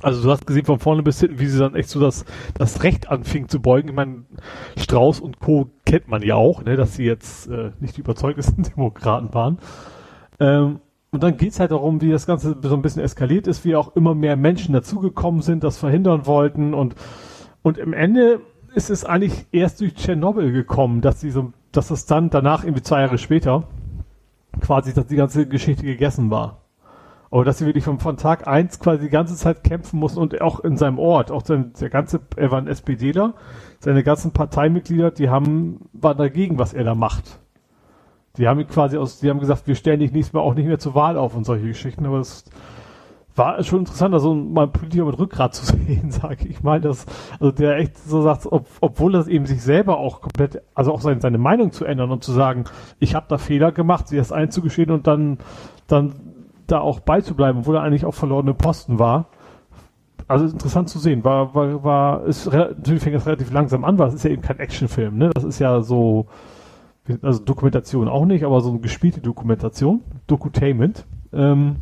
C: Also du hast gesehen von vorne bis hinten, wie sie dann echt so das, das Recht anfing zu beugen. Ich meine, Strauß und Co. kennt man ja auch, ne, dass sie jetzt äh, nicht die überzeugtesten [LAUGHS] Demokraten waren. Ähm, und dann geht's halt darum, wie das Ganze so ein bisschen eskaliert ist, wie auch immer mehr Menschen dazugekommen sind, das verhindern wollten und und im Ende ist es eigentlich erst durch Tschernobyl gekommen, dass sie so, dass es dann danach irgendwie zwei Jahre später quasi, dass die ganze Geschichte gegessen war. Aber dass sie wirklich von, von Tag eins quasi die ganze Zeit kämpfen mussten und auch in seinem Ort, auch sein, der ganze, er war ein SPDler, seine ganzen Parteimitglieder, die haben, waren dagegen, was er da macht. Die haben quasi aus, die haben gesagt, wir stellen dich nächstes Mal auch nicht mehr zur Wahl auf und solche Geschichten, aber es war schon interessant, also mal einen Politiker mit Rückgrat zu [LAUGHS] sehen, sage ich mal, dass, also der echt so sagt, ob, obwohl das eben sich selber auch komplett, also auch seine, seine Meinung zu ändern und zu sagen, ich habe da Fehler gemacht, sie das einzugestehen und dann, dann da auch beizubleiben, obwohl er eigentlich auch verlorene Posten war. Also interessant zu sehen. War, war, war, ist, natürlich fängt das relativ langsam an, weil es ist ja eben kein Actionfilm, ne? Das ist ja so, also Dokumentation auch nicht, aber so eine gespielte Dokumentation, Dokutainment. Ähm,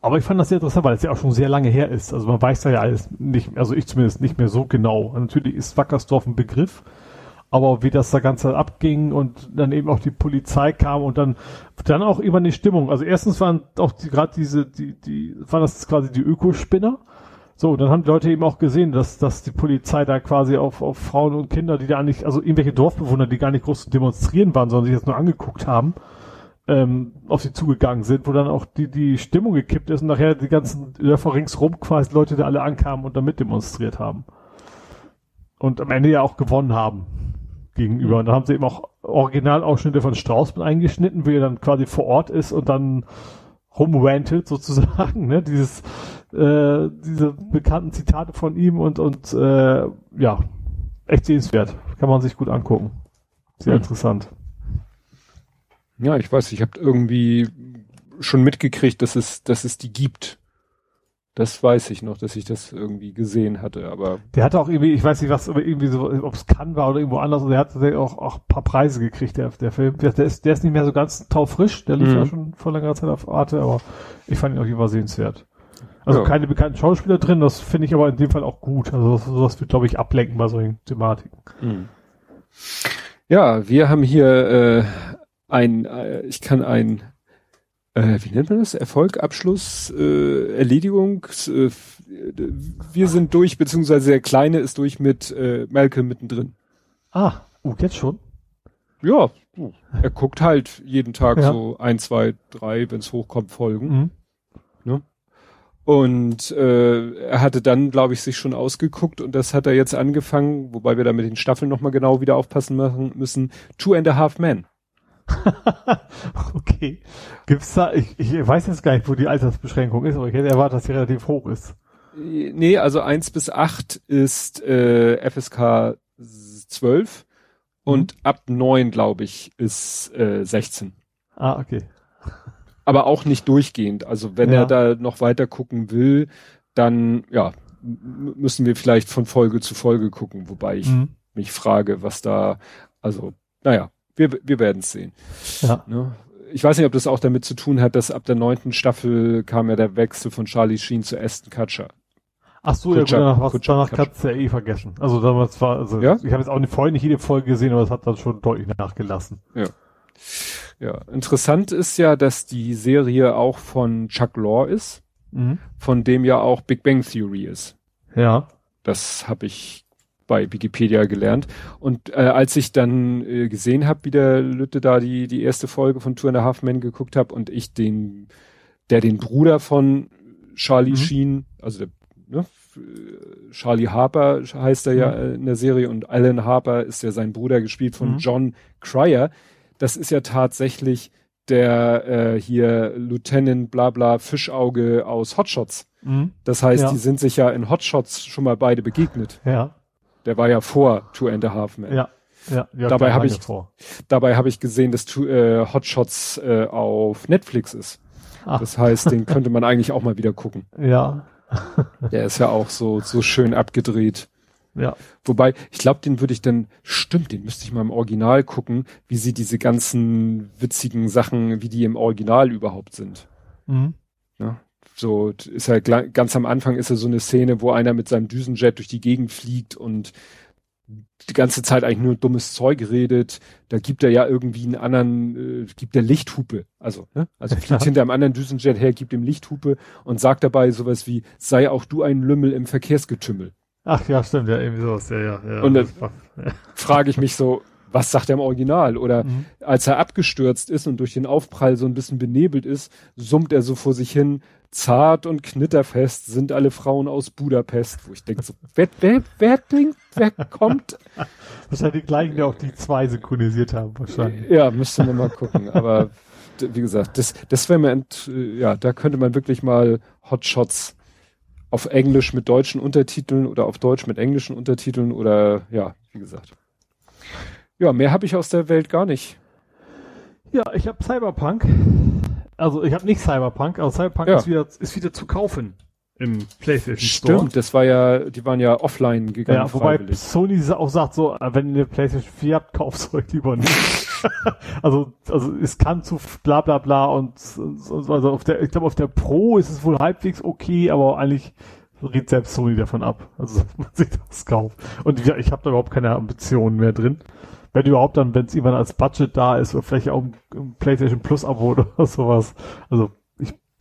C: aber ich fand das sehr interessant, weil es ja auch schon sehr lange her ist. Also man weiß da ja alles nicht, also ich zumindest nicht mehr so genau. Natürlich ist Wackersdorf ein Begriff, aber wie das da Ganze abging und dann eben auch die Polizei kam und dann dann auch immer eine Stimmung. Also erstens waren auch die gerade diese die die waren das quasi die Ökospinner. So, dann haben die Leute eben auch gesehen, dass dass die Polizei da quasi auf auf Frauen und Kinder, die da eigentlich also irgendwelche Dorfbewohner, die gar nicht groß demonstrieren waren, sondern sich das nur angeguckt haben, ähm, auf sie zugegangen sind, wo dann auch die die Stimmung gekippt ist und nachher die ganzen Dörfer ringsrum quasi Leute, die alle ankamen und da mitdemonstriert haben. Und am Ende ja auch gewonnen haben gegenüber. Und da haben sie eben auch Originalausschnitte von Strauß mit eingeschnitten, wie er dann quasi vor Ort ist und dann rumrantet sozusagen, [LAUGHS] ne? Dieses, äh, diese bekannten Zitate von ihm und, und äh, ja, echt sehenswert. Kann man sich gut angucken. Sehr mhm. interessant.
B: Ja, ich weiß, ich habe irgendwie schon mitgekriegt, dass es, dass es die gibt. Das weiß ich noch, dass ich das irgendwie gesehen hatte, aber.
C: Der hatte auch irgendwie, ich weiß nicht was, aber irgendwie so, ob es kann war oder irgendwo anders, der hat auch, auch ein paar Preise gekriegt, der, der Film. Der, der, ist, der ist nicht mehr so ganz taufrisch, der lief mhm. ja schon vor längerer Zeit auf Arte, aber ich fand ihn auch immer sehenswert. Also ja. keine bekannten Schauspieler drin, das finde ich aber in dem Fall auch gut. Also sowas wird, glaube ich, ablenken bei solchen Thematiken. Mhm.
B: Ja, wir haben hier äh, ein, äh, ich kann ein äh, wie nennt man das? Erfolg, Abschluss, äh, Erledigung. Äh, wir sind durch, beziehungsweise der Kleine ist durch mit äh, Malcolm mittendrin.
C: Ah, uh, jetzt schon?
B: Ja, er guckt halt jeden Tag ja. so ein, zwei, drei, wenn es hochkommt, Folgen. Mhm. Ne? Und äh, er hatte dann, glaube ich, sich schon ausgeguckt und das hat er jetzt angefangen, wobei wir da mit den Staffeln nochmal genau wieder aufpassen machen müssen. Two and a Half Men. [LAUGHS]
C: okay. Gibt's da, ich, ich weiß jetzt gar nicht, wo die Altersbeschränkung ist, aber ich hätte erwartet, dass sie relativ hoch ist.
B: Nee, also eins bis acht ist äh, FSK 12 und mhm. ab neun glaube ich, ist äh, 16.
C: Ah, okay.
B: Aber auch nicht durchgehend. Also wenn ja. er da noch weiter gucken will, dann ja, müssen wir vielleicht von Folge zu Folge gucken, wobei ich mhm. mich frage, was da, also, naja, wir, wir werden es sehen. Ja. Ne? Ich weiß nicht, ob das auch damit zu tun hat, dass ab der neunten Staffel kam ja der Wechsel von Charlie Sheen zu Aston Kutcher.
C: Ach so, Kutscher, ja, gut, danach, was, danach kannst du ja eh vergessen. Also damals war, also ja? ich habe jetzt auch vorhin nicht jede Folge gesehen, aber es hat dann schon deutlich nachgelassen.
B: Ja. Ja, interessant ist ja, dass die Serie auch von Chuck Law ist, mhm. von dem ja auch Big Bang Theory ist.
C: Ja.
B: Das habe ich bei Wikipedia gelernt. Und äh, als ich dann äh, gesehen habe, wie der Lütte da die, die erste Folge von Two and a Half Men geguckt habe und ich den, der den Bruder von Charlie mhm. Sheen, also der, ne, Charlie Harper heißt er ja mhm. in der Serie und Alan Harper ist ja sein Bruder gespielt von mhm. John Cryer. Das ist ja tatsächlich der äh, hier Lieutenant Blabla Fischauge aus Hotshots.
C: Mhm.
B: Das heißt,
C: Ja.
B: die sind sich ja in Hotshots schon mal beide begegnet.
C: Ja,
B: Der war ja vor Two and a Half Men.
C: ja, ja. ja
B: Dabei
C: klar,
B: hab
C: lange
B: ich-
C: Vor.
B: Dabei habe ich gesehen, dass Two, äh, Hotshots äh, auf Netflix ist.
C: Ach.
B: Das heißt, den könnte man eigentlich auch mal wieder gucken. [LAUGHS]
C: Ja,
B: Der ist ja auch so so schön abgedreht.
C: Ja.
B: Wobei, ich glaube, den würde ich dann, stimmt, den müsste ich mal im Original gucken, wie sie diese ganzen witzigen Sachen, wie die im Original überhaupt sind.
C: Mhm.
B: Ne? So ist halt gla- ganz am Anfang ist ja so eine Szene, wo einer mit seinem Düsenjet durch die Gegend fliegt und die ganze Zeit eigentlich nur dummes Zeug redet. Da gibt er ja irgendwie einen anderen, äh, gibt der Lichthupe. Also, ne? Also [LAUGHS] fliegt
C: Ja.
B: hinter einem anderen Düsenjet her, gibt ihm Lichthupe und sagt dabei sowas wie, sei auch du ein Lümmel im Verkehrsgetümmel.
C: Ach ja, stimmt, ja, irgendwie sowas, ja, ja. ja.
B: Und
C: das- war-
B: frage ich mich so, was sagt er im Original? Oder
C: Mhm.
B: als er abgestürzt ist und durch den Aufprall so ein bisschen benebelt ist, summt er so vor sich hin, zart und knitterfest sind alle Frauen aus Budapest. Wo ich denke so, wer, wer, wer denkt, wer kommt?
C: Wahrscheinlich die gleichen, die auch die zwei synchronisiert haben, wahrscheinlich.
B: Ja, müsste man mal gucken. Aber wie gesagt, das, das wäre mir, ja, da könnte man wirklich mal Hotshots auf Englisch mit deutschen Untertiteln oder auf Deutsch mit englischen Untertiteln oder ja, wie gesagt. Ja, mehr habe ich aus der Welt gar nicht.
C: Ja, ich habe Cyberpunk. Also ich habe nicht Cyberpunk, aber Cyberpunk
B: Ja.
C: ist, wieder, ist wieder zu kaufen im PlayStation Store.
B: Stimmt, das war ja, die waren ja offline gegangen.
C: Ja, wobei
B: freiwillig.
C: Sony auch sagt so, äh, wenn ihr eine PlayStation 4 habt, [LAUGHS] kauft euch lieber nicht. [LAUGHS] also, also es kann zu bla bla bla und, und also auf der, ich glaube auf der Pro ist es wohl halbwegs okay, aber eigentlich rät selbst Sony davon ab, also [LAUGHS] man sich das kauft. Und ja, ich habe da überhaupt keine Ambitionen mehr drin. Wenn überhaupt dann, wenn es irgendwann als Budget da ist oder vielleicht auch ein, PlayStation Plus Abo oder sowas. Also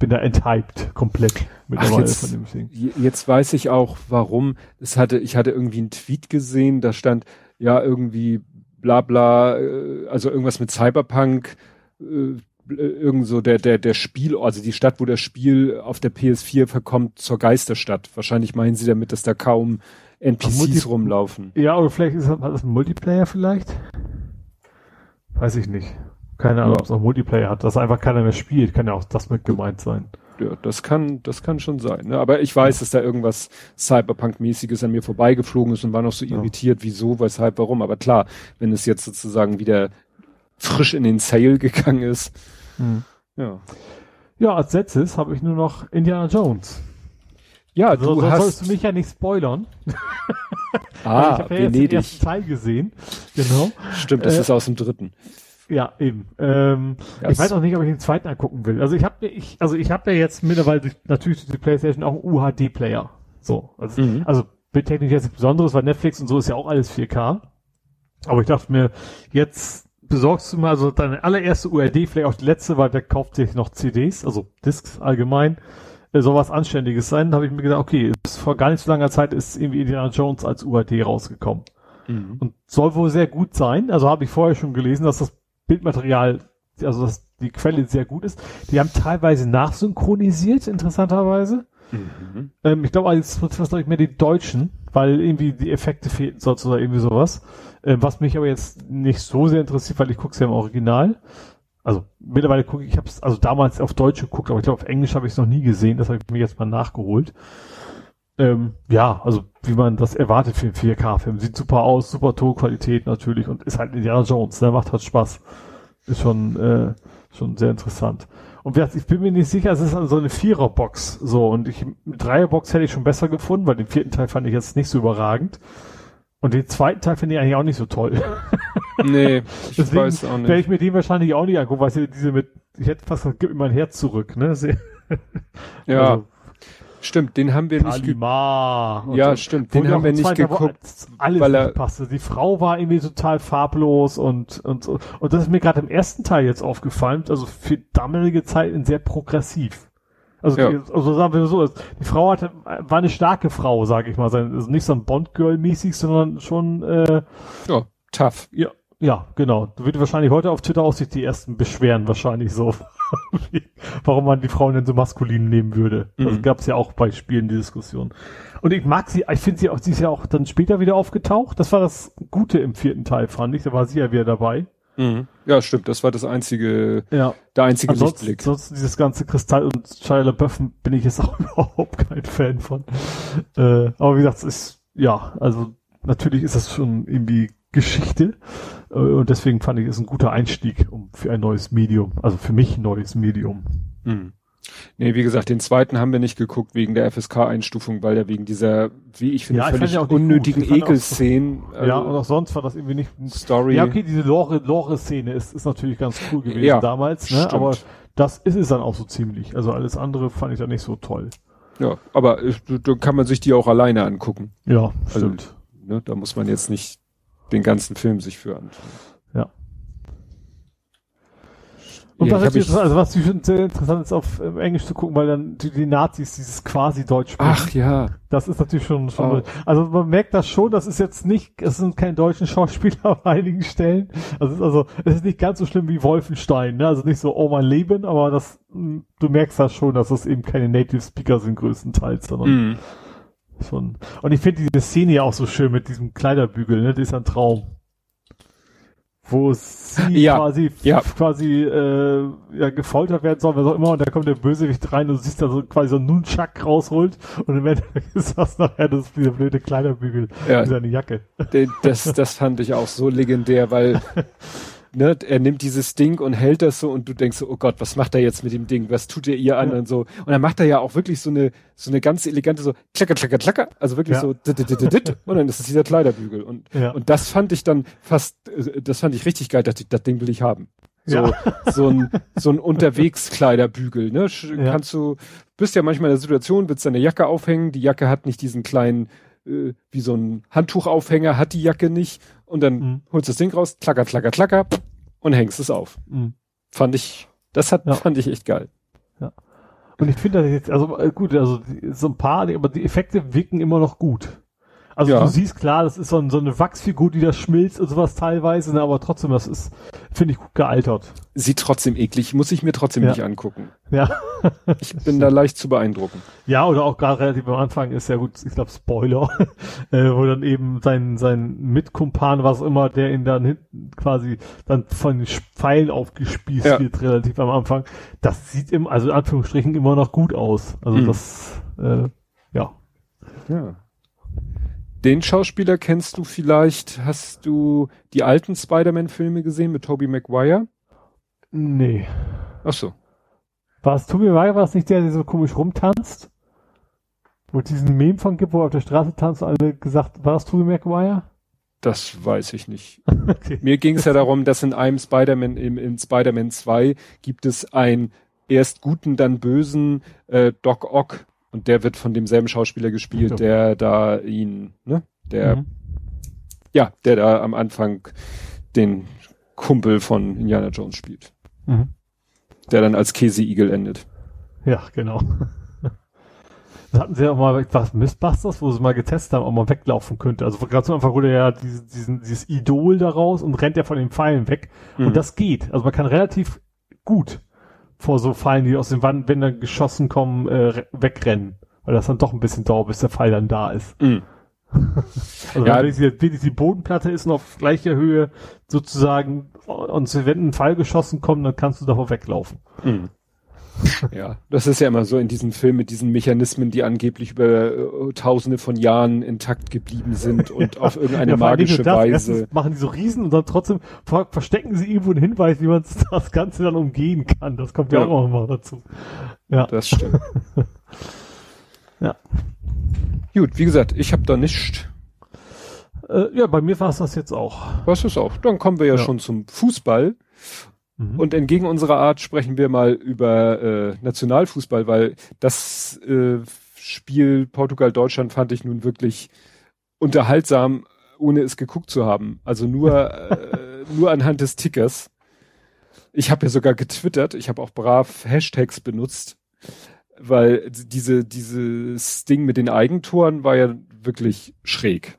C: bin da enthyped komplett mittlerweile
B: jetzt- Jetzt weiß ich auch, warum. Es hatte, ich hatte irgendwie einen Tweet gesehen, da stand ja irgendwie bla bla, äh, also irgendwas mit Cyberpunk, äh, irgend so der, der, der Spiel, also die Stadt, wo das Spiel auf der PS4 verkommt, zur Geisterstadt. Wahrscheinlich meinen sie damit, dass da kaum NPCs
C: Multi-
B: rumlaufen.
C: Ja, oder vielleicht ist das, das ein Multiplayer vielleicht? Weiß ich nicht. Keine Ahnung,
B: Ja.
C: ob es auch Multiplayer hat, dass einfach keiner mehr spielt. Kann ja auch das mit gemeint sein.
B: Ja, das kann, das kann schon sein. Ne? Aber ich weiß, dass da irgendwas Cyberpunk-mäßiges an mir vorbeigeflogen ist und war noch so
C: Ja.
B: irritiert, wieso, weshalb, warum. Aber klar, wenn es jetzt sozusagen wieder frisch in den Sale gegangen ist, ja.
C: Ja, als letztes habe ich nur noch Indiana Jones.
B: Ja,
C: So,
B: du
C: so
B: hast,
C: sollst du mich ja nicht spoilern.
B: ah, [LAUGHS]
C: ich habe ja jetzt den ersten Teil gesehen. Genau.
B: Stimmt, das
C: Äh,
B: ist aus dem dritten.
C: Ja, eben. Ähm, ich weiß auch nicht, ob ich den zweiten angucken will. Also ich habe ich, also ich habe ja jetzt mittlerweile durch, natürlich durch die PlayStation auch einen UHD-Player. So, also,
B: Mhm.
C: also bildtechnisch jetzt nichts Besonderes, weil Netflix und so ist ja auch alles 4K. Aber ich dachte mir, jetzt besorgst du mal also deine allererste UHD, vielleicht auch die letzte, weil wer kauft sich noch CDs, also Discs allgemein, äh, soll was Anständiges sein. Da habe ich mir gedacht, okay, vor gar nicht so langer Zeit ist irgendwie Indiana Jones als UHD rausgekommen
B: Mhm.
C: und soll wohl sehr gut sein. Also habe ich vorher schon gelesen, dass das Bildmaterial, also dass die Quelle sehr gut ist. Die haben teilweise nachsynchronisiert, interessanterweise.
B: Mhm.
C: Ähm, ich glaube, jetzt betrifft glaube ich mehr die Deutschen, weil irgendwie die Effekte fehlten oder irgendwie sowas. Ähm, was mich aber jetzt nicht so sehr interessiert, weil ich gucke es ja im Original. Also mittlerweile gucke ich, ich habe es also damals auf Deutsch geguckt, aber ich glaube auf Englisch habe ich es noch nie gesehen. Das habe ich mir jetzt mal nachgeholt. Ähm, ja, also wie man das erwartet für einen 4K-Film. Sieht super aus, super Tonqualität natürlich und ist halt Indiana Jones, der macht halt Spaß. Ist schon, äh, schon sehr interessant. Und ich bin mir nicht sicher, es ist also so eine Viererbox so und ich, Dreierbox hätte ich schon besser gefunden, weil den vierten Teil fand ich jetzt nicht so überragend. Und den zweiten Teil finde ich eigentlich auch nicht so toll. [LAUGHS]
B: Nee, ich [LAUGHS]
C: Deswegen
B: weiß auch
C: werde
B: nicht.
C: ich mir den wahrscheinlich auch nicht angucken, weil sie diese mit, ich hätte fast gesagt, gib mir mein Herz zurück, ne? [LAUGHS]
B: Ja,
C: also,
B: stimmt, den haben wir nicht ge
C: Kalima. und
B: Ja,
C: so.
B: stimmt, den haben wir nicht geguckt,
C: Alles
B: weil er-
C: nicht passte. Die Frau war irgendwie total farblos und, und, so. und das ist mir gerade im ersten Teil jetzt aufgefallen, also für damalige Zeiten sehr progressiv. Also,
B: Ja.
C: die, also sagen wir so, die Frau hatte, war eine starke Frau, sage ich mal. Also nicht so ein Bond-Girl-mäßig, sondern schon, äh,
B: ja, tough.
C: ja, ja, genau. Du würdest wahrscheinlich heute auf Twitter auch sich die ersten beschweren, wahrscheinlich so. [LAUGHS] Warum man die Frauen denn so maskulin nehmen würde. Das
B: Mhm.
C: gab es ja auch bei Spielen die Diskussion. Und ich mag sie, ich finde sie auch, sie ist ja auch dann später wieder aufgetaucht. Das war das Gute im vierten Teil, fand ich. Da war sie ja wieder dabei.
B: Mhm. Ja, stimmt. Das war das einzige,
C: Ja.
B: der einzige
C: Ansonsten,
B: Lichtblick.
C: ansonsten dieses ganze Kristall und Shia LaBeouf bin ich jetzt auch [LAUGHS] überhaupt kein Fan von. Äh, aber wie gesagt, es ist, ja, also natürlich ist das schon irgendwie Geschichte. Äh, und deswegen fand ich es ein guter Einstieg um, für ein neues Medium. Also für mich ein neues Medium.
B: Mhm. Nee, wie gesagt, den zweiten haben wir nicht geguckt wegen der FSK-Einstufung, weil der wegen dieser, wie ich finde,
C: Ja,
B: völlig
C: ja
B: unnötigen
C: Ich so-
B: Ekelszenen.
C: ja,
B: also
C: und auch sonst war das irgendwie nicht.
B: Story.
C: Ja, okay, diese Lore, Lore-Szene ist, ist natürlich ganz cool gewesen
B: Ja,
C: damals, ne?
B: stimmt.
C: Aber das ist es dann auch so ziemlich. Also alles andere fand ich dann nicht so toll.
B: Ja, aber äh, da kann man sich die auch alleine angucken.
C: Ja,
B: Also,
C: stimmt.
B: Ne? Da muss man jetzt nicht den ganzen Film sich für anschauen.
C: Und
B: Ja,
C: was, natürlich,
B: ich-
C: also was ich finde sehr interessant ist, auf Englisch zu gucken, weil dann die, die Nazis dieses quasi Deutsch sprechen.
B: Ach ja.
C: Das ist natürlich schon, schon
B: Oh.
C: also man merkt das schon, das ist jetzt nicht, es sind keine deutschen Schauspieler [LAUGHS] auf einigen Stellen. Also es ist also, es ist nicht ganz so schlimm wie Wolfenstein, ne? Also nicht so, oh mein Leben, aber das, du merkst das schon, dass das eben keine Native Speaker sind größtenteils, sondern
B: Mhm.
C: Schon. Und ich finde diese Szene ja auch so schön mit diesem Kleiderbügel, ne? Das ist ein Traum. Wo sie
B: Ja,
C: quasi,
B: ja.
C: quasi, äh, ja, gefoltert werden soll, was auch immer, und da kommt der Bösewicht rein und du siehst da so quasi so einen Nunchuck rausholt und im Endeffekt [LAUGHS] ist das nachher das dieser blöde Kleiderbügel
B: Ja.
C: in seine Jacke.
B: Das, das fand ich auch so legendär, weil [LAUGHS] ne, er nimmt dieses Ding und hält das so und du denkst so, oh Gott, was macht er jetzt mit dem Ding? Was tut er ihr an
C: Ja.
B: und so? Und dann macht er ja auch wirklich so eine so eine ganz elegante so klacker klacker klacker, also wirklich
C: Ja.
B: so dit, dit, dit, dit, und dann ist es dieser Kleiderbügel und
C: Ja.
B: und das fand ich dann fast äh, das fand ich richtig geil, dass ich, das Ding will ich haben. So
C: Ja. [LAUGHS]
B: so ein so ein Unterwegskleiderbügel, ne? Kannst du bist ja manchmal in der Situation, willst deine Jacke aufhängen, die Jacke hat nicht diesen kleinen äh, wie so ein Handtuchaufhänger hat die Jacke nicht und dann
C: Mhm.
B: holst das Ding raus, klacker, klacker, klacker und hängst es auf.
C: Mhm.
B: Fand ich, das hat,
C: Ja.
B: fand ich echt geil.
C: Und ich finde das jetzt, also äh, gut, also so ein paar, aber die Effekte wirken immer noch gut. Also
B: Ja.
C: du siehst klar, das ist so, ein, so eine Wachsfigur, die da schmilzt und sowas teilweise, ne, aber trotzdem, das ist, finde ich, gut gealtert.
B: Sieht trotzdem eklig, muss ich mir trotzdem
C: Ja.
B: nicht angucken.
C: Ja.
B: Ich bin da leicht zu beeindrucken.
C: Ja, oder auch gerade relativ am Anfang ist ja gut, ich glaube Spoiler, [LAUGHS] äh, wo dann eben sein, sein Mitkumpan, was immer, der ihn dann hinten quasi dann von den Pfeilen aufgespießt
B: Ja.
C: wird, relativ am Anfang. Das sieht im, also in Anführungsstrichen immer noch gut aus. Also
B: Mhm.
C: das, äh, ja.
B: Ja. Den Schauspieler kennst du vielleicht, hast du die alten Spider-Man-Filme gesehen mit Tobey Maguire?
C: Nee.
B: Ach so.
C: War es Tobi Maguire, war es nicht der, der so komisch rumtanzt? Wo es diesen Meme von gibt, wo er auf der Straße tanzt und alle gesagt, war das Tobi Maguire?
B: Das weiß ich nicht. [LAUGHS]
C: Okay.
B: Mir ging es ja darum, dass in einem Spider-Man, im, in Spider-Man 2 gibt es einen erst guten, dann bösen äh, Doc Ock und der wird von demselben Schauspieler gespielt,
C: So.
B: der da ihn, ne, der,
C: Mhm.
B: ja, der da am Anfang den Kumpel von Indiana Jones spielt,
C: Mhm.
B: der dann als Käseigel endet.
C: Ja, genau. [LAUGHS] Das hatten sie ja auch mal, was, Mythbusters, wo sie mal getestet haben, ob man weglaufen könnte. Also gerade zum Anfang holt er ja diese, diesen, dieses Idol daraus und rennt ja von den Pfeilen weg.
B: Mhm.
C: Und das geht. Also man kann relativ gut vor so Pfeilen, die aus den Wand, wenn dann geschossen kommen, äh, re- wegrennen. Weil das dann doch ein bisschen dauert, bis der Pfeil dann da ist.
B: Mhm. [LAUGHS]
C: Also
B: Ja.
C: wenn wirklich die, Bodenplatte ist und auf gleicher Höhe sozusagen und wenn ein Pfeil geschossen kommt, dann kannst du davor weglaufen.
B: Mhm. Ja, das ist ja immer so in diesem Film mit diesen Mechanismen, die angeblich über äh, tausende von Jahren intakt geblieben sind [LAUGHS] und auf irgendeine
C: Ja,
B: magische
C: das,
B: Weise.
C: machen die so Riesen und dann trotzdem ver verstecken sie irgendwo einen Hinweis, wie man [LAUGHS] das Ganze dann umgehen kann. Das kommt ja,
B: Ja.
C: auch mal dazu. Ja.
B: Das stimmt. [LAUGHS]
C: Ja.
B: Gut, wie gesagt, ich habe da nichts.
C: Äh, ja, bei mir war es das jetzt auch.
B: Was ist auch? Dann kommen wir ja,
C: Ja.
B: schon zum Fußball.
C: Mhm.
B: Und entgegen unserer Art sprechen wir mal über äh, Nationalfußball, weil das äh, Spiel Portugal-Deutschland fand ich nun wirklich unterhaltsam, ohne es geguckt zu haben. Also nur, [LAUGHS] äh, nur anhand des Tickers. Ich habe ja sogar getwittert, ich habe auch brav Hashtags benutzt, weil diese dieses Ding mit den Eigentoren war ja wirklich schräg.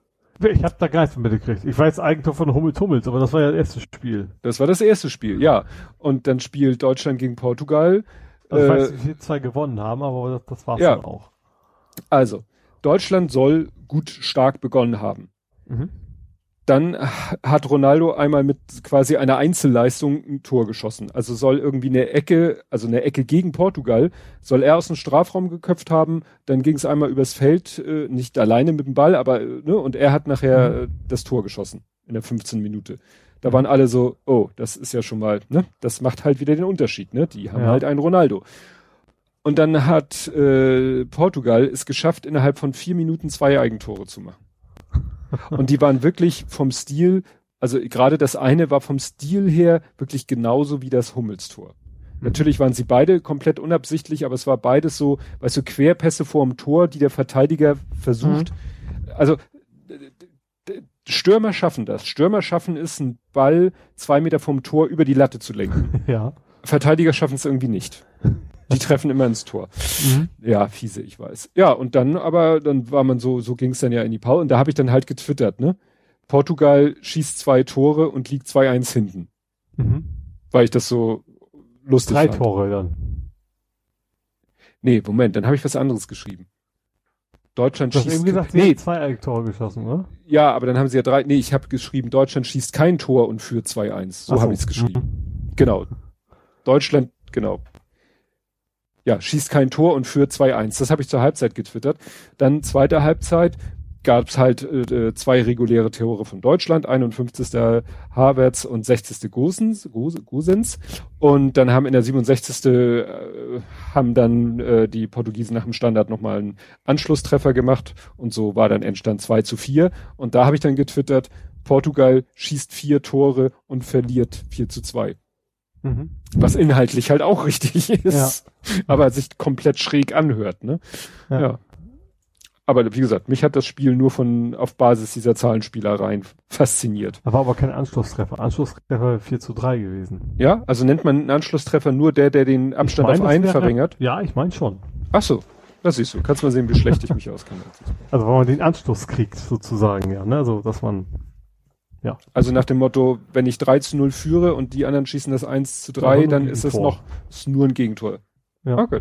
C: Ich habe da gar nichts mitgekriegt. Ich weiß Eigentor von Hummel Tummels, aber das war ja das erste Spiel.
B: Das war das erste Spiel, ja. Und dann spielt Deutschland gegen Portugal.
C: Also ich
B: Äh,
C: weiß nicht, wie wir zwei gewonnen haben, aber das, das war's
B: Ja.
C: dann auch.
B: Also, Deutschland soll gut stark begonnen haben.
C: Mhm.
B: Dann hat Ronaldo einmal mit quasi einer Einzelleistung ein Tor geschossen. Also soll irgendwie eine Ecke, also eine Ecke gegen Portugal, soll er aus dem Strafraum geköpft haben, dann ging es einmal übers Feld, äh, nicht alleine mit dem Ball, aber äh, ne, und er hat nachher mhm. äh, das Tor geschossen in der 15 Minute. Da waren alle so, oh, das ist ja schon mal, ne, das macht halt wieder den Unterschied, ne? Die haben ja. halt einen Ronaldo. Und dann hat äh, Portugal es geschafft, innerhalb von vier Minuten zwei Eigentore zu machen. Und die waren wirklich vom Stil, also gerade das eine war vom Stil her wirklich genauso wie das Hummelstor. Mhm. Natürlich waren sie beide komplett unabsichtlich, aber es war beides so, weißt du, Querpässe vorm Tor, die der Verteidiger versucht. Mhm. Also Stürmer schaffen das. Stürmer schaffen es, einen Ball zwei Meter vom Tor über die Latte zu lenken. [LAUGHS]
C: Ja.
B: Verteidiger schaffen es irgendwie nicht. Die treffen immer ins Tor. Mhm. Ja, fiese, ich weiß. Ja, und dann aber, dann war man so, so ging es dann ja in die Pause. Und da habe ich dann halt getwittert, ne? Portugal schießt zwei Tore und liegt 2-1 hinten. Mhm. Weil ich das so lustig
C: Drei fand. Tore dann.
B: Nee, Moment, dann habe ich was anderes geschrieben. Deutschland
C: du schießt. Eben gesagt, nee, zwei Tore geschossen, oder?
B: Ja, aber dann haben sie ja drei. Nee, ich habe geschrieben, Deutschland schießt kein Tor und führt 2-1. So, so. habe ich es geschrieben. Mhm. Genau. Deutschland, genau ja, schießt kein Tor und führt 2-1. Das habe ich zur Halbzeit getwittert. Dann zweite Halbzeit gab es halt äh, zwei reguläre Tore von Deutschland, 51. Havertz und 60. Gosens, Gosens. Und dann haben in der 67. Äh, haben dann äh, die Portugiesen nach dem Standard nochmal einen Anschlusstreffer gemacht und so war dann Endstand 2 zu 4. Und da habe ich dann getwittert, Portugal schießt vier Tore und verliert 4 zu 2. Mhm. Was inhaltlich halt auch [LAUGHS] richtig ist, ja. aber sich komplett schräg anhört, ne? Ja. ja. Aber wie gesagt, mich hat das Spiel nur von auf Basis dieser Zahlenspielereien fasziniert.
C: Da war aber kein Anschlusstreffer. Anschlusstreffer 4 zu 3 gewesen.
B: Ja, also nennt man einen Anschlusstreffer nur der, der den Abstand mein, auf einen verringert?
C: Ja, ich meine schon.
B: Ach so. Das siehst du. Kannst mal sehen, wie schlecht ich mich [LAUGHS] auskenne.
C: Also wenn man den Anschluss kriegt, sozusagen, ja, ne? Also, dass man
B: ja. Also nach dem Motto, wenn ich 3 zu 0 führe und die anderen schießen das 1 zu 3, dann ist es noch ist nur ein Gegentor. Ja. Okay.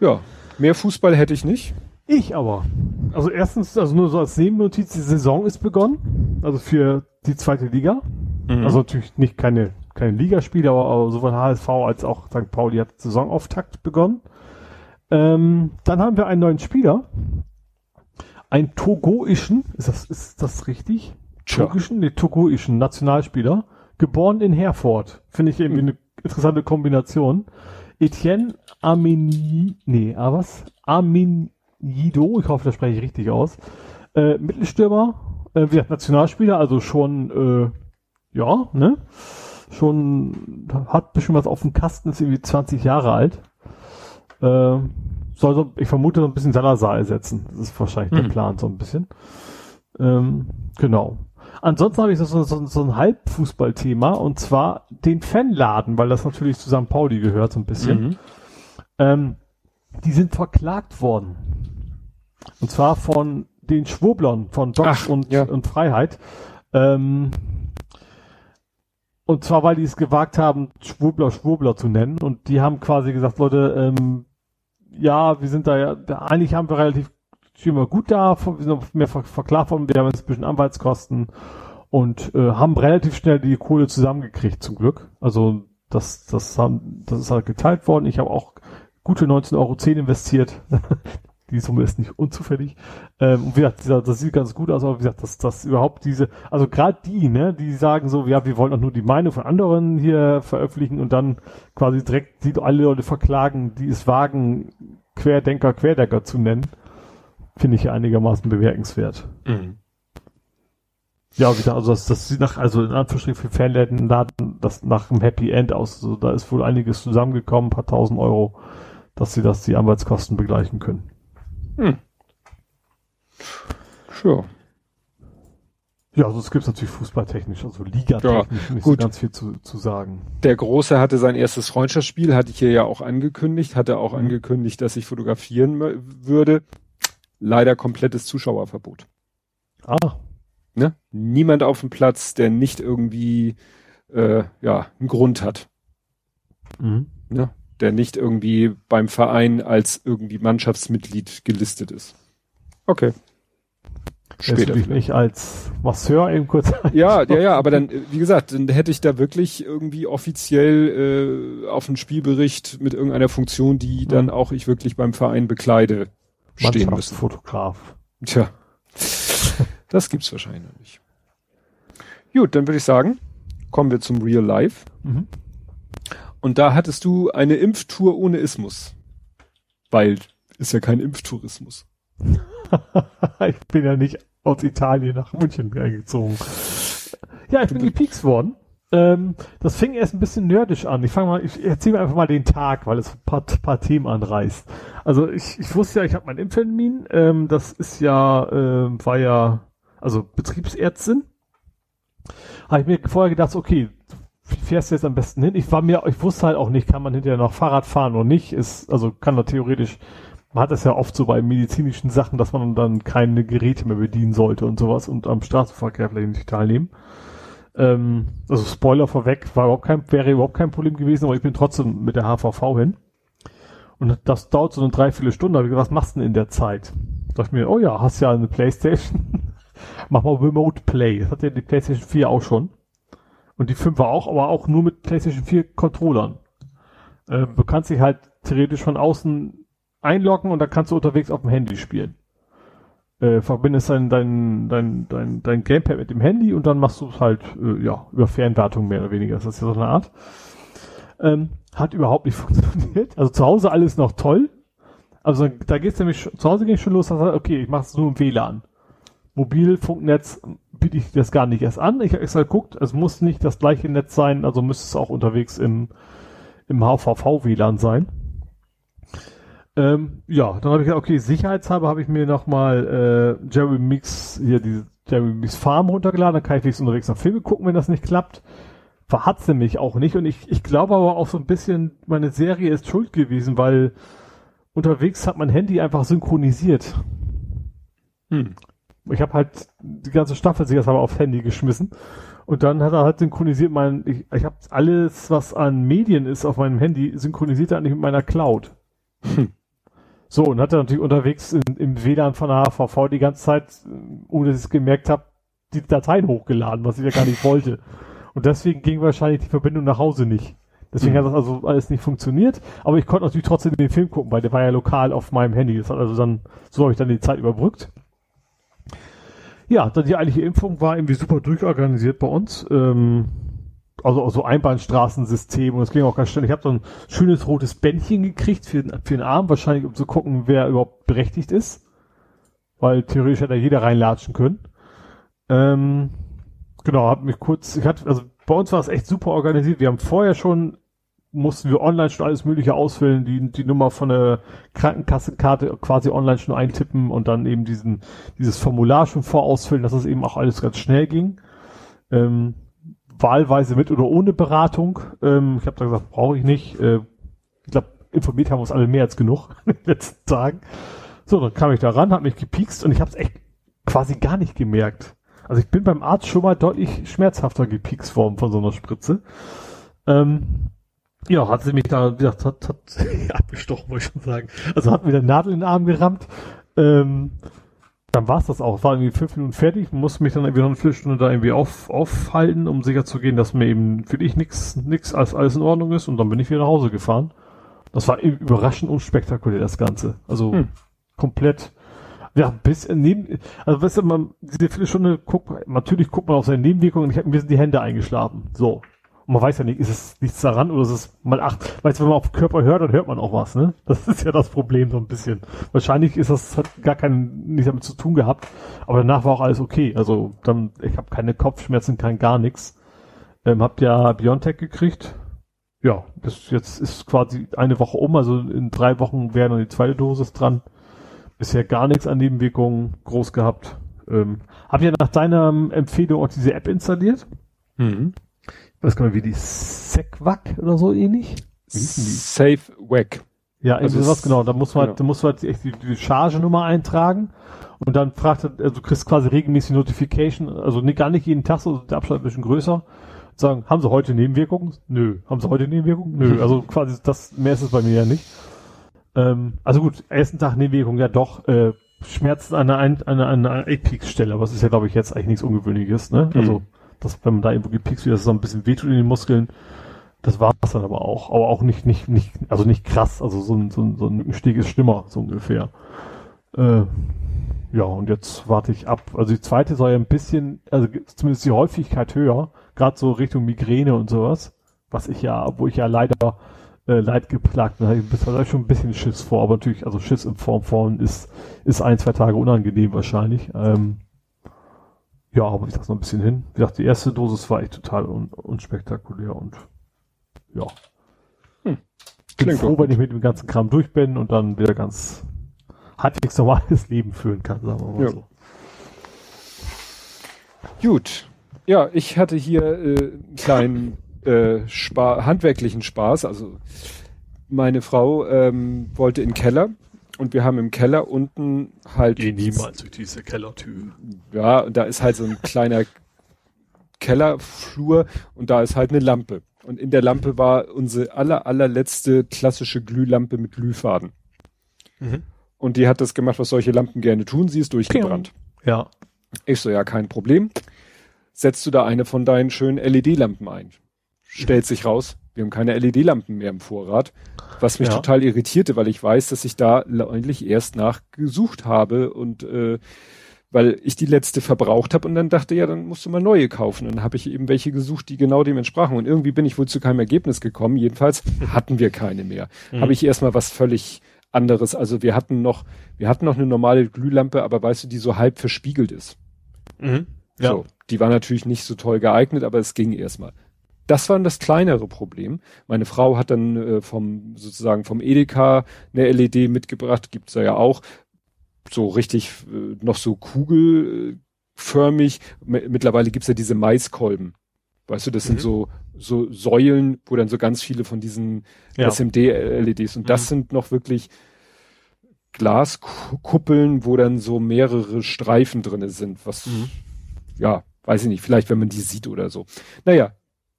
B: Ja, mehr Fußball hätte ich nicht.
C: Ich aber. Also erstens, also nur so als Nebennotiz, die Saison ist begonnen. Also für die zweite Liga. Mhm. Also natürlich nicht keine, keine Ligaspiele, aber, aber sowohl HSV als auch St. Pauli hat Saisonauftakt begonnen. Ähm, dann haben wir einen neuen Spieler. Ein togoischen, ist das, ist das richtig? Türkischen, nee, togoischen Nationalspieler, geboren in Herford. Finde ich irgendwie hm. eine interessante Kombination. Etienne Amini, nee, ah was? Aminido, ich hoffe, das spreche ich richtig aus. Äh, Mittelstürmer, äh, wie Nationalspieler, also schon, äh, ja, ne? Schon hat bestimmt was auf dem Kasten, ist irgendwie 20 Jahre alt. Äh, soll so, ich vermute, so ein bisschen Salazar ersetzen. Das ist wahrscheinlich mhm. der hm. Plan, so ein bisschen. Ähm, genau. Ansonsten habe ich so, so, so ein Halbfußballthema und zwar den Fanladen, weil das natürlich zu St. Pauli gehört so ein bisschen. Mhm. Ähm, die sind verklagt worden. Und zwar von den Schwurblern von Docs und, ja. und Freiheit. Ähm, und zwar, weil die es gewagt haben, Schwurbler Schwurbler zu nennen. Und die haben quasi gesagt, Leute, ähm, ja, wir sind da ja, da, eigentlich haben wir relativ stehen wir gut da, wir sind mehr ver verklagt worden, wir haben jetzt ein bisschen Anwaltskosten und äh, haben relativ schnell die Kohle zusammengekriegt, zum Glück. Also das, das, haben, das ist halt geteilt worden. Ich habe auch gute 19,10 Euro investiert. [LAUGHS] die Summe ist nicht unzufällig. Ähm, und wie gesagt, das sieht ganz gut aus, aber wie gesagt, dass das überhaupt diese, also gerade die, ne, die sagen so, ja, wir wollen auch nur die Meinung von anderen hier veröffentlichen und dann quasi direkt die alle Leute verklagen, die es wagen, Querdenker, Querdenker zu nennen finde ich einigermaßen bemerkenswert. Mhm. Ja, wieder, also das, das sieht nach, also in Anführungsstrichen für Fanläden das nach einem Happy End aus. Also da ist wohl einiges zusammengekommen, ein paar tausend Euro, dass sie das die Anwaltskosten begleichen können. Hm.
B: Sure.
C: Ja, also es gibt natürlich fußballtechnisch, also ligatechnisch ja, nicht gut. ganz viel zu, zu sagen.
B: Der Große hatte sein erstes Freundschaftsspiel, hatte ich hier ja auch angekündigt, hatte auch mhm. angekündigt, dass ich fotografieren würde leider komplettes Zuschauerverbot.
C: Ah.
B: Ne? Niemand auf dem Platz, der nicht irgendwie äh, ja einen Grund hat. Mhm. Ne? Der nicht irgendwie beim Verein als irgendwie Mannschaftsmitglied gelistet ist. Okay.
C: Später. Ich nicht als Masseur eben kurz. [LAUGHS]
B: Ja, ja, ja, aber dann, wie gesagt, dann hätte ich da wirklich irgendwie offiziell äh, auf einen Spielbericht mit irgendeiner Funktion, die dann auch ich wirklich beim Verein bekleide, stehen müssen.
C: Fotograf.
B: Tja. Das gibt's wahrscheinlich nicht. Gut, dann würde ich sagen, kommen wir zum Real Life. Mhm. Und da hattest du eine Impftour ohne Ismus. Weil ist ja kein Impftourismus. [LAUGHS]
C: ich bin ja nicht aus Italien nach München eingezogen. Ja, ich bin gepiekst worden. Ähm, das fing erst ein bisschen nerdisch an. Ich fange mal, ich erzähle einfach mal den Tag, weil es ein paar, paar Themen anreißt. Also ich, ich wusste ja, ich habe meinen Impftermin. Ähm, das ist ja, äh, war ja, also Betriebsärztin. Habe ich mir vorher gedacht, okay, wie fährst du jetzt am besten hin? Ich war mir, ich wusste halt auch nicht, kann man hinterher noch Fahrrad fahren oder nicht? Ist, also kann man theoretisch man hat es ja oft so bei medizinischen Sachen, dass man dann keine Geräte mehr bedienen sollte und sowas und am Straßenverkehr vielleicht nicht teilnehmen. Ähm, also Spoiler vorweg, war überhaupt kein, wäre überhaupt kein Problem gewesen, aber ich bin trotzdem mit der HVV hin. Und das dauert so eine Dreiviertelstunde. Da ich gesagt, was machst du denn in der Zeit? Dachte ich mir, oh ja, hast ja eine Playstation. [LAUGHS] Mach mal Remote Play. Das hat ja die Playstation 4 auch schon. Und die 5 war auch, aber auch nur mit Playstation 4 Controllern. Ähm, du kannst dich halt theoretisch von außen einloggen und dann kannst du unterwegs auf dem Handy spielen. Äh, verbindest dein, dein, dein, dein, dein Gamepad mit dem Handy und dann machst du es halt, äh, ja, über Fernwartung mehr oder weniger. Das ist ja so eine Art. Ähm, hat überhaupt nicht [LAUGHS] funktioniert. Also zu Hause alles noch toll. Also da geht's nämlich, zu Hause ging schon los, dass er, okay, ich mache es nur im WLAN. Mobilfunknetz biete ich das gar nicht erst an. Ich habe extra geguckt, es muss nicht das gleiche Netz sein, also müsste es auch unterwegs im, im HVV-WLAN sein. Ähm, ja, dann habe ich gesagt, okay, sicherheitshalber habe ich mir nochmal äh, Jerry Mix, hier die Jerry Mix Farm runtergeladen, dann kann ich wenigstens unterwegs noch Filme gucken, wenn das nicht klappt. Verhat's nämlich auch nicht und ich, ich glaube aber auch so ein bisschen, meine Serie ist schuld gewesen, weil unterwegs hat mein Handy einfach synchronisiert. Hm. Ich habe halt die ganze Staffel sich aber aufs Handy geschmissen und dann hat er halt synchronisiert mein, ich, ich habe alles, was an Medien ist auf meinem Handy, synchronisiert er eigentlich mit meiner Cloud. Hm. So, und hat er natürlich unterwegs in, im WLAN von der HVV die ganze Zeit, ohne dass ich es gemerkt habe, die Dateien hochgeladen, was ich ja gar nicht [LAUGHS] wollte. Und deswegen ging wahrscheinlich die Verbindung nach Hause nicht. Deswegen mhm. hat das also alles nicht funktioniert. Aber ich konnte natürlich trotzdem den Film gucken, weil der war ja lokal auf meinem Handy. Das hat also dann, so habe ich dann die Zeit überbrückt. Ja, dann die eigentliche Impfung war irgendwie super durchorganisiert bei uns. Ähm, also so Einbahnstraßensystem und das ging auch ganz schnell. Ich habe so ein schönes rotes Bändchen gekriegt für, für den Arm, wahrscheinlich um zu gucken, wer überhaupt berechtigt ist. Weil theoretisch hätte jeder reinlatschen können. Ähm, genau, hab mich kurz, ich hatte, also bei uns war es echt super organisiert. Wir haben vorher schon, mussten wir online schon alles mögliche ausfüllen, die, die Nummer von der Krankenkassenkarte quasi online schon eintippen und dann eben diesen, dieses Formular schon vorausfüllen, dass es eben auch alles ganz schnell ging. Ähm, wahlweise mit oder ohne Beratung. Ähm, ich habe da gesagt, brauche ich nicht. Äh, ich glaube, informiert haben wir uns alle mehr als genug [LAUGHS] in den letzten Tagen. So, dann kam ich da ran, habe mich gepiekst und ich habe es echt quasi gar nicht gemerkt. Also ich bin beim Arzt schon mal deutlich schmerzhafter gepiekst worden von so einer Spritze. Ähm, ja, hat sie mich da, gesagt, hat, hat [LAUGHS] abgestochen, wollte ich schon sagen. Also hat mir der Nadel in den Arm gerammt. Ähm, dann war es das auch. War irgendwie fünf Minuten fertig, musste mich dann irgendwie noch eine Viertelstunde da irgendwie auf, aufhalten, um sicher zu gehen, dass mir eben für dich nichts, nix, alles, alles in Ordnung ist und dann bin ich wieder nach Hause gefahren. Das war überraschend unspektakulär, das Ganze. Also hm. komplett, ja, bis neben, also weißt du, man, diese Viertelstunde guckt, natürlich guckt man auf seine Nebenwirkungen und ich habe ein bisschen die Hände eingeschlafen. So. Und man weiß ja nicht, ist es nichts daran oder ist es mal acht. Weißt du, wenn man auf Körper hört, dann hört man auch was, ne? Das ist ja das Problem so ein bisschen. Wahrscheinlich ist das, hat gar keinen, nichts damit zu tun gehabt. Aber danach war auch alles okay. Also dann, ich habe keine Kopfschmerzen, kein gar nichts. Ähm, habt ja Biontech gekriegt. Ja, das jetzt ist quasi eine Woche um, also in drei Wochen wäre dann die zweite Dosis dran. Bisher gar nichts an Nebenwirkungen groß gehabt. Ähm, habt ihr nach deiner Empfehlung auch diese App installiert? Mhm weiß gar nicht, wie die SecWack oder so ähnlich?
B: Wie hießen die? SafeWack.
C: Ja, also sowas genau. Da muss man, genau. da muss man echt die, die Chargenummer eintragen und dann fragt er, also du kriegst quasi regelmäßig Notification, also nicht, gar nicht jeden Tag, so der Abstand ein bisschen größer. Sagen, haben sie heute Nebenwirkungen? Nö. Haben sie heute Nebenwirkungen? Nö. Also [LAUGHS] quasi das, mehr ist es bei mir ja nicht. Ähm, also gut, ersten Tag Nebenwirkungen, ja doch, äh, Schmerzen an einer, an einer, an einer Apex-Stelle, aber es ist ja, glaube ich, jetzt eigentlich nichts Ungewöhnliches, ne?
B: Mhm.
C: Also, dass, wenn man da irgendwo gepikst wird, dass es so ein bisschen wehtut in den Muskeln. Das war es dann aber auch. Aber auch nicht, nicht, nicht, also nicht krass. Also so ein, so ein, so ein Steg ist schlimmer, so ungefähr. Äh, ja, und jetzt warte ich ab. Also die zweite soll ja ein bisschen, also zumindest die Häufigkeit höher, gerade so Richtung Migräne und sowas, was ich ja, wo ich ja leider äh, leidgeplagt bin, habe ich schon ein bisschen Schiss vor, aber natürlich, also Schiss in Form von ist, ist ein, zwei Tage unangenehm wahrscheinlich. Ähm, ja, aber ich das noch ein bisschen hin. Wie gesagt, die erste Dosis war echt total un unspektakulär und ja.
B: Hm.
C: Bin
B: Klingt
C: froh, wenn ich mit dem ganzen Kram durch bin und dann wieder ganz halbwegs normales [LAUGHS] Leben führen kann, sagen wir mal
B: Ja.
C: so.
B: Gut. Ja, ich hatte hier äh, einen kleinen [LAUGHS] äh, Spa handwerklichen Spaß. Also meine Frau ähm, wollte in den Keller und wir haben im Keller unten halt
C: Geh niemals durch diese Kellertür.
B: ja, und da ist halt so ein kleiner Kellerflur und da ist halt eine Lampe. Und in der Lampe war unsere aller, allerletzte klassische Glühlampe mit Glühfaden.
C: Mhm.
B: Und die hat das gemacht, was solche Lampen gerne tun. Sie ist durchgebrannt.
C: Ja.
B: Ich so, ja, kein Problem. Setzt du da eine von deinen schönen LED-Lampen ein? Stellt sich raus, wir haben keine LED-Lampen mehr im Vorrat. Was mich
C: Ja.
B: total irritierte, weil ich weiß, dass ich da eigentlich erst nachgesucht habe und äh, weil ich die letzte verbraucht habe und dann dachte, ja, dann musst du mal neue kaufen. Und dann habe ich eben welche gesucht, die genau dem entsprachen. Und irgendwie bin ich wohl zu keinem Ergebnis gekommen. Jedenfalls hatten wir keine mehr.
C: Mhm.
B: Habe ich erstmal was völlig anderes. Also wir hatten noch, wir hatten noch eine normale Glühlampe, aber weißt du, die so halb verspiegelt ist.
C: Mhm. Ja.
B: So, die war natürlich nicht so toll geeignet, aber es ging erstmal. Das war das kleinere Problem. Meine Frau hat dann äh, vom sozusagen vom Edeka eine LED mitgebracht, gibt's da ja auch, so richtig äh, noch so kugelförmig. Mittlerweile gibt's ja diese Maiskolben. Weißt du, das sind
C: Mhm.
B: so so Säulen, wo dann so ganz viele von diesen
C: Ja.
B: SMD-LEDs und das
C: Mhm.
B: sind noch wirklich Glaskuppeln, wo dann so mehrere Streifen drinne sind, was
C: Mhm.
B: ja, weiß ich nicht, vielleicht wenn man die sieht oder so. Naja,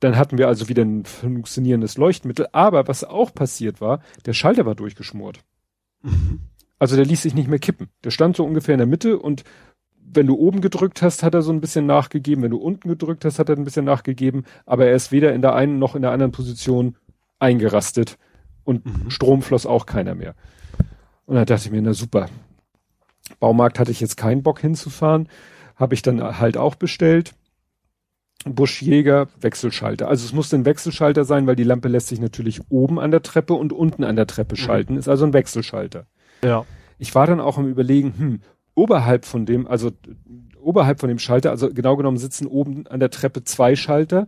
B: dann hatten wir also wieder ein funktionierendes Leuchtmittel, aber was auch passiert war, der Schalter war durchgeschmort.
C: Mhm.
B: Also der ließ sich nicht mehr kippen. Der stand so ungefähr in der Mitte und wenn du oben gedrückt hast, hat er so ein bisschen nachgegeben. Wenn du unten gedrückt hast, hat er ein bisschen nachgegeben. Aber er ist weder in der einen noch in der anderen Position eingerastet. Und
C: Mhm.
B: Strom floss auch keiner mehr. Und da dachte ich mir, na super. Baumarkt hatte ich jetzt keinen Bock hinzufahren. Habe ich dann halt auch bestellt. Buschjäger, Wechselschalter. Also es musste ein Wechselschalter sein, weil die Lampe lässt sich natürlich oben an der Treppe und unten an der Treppe schalten. Ist also ein Wechselschalter
C: Ja.
B: ich war dann auch am überlegen, hm, oberhalb von dem, also oberhalb von dem Schalter, also genau genommen sitzen oben an der Treppe zwei Schalter,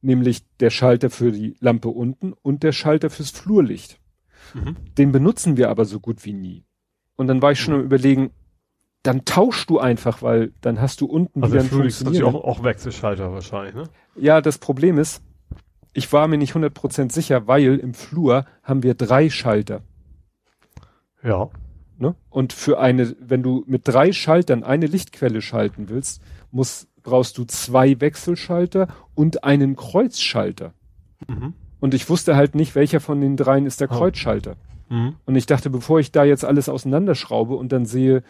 B: nämlich der Schalter für die Lampe unten und der Schalter fürs Flurlicht.
C: Mhm.
B: Den benutzen wir aber so gut wie nie. Und dann war ich schon am überlegen, dann tauschst du einfach, weil dann hast du unten
C: Also
B: wieder
C: der
B: einen
C: Flur ist natürlich auch, auch Wechselschalter wahrscheinlich, ne?
B: Ja, das Problem ist, ich war mir nicht 100% sicher, weil im Flur haben wir drei Schalter.
C: Ja.
B: Ne? Und für eine, wenn du mit drei Schaltern eine Lichtquelle schalten willst, muss, brauchst du zwei Wechselschalter und einen Kreuzschalter.
C: Mhm.
B: Und ich wusste halt nicht, welcher von den dreien ist der
C: Oh.
B: Kreuzschalter.
C: Mhm.
B: Und ich dachte, bevor ich da jetzt alles auseinanderschraube und dann sehe,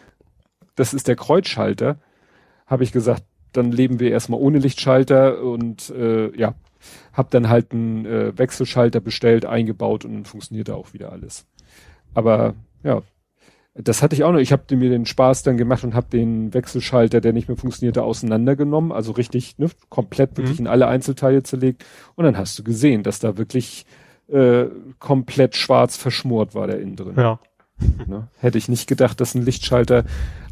B: das ist der Kreuzschalter, habe ich gesagt, dann leben wir erstmal ohne Lichtschalter und äh, ja, habe dann halt einen äh, Wechselschalter bestellt, eingebaut und dann funktionierte auch wieder alles. Aber ja, das hatte ich auch noch. Ich habe mir den Spaß dann gemacht und habe den Wechselschalter, der nicht mehr funktionierte, auseinandergenommen, also richtig, ne, komplett wirklich
C: Mhm.
B: in alle Einzelteile zerlegt. Und dann hast du gesehen, dass da wirklich äh, komplett schwarz verschmort war der innen drin.
C: Ja.
B: Ne? Hätte ich nicht gedacht, dass ein Lichtschalter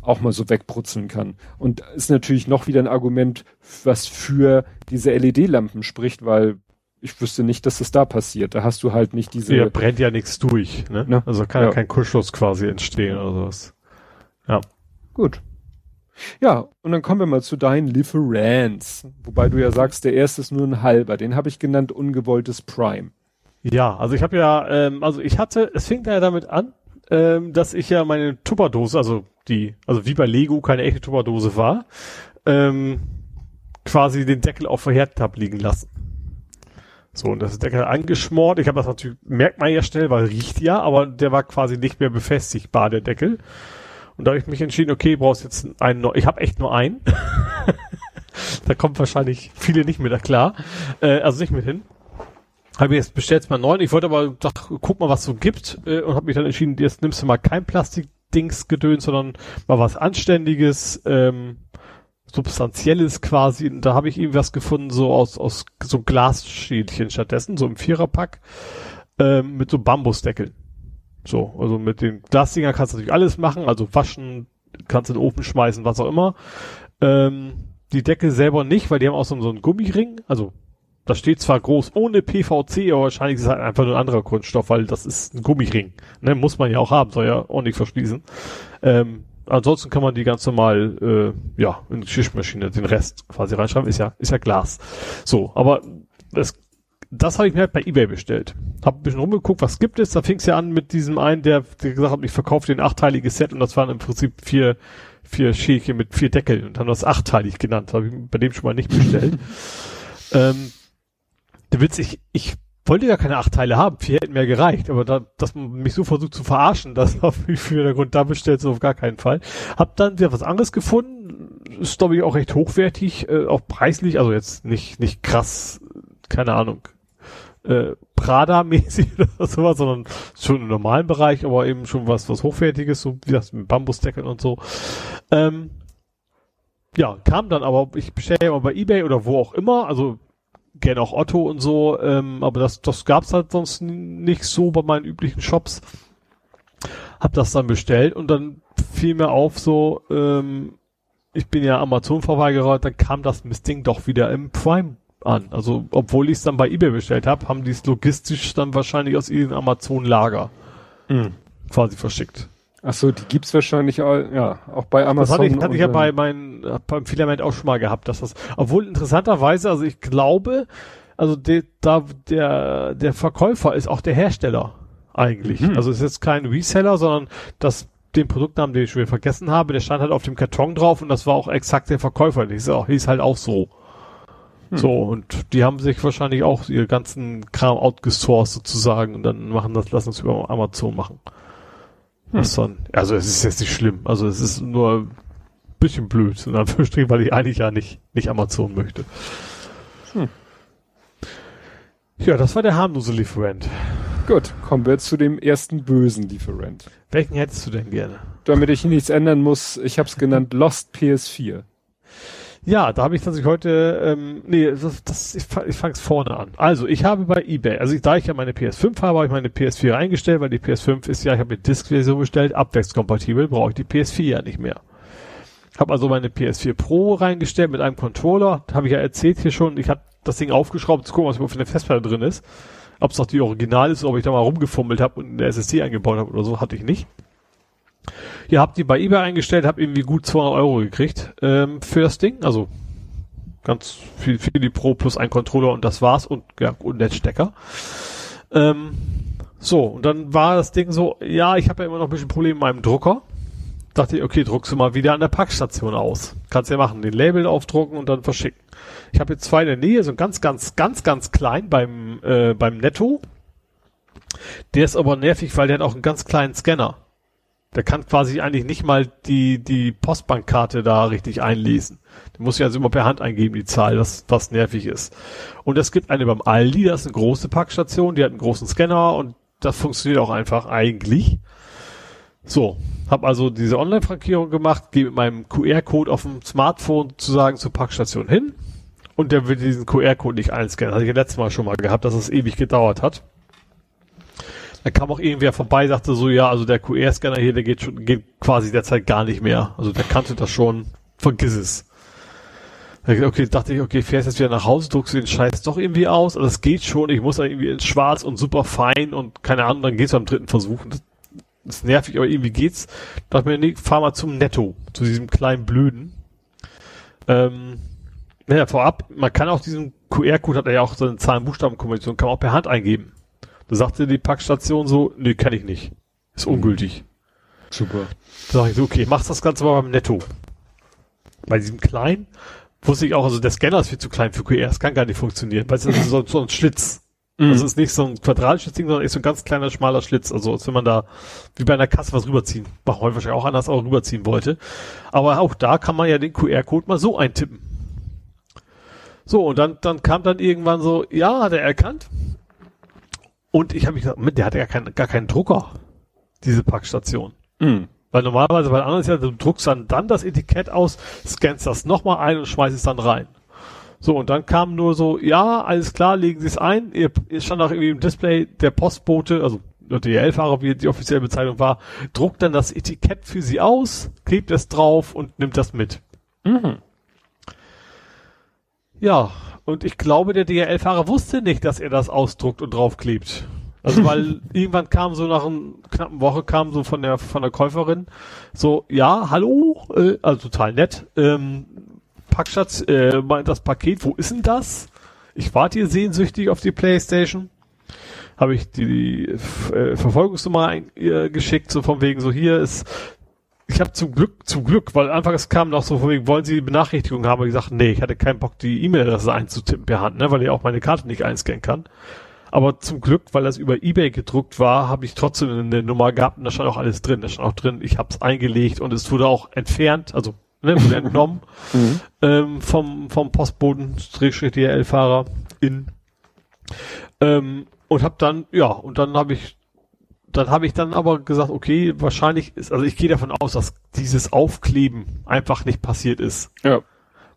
B: auch mal so wegbrutzeln kann. Und ist natürlich noch wieder ein Argument, was für diese LED-Lampen spricht, weil ich wüsste nicht, dass das da passiert. Da hast du halt nicht diese.
C: Hier brennt ja nichts durch, ne?
B: Ne?
C: Also kann ja
B: Ja.
C: kein Kurzschluss quasi entstehen oder sowas.
B: Gut. Ja, und dann kommen wir mal zu deinen Lieferants. Wobei du ja sagst, der erste ist nur ein halber. Den habe ich genannt ungewolltes Prime.
C: Ja, also ich habe ja, ähm, also ich hatte, es fing ja damit an, ähm, dass ich ja meine Tupperdose, also die, also wie bei Lego keine echte Tupperdose war, ähm, quasi den Deckel auf der Herd hab liegen lassen. So, und das Deckel angeschmort. Ich habe das natürlich, merkt man ja schnell, weil riecht ja, aber der war quasi nicht mehr befestigbar, der Deckel. Und da habe ich mich entschieden, okay, brauchst jetzt einen, ich habe echt nur einen. [LAUGHS] da kommt wahrscheinlich viele nicht mit klar, äh, also nicht mit hin. Habe jetzt bestellt mal neun. Ich wollte aber dachte, guck mal, was so gibt äh, und habe mich dann entschieden, jetzt nimmst du mal kein Plastikdings gedöns, sondern mal was anständiges, ähm, substanzielles quasi. Und da habe ich eben was gefunden so aus aus so Glasschälchen stattdessen, so im Viererpack ähm, mit so Bambusdeckeln. So, also mit den Glasdinger kannst du natürlich alles machen, also waschen, kannst in den Ofen schmeißen, was auch immer. Ähm, die Deckel selber nicht, weil die haben auch so, so einen Gummiring, also das steht zwar groß ohne PVC, aber wahrscheinlich ist es halt einfach nur ein anderer Kunststoff, weil das ist ein Gummiring. Ne, muss man ja auch haben, soll ja ordentlich verschließen. Ähm, ansonsten kann man die ganz normal, äh, ja, in die Schichtmaschine den Rest quasi reinschreiben, ist ja, ist ja Glas. So, aber das, das habe ich mir halt bei Ebay bestellt. Hab ein bisschen rumgeguckt, was gibt es. Da fing es ja an mit diesem einen, der, der gesagt hat, ich verkaufe den achteiliges Set und das waren im Prinzip vier, vier Schälchen mit vier Deckeln und haben das achteilig genannt. Habe ich bei dem schon mal nicht bestellt. [LAUGHS] ähm, der Witz, ich, ich wollte gar keine acht Teile haben, vier hätten mir gereicht, aber da, dass man mich so versucht zu verarschen, [LAUGHS] das auf wie viel der Grund. Da bestellt, so auf gar keinen Fall. Hab dann wieder was anderes gefunden, ist glaube ich auch recht hochwertig, äh, auch preislich, also jetzt nicht, nicht krass, keine Ahnung, äh, Prada-mäßig [LAUGHS] oder sowas, sondern schon im normalen Bereich, aber eben schon was, was Hochwertiges, so wie das mit Bambusdeckeln und so. Ähm, ja, kam dann aber, ich bestelle ja mal bei Ebay oder wo auch immer, also gerne auch Otto und so, ähm, aber das, das gab's halt sonst nicht so bei meinen üblichen Shops. Hab das dann bestellt und dann fiel mir auf so, ähm, ich bin ja Amazon-Verweigerer, dann kam das Ding doch wieder im Prime an. Also obwohl ich es dann bei eBay bestellt habe, haben die es logistisch dann wahrscheinlich aus ihrem Amazon-Lager mhm. quasi verschickt.
B: Ach so, die gibt's wahrscheinlich auch, ja, auch bei Amazon.
C: Das hatte ich, hatte ich ja bei meinem, beim Filament auch schon mal gehabt, dass das, obwohl interessanterweise, also ich glaube, also de, da, der, der Verkäufer ist auch der Hersteller eigentlich. Mhm. Also es ist jetzt kein Reseller, sondern das, den Produktnamen, den ich schon wieder vergessen habe, der stand halt auf dem Karton drauf und das war auch exakt der Verkäufer. Der hieß, auch, hieß halt auch so. Hm. So, und die haben sich wahrscheinlich auch ihr ganzen Kram outgesourced sozusagen und dann machen das, lassen uns über Amazon machen. Was dann, also es ist jetzt nicht schlimm. Also es ist nur ein bisschen blöd, in Anführungsstrichen, weil ich eigentlich ja nicht, nicht Amazon möchte. Hm. Ja, das war der harmlose Lieferant.
B: Gut, kommen wir jetzt zu dem ersten bösen Lieferant.
C: Welchen hättest du denn gerne?
B: Damit ich nichts ändern muss, ich habe es genannt Lost PS4.
C: Ja, da habe ich tatsächlich heute, ähm, nee, das, das, ich, ich fange vorne an. Also, ich habe bei eBay, also ich, da ich ja meine PS5 habe, habe ich meine PS4 eingestellt, weil die PS5 ist ja, ich habe die Disk-Version bestellt, abwärtskompatibel, brauche ich die PS4 ja nicht mehr. Habe also meine PS4 Pro reingestellt mit einem Controller, habe ich ja erzählt hier schon, ich habe das Ding aufgeschraubt, zu gucken, was für eine Festplatte drin ist. Ob es noch die Original ist, oder ob ich da mal rumgefummelt habe und eine SSD eingebaut habe oder so, hatte ich nicht. Ihr habt die bei eBay eingestellt, habt irgendwie gut 200 Euro gekriegt ähm, für das Ding. Also ganz viel für die Pro plus ein Controller und das war's und ja und Netzstecker. Ähm, so und dann war das Ding so, ja, ich habe ja immer noch ein bisschen Probleme mit meinem Drucker. Dachte ich, okay, druckst du mal wieder an der Packstation aus. Kannst ja machen, den Label aufdrucken und dann verschicken. Ich habe jetzt zwei in der Nähe, so ganz, ganz, ganz, ganz klein beim äh, beim Netto. Der ist aber nervig, weil der hat auch einen ganz kleinen Scanner. Der kann quasi eigentlich nicht mal die, die Postbankkarte da richtig einlesen. Der muss ja also immer per Hand eingeben, die Zahl, was, was nervig ist. Und es gibt eine beim Aldi, das ist eine große Packstation, die hat einen großen Scanner und das funktioniert auch einfach eigentlich. So, habe also diese Online-Frankierung gemacht, gehe mit meinem QR-Code auf dem Smartphone sozusagen zur Packstation hin und der will diesen QR-Code nicht einscannen. Hatte ich ja letztes Mal schon mal gehabt, dass es ewig gedauert hat. Da kam auch irgendwer vorbei, sagte so, ja, also der QR-Scanner hier, der geht schon, geht quasi derzeit gar nicht mehr. Also der kannte das schon, vergiss es. Okay, dachte ich, okay, fährst jetzt wieder nach Hause, druckst du den Scheiß doch irgendwie aus, also das geht schon, ich muss da irgendwie in schwarz und super fein und keine Ahnung, dann geht's beim dritten Versuch. Das, das nervig, aber irgendwie geht's. Da dachte mir, nee, fahr mal zum Netto, zu diesem kleinen Blöden. Ähm, naja, vorab, man kann auch diesen QR-Code, hat er ja auch so eine Zahlen-Buchstaben-Kombination, kann man auch per Hand eingeben. Da sagte die Packstation so, nee, kann ich nicht. Ist mhm. ungültig.
B: Super.
C: Da sag ich so, okay, mach's das Ganze mal beim Netto. Bei diesem kleinen wusste ich auch, also der Scanner ist viel zu klein für QR, es kann gar nicht funktionieren, weil es ist so, so ein Schlitz. Mhm. Also es ist nicht so ein quadratisches Ding, sondern ist so ein ganz kleiner, schmaler Schlitz. Also als wenn man da wie bei einer Kasse was rüberziehen, machen heute wahrscheinlich auch anders, auch rüberziehen wollte. Aber auch da kann man ja den QR-Code mal so eintippen. So, und dann, dann kam dann irgendwann so, ja, hat er erkannt. Und ich habe mich gesagt, der hat ja keinen, gar keinen Drucker, diese Packstation. Mhm. Weil normalerweise bei anderen ist ja, du druckst dann, dann das Etikett aus, scannst das nochmal ein und schmeißt es dann rein. So, und dann kam nur so, ja, alles klar, legen Sie es ein. Ihr, ihr stand auch irgendwie im Display, der Postbote, also der DL-Fahrer, wie die offizielle Bezeichnung war, druckt dann das Etikett für Sie aus, klebt es drauf und nimmt das mit. Mhm. Ja, und ich glaube, der DHL-Fahrer wusste nicht, dass er das ausdruckt und draufklebt. Also weil [LAUGHS] irgendwann kam so nach einer knappen Woche kam so von der von der Käuferin so ja hallo äh, also total nett ähm, Packschatz äh, das Paket wo ist denn das ich warte hier sehnsüchtig auf die Playstation habe ich die äh, Verfolgungsnummer ein, äh, geschickt so von wegen so hier ist ich habe zum Glück, zum Glück, weil einfach es kam noch so von wegen, wollen Sie die Benachrichtigung haben? Und ich gesagt, nee, ich hatte keinen Bock, die E-Mail-Adresse einzutippen per Hand, ne, weil ich auch meine Karte nicht einscannen kann. Aber zum Glück, weil das über Ebay gedruckt war, habe ich trotzdem eine Nummer gehabt und da stand auch alles drin. Da stand auch drin, ich habe es eingelegt und es wurde auch entfernt, also ne, wurde entnommen [LAUGHS] mhm. ähm, vom, vom Postboden, DHL-Fahrer in. Ähm, und habe dann, ja, und dann habe ich, dann habe ich dann aber gesagt, okay, wahrscheinlich ist, also ich gehe davon aus, dass dieses Aufkleben einfach nicht passiert ist. Ja.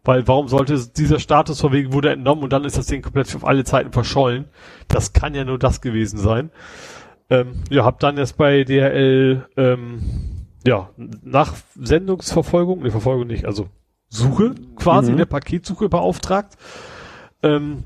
C: Weil warum sollte dieser Status von wegen wurde entnommen und dann ist das Ding komplett auf alle Zeiten verschollen? Das kann ja nur das gewesen sein. Ähm, ja, hab dann jetzt bei DHL ähm, ja nach Sendungsverfolgung, ne Verfolgung nicht, also Suche quasi, mhm. eine Paketsuche beauftragt. Ähm,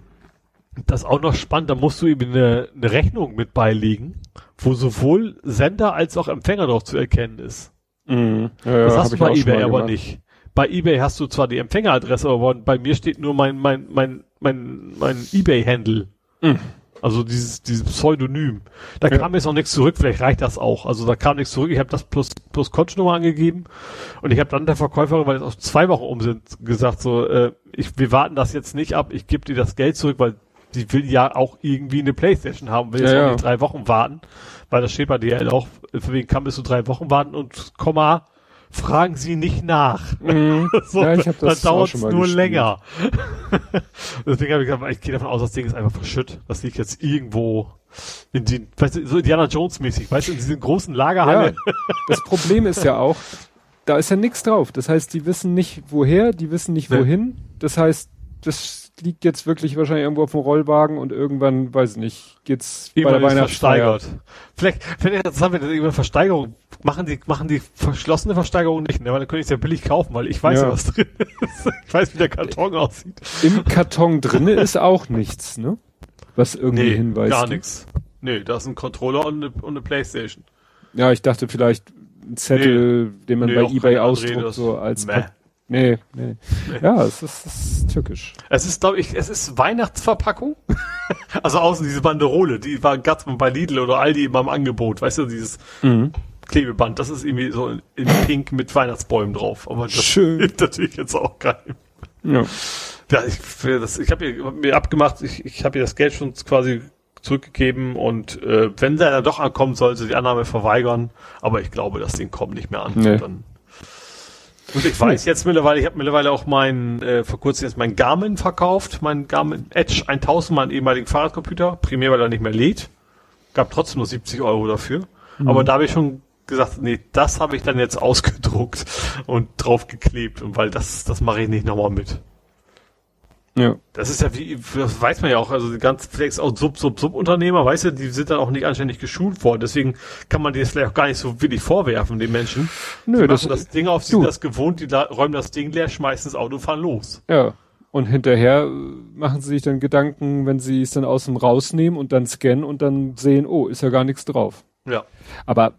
C: das ist auch noch spannend, da musst du eben eine, eine Rechnung mit beilegen, wo sowohl Sender als auch Empfänger drauf zu erkennen ist. Mhm. Ja, das hast du bei eBay aber nicht bei eBay hast du zwar die Empfängeradresse, aber bei mir steht nur mein, mein, mein, mein, mein eBay-Handle. Mhm. Also dieses, dieses Pseudonym. Da ja. kam jetzt noch nichts zurück, vielleicht reicht das auch. Also da kam nichts zurück, ich habe das plus, plus Kontonummer angegeben und ich habe dann der Verkäuferin, weil es auch zwei Wochen um sind, gesagt so, äh, ich, wir warten das jetzt nicht ab, ich gebe dir das Geld zurück, weil die will ja auch irgendwie eine Playstation haben, will jetzt ja, auch nicht drei Wochen warten, weil das steht bei DL auch, für wen kann bis zu drei Wochen warten und Komma, fragen Sie nicht nach. Mhm. [LAUGHS] so, ja, ich hab das dann dauert es nur gespielt. länger. [LAUGHS] Deswegen habe ich gesagt, ich gehe davon aus, das Ding ist einfach verschütt. Das liegt jetzt irgendwo in den, weißt du, so Indiana Jones mäßig, weißt du, in diesen großen Lagerhallen.
B: Ja, das Problem ist ja auch, da ist ja nichts drauf. Das heißt, die wissen nicht woher, die wissen nicht wohin. Das heißt, das liegt jetzt wirklich wahrscheinlich irgendwo auf dem Rollwagen und irgendwann, weiß ich nicht, geht's
C: irgendwann bei der Weihnachtsfeier. Vielleicht, vielleicht interessant, wenn das irgendwann Versteigerung machen die, machen die verschlossene Versteigerung nicht, ne? weil dann könnte ich es ja billig kaufen, weil ich weiß ja, was drin ist. ich weiß, wie der Karton aussieht.
B: Im Karton drinne ist auch nichts, ne? Was irgendwie nee, hinweist.
C: Gar nichts. Nee, da ist ein Controller und eine, und eine Playstation.
B: Ja, ich dachte vielleicht ein Zettel, nee, den man nee, bei Ebay ausdruckt, so als Meh. Nee, nee. Ja, es ist, es ist türkisch.
C: Es ist, glaube ich, es ist Weihnachtsverpackung. [LAUGHS] also außen diese Banderole, die war ganz bei Lidl oder Aldi immer im Angebot, weißt du, dieses mhm. Klebeband, das ist irgendwie so in, in pink mit Weihnachtsbäumen drauf. Aber das Schön. [LAUGHS] hilft natürlich jetzt auch keinem. Ja. Ja, ich, das, ich habe mir abgemacht, ich, ich habe ihr das Geld schon quasi zurückgegeben und äh, wenn der dann doch ankommen sollte, die Annahme verweigern. Aber ich glaube, das Ding kommt nicht mehr an. Nee. Dann und ich weiß jetzt mittlerweile, ich habe mittlerweile auch mein, äh, vor kurzem jetzt mein Garmin verkauft, mein Garmin Edge 1000, meinen ehemaligen Fahrradcomputer, primär weil er nicht mehr lädt. Gab trotzdem nur 70 Euro dafür. Mhm. Aber da habe ich schon gesagt, nee, das habe ich dann jetzt [LAUGHS] ausgedruckt und draufgeklebt und weil das, das mache ich nicht nochmal mit. Ja. Das ist ja wie, das weiß man ja auch, also die ganzen vielleicht auch Sub, Sub, Sub-Unternehmer, weißt du, die sind dann auch nicht anständig geschult worden, deswegen kann man das vielleicht auch gar nicht so willig vorwerfen, den Menschen. Nö, die das, das Ding auf, sie das gewohnt, die räumen das Ding leer, schmeißen das Auto, fahren los.
B: Ja. Und hinterher machen sie sich dann Gedanken, wenn sie es dann aus dem rausnehmen und dann scannen und dann sehen, oh, ist ja gar nichts drauf. Ja. Aber,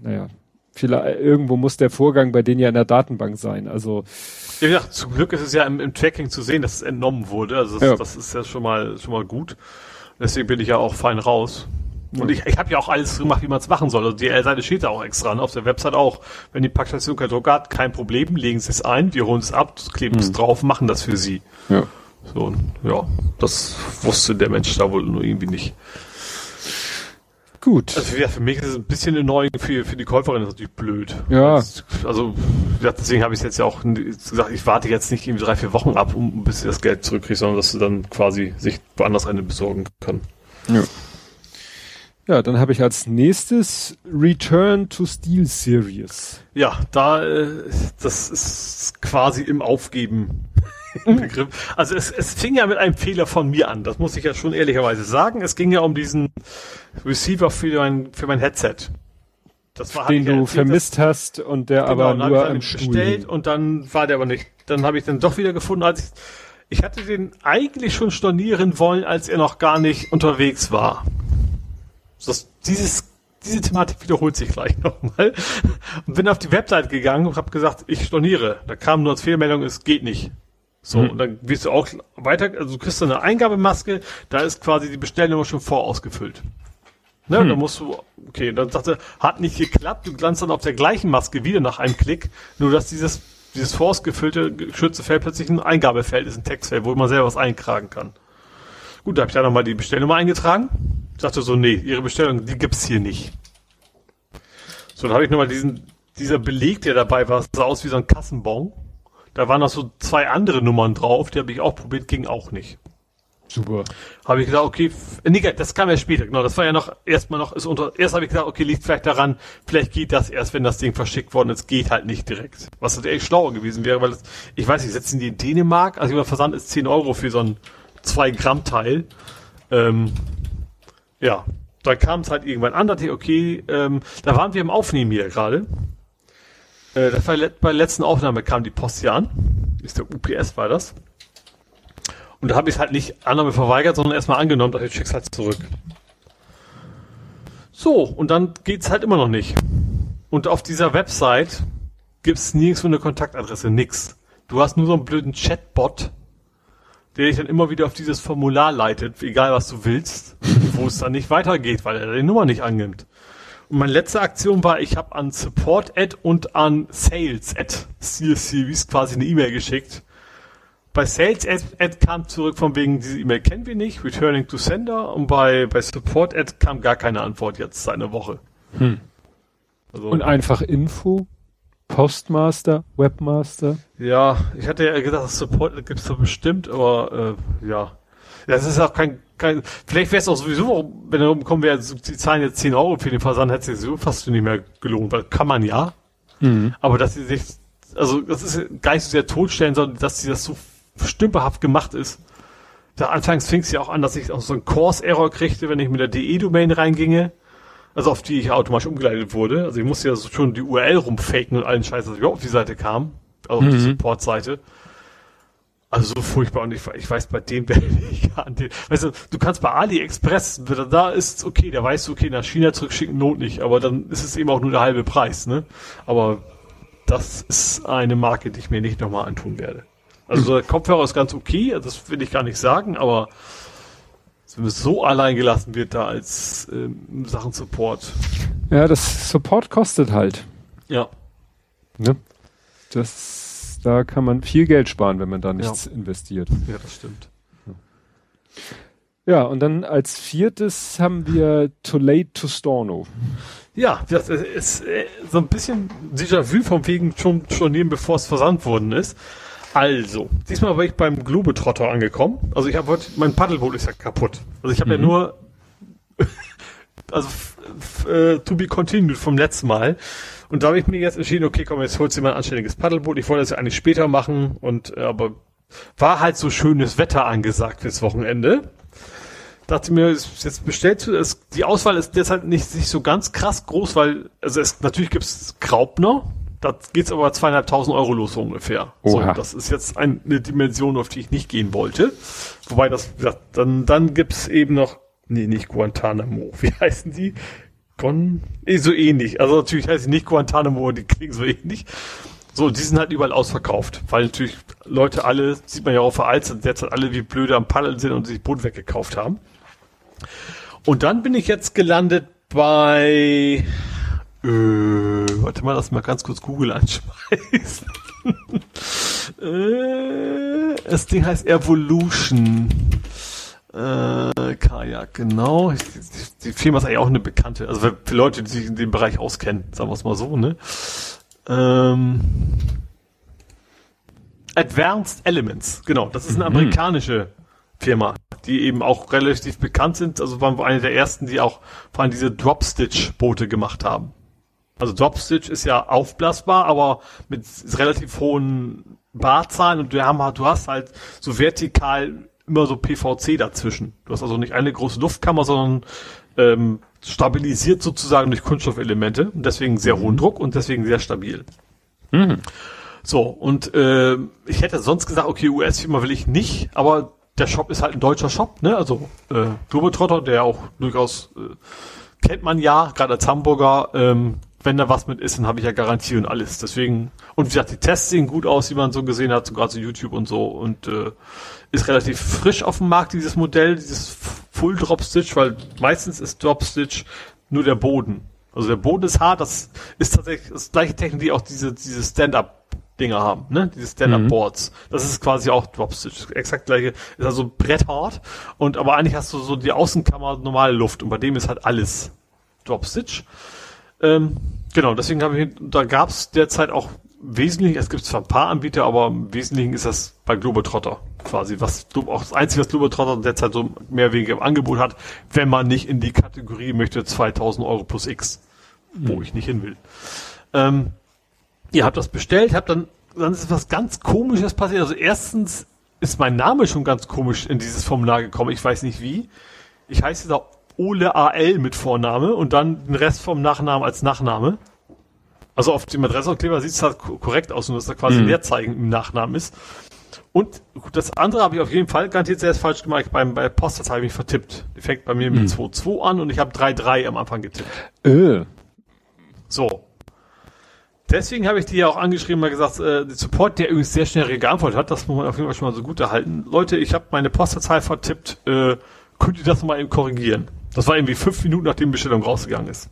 B: naja, vielleicht, irgendwo muss der Vorgang bei denen ja in der Datenbank sein, also,
C: ja, ja, zum Glück ist es ja im, im Tracking zu sehen, dass es entnommen wurde. Also das, ja. das ist ja schon mal schon mal gut. Deswegen bin ich ja auch fein raus. Und ich, ich habe ja auch alles gemacht, wie man es machen soll. Also die Seite steht da auch extra, ne? auf der Website auch. Wenn die Packstation kein Druck hat, kein Problem, legen Sie es ein, wir holen es ab, kleben es mhm. drauf, machen das für Sie. Ja. So, ja, das wusste der Mensch da wohl nur irgendwie nicht. Gut. Also ja, für mich ist es ein bisschen erneuend, für, für die Käuferin ist natürlich blöd.
B: Ja.
C: Also deswegen habe ich jetzt ja auch gesagt, ich warte jetzt nicht irgendwie drei, vier Wochen ab, um bis sie das Geld zurückkriegt, sondern dass sie dann quasi sich woanders eine besorgen kann.
B: Ja. Ja, dann habe ich als nächstes Return to Steel Series.
C: Ja, da äh, das ist quasi im Aufgeben [LAUGHS] Begriff. Also es, es fing ja mit einem Fehler von mir an, das muss ich ja schon ehrlicherweise sagen. Es ging ja um diesen Receiver für mein, für mein Headset.
B: Das war, den du erzählt, vermisst hast und der genau, aber nur
C: Stuhl bestellt und dann war der aber nicht. Dann habe ich den doch wieder gefunden, als ich ich hatte den eigentlich schon stornieren wollen, als er noch gar nicht unterwegs war. Das, dieses, diese Thematik wiederholt sich gleich [LAUGHS] nochmal. Und bin auf die Website gegangen und habe gesagt, ich storniere. Da kam nur als Fehlermeldung, es geht nicht. So, mhm. und dann wirst du auch weiter, also du kriegst du eine Eingabemaske, da ist quasi die Bestellnummer schon vorausgefüllt. Ne, hm. dann musst du, okay, dann sagte, hat nicht geklappt, du glanzt dann auf der gleichen Maske wieder nach einem Klick, nur dass dieses, dieses vorausgefüllte geschützte Feld plötzlich ein Eingabefeld ist, ein Textfeld, wo man selber was eintragen kann. Gut, da habe ich da nochmal die Bestellnummer eingetragen, sagte so, nee, ihre Bestellung, die gibt's hier nicht. So, dann habe ich nochmal diesen, dieser Beleg, der dabei war, sah aus wie so ein Kassenbon. Da waren noch so zwei andere Nummern drauf, die habe ich auch probiert, ging auch nicht.
B: Super.
C: Habe ich gedacht, okay, nee, das kam ja später, genau, das war ja noch erstmal noch ist unter erst habe ich gedacht, okay, liegt vielleicht daran, vielleicht geht das erst, wenn das Ding verschickt worden ist, geht halt nicht direkt. Was natürlich schlauer gewesen wäre, weil das, ich weiß nicht, setzen die in Dänemark, also der Versand ist 10 Euro für so ein 2 Gramm Teil. Ähm, ja, da kam es halt irgendwann an, dachte ich, okay, ähm, da waren wir im Aufnehmen hier gerade. Äh, das war bei der letzten Aufnahme kam die Post hier an. Ist der UPS war das. Und da habe ich es halt nicht Annahme verweigert, sondern erstmal angenommen, dass ich schick's halt zurück. So, und dann geht's halt immer noch nicht. Und auf dieser Website gibt's nirgends eine Kontaktadresse, nix. Du hast nur so einen blöden Chatbot, der dich dann immer wieder auf dieses Formular leitet, egal was du willst, wo es dann nicht weitergeht, weil er die Nummer nicht annimmt. Und meine letzte Aktion war, ich habe an Support-Ad und an Sales-Ad Series quasi eine E-Mail geschickt. Bei Sales-Ad kam zurück von wegen, diese E-Mail kennen wir nicht, returning to sender. Und bei, bei Support-Ad kam gar keine Antwort jetzt seit einer Woche. Hm.
B: Also, und einfach Info? Postmaster, Webmaster?
C: Ja, ich hatte ja gesagt, Support gibt's da bestimmt, aber äh, ja. Das ist auch kein kein, vielleicht wäre es auch sowieso, wenn er rumkommen wäre, die zahlen jetzt 10 Euro für den Versand, hätte sich so fast nicht mehr gelohnt, weil kann man ja. Mhm. Aber dass sie sich, also das ist gar nicht so sehr totstellen, sondern dass sie das so stümperhaft gemacht ist. Da anfangs fing es ja auch an, dass ich auch so einen Course-Error kriegte, wenn ich mit der DE-Domain reinginge, also auf die ich automatisch umgeleitet wurde. Also ich musste ja so schon die URL rumfaken und allen Scheiß, dass ich überhaupt auf die Seite kam, also mhm. auf die mhm. Support-Seite. Also so furchtbar und ich, ich weiß bei dem werde [LAUGHS] ich an den, weißt du, du kannst bei AliExpress, wenn da ist okay, da weißt du, okay, nach China zurückschicken not nicht, aber dann ist es eben auch nur der halbe Preis, ne? Aber das ist eine Marke, die ich mir nicht nochmal antun werde. Also der Kopfhörer ist ganz okay, das will ich gar nicht sagen, aber wenn es so allein gelassen wird da als ähm, Sachen Support.
B: Ja, das Support kostet halt.
C: Ja.
B: Ne? Das da kann man viel Geld sparen, wenn man da nichts ja. investiert.
C: Ja, das stimmt.
B: Ja, und dann als viertes haben wir Too Late to Storno.
C: Ja, das ist äh, so ein bisschen Déjà-vu vom wegen schon stornieren, bevor es versandt worden ist. Also, diesmal war ich beim Globetrotter angekommen. Also ich habe heute, mein Paddelboot ist ja kaputt. Also ich habe mhm. ja nur, [LAUGHS] also äh, to be continued vom letzten Mal. Und da habe ich mir jetzt entschieden, okay, komm, jetzt holst du mal ein anständiges Paddelboot. Ich wollte das ja eigentlich später machen und äh, aber war halt so schönes Wetter angesagt fürs Wochenende. Dachte mir, jetzt bestellst du es. Die Auswahl ist deshalb nicht, nicht so ganz krass groß, weil, also es, natürlich gibt's Graupner. Da geht's aber zweieinhalbtausend Euro los so ungefähr. Oha. So, das ist jetzt eine Dimension, auf die ich nicht gehen wollte. Wobei das, dann, dann gibt's eben noch, nee, nicht Guantanamo. [LAUGHS] Wie heißen die? Gon, eh, so ähnlich. Also natürlich heißt sie nicht Guantanamo, die klingen so ähnlich. So, die sind halt überall ausverkauft, weil natürlich Leute alle, sieht man ja auch veraltet, derzeit alle wie blöde am Paddeln sind und sich Boot weggekauft haben. Und dann bin ich jetzt gelandet bei, äh, warte mal, lass mal ganz kurz Google [LAUGHS] anschmeißen. äh, Das Ding heißt Evolution. Äh, Kajak, genau. Die, die Firma ist eigentlich auch eine bekannte, also für Leute, die sich in dem Bereich auskennen, sagen wir es mal so, ne? Ähm, Advanced Elements, genau. Das ist eine mhm. amerikanische Firma, die eben auch relativ bekannt sind. Also waren wir eine der ersten, die auch vor allem diese Drop-Stitch-Boote gemacht haben. Also Drop-Stitch ist ja aufblasbar, aber mit relativ hohen Barzahlen und haben, du hast halt so vertikal immer so PVC dazwischen. Du hast also nicht eine große Luftkammer, sondern ähm, stabilisiert sozusagen durch Kunststoffelemente und deswegen sehr hohen mhm. Druck und deswegen sehr stabil. Mhm. So, und äh, ich hätte sonst gesagt, okay, US-Firma will ich nicht, aber der Shop ist halt ein deutscher Shop, ne? Also äh, Globetrotter, der auch durchaus äh, kennt man ja, gerade als Hamburger, ähm, wenn da was mit ist, dann habe ich ja Garantie und alles. Deswegen, und wie gesagt, die Tests sehen gut aus, wie man so gesehen hat, sogar zu YouTube und so. Und äh, ist relativ frisch auf dem Markt, dieses Modell, dieses Full Drop Stitch, weil meistens ist Drop Stitch nur der Boden. Also der Boden ist hart, das ist tatsächlich das gleiche Technik, die auch diese, diese Stand-up Dinger haben, ne? Diese Stand-Up-Boards. Mhm. Das ist quasi auch Dropstitch. Exakt gleiche. Ist also bretthart. Und aber eigentlich hast du so die Außenkammer normale Luft. Und bei dem ist halt alles Dropstitch. Ähm, genau, deswegen habe ich, da gab es derzeit auch wesentlich, es gibt zwar ein paar Anbieter, aber im Wesentlichen ist das bei Globetrotter quasi, was auch das Einzige, was Globetrotter derzeit so mehr oder weniger im Angebot hat, wenn man nicht in die Kategorie möchte 2000 Euro plus X, wo mhm. ich nicht hin will. Ähm, ihr habt das bestellt, habt dann, dann ist was ganz komisches passiert. Also erstens ist mein Name schon ganz komisch in dieses Formular gekommen. Ich weiß nicht wie. Ich heiße da Ole AL mit Vorname und dann den Rest vom Nachnamen als Nachname. Also auf dem Adressaufkleber sieht es halt korrekt aus, nur dass da quasi mhm. Leerzeichen im Nachnamen ist. Und das andere habe ich auf jeden Fall garantiert sehr falsch gemacht. Beim, bei Postdatei habe ich mich vertippt. Die fängt bei mir mit mhm. 2.2 an und ich habe 3.3 am Anfang getippt. Äh. So. Deswegen habe ich die ja auch angeschrieben und gesagt, äh, der Support, der übrigens sehr schnell geantwortet hat, das muss man auf jeden Fall schon mal so gut erhalten. Leute, ich habe meine Postleitzahl vertippt, äh, könnt ihr das mal eben korrigieren? Das war irgendwie fünf Minuten, nachdem die Bestellung rausgegangen ist.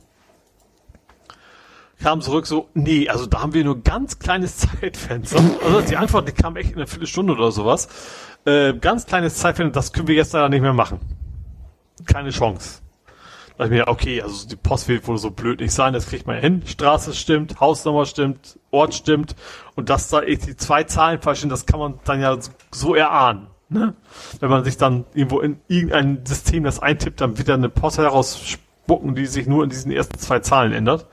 C: Kam zurück so, nee, also da haben wir nur ganz kleines [LAUGHS] Zeitfenster. Also die Antwort, die kam echt in einer Viertelstunde oder sowas. Äh, ganz kleines Zeitfenster, das können wir jetzt leider nicht mehr machen. Keine Chance. Da ich mir, okay, also die Post wird wohl so blöd nicht sein, das kriegt man hin. Straße stimmt, Hausnummer stimmt, Ort stimmt und dass da echt die zwei Zahlen falsch sind, das kann man dann ja so erahnen. Ne? Wenn man sich dann irgendwo in irgendein System das eintippt, dann wird da eine Post herausspucken, die sich nur in diesen ersten zwei Zahlen ändert.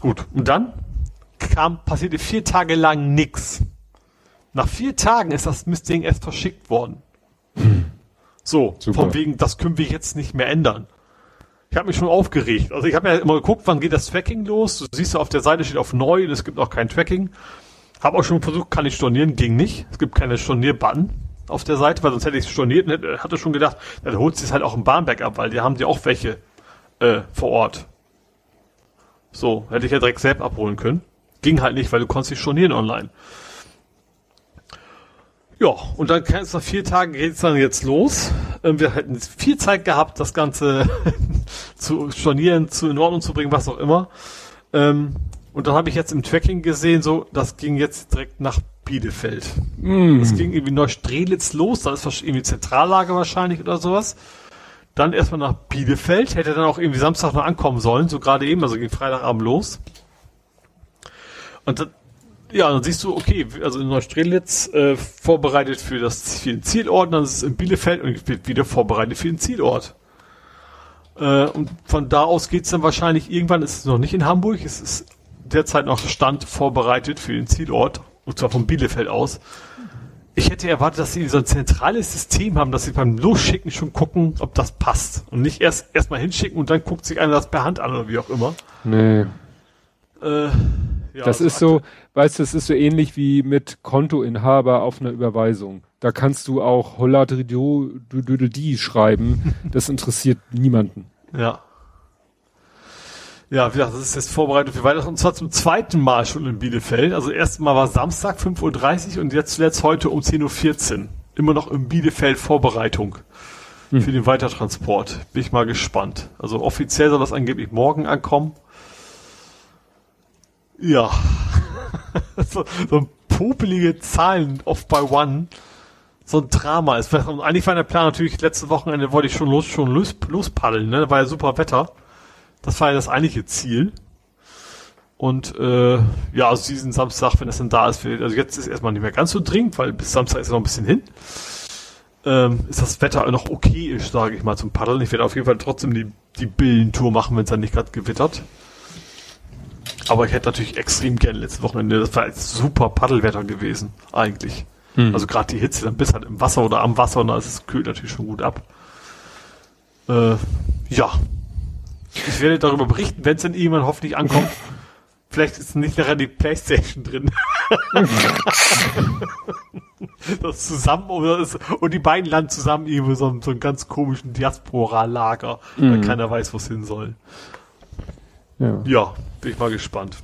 C: Gut, und dann kam, passierte vier Tage lang nix. Nach vier Tagen ist das Mistding erst verschickt worden. Hm. So, Super. von wegen, das können wir jetzt nicht mehr ändern. Ich habe mich schon aufgeregt. Also ich habe ja immer geguckt, wann geht das Tracking los. Du siehst ja auf der Seite steht auf neu und es gibt auch kein Tracking. Habe auch schon versucht, kann ich stornieren, ging nicht. Es gibt keine Stornier-Button auf der Seite, weil sonst hätte ich storniert und hätte, hatte schon gedacht, dann holt es halt auch im Bahnberg ab, weil die haben die auch welche äh, vor Ort. So, hätte ich ja direkt selbst abholen können. Ging halt nicht, weil du konntest nicht stornieren online. Ja, und dann kann es nach vier Tagen geht's dann jetzt los. Ähm, wir hätten viel Zeit gehabt, das Ganze [LAUGHS] zu stornieren, zu in Ordnung zu bringen, was auch immer. Ähm, und dann habe ich jetzt im Tracking gesehen, so, das ging jetzt direkt nach Bielefeld. Mm. Das ging irgendwie Neustrelitz los, da ist irgendwie Zentrallager wahrscheinlich oder sowas. Dann erstmal nach Bielefeld, hätte dann auch irgendwie Samstag noch ankommen sollen, so gerade eben, also ging Freitagabend los. Und dann, ja, dann siehst du, okay, also in Neustrelitz äh, vorbereitet für das für den Zielort, dann ist es in Bielefeld und wird wieder vorbereitet für den Zielort. Äh, und von da aus geht's dann wahrscheinlich irgendwann, ist es noch nicht in Hamburg, es ist derzeit noch Stand vorbereitet für den Zielort, und zwar von Bielefeld aus. Ich hätte erwartet, dass sie so ein zentrales System haben, dass sie beim Losschicken schon gucken, ob das passt. Und nicht erst erstmal hinschicken und dann guckt sich einer das per Hand an oder wie auch immer.
B: Nee. Äh, ja, das ist so, weißt du, es ist so ähnlich wie mit Kontoinhaber auf einer Überweisung. Da kannst du auch Holladridio schreiben. Das interessiert niemanden.
C: Ja. Ja, wie gesagt, das ist jetzt vorbereitet für weiteres. Und zwar zum zweiten Mal schon in Bielefeld. Also erstes Mal war Samstag 5.30 Uhr und jetzt zuletzt heute um 10.14 Uhr. Immer noch in Bielefeld Vorbereitung hm. für den Weitertransport. Bin ich mal gespannt. Also offiziell soll das angeblich morgen ankommen. Ja. [LAUGHS] so, so popelige Zahlen oft bei One so ein Drama ist. Und eigentlich war der Plan natürlich, letzte Wochenende wollte ich schon los, schon los, lospaddeln, ne? Da war ja super Wetter. Das war ja das eigentliche Ziel. Und äh, ja, also diesen Samstag, wenn es dann da ist, also jetzt ist erstmal nicht mehr ganz so dringend, weil bis Samstag ist ja noch ein bisschen hin. Ähm, ist das Wetter noch okay ist, sage ich mal, zum Paddeln. Ich werde auf jeden Fall trotzdem die, die Billentour machen, wenn es dann nicht gerade gewittert. Aber ich hätte natürlich extrem gerne letzte Wochenende. Das war jetzt super Paddelwetter gewesen, eigentlich. Hm. Also gerade die Hitze, dann bist halt im Wasser oder am Wasser und da ist es kühlt natürlich schon gut ab. Äh, ja. Ich werde darüber berichten, wenn es dann irgendwann hoffentlich ankommt. [LAUGHS] Vielleicht ist nicht nachher die Playstation drin. [LAUGHS] das zusammen und die beiden landen zusammen irgendwo so, so einen ganz komischen Diaspora-Lager, mhm. weil keiner weiß, wo es hin soll. Ja. ja, bin ich mal gespannt.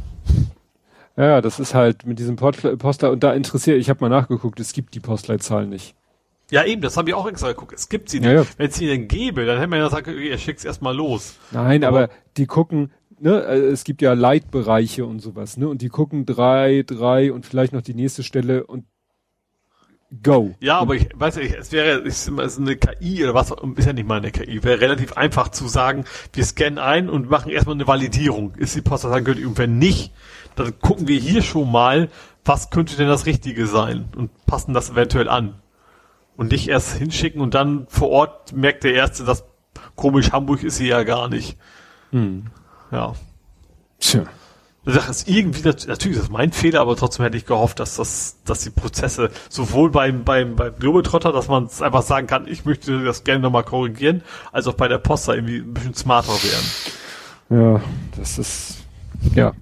B: Ja, das ist halt mit diesem Postler und da interessiert, ich habe mal nachgeguckt, es gibt die Postleitzahlen nicht.
C: Ja, eben, das habe ich auch extra geguckt. Es gibt sie nicht. Ja, ja. Wenn es sie denn gäbe, dann hätte man ja gesagt, ihr schickt's erstmal los.
B: Nein, aber, aber die gucken, ne, äh, es gibt ja Leitbereiche und sowas, ne, und die gucken drei, drei und vielleicht noch die nächste Stelle und go.
C: Ja, aber ich weiß nicht, es wäre es ist eine KI oder was, ist ja nicht mal eine KI, wäre relativ einfach zu sagen, wir scannen ein und machen erstmal eine Validierung. Ist die Post sagen könnte, und wenn nicht, dann gucken wir hier schon mal, was könnte denn das Richtige sein und passen das eventuell an. Und nicht erst hinschicken und dann vor Ort merkt der Erste, dass komisch Hamburg ist sie ja gar nicht. Hm. Ja. Tja. Das ist irgendwie, natürlich ist das mein Fehler, aber trotzdem hätte ich gehofft, dass das, dass die Prozesse sowohl beim, beim, beim Globetrotter, dass man es einfach sagen kann, ich möchte das gerne nochmal korrigieren, als auch bei der Posta irgendwie ein bisschen smarter
B: werden. Ja, das ist, ja.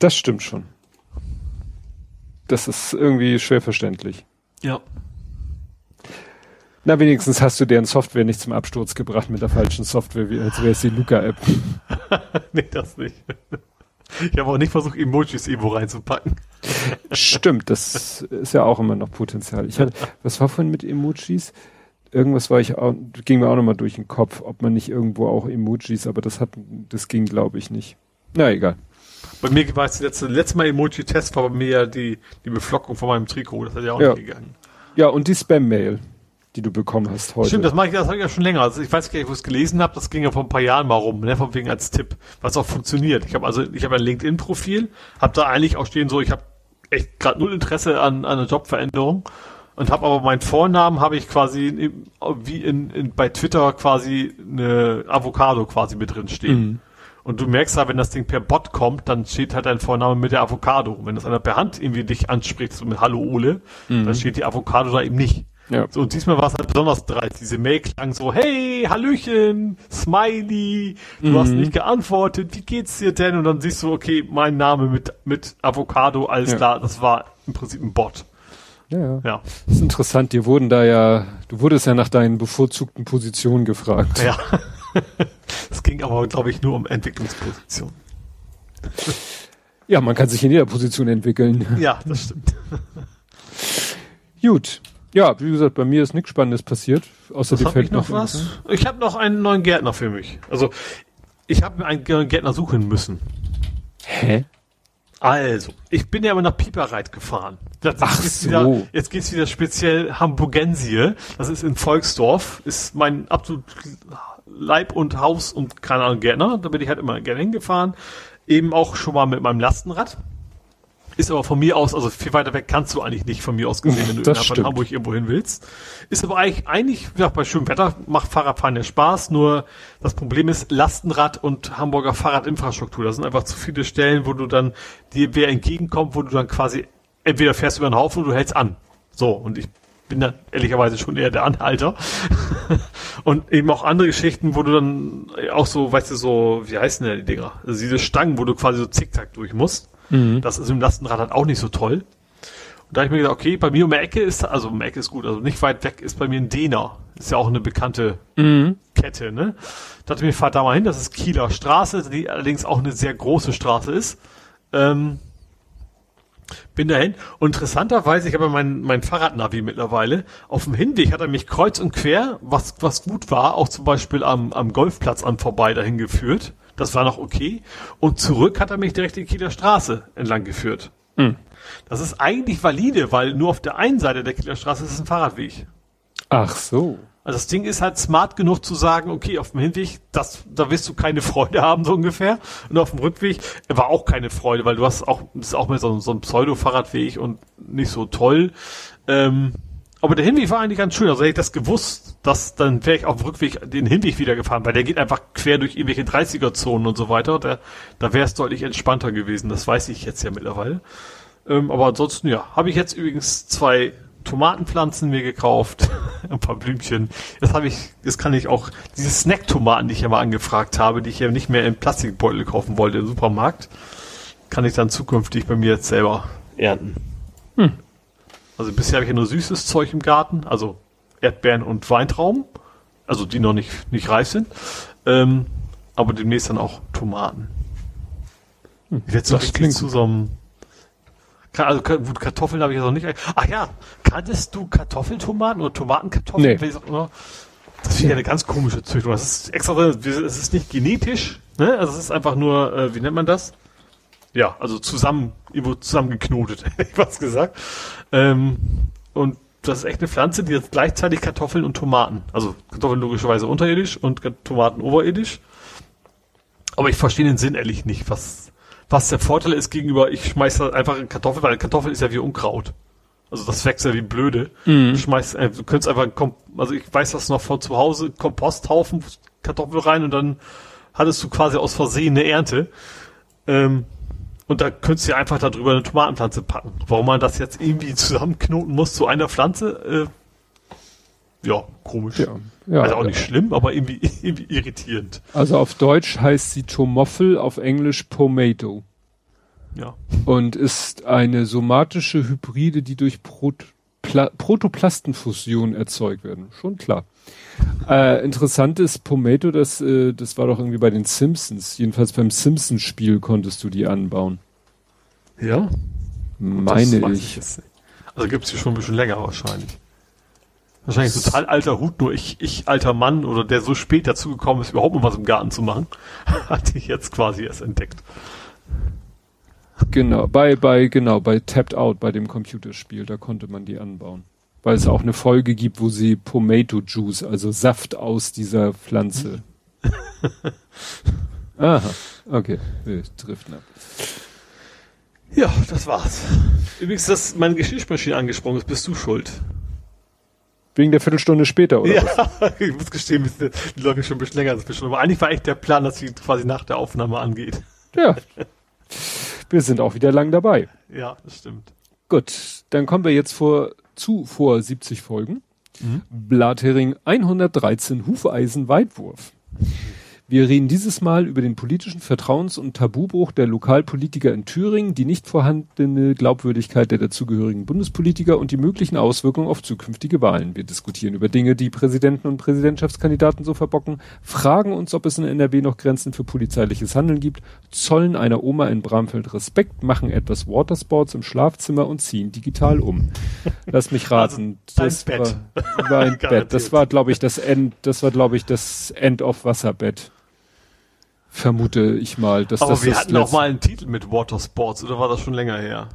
B: Das stimmt schon. Das ist irgendwie schwer verständlich.
C: Ja.
B: Na, wenigstens hast du deren Software nicht zum Absturz gebracht mit der falschen Software, wie als wäre es die Luca-App. [LAUGHS]
C: nee, das nicht. Ich habe auch nicht versucht, Emojis irgendwo reinzupacken.
B: Stimmt, das ist ja auch immer noch Potenzial. Ich hatte, was war vorhin mit Emojis? Irgendwas war ich auch, ging mir auch nochmal durch den Kopf, ob man nicht irgendwo auch Emojis, aber das hat, das ging glaube ich nicht. Na egal.
C: Bei mir war es letzte, letzte Mal Emoji-Test, war bei mir ja die, die Beflockung von meinem Trikot. Das hat ja auch
B: ja.
C: nicht gegangen.
B: Ja, und die Spam-Mail, die du bekommen hast heute.
C: Stimmt, das mache ich, das habe ich ja schon länger. Also ich weiß gar nicht, wo ich es gelesen habe, das ging ja vor ein paar Jahren mal rum, ne, von wegen als Tipp, was auch funktioniert. Ich habe also, ich habe ein LinkedIn-Profil, habe da eigentlich auch stehen so, ich habe echt gerade null Interesse an, an einer Jobveränderung und habe aber meinen Vornamen habe ich quasi wie in, in bei Twitter quasi eine Avocado quasi mit drin stehen. Mhm. Und du merkst halt, wenn das Ding per Bot kommt, dann steht halt dein Vorname mit der Avocado. Und wenn das einer per Hand irgendwie dich anspricht, so mit Hallo Ole, mhm. dann steht die Avocado da eben nicht. Ja. So, und diesmal war es halt besonders dreist. Diese Mail klang so, hey, Hallöchen, Smiley, du mhm. hast nicht geantwortet, wie geht's dir denn? Und dann siehst du, okay, mein Name mit, mit Avocado, alles ja. klar, das war im Prinzip ein Bot.
B: Ja, ja. Das ist interessant, dir wurden da ja, du wurdest ja nach deinen bevorzugten Positionen gefragt.
C: Ja. [LAUGHS] Es ging aber, glaube ich, nur um Entwicklungsposition.
B: Ja, man kann sich in jeder Position entwickeln.
C: Ja, das stimmt.
B: Gut. Ja, wie gesagt, bei mir ist nichts Spannendes passiert, außer dir fällt noch,
C: was. Ich habe noch einen neuen Gärtner für mich. Also, ich habe mir einen Gärtner suchen müssen.
B: Hä?
C: Also, ich bin ja immer nach Pieperreit gefahren.
B: Das Ach so.
C: Wieder, jetzt geht's wieder speziell Hamburgensie. Das ist in Volksdorf. Ist mein absolut Leib und Haus und keine Ahnung, Gärtner. Da bin ich halt immer gerne hingefahren. Eben auch schon mal mit meinem Lastenrad. Ist aber von mir aus, also viel weiter weg kannst du eigentlich nicht von mir aus gesehen, wenn du innerhalb von Hamburg irgendwo hin willst. Ist aber eigentlich, eigentlich, ja, bei schönem Wetter macht Fahrradfahren ja Spaß, nur das Problem ist Lastenrad und Hamburger Fahrradinfrastruktur. Das sind einfach zu viele Stellen, wo du dann dir wer entgegenkommt, wo du dann quasi entweder fährst über den Haufen oder du hältst an. So, und ich bin dann ehrlicherweise schon eher der Anhalter. [LAUGHS] und eben auch andere Geschichten, wo du dann auch so, weißt du, so, wie heißen denn die Dinger? Also diese Stangen, wo du quasi so zickzack durch musst. Mhm. Das ist im Lastenrad halt auch nicht so toll. Und da habe ich mir gedacht, okay, bei mir um die Ecke ist, also um die Ecke ist gut, also nicht weit weg ist bei mir ein Dehner. Ist ja auch eine bekannte mhm. Kette, ne? Da dachte ich mir, fahr da mal hin, das ist Kieler Straße, die allerdings auch eine sehr große Straße ist. Ähm, bin dahin. Und interessanterweise, ich habe mein, mein Fahrradnavi mittlerweile. Auf dem Hinweg hat er mich kreuz und quer, was, was gut war, auch zum Beispiel am, am Golfplatz an vorbei dahin geführt. Das war noch okay. Und zurück hat er mich direkt die Kieler Straße entlang geführt. Hm. Das ist eigentlich valide, weil nur auf der einen Seite der Killerstraße ist ein Fahrradweg.
B: Ach so.
C: Also das Ding ist halt smart genug zu sagen, okay, auf dem Hinweg, das, da wirst du keine [LAUGHS] Freude haben, so ungefähr. Und auf dem Rückweg war auch keine Freude, weil du hast auch, das ist auch mehr so, so ein Pseudo-Fahrradweg und nicht so toll. Ähm, aber der Hinweg war eigentlich ganz schön. Also hätte ich das gewusst, dass dann wäre ich auf dem Rückweg den Hinweg wieder gefahren, weil der geht einfach quer durch irgendwelche 30er-Zonen und so weiter. Da, da wäre es deutlich entspannter gewesen. Das weiß ich jetzt ja mittlerweile. Ähm, aber ansonsten, ja, habe ich jetzt übrigens zwei Tomatenpflanzen mir gekauft, [LAUGHS] ein paar Blümchen. Jetzt habe ich, jetzt kann ich auch diese Snack-Tomaten, die ich ja mal angefragt habe, die ich ja nicht mehr in Plastikbeutel kaufen wollte im Supermarkt, kann ich dann zukünftig bei mir jetzt selber ernten. Hm. Also bisher habe ich ja nur süßes Zeug im Garten, also Erdbeeren und Weintrauben, also die noch nicht, nicht reif sind. Ähm, aber demnächst dann auch Tomaten. Hm, ich werde so richtig zu so einem also gut, Kartoffeln habe ich jetzt noch nicht. Ach ja, kanntest du Kartoffeltomaten oder Tomatenkartoffeln? Nee. Das finde ich eine ganz komische Züchtung. Das ist extra, es ist nicht genetisch, ne? Also es ist einfach nur, äh, wie nennt man das? Ja, also zusammen, irgendwo zusammengeknotet, [LAUGHS] hätte ich was gesagt. Ähm, und das ist echt eine Pflanze, die jetzt gleichzeitig Kartoffeln und Tomaten, also Kartoffeln logischerweise unterirdisch und Tomaten oberirdisch. Aber ich verstehe den Sinn ehrlich nicht, was, was der Vorteil ist gegenüber, ich schmeiße einfach in Kartoffel, weil Kartoffel ist ja wie Unkraut. Also das wächst ja wie blöde. Mhm. Du schmeißt, äh, du könntest einfach, also ich weiß das noch von zu Hause, Komposthaufen, Kartoffel rein und dann hattest du quasi aus Versehen eine Ernte. Ähm, und da könntest du ja einfach darüber eine Tomatenpflanze packen. Warum man das jetzt irgendwie zusammenknoten muss zu einer Pflanze, äh, ja, komisch. Ja, ja, also auch nicht schlimm, aber irgendwie, [LAUGHS] irgendwie irritierend.
B: Also auf Deutsch heißt sie Tomoffel, auf Englisch Pomato. Ja. Und ist eine somatische Hybride, die durch Prot Pla Protoplastenfusion erzeugt werden. Schon klar. Äh, interessant ist Pomato, das, äh, das war doch irgendwie bei den Simpsons. Jedenfalls beim Simpsons-Spiel konntest du die anbauen.
C: Ja?
B: Meine ich.
C: ich also gibt's die schon ein bisschen länger wahrscheinlich. Wahrscheinlich total alter Hut, nur ich, ich alter Mann oder der so spät dazugekommen ist, überhaupt noch was im Garten zu machen, [LAUGHS] hatte ich jetzt quasi erst entdeckt.
B: Genau, bei, bei, genau, bei Tapped Out, bei dem Computerspiel, da konnte man die anbauen weil es auch eine Folge gibt, wo sie Tomato Juice, also Saft aus dieser Pflanze. [LAUGHS] Aha, okay, wir driften ab.
C: Ja, das war's. Übrigens, dass meine Geschirrspülmaschine angesprungen ist, bist du schuld.
B: Wegen der Viertelstunde später, oder?
C: Ja, [LAUGHS] ich muss gestehen, die Leute schon ein bisschen länger als eine Aber eigentlich war echt der Plan, dass sie quasi nach der Aufnahme angeht.
B: Ja. [LAUGHS] Wir sind auch wieder lang dabei.
C: Ja, das stimmt.
B: Gut, dann kommen wir jetzt vor zu vor 70 Folgen. Mhm. Blathering 113 Hufeisen Weitwurf. Wir reden dieses Mal über den politischen Vertrauens- und Tabubruch der Lokalpolitiker in Thüringen, die nicht vorhandene Glaubwürdigkeit der dazugehörigen Bundespolitiker und die möglichen Auswirkungen auf zukünftige Wahlen. Wir diskutieren über Dinge, die Präsidenten und Präsidentschaftskandidaten so verbocken, fragen uns, ob es in NRW noch Grenzen für polizeiliches Handeln gibt, zollen einer Oma in Bramfeld Respekt, machen etwas Watersports im Schlafzimmer und ziehen digital um. Lass mich raten.
C: Also das Bett.
B: War, [LAUGHS] war ein Bett. Das war, glaube ich, das End, das war, glaube ich, das End of Wasserbett vermute ich mal. Dass
C: Aber
B: das
C: wir hatten auch mal einen Titel mit Watersports, oder war das schon länger her?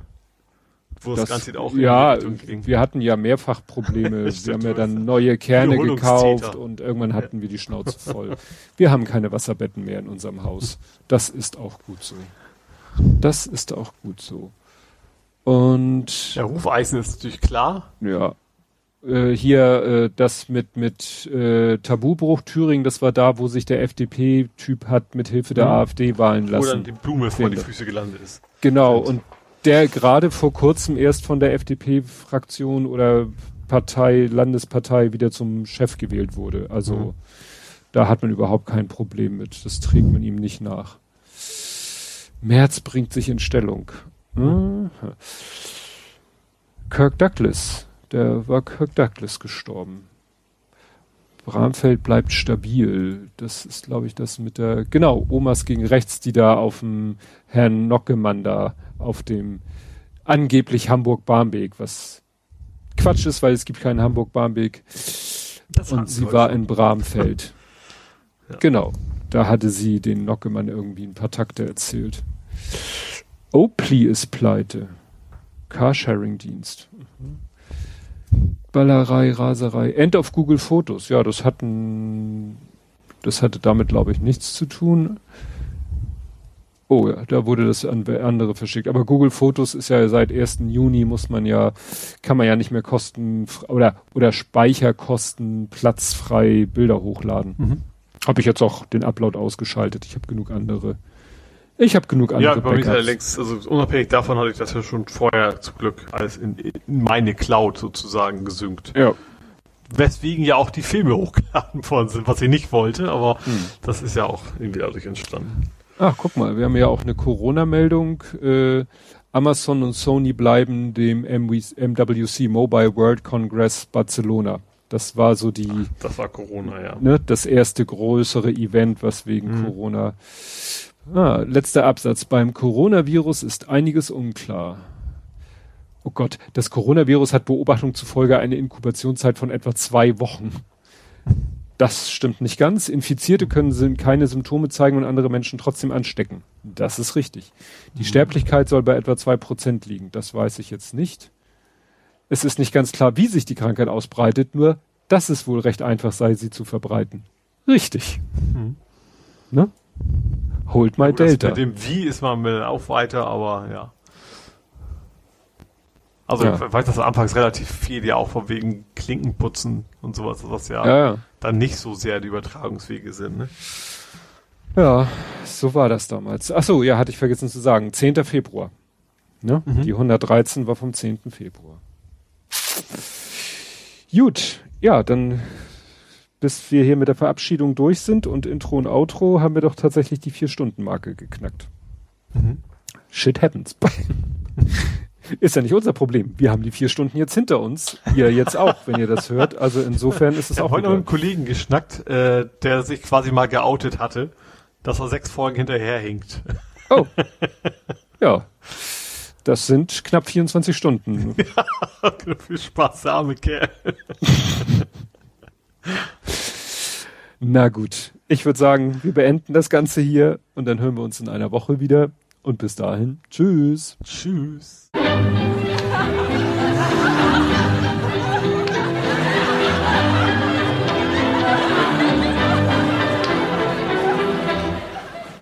B: Wo das, das Ganze auch ja, wir hatten ja mehrfach Probleme. [LAUGHS] wir haben ja dann neue Kerne gekauft und irgendwann hatten wir die Schnauze voll. Wir haben keine Wasserbetten mehr in unserem Haus. Das ist auch gut so. Das ist auch gut so. Und
C: ja, Hufeisen ist natürlich klar.
B: Ja, äh, hier äh, das mit mit äh, Tabubruch Thüringen, das war da, wo sich der FDP-Typ hat mit Hilfe der mhm. AfD wahlen lassen. Wo dann
C: die Blume vor die Füße gelandet ist.
B: Genau und der gerade vor kurzem erst von der FDP-Fraktion oder Partei, Landespartei wieder zum Chef gewählt wurde. Also mhm. da hat man überhaupt kein Problem mit. Das trägt man ihm nicht nach. Merz bringt sich in Stellung. Mhm. Kirk Douglas der war Kirk Douglas gestorben. Bramfeld bleibt stabil. Das ist, glaube ich, das mit der, genau, Omas gegen rechts, die da auf dem Herrn Nockemann da auf dem angeblich Hamburg-Barmbek, was Quatsch ist, weil es gibt keinen Hamburg-Barmbek. Und sie war in Bramfeld. [LAUGHS] ja. Genau. Da hatte sie den Nockemann irgendwie ein paar Takte erzählt. Oakley ist pleite. Carsharing-Dienst. Ballerei, Raserei. End of Google Fotos. Ja, das hatten, das hatte damit, glaube ich, nichts zu tun. Oh ja, da wurde das an andere verschickt. Aber Google Fotos ist ja seit 1. Juni muss man ja, kann man ja nicht mehr kosten oder, oder Speicherkosten platzfrei Bilder hochladen. Mhm. Habe ich jetzt auch den Upload ausgeschaltet. Ich habe genug andere. Ich habe genug andere.
C: Ja, bei mir ist ja längst, also unabhängig davon hatte ich das ja schon vorher zum Glück alles in, in meine Cloud sozusagen gesynkt.
B: Ja.
C: Weswegen ja auch die Filme [LAUGHS] hochgeladen worden sind, was ich nicht wollte, aber hm. das ist ja auch irgendwie dadurch entstanden.
B: Ach, guck mal, wir haben ja auch eine Corona-Meldung. Äh, Amazon und Sony bleiben dem MWC Mobile World Congress Barcelona. Das war so die. Ach,
C: das war Corona, ja.
B: Ne, das erste größere Event, was wegen mhm. Corona. Ah, letzter Absatz. Beim Coronavirus ist einiges unklar. Oh Gott, das Coronavirus hat Beobachtung zufolge eine Inkubationszeit von etwa zwei Wochen. Das stimmt nicht ganz. Infizierte können keine Symptome zeigen und andere Menschen trotzdem anstecken. Das ist richtig. Die mhm. Sterblichkeit soll bei etwa zwei Prozent liegen. Das weiß ich jetzt nicht. Es ist nicht ganz klar, wie sich die Krankheit ausbreitet, nur dass es wohl recht einfach sei, sie zu verbreiten. Richtig. Mhm. Ne? Holt mal Delta.
C: Mit dem Wie ist man auch weiter, aber ja. Also ja. ich weiß, dass anfangs relativ viel ja auch von wegen Klinkenputzen und sowas, was ja, ja, ja, dann nicht so sehr die Übertragungswege sind. Ne?
B: Ja, so war das damals. Ach so, ja, hatte ich vergessen zu sagen. 10. Februar. Ne? Mhm. Die 113 war vom 10. Februar. Gut, ja, dann bis wir hier mit der Verabschiedung durch sind und Intro und Outro haben wir doch tatsächlich die Vier-Stunden-Marke geknackt. Mhm. Shit happens. [LAUGHS] ist ja nicht unser Problem. Wir haben die vier Stunden jetzt hinter uns. Ihr jetzt auch, wenn ihr das hört. Also insofern ist es auch. Ich
C: habe heute noch einen Kollegen geschnackt, äh, der sich quasi mal geoutet hatte, dass er sechs Folgen hinterher hinkt.
B: Oh. Ja. Das sind knapp 24 Stunden. [LAUGHS]
C: Ja, viel Spaß, der arme Kerl. [LAUGHS]
B: Na gut. Ich würde sagen, wir beenden das Ganze hier und dann hören wir uns in einer Woche wieder. Und bis dahin, tschüss.
C: Tschüss.